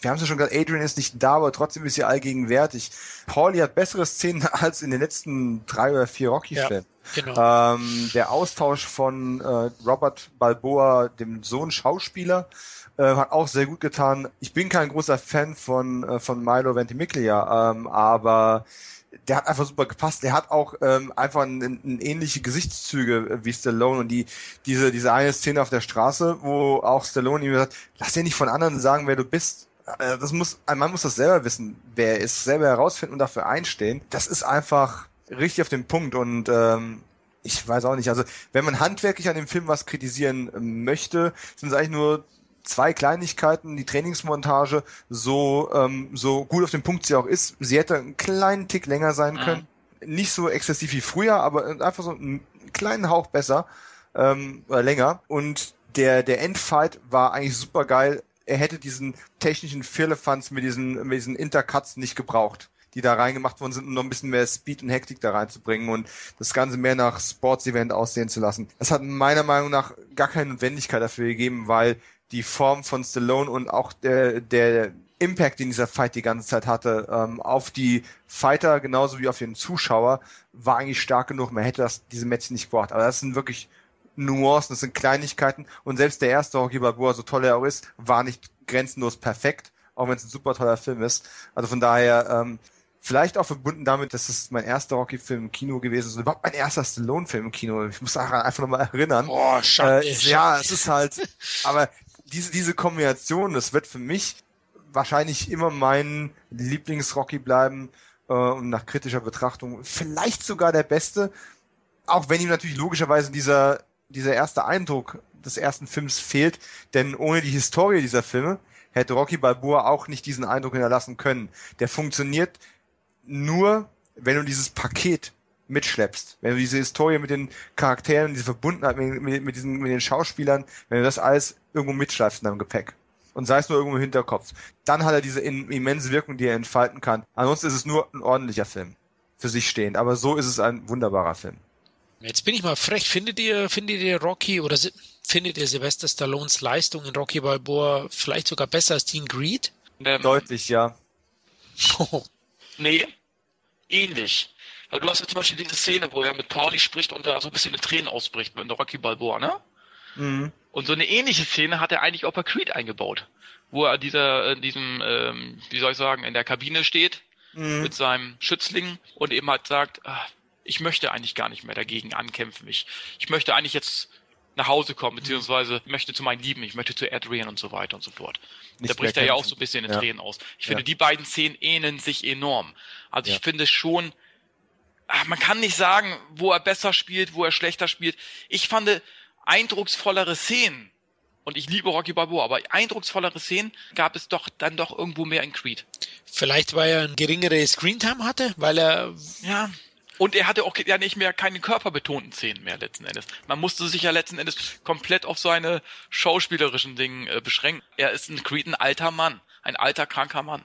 wir haben es ja schon gesagt, Adrian ist nicht da, aber trotzdem ist sie allgegenwärtig. Pauli hat bessere Szenen (laughs) als in den letzten drei oder vier Rocky-Filmen. Ja, genau. ähm, der Austausch von äh, Robert Balboa, dem Sohn Schauspieler, äh, hat auch sehr gut getan. Ich bin kein großer Fan von, äh, von Milo Ventimiglia, ähm, aber der hat einfach super gepasst. Der hat auch ähm, einfach ein, ein ähnliche Gesichtszüge wie Stallone und die diese diese eine Szene auf der Straße, wo auch Stallone ihm sagt, lass dir nicht von anderen sagen, wer du bist. Äh, das muss man muss das selber wissen, wer er ist, selber herausfinden und dafür einstehen. Das ist einfach richtig auf den Punkt und ähm, ich weiß auch nicht. Also wenn man handwerklich an dem Film was kritisieren möchte, sind es eigentlich nur zwei Kleinigkeiten, die Trainingsmontage, so, ähm, so gut auf den Punkt sie auch ist, sie hätte einen kleinen Tick länger sein mhm. können. Nicht so exzessiv wie früher, aber einfach so einen kleinen Hauch besser ähm, oder länger. Und der, der Endfight war eigentlich super geil. Er hätte diesen technischen Firlefanz mit diesen, mit diesen Intercuts nicht gebraucht die da reingemacht worden sind, um noch ein bisschen mehr Speed und Hektik da reinzubringen und das Ganze mehr nach Sports-Event aussehen zu lassen. Das hat meiner Meinung nach gar keine Notwendigkeit dafür gegeben, weil die Form von Stallone und auch der, der Impact, den dieser Fight die ganze Zeit hatte, ähm, auf die Fighter genauso wie auf den Zuschauer, war eigentlich stark genug. Man hätte das, diese Matches nicht gebraucht. Aber das sind wirklich Nuancen, das sind Kleinigkeiten. Und selbst der erste Hockey Balboa, so toll er auch ist, war nicht grenzenlos perfekt, auch wenn es ein super toller Film ist. Also von daher, ähm, Vielleicht auch verbunden damit, dass es mein erster Rocky-Film im Kino gewesen ist überhaupt mein erster Stallone-Film im Kino. Ich muss daran einfach nochmal erinnern. Oh, schade. Äh, ja, es ist halt, aber diese, diese Kombination, das wird für mich wahrscheinlich immer mein Lieblings-Rocky bleiben äh, und nach kritischer Betrachtung vielleicht sogar der beste, auch wenn ihm natürlich logischerweise dieser, dieser erste Eindruck des ersten Films fehlt, denn ohne die Historie dieser Filme hätte Rocky Balboa auch nicht diesen Eindruck hinterlassen können. Der funktioniert nur, wenn du dieses Paket mitschleppst. Wenn du diese Historie mit den Charakteren, diese Verbundenheit mit, mit, mit, diesen, mit den Schauspielern, wenn du das alles irgendwo mitschleifst in deinem Gepäck und sei es nur irgendwo im Hinterkopf, dann hat er diese in, immense Wirkung, die er entfalten kann. Ansonsten ist es nur ein ordentlicher Film. Für sich stehend. Aber so ist es ein wunderbarer Film. Jetzt bin ich mal frech. Findet ihr, findet ihr Rocky oder findet ihr Sylvester Stallones Leistung in Rocky Balboa vielleicht sogar besser als Dean Greed? Ähm, Deutlich, ja. (laughs) nee, ähnlich. Weil du hast ja zum Beispiel diese Szene, wo er mit Pauli spricht und da so ein bisschen in Tränen ausbricht mit Rocky Balboa, ne? Mhm. Und so eine ähnliche Szene hat er eigentlich auch bei Creed eingebaut. Wo er dieser, in diesem, ähm, wie soll ich sagen, in der Kabine steht mhm. mit seinem Schützling und eben halt sagt, ach, ich möchte eigentlich gar nicht mehr dagegen ankämpfen. Ich, ich möchte eigentlich jetzt nach Hause kommen, beziehungsweise ich möchte zu meinen Lieben, ich möchte zu Adrian und so weiter und so fort. Nicht da bricht er ja auch kämpfen. so ein bisschen in Ja. Tränen aus. Ich finde, Ja. die beiden Szenen ähneln sich enorm. Also Ja. ich finde schon, ach, man kann nicht sagen, wo er besser spielt, wo er schlechter spielt. Ich fand eindrucksvollere Szenen. Und ich liebe Rocky Balboa, aber eindrucksvollere Szenen gab es doch dann doch irgendwo mehr in Creed. Vielleicht, weil er ein geringere Screentime hatte, weil er Ja. Und er hatte auch ja nicht mehr keine körperbetonten Szenen mehr letzten Endes. Man musste sich ja letzten Endes komplett auf seine schauspielerischen Dinge äh, beschränken. Er ist ein Creed, ein alter Mann, ein alter kranker Mann.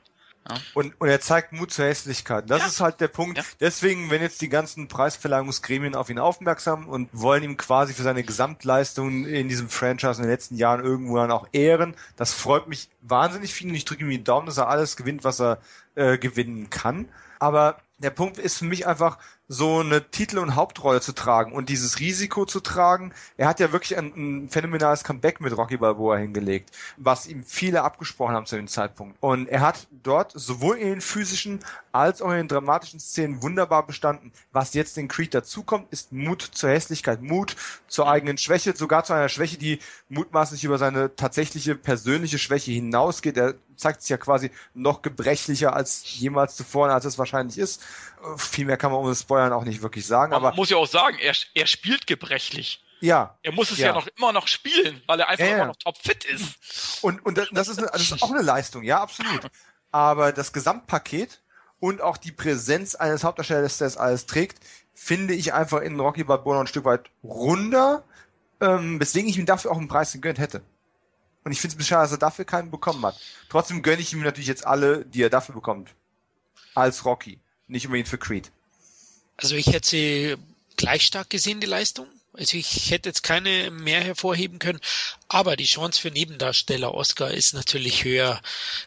Ja. Und, und er zeigt Mut zur Hässlichkeit. Das Ja. ist halt der Punkt. Ja. Deswegen, wenn jetzt die ganzen Preisverleihungsgremien auf ihn aufmerksam und wollen ihm quasi für seine Gesamtleistungen in diesem Franchise in den letzten Jahren irgendwo dann auch ehren, das freut mich wahnsinnig viel und ich drücke ihm die Daumen, dass er alles gewinnt, was er äh, gewinnen kann. Aber der Punkt ist für mich einfach, so eine Titel- und Hauptrolle zu tragen und dieses Risiko zu tragen. Er hat ja wirklich ein, ein phänomenales Comeback mit Rocky Balboa hingelegt, was ihm viele abgesprochen haben zu dem Zeitpunkt. Und er hat dort sowohl in den physischen als auch in den dramatischen Szenen wunderbar bestanden. Was jetzt in Creed dazukommt, ist Mut zur Hässlichkeit, Mut zur eigenen Schwäche, sogar zu einer Schwäche, die mutmaßlich über seine tatsächliche persönliche Schwäche hinausgeht. Er zeigt sich ja quasi noch gebrechlicher als jemals zuvor, als es wahrscheinlich ist. Äh, Viel mehr kann man ohne Spoilern auch nicht wirklich sagen, Man aber muss ja auch sagen, er, er spielt gebrechlich. ja. Er muss es ja, Ja. noch immer noch spielen, weil er einfach Ja, immer noch topfit ist. Und, und das, das, ist eine, das ist auch eine Leistung, ja, absolut. Aber das Gesamtpaket und auch die Präsenz eines Hauptdarstellers, der das alles trägt, finde ich einfach in Rocky Balboa ein Stück weit runder, ähm, weswegen ich ihm dafür auch einen Preis gegönnt hätte. Und ich finde es schade, dass er dafür keinen bekommen hat. Trotzdem gönne ich ihm natürlich jetzt alle, die er dafür bekommt. Als Rocky. Nicht unbedingt für Creed. Also ich hätte sie gleich stark gesehen, die Leistung. Also ich hätte jetzt keine mehr hervorheben können, aber die Chance für Nebendarsteller Oscar ist natürlich höher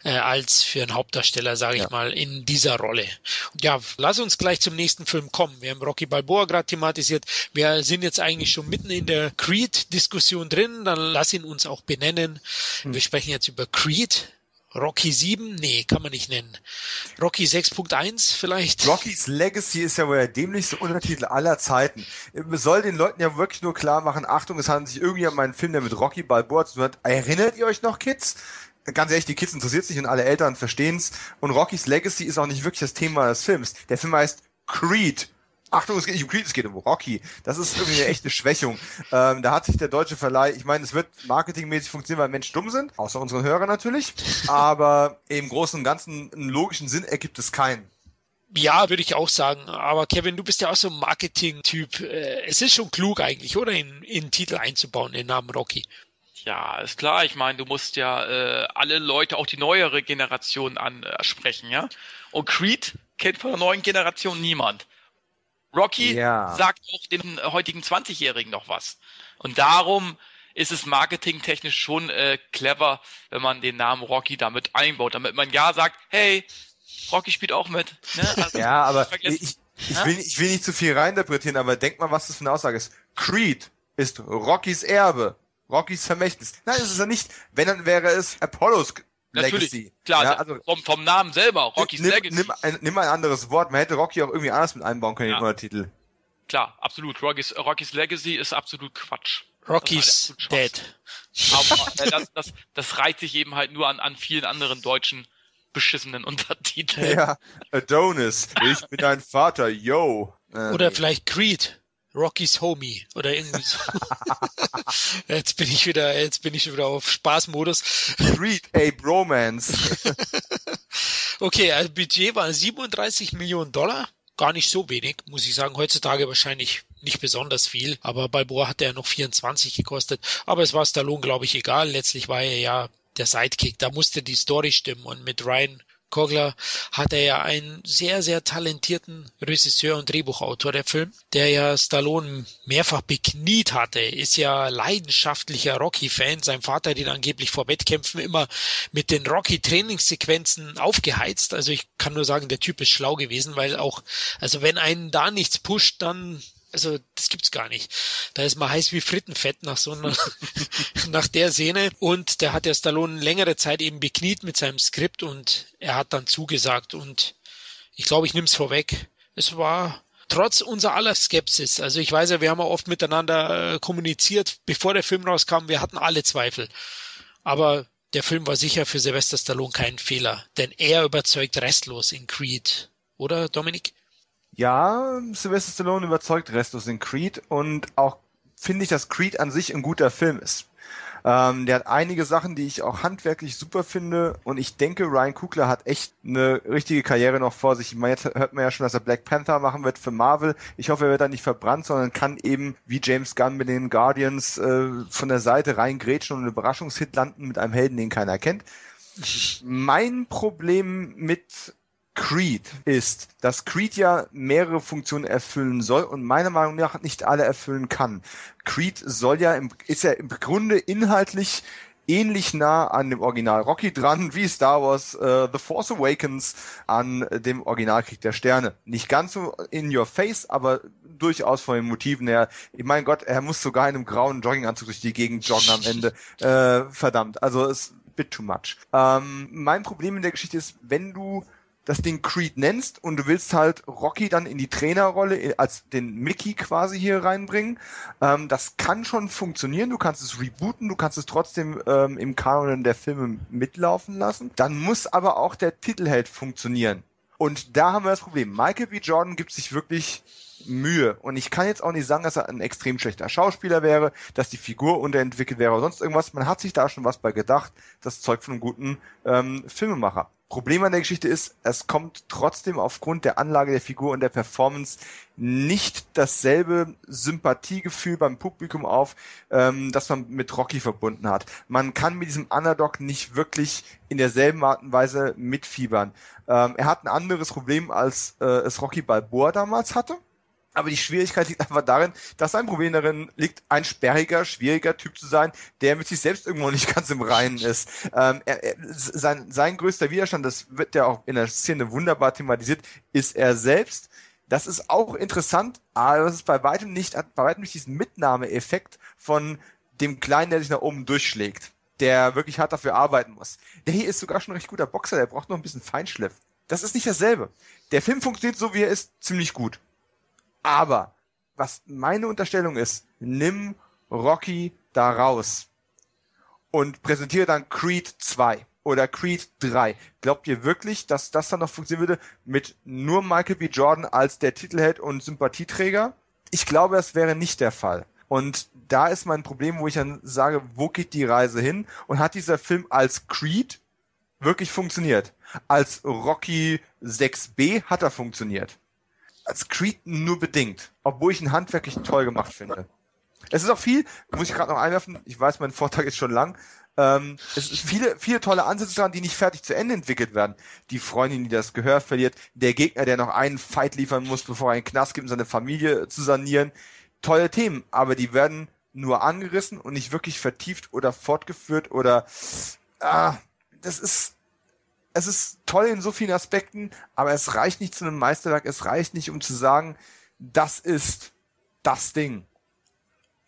äh, als für einen Hauptdarsteller, sage ich Ja. mal, in dieser Rolle. Ja, lass uns gleich zum nächsten Film kommen. Wir haben Rocky Balboa gerade thematisiert. Wir sind jetzt eigentlich schon mitten in der Creed-Diskussion drin. Dann lass ihn uns auch benennen. Wir sprechen jetzt über Creed. Rocky 7? Nee, kann man nicht nennen. Rocky 6.1 vielleicht? Rocky's Legacy ist ja wohl der dämlichste Untertitel aller Zeiten. Es soll den Leuten ja wirklich nur klar machen, Achtung, es handelt sich irgendwie um einen Film, der mit Rocky Balboa zu tun hat. Erinnert ihr euch noch, Kids? Ganz ehrlich, die Kids interessiert sich und alle Eltern verstehen's. Und Rocky's Legacy ist auch nicht wirklich das Thema des Films. Der Film heißt Creed. Achtung, es geht nicht um Creed, es geht um Rocky. Das ist irgendwie eine echte Schwächung. Ähm, da hat sich der deutsche Verleih, ich meine, es wird marketingmäßig funktionieren, weil Menschen dumm sind, außer unseren Hörern natürlich. Aber im Großen und Ganzen einen logischen Sinn ergibt es keinen. Ja, würde ich auch sagen. Aber Kevin, du bist ja auch so ein Marketing-Typ. Äh, Es ist schon klug eigentlich, oder? In, in den Titel einzubauen, den Namen Rocky. Ja, ist klar. Ich meine, du musst ja äh, alle Leute, auch die neuere Generation ansprechen, ja. Und Creed kennt von der neuen Generation niemand. Rocky Ja. sagt auch den heutigen 20-Jährigen noch was. Und darum ist es marketingtechnisch schon äh, clever, wenn man den Namen Rocky damit einbaut, damit man ja sagt, hey, Rocky spielt auch mit. Ne? (laughs) Also, Ja, aber ich, ich, Ja? will, ich will nicht zu viel reininterpretieren, aber denk mal, was das für eine Aussage ist. Creed ist Rockys Erbe, Rockys Vermächtnis. Nein, das ist er nicht. Wenn, dann wäre es Apollos Natürlich, Legacy. klar, ja, also vom, vom Namen selber, Rocky's nimm, Legacy. nimm, ein, nimm ein anderes Wort. Man hätte Rocky auch irgendwie anders mit einbauen können Ja. in den Untertitel. Klar, absolut. Rocky's, Rocky's Legacy ist absolut Quatsch. Rocky's Dead. Aber äh, das, das, das reiht sich eben halt nur an, an vielen anderen deutschen beschissenen (laughs) Untertiteln. Ja, Adonis, ich bin dein Vater, yo. Äh, Oder nee. vielleicht Creed. Rocky's Homie oder irgendwie so. (laughs) jetzt bin ich wieder, jetzt bin ich wieder auf Spaßmodus. Creed, a Bromance. (laughs) Okay, also Budget war 37 Millionen Dollar. Gar nicht so wenig, muss ich sagen. Heutzutage wahrscheinlich nicht besonders viel. Aber Balboa hat ja noch 24 gekostet. Aber es war Stallone, glaube ich, egal. Letztlich war er ja der Sidekick. Da musste die Story stimmen. Und mit Ryan Coogler hat er ja einen sehr, sehr talentierten Regisseur und Drehbuchautor der Film, der ja Stallone mehrfach bekniet hatte, ist ja leidenschaftlicher Rocky-Fan. Sein Vater hat ihn angeblich vor Wettkämpfen immer mit den Rocky-Trainingssequenzen aufgeheizt. Also ich kann nur sagen, der Typ ist schlau gewesen, weil auch, also wenn einen da nichts pusht, dann also das gibt's gar nicht. Da ist man heiß wie Frittenfett nach so einer, (laughs) nach der Szene. Und der hat der Stallone längere Zeit eben bekniet mit seinem Skript und er hat dann zugesagt. Und ich glaube, ich nehme es vorweg. Es war trotz unserer aller Skepsis, also ich weiß ja, wir haben ja oft miteinander äh, kommuniziert, bevor der Film rauskam, wir hatten alle Zweifel. Aber der Film war sicher für Sylvester Stallone kein Fehler, denn er überzeugt restlos in Creed. Oder, Dominik? Ja, Sylvester Stallone überzeugt restlos in Creed und auch finde ich, dass Creed an sich ein guter Film ist. Ähm, der hat einige Sachen, die ich auch handwerklich super finde und ich denke, Ryan Coogler hat echt eine richtige Karriere noch vor sich. Ich meine, jetzt hört man ja schon, dass er Black Panther machen wird für Marvel. Ich hoffe, er wird da nicht verbrannt, sondern kann eben wie James Gunn mit den Guardians äh, von der Seite reingrätschen und einen Überraschungshit landen mit einem Helden, den keiner kennt. (laughs) Mein Problem mit Creed ist, dass Creed ja mehrere Funktionen erfüllen soll und meiner Meinung nach nicht alle erfüllen kann. Creed soll ja im, ist ja im Grunde inhaltlich ähnlich nah an dem Original Rocky dran, wie Star Wars uh, The Force Awakens an dem Original Krieg der Sterne. Nicht ganz so in your face, aber durchaus von den Motiven her. Ich mein Gott, er muss sogar in einem grauen Jogginganzug durch die Gegend joggen am Ende. Äh, verdammt, also es bit too much. Ähm, mein Problem in der Geschichte ist, wenn du das Ding Creed nennst und du willst halt Rocky dann in die Trainerrolle äh, als den Mickey quasi hier reinbringen. Ähm, das kann schon funktionieren. Du kannst es rebooten, du kannst es trotzdem ähm, im Kanon der Filme mitlaufen lassen. Dann muss aber auch der Titelheld funktionieren. Und da haben wir das Problem. Michael B. Jordan gibt sich wirklich Mühe. Und ich kann jetzt auch nicht sagen, dass er ein extrem schlechter Schauspieler wäre, dass die Figur unterentwickelt wäre oder sonst irgendwas. Man hat sich da schon was bei gedacht. Das Zeug von einem guten ähm, Filmemacher. Problem an der Geschichte ist, es kommt trotzdem aufgrund der Anlage der Figur und der Performance nicht dasselbe Sympathiegefühl beim Publikum auf, ähm, das man mit Rocky verbunden hat. Man kann mit diesem Underdog nicht wirklich in derselben Art und Weise mitfiebern. Ähm, er hat ein anderes Problem, als äh, es Rocky Balboa damals hatte. Aber die Schwierigkeit liegt einfach darin, dass sein Problem darin liegt, ein sperriger, schwieriger Typ zu sein, der mit sich selbst irgendwo nicht (laughs) ganz im Reinen ist. Ähm, er, er, sein, sein größter Widerstand, das wird ja auch in der Szene wunderbar thematisiert, ist er selbst. Das ist auch interessant, aber es ist bei weitem nicht, hat bei weitem nicht diesen Mitnahmeeffekt von dem Kleinen, der sich nach oben durchschlägt, der wirklich hart dafür arbeiten muss. Der hier ist sogar schon ein recht guter Boxer, der braucht noch ein bisschen Feinschliff. Das ist nicht dasselbe. Der Film funktioniert so, wie er ist, ziemlich gut. Aber was meine Unterstellung ist, nimm Rocky da raus und präsentiere dann Creed 2 oder Creed 3. Glaubt ihr wirklich, dass das dann noch funktionieren würde mit nur Michael B. Jordan als der Titelheld und Sympathieträger? Ich glaube, das wäre nicht der Fall. Und da ist mein Problem, wo ich dann sage, wo geht die Reise hin? Und hat dieser Film als Creed wirklich funktioniert? Als Rocky 6b hat er funktioniert als Creed nur bedingt, obwohl ich ihn handwerklich toll gemacht finde. Es ist auch viel, muss ich gerade noch einwerfen, ich weiß, mein Vortrag ist schon lang, ähm, es ist viele, viele tolle Ansätze dran, die nicht fertig zu Ende entwickelt werden. Die Freundin, die das Gehör verliert, der Gegner, der noch einen Fight liefern muss, bevor er einen Knast gibt, um seine Familie zu sanieren. Tolle Themen, aber die werden nur angerissen und nicht wirklich vertieft oder fortgeführt oder ah, das ist es ist toll in so vielen Aspekten, aber es reicht nicht zu einem Meisterwerk, es reicht nicht, um zu sagen, das ist das Ding.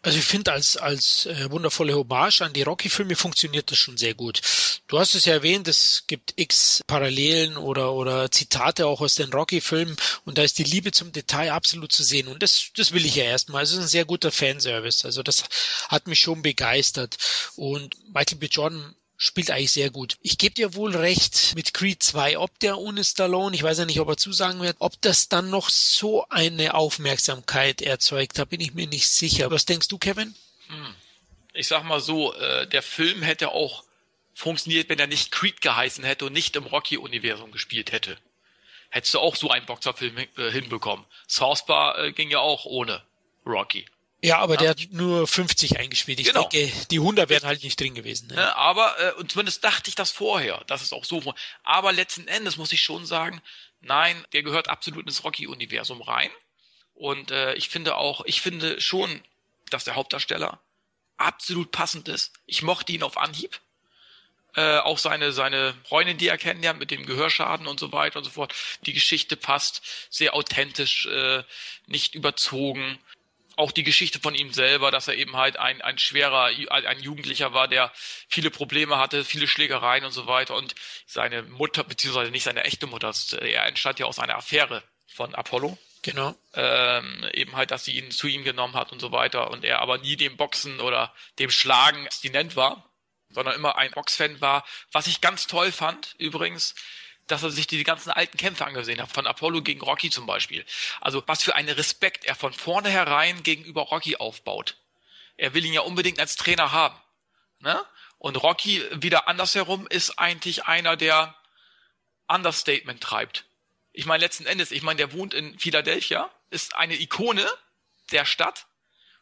Also ich finde, als, als äh, wundervolle Hommage an die Rocky-Filme funktioniert das schon sehr gut. Du hast es ja erwähnt, es gibt x Parallelen oder, oder Zitate auch aus den Rocky-Filmen und da ist die Liebe zum Detail absolut zu sehen und das, das will ich ja erstmal. Es ist ein sehr guter Fanservice, also das hat mich schon begeistert und Michael B. Jordan spielt eigentlich sehr gut. Ich gebe dir wohl recht mit Creed 2, ob der ohne Stallone, ich weiß ja nicht, ob er zusagen wird, ob das dann noch so eine Aufmerksamkeit erzeugt, da bin ich mir nicht sicher. Was denkst du, Kevin? Hm. Ich sag mal so, äh, der Film hätte auch funktioniert, wenn er nicht Creed geheißen hätte und nicht im Rocky-Universum gespielt hätte. Hättest du auch so einen Boxerfilm äh, hinbekommen. Southpaw äh, ging ja auch ohne Rocky. Ja, aber ja. der hat nur 50 eingespielt. Ich genau. denke, die 100 wären halt nicht drin gewesen. Ne? Ja, aber, äh, und zumindest dachte ich das vorher, dass es auch so Aber letzten Endes muss ich schon sagen, nein, der gehört absolut ins Rocky-Universum rein. Und äh, ich finde auch, ich finde schon, dass der Hauptdarsteller absolut passend ist. Ich mochte ihn auf Anhieb. Äh, auch seine, seine Freundin, die er kennenlernt, mit dem Gehörschaden und so weiter und so fort. Die Geschichte passt sehr authentisch, äh, nicht überzogen auch die Geschichte von ihm selber, dass er eben halt ein, ein schwerer, ein Jugendlicher war, der viele Probleme hatte, viele Schlägereien und so weiter. Und seine Mutter, beziehungsweise nicht seine echte Mutter, er entstand ja aus einer Affäre von Apollo. Genau. Ähm, eben halt, dass sie ihn zu ihm genommen hat und so weiter und er aber nie dem Boxen oder dem Schlagen abstinent war, sondern immer ein Boxfan war. Was ich ganz toll fand, übrigens, dass er sich die ganzen alten Kämpfe angesehen hat, von Apollo gegen Rocky zum Beispiel. Also was für einen Respekt er von vornherein gegenüber Rocky aufbaut. Er will ihn ja unbedingt als Trainer haben. Ne? Und Rocky wieder andersherum ist eigentlich einer, der Understatement treibt. Ich meine, letzten Endes, ich meine, der wohnt in Philadelphia, ist eine Ikone der Stadt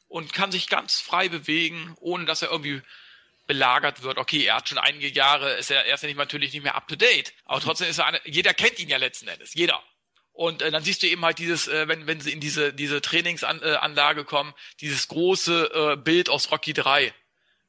und kann sich ganz frei bewegen, ohne dass er irgendwie belagert wird. Okay, er hat schon einige Jahre, ist er, er ist natürlich nicht mehr up to date, aber trotzdem ist er eine, jeder kennt ihn ja letzten Endes, jeder. Und äh, dann siehst du eben halt dieses, äh, wenn, wenn sie in diese, diese Trainingsanlage äh, kommen, dieses große äh, Bild aus Rocky 3,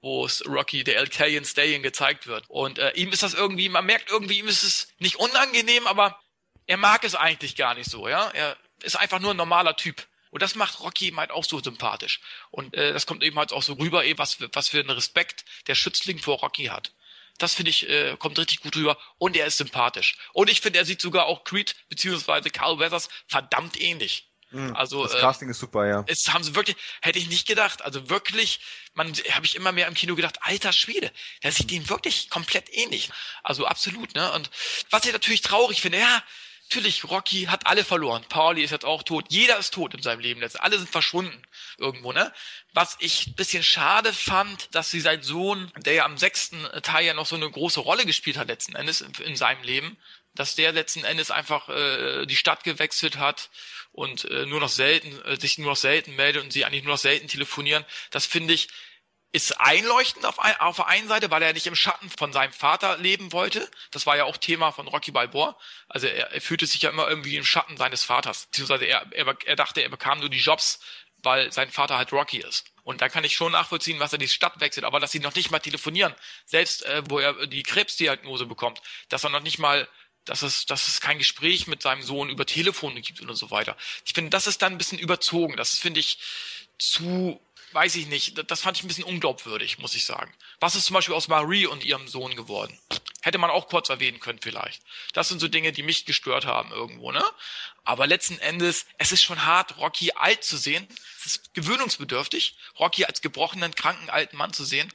wo es Rocky, der Italian Stallion gezeigt wird. Und äh, ihm ist das irgendwie, man merkt irgendwie, ihm ist es nicht unangenehm, aber er mag es eigentlich gar nicht so, ja. Er ist einfach nur ein normaler Typ. Und das macht Rocky eben halt auch so sympathisch. Und äh, das kommt eben halt auch so rüber, eben, was, was für einen Respekt der Schützling vor Rocky hat. Das finde ich, äh, kommt richtig gut rüber und er ist sympathisch. Und ich finde, er sieht sogar auch Creed beziehungsweise Carl Weathers verdammt ähnlich. Mhm, Also das äh, Casting ist super, ja. es haben sie wirklich, hätte ich nicht gedacht. Also wirklich, man habe ich immer mehr im Kino gedacht, alter Schwede, der sieht ihm wirklich komplett ähnlich. Also absolut, ne? Und was ich natürlich traurig finde, ja, natürlich, Rocky hat alle verloren. Pauli ist jetzt auch tot. Jeder ist tot in seinem Leben. Jetzt alle sind verschwunden irgendwo, ne? Was ich ein bisschen schade fand, dass sie sein Sohn, der ja am sechsten Teil ja noch so eine große Rolle gespielt hat letzten Endes in, in seinem Leben, dass der letzten Endes einfach äh, die Stadt gewechselt hat und äh, nur noch selten, äh, sich nur noch selten meldet und sie eigentlich nur noch selten telefonieren. Das finde ich, ist einleuchtend auf, ein, auf der einen Seite, weil er nicht im Schatten von seinem Vater leben wollte. Das war ja auch Thema von Rocky Balboa. Also er, er fühlte sich ja immer irgendwie im Schatten seines Vaters. Beziehungsweise er, er, er dachte, er bekam nur die Jobs, weil sein Vater halt Rocky ist. Und da kann ich schon nachvollziehen, was er die Stadt wechselt, aber dass sie noch nicht mal telefonieren, selbst äh, wo er die Krebsdiagnose bekommt, dass er noch nicht mal dass es, dass es kein Gespräch mit seinem Sohn über Telefone gibt und so weiter. Ich finde, das ist dann ein bisschen überzogen. Das finde ich zu, weiß ich nicht, das fand ich ein bisschen unglaubwürdig, muss ich sagen. Was ist zum Beispiel aus Marie und ihrem Sohn geworden? Hätte man auch kurz erwähnen können vielleicht. Das sind so Dinge, die mich gestört haben irgendwo, ne? Aber letzten Endes, es ist schon hart, Rocky alt zu sehen. Es ist gewöhnungsbedürftig, Rocky als gebrochenen, kranken alten Mann zu sehen.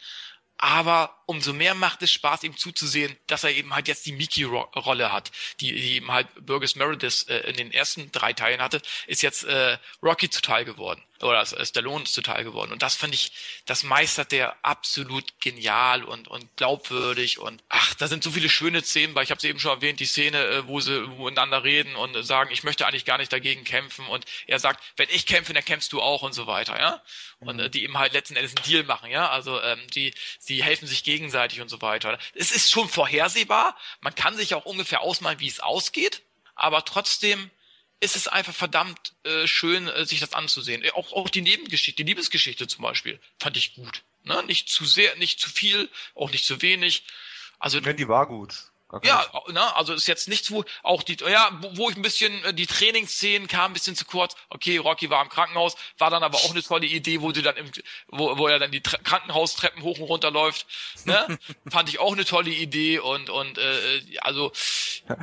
Aber umso mehr macht es Spaß, ihm zuzusehen, dass er eben halt jetzt die Mickey-Rolle hat, die, die eben halt Burgess Meredith äh, in den ersten drei Teilen hatte, ist jetzt äh, Rocky zuteil geworden. Oder äh, Stallone zuteil geworden. Und das finde ich, das meistert der absolut genial und, und glaubwürdig. Und ach, da sind so viele schöne Szenen, weil ich habe es eben schon erwähnt, die Szene, äh, wo sie miteinander reden und sagen, ich möchte eigentlich gar nicht dagegen kämpfen. Und er sagt, wenn ich kämpfe, dann kämpfst du auch und so weiter, ja. Und äh, die eben halt letzten Endes einen Deal machen, ja. Also ähm, die, sie helfen sich gegenseitig und so weiter. Es ist schon vorhersehbar. Man kann sich auch ungefähr ausmalen, wie es ausgeht. Aber trotzdem ist es einfach verdammt äh, schön, äh, sich das anzusehen. Äh, Auch, auch die Nebengeschichte, die Liebesgeschichte zum Beispiel, fand ich gut. Ne? Nicht zu sehr, nicht zu viel, auch nicht zu wenig. Also Ja, die war gut. Keine ja, ne, also ist jetzt nichts, wo auch die, ja, wo, ich ein bisschen, äh, die Trainingsszenen kamen ein bisschen zu kurz. Okay, Rocky war im Krankenhaus, war dann aber auch eine tolle Idee, wo sie dann im, wo, wo er dann die Tre Krankenhaustreppen hoch und runter läuft. Ne? (laughs) Fand ich auch eine tolle Idee und und äh, also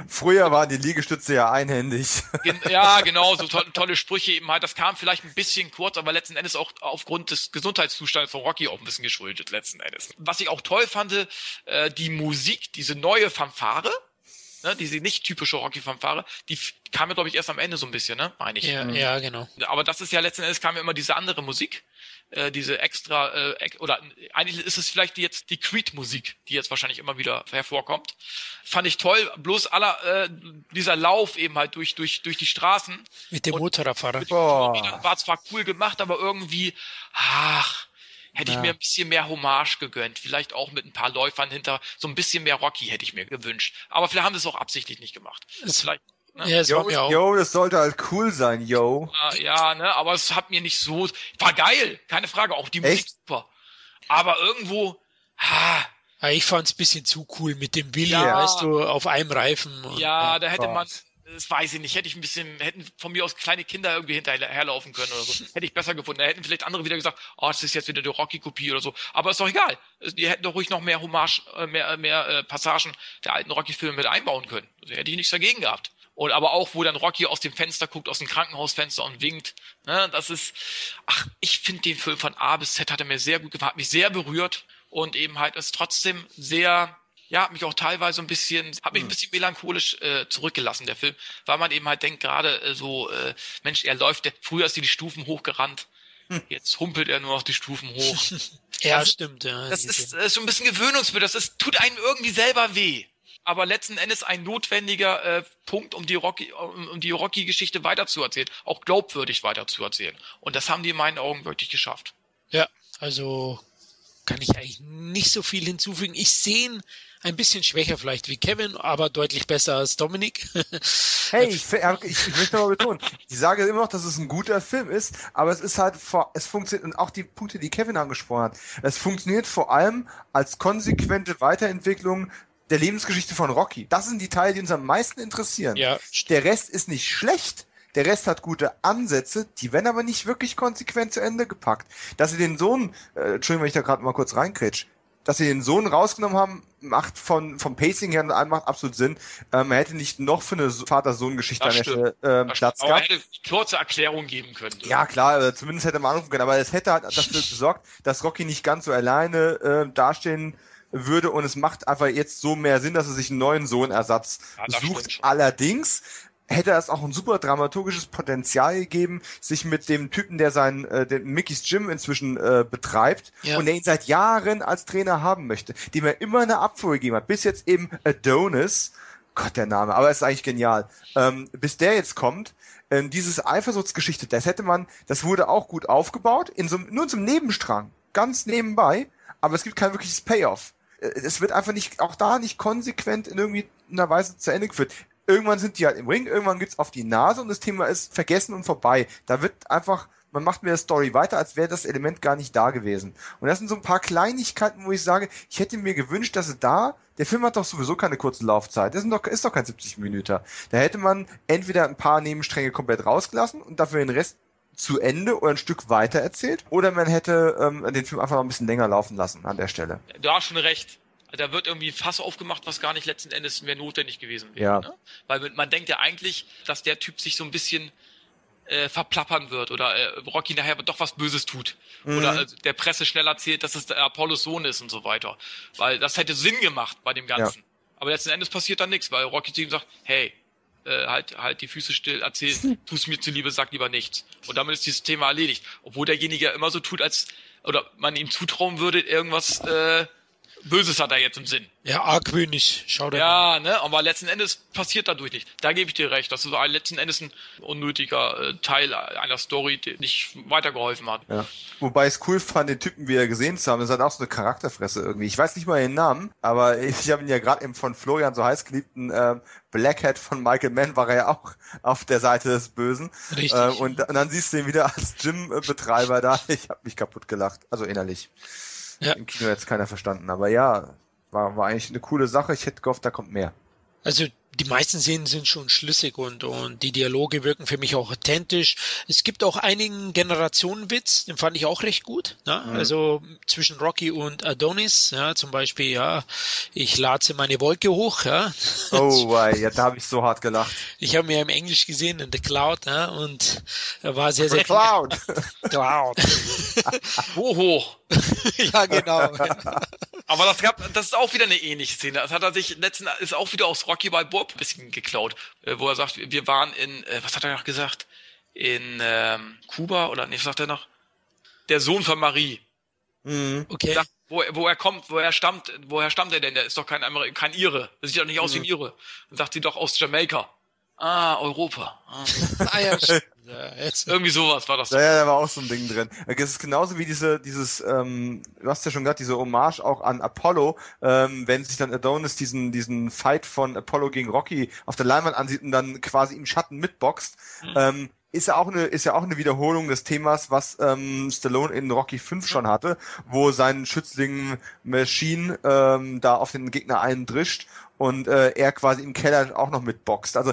Früher waren die Liegestütze ja einhändig. Gen ja, (laughs) genau, so to tolle Sprüche eben halt. Das kam vielleicht ein bisschen kurz, aber letzten Endes auch aufgrund des Gesundheitszustands von Rocky auch ein bisschen geschuldet, letzten Endes. Was ich auch toll fand, äh, die Musik, diese neue Fanfare, ne, diese nicht typische Rocky-Fanfare, die kam ja, glaube ich, erst am Ende so ein bisschen, ne, meine ich. Ja, ja, genau. Aber das ist ja letzten Endes kam ja immer diese andere Musik, äh, diese extra, äh, oder eigentlich ist es vielleicht die jetzt die Creed-Musik, die jetzt wahrscheinlich immer wieder hervorkommt. Fand ich toll, bloß aller, äh, dieser Lauf eben halt durch, durch, durch die Straßen. Mit dem Motorradfahrer. Boah. War zwar cool gemacht, aber irgendwie, ach, hätte ich Ja. mir ein bisschen mehr Hommage gegönnt. Vielleicht auch mit ein paar Läufern hinter, so ein bisschen mehr Rocky hätte ich mir gewünscht. Aber vielleicht haben sie es auch absichtlich nicht gemacht. Es- vielleicht, ne? Ja, es war Yo, auch. yo, das sollte halt cool sein, yo. Äh, ja, ne, aber es hat mir nicht so, war geil, keine Frage, auch die Musik Echt? super. Aber irgendwo, ah, Ja, ich fand's bisschen zu cool mit dem Willi, Ja. weißt du, auf einem Reifen. Und, ja, da hätte Gott. man, das weiß ich nicht, hätte ich ein bisschen, hätten von mir aus kleine Kinder irgendwie hinterherlaufen können oder so. (laughs) Hätte ich besser gefunden. Da hätten vielleicht andere wieder gesagt, oh, das ist jetzt wieder die Rocky-Kopie oder so. Aber ist doch egal. Die hätten doch ruhig noch mehr Hommage, äh, mehr, äh, mehr äh, Passagen der alten Rocky-Filme mit einbauen können. Also hätte ich nichts dagegen gehabt. Und aber auch, wo dann Rocky aus dem Fenster guckt, aus dem Krankenhausfenster und winkt. Ne, das ist, ach, ich finde den Film von A bis Z hat er mir sehr gut gefallen, hat mich sehr berührt und eben halt ist trotzdem sehr, ja, hat mich auch teilweise ein bisschen, hat mich ein bisschen melancholisch äh, zurückgelassen, der Film, weil man eben halt denkt, gerade äh, so, äh, Mensch, er läuft, der, früher ist die Stufen hochgerannt, jetzt humpelt er nur noch die Stufen hoch. (laughs) Ja, Also, stimmt. Ja, das ist, Szene. äh, so ein bisschen Gewöhnungsbild, das ist, tut einem irgendwie selber weh. Aber letzten Endes ein notwendiger äh, Punkt, um die Rocky, um, um die Rocky-Geschichte weiterzuerzählen, auch glaubwürdig weiterzuerzählen. Und das haben die in meinen Augen wirklich geschafft. Ja, also kann ich eigentlich nicht so viel hinzufügen. Ich sehe ihn ein bisschen schwächer vielleicht wie Kevin, aber deutlich besser als Dominik. (laughs) Hey, ich, ich, möchte mal betonen, ich sage immer noch, dass es ein guter Film ist, aber es ist halt es funktioniert, und auch die Punkte, die Kevin angesprochen hat, es funktioniert vor allem als konsequente Weiterentwicklung der Lebensgeschichte von Rocky. Das sind die Teile, die uns am meisten interessieren. Ja. Der Rest ist nicht schlecht. Der Rest hat gute Ansätze, die werden aber nicht wirklich konsequent zu Ende gepackt. Dass sie den Sohn, äh, Entschuldigung, wenn ich da gerade mal kurz reinkrätsch, dass sie den Sohn rausgenommen haben, macht von, vom Pacing her macht absolut Sinn. Ähm, er hätte nicht noch für eine Vater-Sohn-Geschichte an der. Stelle ähm, Platz Aber er gehabt. hätte kurze Erklärung geben können. Ja, klar, äh, zumindest hätte man anrufen können, aber es hätte halt dafür gesorgt, dass Rocky nicht ganz so alleine äh, dastehen würde und es macht einfach jetzt so mehr Sinn, dass er sich einen neuen Sohnersatz Ja, sucht. Allerdings hätte es auch ein super dramaturgisches Potenzial gegeben, sich mit dem Typen, der sein, äh, den Mickey's Gym inzwischen äh, betreibt Ja. und der ihn seit Jahren als Trainer haben möchte, dem er immer eine Abfuhr gegeben hat, bis jetzt eben Adonis, Gott der Name, aber es ist eigentlich genial, ähm, bis der jetzt kommt, ähm, dieses Eifersuchtsgeschichte, das hätte man, das wurde auch gut aufgebaut, in so, nur in so einem Nebenstrang, ganz nebenbei, aber es gibt kein wirkliches Payoff. Äh, Es wird einfach nicht, auch da nicht konsequent in irgendwie einer Weise zu Ende geführt. Irgendwann sind die halt im Ring, irgendwann gibt's auf die Nase und das Thema ist vergessen und vorbei. Da wird einfach, man macht mir das Story weiter, als wäre das Element gar nicht da gewesen. Und das sind so ein paar Kleinigkeiten, wo ich sage, ich hätte mir gewünscht, dass sie da, der Film hat doch sowieso keine kurze Laufzeit, das sind doch, ist doch kein 70 Minuten. Da hätte man entweder ein paar Nebenstränge komplett rausgelassen und dafür den Rest zu Ende oder ein Stück weiter erzählt, oder man hätte ähm, den Film einfach noch ein bisschen länger laufen lassen an der Stelle. Du hast schon recht. Da wird irgendwie ein Fass aufgemacht, was gar nicht letzten Endes mehr notwendig gewesen wäre. Ja. Ne? Weil man denkt ja eigentlich, dass der Typ sich so ein bisschen äh, verplappern wird oder äh, Rocky nachher doch was Böses tut. Mhm. Oder äh, der Presse schnell erzählt, dass es der Apollos Sohn ist und so weiter. Weil das hätte Sinn gemacht bei dem Ganzen. Aber letzten Endes passiert dann nichts, weil Rocky zu ihm sagt, hey, äh, halt, halt die Füße still, erzähl, (laughs) tu's mir zuliebe, sag lieber nichts. Und damit ist dieses Thema erledigt. Obwohl derjenige ja immer so tut, als, oder man ihm zutrauen würde, irgendwas äh, Böses hat er jetzt im Sinn. Ja, argwöhnisch. Schau dir mal. Ja, ne, aber letzten Endes passiert dadurch nicht. Da gebe ich dir recht. Das ist ein, letzten Endes ein unnötiger äh, Teil einer Story, die nicht weitergeholfen hat. Ja. Wobei ich es cool fand, den Typen wieder gesehen zu haben. Das hat auch so eine Charakterfresse irgendwie. Ich weiß nicht mal den Namen, aber ich habe ihn ja gerade eben von Florian so heiß geliebten ähm, Blackhead von Michael Mann war er ja auch auf der Seite des Bösen. Richtig. Ähm, und, und dann siehst du ihn wieder als Gym-Betreiber da. Ich habe mich kaputt gelacht. Also innerlich. Ja. Im Kino jetzt keiner verstanden. Aber ja, war, war eigentlich eine coole Sache. Ich hätte gehofft, da kommt mehr. Also die meisten Szenen sind schon schlüssig und, und die Dialoge wirken für mich auch authentisch. Es gibt auch einigen Generationenwitz, den fand ich auch recht gut. Ne? Mhm. Also zwischen Rocky und Adonis, ja, zum Beispiel, ja, ich latze meine Wolke hoch, ja. Oh, wei, ja, da habe ich so hart gelacht. Ich habe mir im Englisch gesehen in The Cloud, ja, und er war sehr, sehr The Cloud. (laughs) Cloud. Wo (laughs) hoch? (laughs) ja, genau. Aber das gab, das ist auch wieder eine ähnliche Szene. Das hat er sich letzten, ist auch wieder aus Rocky Balboa ein bisschen geklaut, äh, wo er sagt, wir waren in, äh, was hat er noch gesagt? In ähm, Kuba oder nee, was sagt er noch? Der Sohn von Marie. Mhm. Okay. Sagt, wo, er- wo er kommt, woher stammt, woher stammt er denn? Der ist doch kein Ameri kein Ire. Das sieht doch nicht aus wie ein Ire. Dann sagt sie doch aus Jamaika. Ah, Europa. Ah. (laughs) ah, ja. Ja, jetzt. Irgendwie sowas war das. Ja, ja, da war auch so ein Ding drin. Es ist genauso wie diese, dieses, ähm, du hast ja schon gesagt, diese Hommage auch an Apollo, ähm, wenn sich dann Adonis diesen, diesen Fight von Apollo gegen Rocky auf der Leinwand ansieht und dann quasi im Schatten mitboxt, ähm, ist ja auch eine, ist ja auch eine Wiederholung des Themas, was ähm, Stallone in Rocky 5 schon hatte, wo sein Schützling Machine ähm, da auf den Gegner eindrischt und äh, er quasi im Keller auch noch mitboxt. Also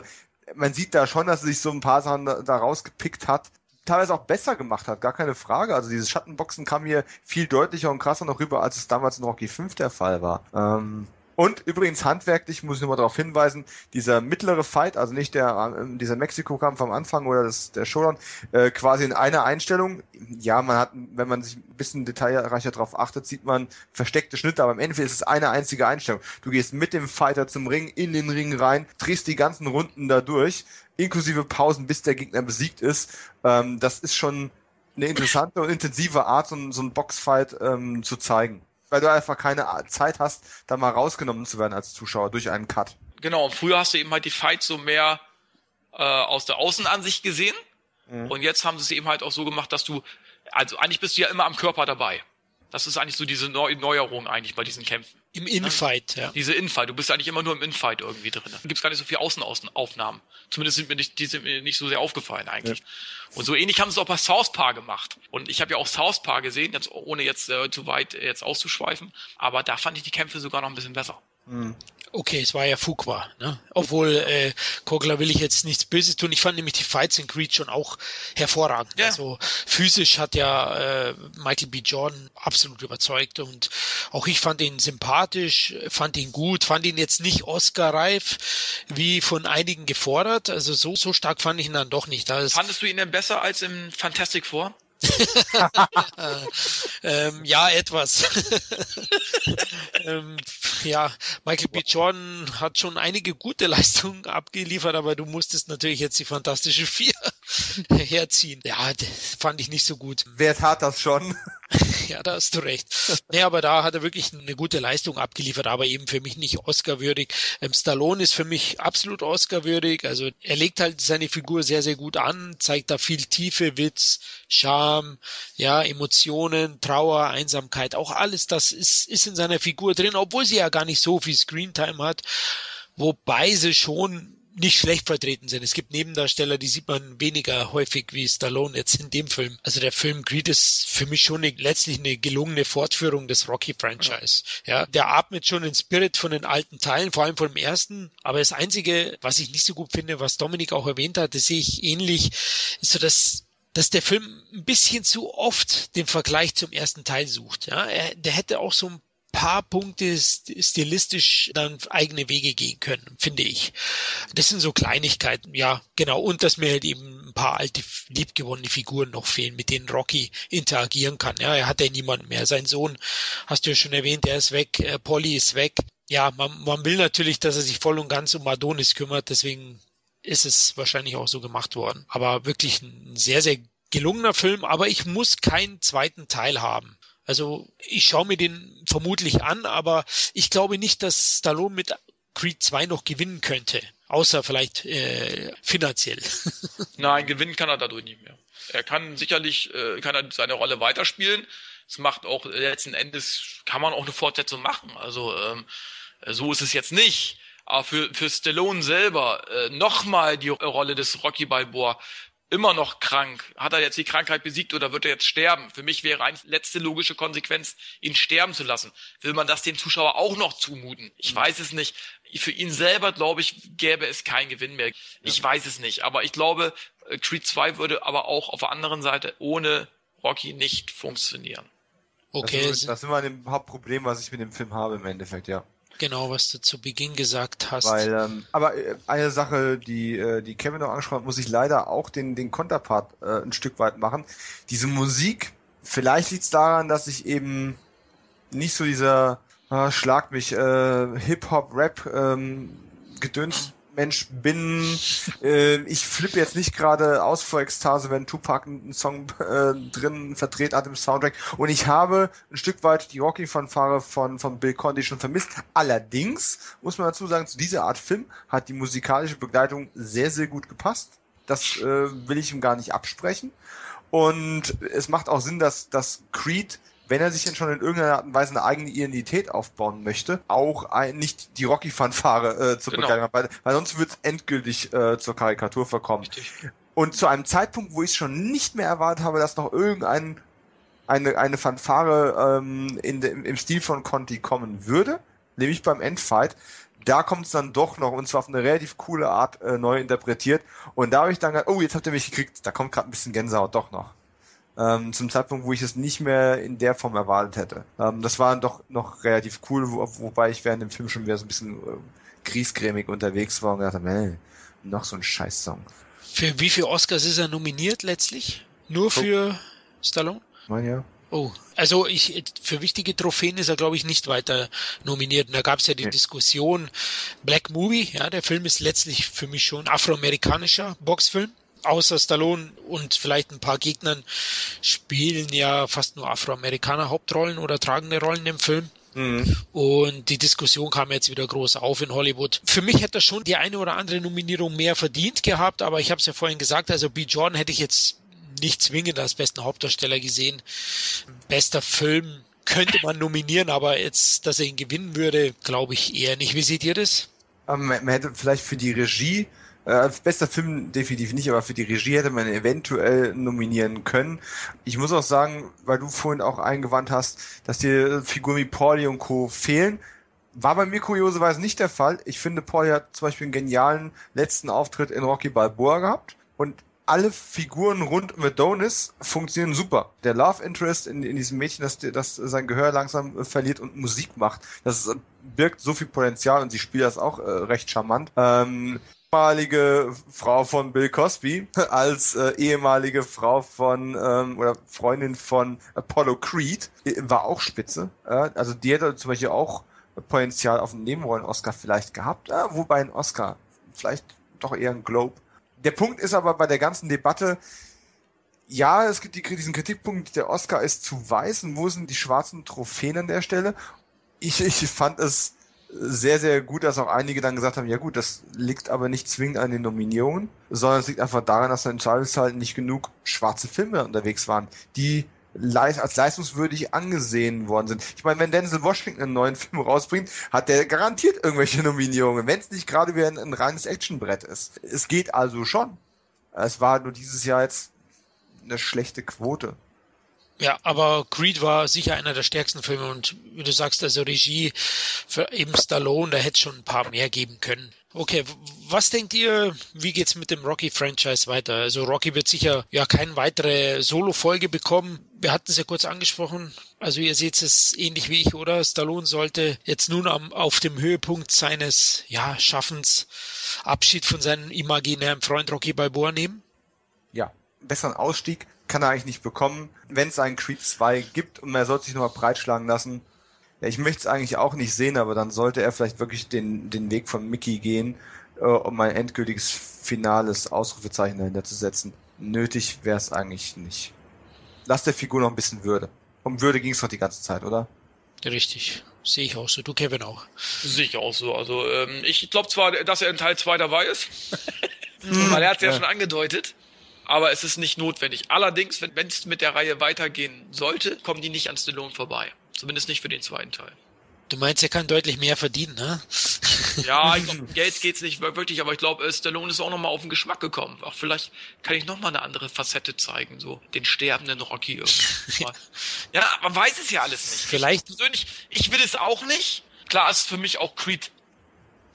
man sieht da schon, dass er sich so ein paar Sachen da, da rausgepickt hat, teilweise auch besser gemacht hat, gar keine Frage. Also dieses Schattenboxen kam hier viel deutlicher und krasser noch rüber, als es damals in Rocky 5 der Fall war. Ähm, Und übrigens handwerklich muss ich nur mal darauf hinweisen, dieser mittlere Fight, also nicht der äh, dieser Mexiko-Kampf am Anfang oder das, der Showdown, äh, quasi in einer Einstellung. Ja, man hat, wenn man sich ein bisschen detailreicher darauf achtet, sieht man versteckte Schnitte, aber im Endeffekt ist es eine einzige Einstellung. Du gehst mit dem Fighter zum Ring, in den Ring rein, drehst die ganzen Runden da durch, inklusive Pausen, bis der Gegner besiegt ist. Ähm, das ist schon eine interessante und intensive Art, so, so einen Boxfight ähm, zu zeigen weil du einfach keine Zeit hast, da mal rausgenommen zu werden als Zuschauer durch einen Cut. Genau, früher hast du eben halt die Fights so mehr äh, aus der Außenansicht gesehen. Mhm. Und jetzt haben sie es eben halt auch so gemacht, dass du, also eigentlich bist du ja immer am Körper dabei. Das ist eigentlich so diese Neu Neuerung eigentlich bei diesen Kämpfen. Im Infight, ja. Diese Infight. Du bist eigentlich immer nur im Infight irgendwie drin. Da gibt es gar nicht so viel Außenaufnahmen. Zumindest sind mir nicht, die sind mir nicht so sehr aufgefallen eigentlich. Ja. Und so ähnlich haben sie es auch bei South Park gemacht. Und ich habe ja auch South Park gesehen, jetzt ohne jetzt äh, zu weit äh, jetzt auszuschweifen. Aber da fand ich die Kämpfe sogar noch ein bisschen besser. Mhm. Okay, es war ja Fuqua, ne? Obwohl, äh, Kogler will ich jetzt nichts Böses tun. Ich fand nämlich die Fights in Creed schon auch hervorragend. Ja. Also physisch hat ja äh, Michael B. Jordan absolut überzeugt und auch ich fand ihn sympathisch, fand ihn gut, fand ihn jetzt nicht Oscar-reif, wie von einigen gefordert. Also so, so stark fand ich ihn dann doch nicht. Das Fandest du ihn denn besser als im Fantastic Four? (laughs) ähm, ja, etwas. (laughs) ähm, ja, Michael B. Jordan hat schon einige gute Leistungen abgeliefert, aber du musstest natürlich jetzt die Fantastische Vier (laughs) herziehen. Ja, fand ich nicht so gut. Wer tat das schon? (laughs) ja, da hast du recht. Nee, aber da hat er wirklich eine gute Leistung abgeliefert, aber eben für mich nicht Oscar-würdig. Ähm, Stallone ist für mich absolut Oscar-würdig. Also er legt halt seine Figur sehr, sehr gut an, zeigt da viel Tiefe, Witz, Charme, ja, Emotionen, Trauer, Einsamkeit, auch alles das ist, ist in seiner Figur drin, obwohl sie ja gar nicht so viel Screentime hat. Wobei sie schon nicht schlecht vertreten sind. Es gibt Nebendarsteller, die sieht man weniger häufig wie Stallone jetzt in dem Film. Also der Film Creed ist für mich schon eine, letztlich eine gelungene Fortführung des Rocky-Franchise. Ja. ja, der atmet schon den Spirit von den alten Teilen, vor allem von dem ersten. Aber das Einzige, was ich nicht so gut finde, was Dominik auch erwähnt hat, das sehe ich ähnlich, ist so das dass der Film ein bisschen zu oft den Vergleich zum ersten Teil sucht. Ja, er, der hätte auch so ein paar Punkte stilistisch dann eigene Wege gehen können, finde ich. Das sind so Kleinigkeiten, ja, genau. Und dass mir halt eben ein paar alte, liebgewonnene Figuren noch fehlen, mit denen Rocky interagieren kann. Ja, er hat ja niemanden mehr. Sein Sohn, hast du ja schon erwähnt, der ist weg, äh, Polly ist weg. Ja, man, man will natürlich, dass er sich voll und ganz um Adonis kümmert, deswegen ist es wahrscheinlich auch so gemacht worden. Aber wirklich ein sehr, sehr gelungener Film, aber ich muss keinen zweiten Teil haben. Also ich schaue mir den vermutlich an, aber ich glaube nicht, dass Stallone mit Creed 2 noch gewinnen könnte. Außer vielleicht äh, finanziell. (laughs) Nein, gewinnen kann er dadurch nicht mehr. Er kann sicherlich äh, kann er seine Rolle weiterspielen. Es macht auch letzten Endes kann man auch eine Fortsetzung machen. Also ähm, so ist es jetzt nicht. Aber für, für Stallone selber äh, nochmal die Rolle des Rocky Balboa immer noch krank? Hat er jetzt die Krankheit besiegt oder wird er jetzt sterben? Für mich wäre eigentlich letzte logische Konsequenz, ihn sterben zu lassen. Will man das dem Zuschauer auch noch zumuten? Ich mhm. weiß es nicht. Für ihn selber, glaube ich, gäbe es keinen Gewinn mehr. Ich ja. weiß es nicht. Aber ich glaube, äh, Creed 2 würde aber auch auf der anderen Seite ohne Rocky nicht funktionieren. Okay. Das, das ist immer ein Hauptproblem, was ich mit dem Film habe im Endeffekt, ja. Genau, was du zu Beginn gesagt hast. Weil, ähm, aber äh, eine Sache, die, äh, die Kevin noch angesprochen hat, muss ich leider auch den, den Konterpart äh, ein Stück weit machen. Diese Musik, vielleicht liegt es daran, dass ich eben nicht so dieser äh, Schlag mich äh, Hip-Hop-Rap ähm, Gedöns Mensch bin. Äh, ich flippe jetzt nicht gerade aus vor Ekstase, wenn Tupac einen Song äh, drin verdreht hat im Soundtrack. Und ich habe ein Stück weit die Rocky-Fanfare von, von Bill Conti schon vermisst. Allerdings muss man dazu sagen, zu dieser Art Film hat die musikalische Begleitung sehr, sehr gut gepasst. Das äh, will ich ihm gar nicht absprechen. Und es macht auch Sinn, dass, dass Creed wenn er sich denn schon in irgendeiner Art und Weise eine eigene Identität aufbauen möchte, auch ein, nicht die Rocky-Fanfare äh, zu genau. begleiten, weil, weil sonst wird es endgültig äh, zur Karikatur verkommen. Richtig. Und zu einem Zeitpunkt, wo ich schon nicht mehr erwartet habe, dass noch irgendein eine, eine Fanfare ähm, in de, im Stil von Conti kommen würde, nämlich beim Endfight, da kommt es dann doch noch und zwar auf eine relativ coole Art äh, neu interpretiert und da habe ich dann gedacht, oh, jetzt habt ihr mich gekriegt, da kommt gerade ein bisschen Gänsehaut doch noch. Ähm, zum Zeitpunkt, wo ich es nicht mehr in der Form erwartet hätte. Ähm, das war doch noch relativ cool, wo, wobei ich während dem Film schon wieder so ein bisschen äh, griesgrämig unterwegs war und gedacht habe, hey, noch so ein Scheiß-Song. Für wie viele Oscars ist er nominiert letztlich? Nur für Stallone? Mein ja. Oh, also ich für wichtige Trophäen ist er glaube ich nicht weiter nominiert. Und da gab es ja die Ja. Diskussion Black Movie. Ja, der Film ist letztlich für mich schon afroamerikanischer Boxfilm. Außer Stallone und vielleicht ein paar Gegnern spielen ja fast nur Afroamerikaner Hauptrollen oder tragende Rollen im Film. Mhm. Und die Diskussion kam jetzt wieder groß auf in Hollywood. Für mich hätte er schon die eine oder andere Nominierung mehr verdient gehabt, aber ich habe es ja vorhin gesagt, also B. Jordan hätte ich jetzt nicht zwingend als besten Hauptdarsteller gesehen. Bester Film könnte man nominieren, aber jetzt, dass er ihn gewinnen würde, glaube ich eher nicht. Wie seht ihr das? Aber man, hätte vielleicht für die Regie, als bester Film definitiv nicht, aber für die Regie hätte man eventuell nominieren können. Ich muss auch sagen, weil du vorhin auch eingewandt hast, dass dir Figuren wie Pauli und Co. fehlen. War bei mir kurioserweise nicht der Fall. Ich finde, Pauli hat zum Beispiel einen genialen letzten Auftritt in Rocky Balboa gehabt und alle Figuren rund um Adonis funktionieren super. Der Love Interest in, in diesem Mädchen, das, das sein Gehör langsam äh, verliert und Musik macht, das äh, birgt so viel Potenzial und sie spielt das auch äh, recht charmant. Ähm, ehemalige Frau von Bill Cosby (laughs) als äh, ehemalige Frau von ähm, oder Freundin von Apollo Creed war auch spitze. Äh, also die hätte zum Beispiel auch Potenzial auf einen Nebenrollen-Oscar vielleicht gehabt, äh, wobei ein Oscar vielleicht doch eher ein Globe. Der Punkt ist aber bei der ganzen Debatte, ja, es gibt die, diesen Kritikpunkt, der Oscar ist zu weiß und wo sind die schwarzen Trophäen an der Stelle? Ich, ich fand es sehr, sehr gut, dass auch einige dann gesagt haben, ja gut, das liegt aber nicht zwingend an den Nominierungen, sondern es liegt einfach daran, dass im Zweifelsfall nicht genug schwarze Filme unterwegs waren, die als leistungswürdig angesehen worden sind. Ich meine, wenn Denzel Washington einen neuen Film rausbringt, hat der garantiert irgendwelche Nominierungen, wenn es nicht gerade wieder ein, ein reines Actionbrett ist. Es geht also schon. Es war nur dieses Jahr jetzt eine schlechte Quote. Ja, aber Creed war sicher einer der stärksten Filme und wie du sagst, also Regie für eben Stallone, da hätte es schon ein paar mehr geben können. Okay, was denkt ihr, wie geht's mit dem Rocky-Franchise weiter? Also Rocky wird sicher ja keine weitere Solo-Folge bekommen. Wir hatten es ja kurz angesprochen. Also ihr seht es ähnlich wie ich, oder? Stallone sollte jetzt nun am, auf dem Höhepunkt seines ja, Schaffens Abschied von seinem imaginären Freund Rocky Balboa nehmen. Ja, besseren Ausstieg kann er eigentlich nicht bekommen. Wenn es einen Creed 2 gibt und er sollte sich nochmal breitschlagen lassen, ja, ich möchte es eigentlich auch nicht sehen, aber dann sollte er vielleicht wirklich den, den Weg von Mickey gehen, äh, um ein endgültiges finales Ausrufezeichen dahinter zu setzen. Nötig wäre es eigentlich nicht. Lass der Figur noch ein bisschen Würde. Um Würde ging es doch die ganze Zeit, oder? Richtig. Sehe ich auch so. Du, Kevin, auch. Sehe ich auch so. Also ähm, ich glaube zwar, dass er in Teil 2 dabei ist, (laughs) weil er hat es ja, Ja. schon angedeutet, aber es ist nicht notwendig. Allerdings, wenn es mit der Reihe weitergehen sollte, kommen die nicht an Stallone vorbei. Zumindest nicht für den zweiten Teil. Du meinst, er kann deutlich mehr verdienen, ne? (laughs) Ja, ich glaub, um (laughs) Geld geht's nicht wirklich, aber ich glaube, Stallone ist auch nochmal auf den Geschmack gekommen. Auch vielleicht kann ich nochmal eine andere Facette zeigen, so den sterbenden Rocky (laughs) ja, man weiß es ja alles nicht. Vielleicht- Ich persönlich, ich will es auch nicht. Klar ist für mich auch Creed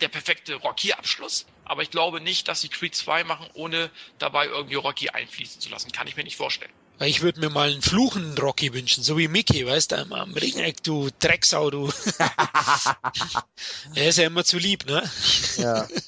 der perfekte Rocky-Abschluss, aber ich glaube nicht, dass sie Creed 2 machen, ohne dabei irgendwie Rocky einfließen zu lassen. Kann ich mir nicht vorstellen. Weil Ich würde mir mal einen fluchenden Rocky wünschen, so wie Mickey, weißt du, am, am Ringeck, du Drecksau, du. (laughs) er ist ja immer zu lieb, ne? Ja. (laughs)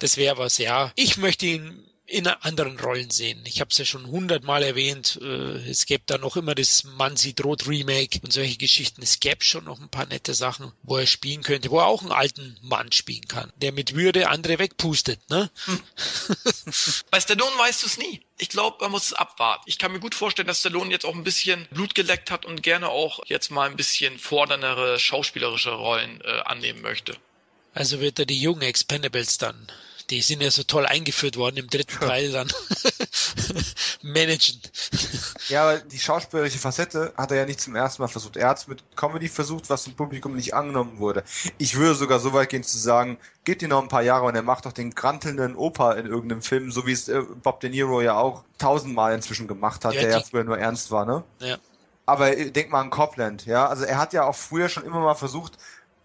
Das wäre was, ja. Ich möchte ihn in anderen Rollen sehen. Ich habe es ja schon hundertmal erwähnt. Äh, es gäbe da noch immer das Man sieht rot Remake und solche Geschichten. Es gäbe schon noch ein paar nette Sachen, wo er spielen könnte, wo er auch einen alten Mann spielen kann, der mit Würde andere wegpustet, ne? (laughs) Bei Stallone weißt du es nie. Ich glaube, man muss es abwarten. Ich kann mir gut vorstellen, dass Stallone jetzt auch ein bisschen Blut geleckt hat und gerne auch jetzt mal ein bisschen forderndere schauspielerische Rollen äh, annehmen möchte. Also wird er die jungen Expendables dann, die sind ja so toll eingeführt worden im dritten Teil dann (laughs) managen. Ja, aber die schauspielerische Facette hat er ja nicht zum ersten Mal versucht. Er hat es mit Comedy versucht, was im Publikum nicht angenommen wurde. Ich würde sogar so weit gehen zu sagen, geht dir noch ein paar Jahre und er macht doch den grantelnden Opa in irgendeinem Film, so wie es äh, Bob De Niro ja auch tausendmal inzwischen gemacht hat, Ja, der ja früher nur ernst war, ne? Ja. Aber äh, denk mal an Copland, ja. Also er hat ja auch früher schon immer mal versucht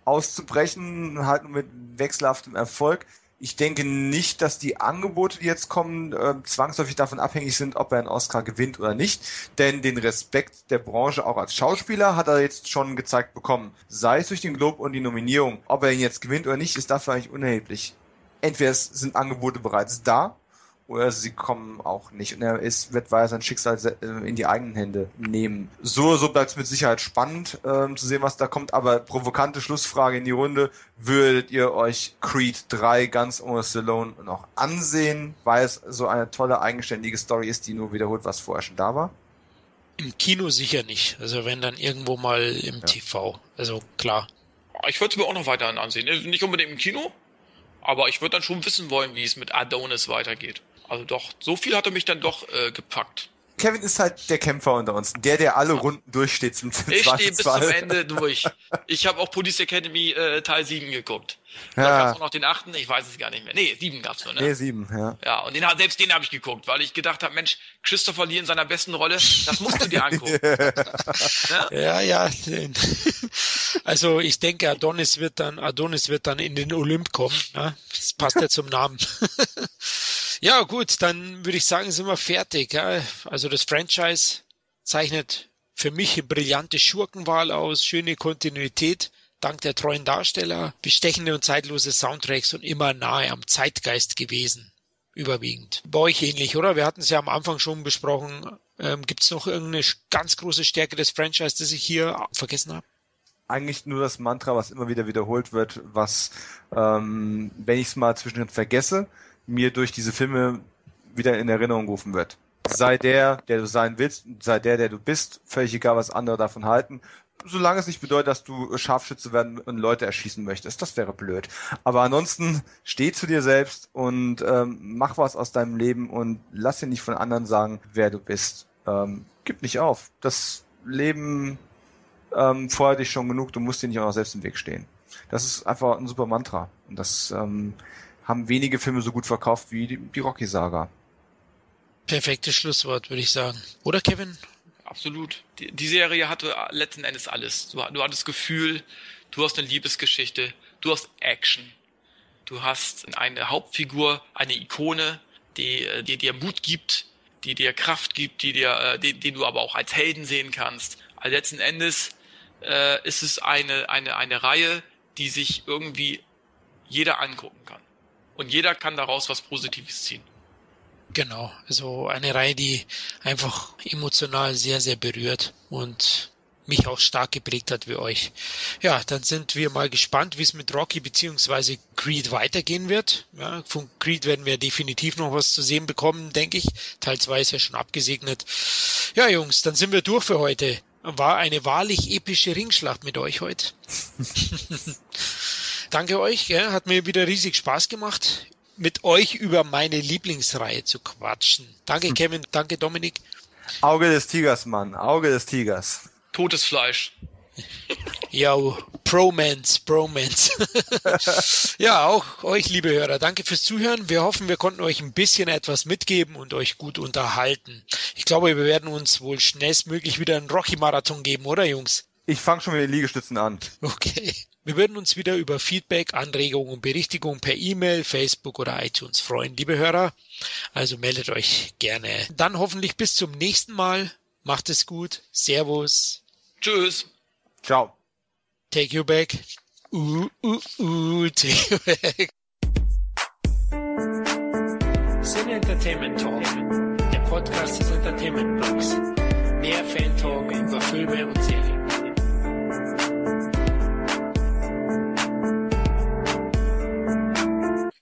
auszubrechen, halt nur mit wechselhaftem Erfolg. Ich denke nicht, dass die Angebote, die jetzt kommen, äh, zwangsläufig davon abhängig sind, ob er einen Oscar gewinnt oder nicht. Denn den Respekt der Branche auch als Schauspieler hat er jetzt schon gezeigt bekommen. Sei es durch den Globe und die Nominierung. Ob er ihn jetzt gewinnt oder nicht, ist dafür eigentlich unerheblich. Entweder sind Angebote bereits da oder sie kommen auch nicht. Und er ist, wird weiter sein Schicksal äh, in die eigenen Hände nehmen. So, so bleibt es mit Sicherheit spannend ähm, zu sehen, was da kommt. Aber provokante Schlussfrage in die Runde. Würdet ihr euch Creed 3 ganz ohne Stallone noch ansehen, weil es so eine tolle, eigenständige Story ist, die nur wiederholt, was vorher schon da war? Im Kino sicher nicht. Also wenn dann irgendwo mal im ja. TV. Also klar. Ich würde es mir auch noch weiterhin ansehen. Nicht unbedingt im Kino, aber ich würde dann schon wissen wollen, wie es mit Adonis weitergeht. Also doch, so viel hat er mich dann doch äh, gepackt. Kevin ist halt der Kämpfer unter uns, der, der alle Runden durchsteht zum Ich stehe bis zum Ende durch. Ich habe auch Police Academy äh, Teil 7 geguckt. Ja. Da gab es noch den achten, ich weiß es gar nicht mehr. Nee, 7 gab's nur, ne? Nee, 7, ja. Ja, und den, selbst den habe ich geguckt, weil ich gedacht habe, Mensch, Christopher Lee in seiner besten Rolle, das musst du dir angucken. (laughs) ja, ja. Also ich denke, Adonis wird dann, Adonis wird dann in den Olymp kommen. Ne? Das passt ja zum Namen. Ja, gut, dann würde ich sagen, sind wir fertig. Ja. Also das Franchise zeichnet für mich eine brillante Schurkenwahl aus, schöne Kontinuität, dank der treuen Darsteller, bestechende und zeitlose Soundtracks und immer nahe am Zeitgeist gewesen. Überwiegend. Bei euch ähnlich, oder? Wir hatten es ja am Anfang schon besprochen. Ähm, Gibt es noch irgendeine ganz große Stärke des Franchise, das ich hier vergessen habe? eigentlich nur das Mantra, was immer wieder wiederholt wird, was, ähm, wenn ich es mal zwischendrin vergesse, mir durch diese Filme wieder in Erinnerung gerufen wird. Sei der, der du sein willst, sei der, der du bist, völlig egal, was andere davon halten. Solange es nicht bedeutet, dass du Scharfschütze werden und Leute erschießen möchtest, das wäre blöd. Aber ansonsten steh zu dir selbst und ähm, mach was aus deinem Leben und lass dir nicht von anderen sagen, wer du bist. Ähm, gib nicht auf. Das Leben ähm, fordert dich schon genug, du musst dir nicht auch noch selbst im Weg stehen. Das ist einfach ein super Mantra. Und das ähm, haben wenige Filme so gut verkauft wie die, die Rocky-Saga. Perfektes Schlusswort, würde ich sagen. Oder Kevin? Absolut. Die, die Serie hatte letzten Endes alles. Du, du hattest Gefühl, du hast eine Liebesgeschichte, du hast Action, du hast eine Hauptfigur, eine Ikone, die, die dir Mut gibt, die dir Kraft gibt, die dir, äh, den, den du aber auch als Helden sehen kannst. Also letzten Endes äh, ist es eine, eine, eine Reihe, die sich irgendwie jeder angucken kann und jeder kann daraus was Positives ziehen. Genau, also eine Reihe, die einfach emotional sehr, sehr berührt und mich auch stark geprägt hat wie euch. Ja, dann sind wir mal gespannt, wie es mit Rocky beziehungsweise Creed weitergehen wird. Ja, von Creed werden wir definitiv noch was zu sehen bekommen, denke ich. Teil 2 ist ja schon abgesegnet. Ja, Jungs, dann sind wir durch für heute. War eine wahrlich epische Ringschlacht mit euch heute. (laughs) Danke euch, gell? hat mir wieder riesig Spaß gemacht, mit euch über meine Lieblingsreihe zu quatschen. Danke hm. Kevin, danke Dominik. Auge des Tigers, Mann, Auge des Tigers. Totes Fleisch. (laughs) Ja, Bromance, Bromance. (laughs) ja, auch euch, liebe Hörer, danke fürs Zuhören. Wir hoffen, wir konnten euch ein bisschen etwas mitgeben und euch gut unterhalten. Ich glaube, wir werden uns wohl schnellstmöglich wieder einen Rocky-Marathon geben, oder Jungs? Ich fange schon mit den Liegestützen an. Okay. Wir würden uns wieder über Feedback, Anregungen und Berichtigungen per E-Mail, Facebook oder iTunes freuen, liebe Hörer. Also meldet euch gerne. Dann hoffentlich bis zum nächsten Mal. Macht es gut. Servus. Tschüss. Ciao. Take you back. Uh, uh, uh, take you back. Sin Entertainment Talk. Der Podcast des Entertainment Blogs. Mehr Fan Talk über Filme und Serien.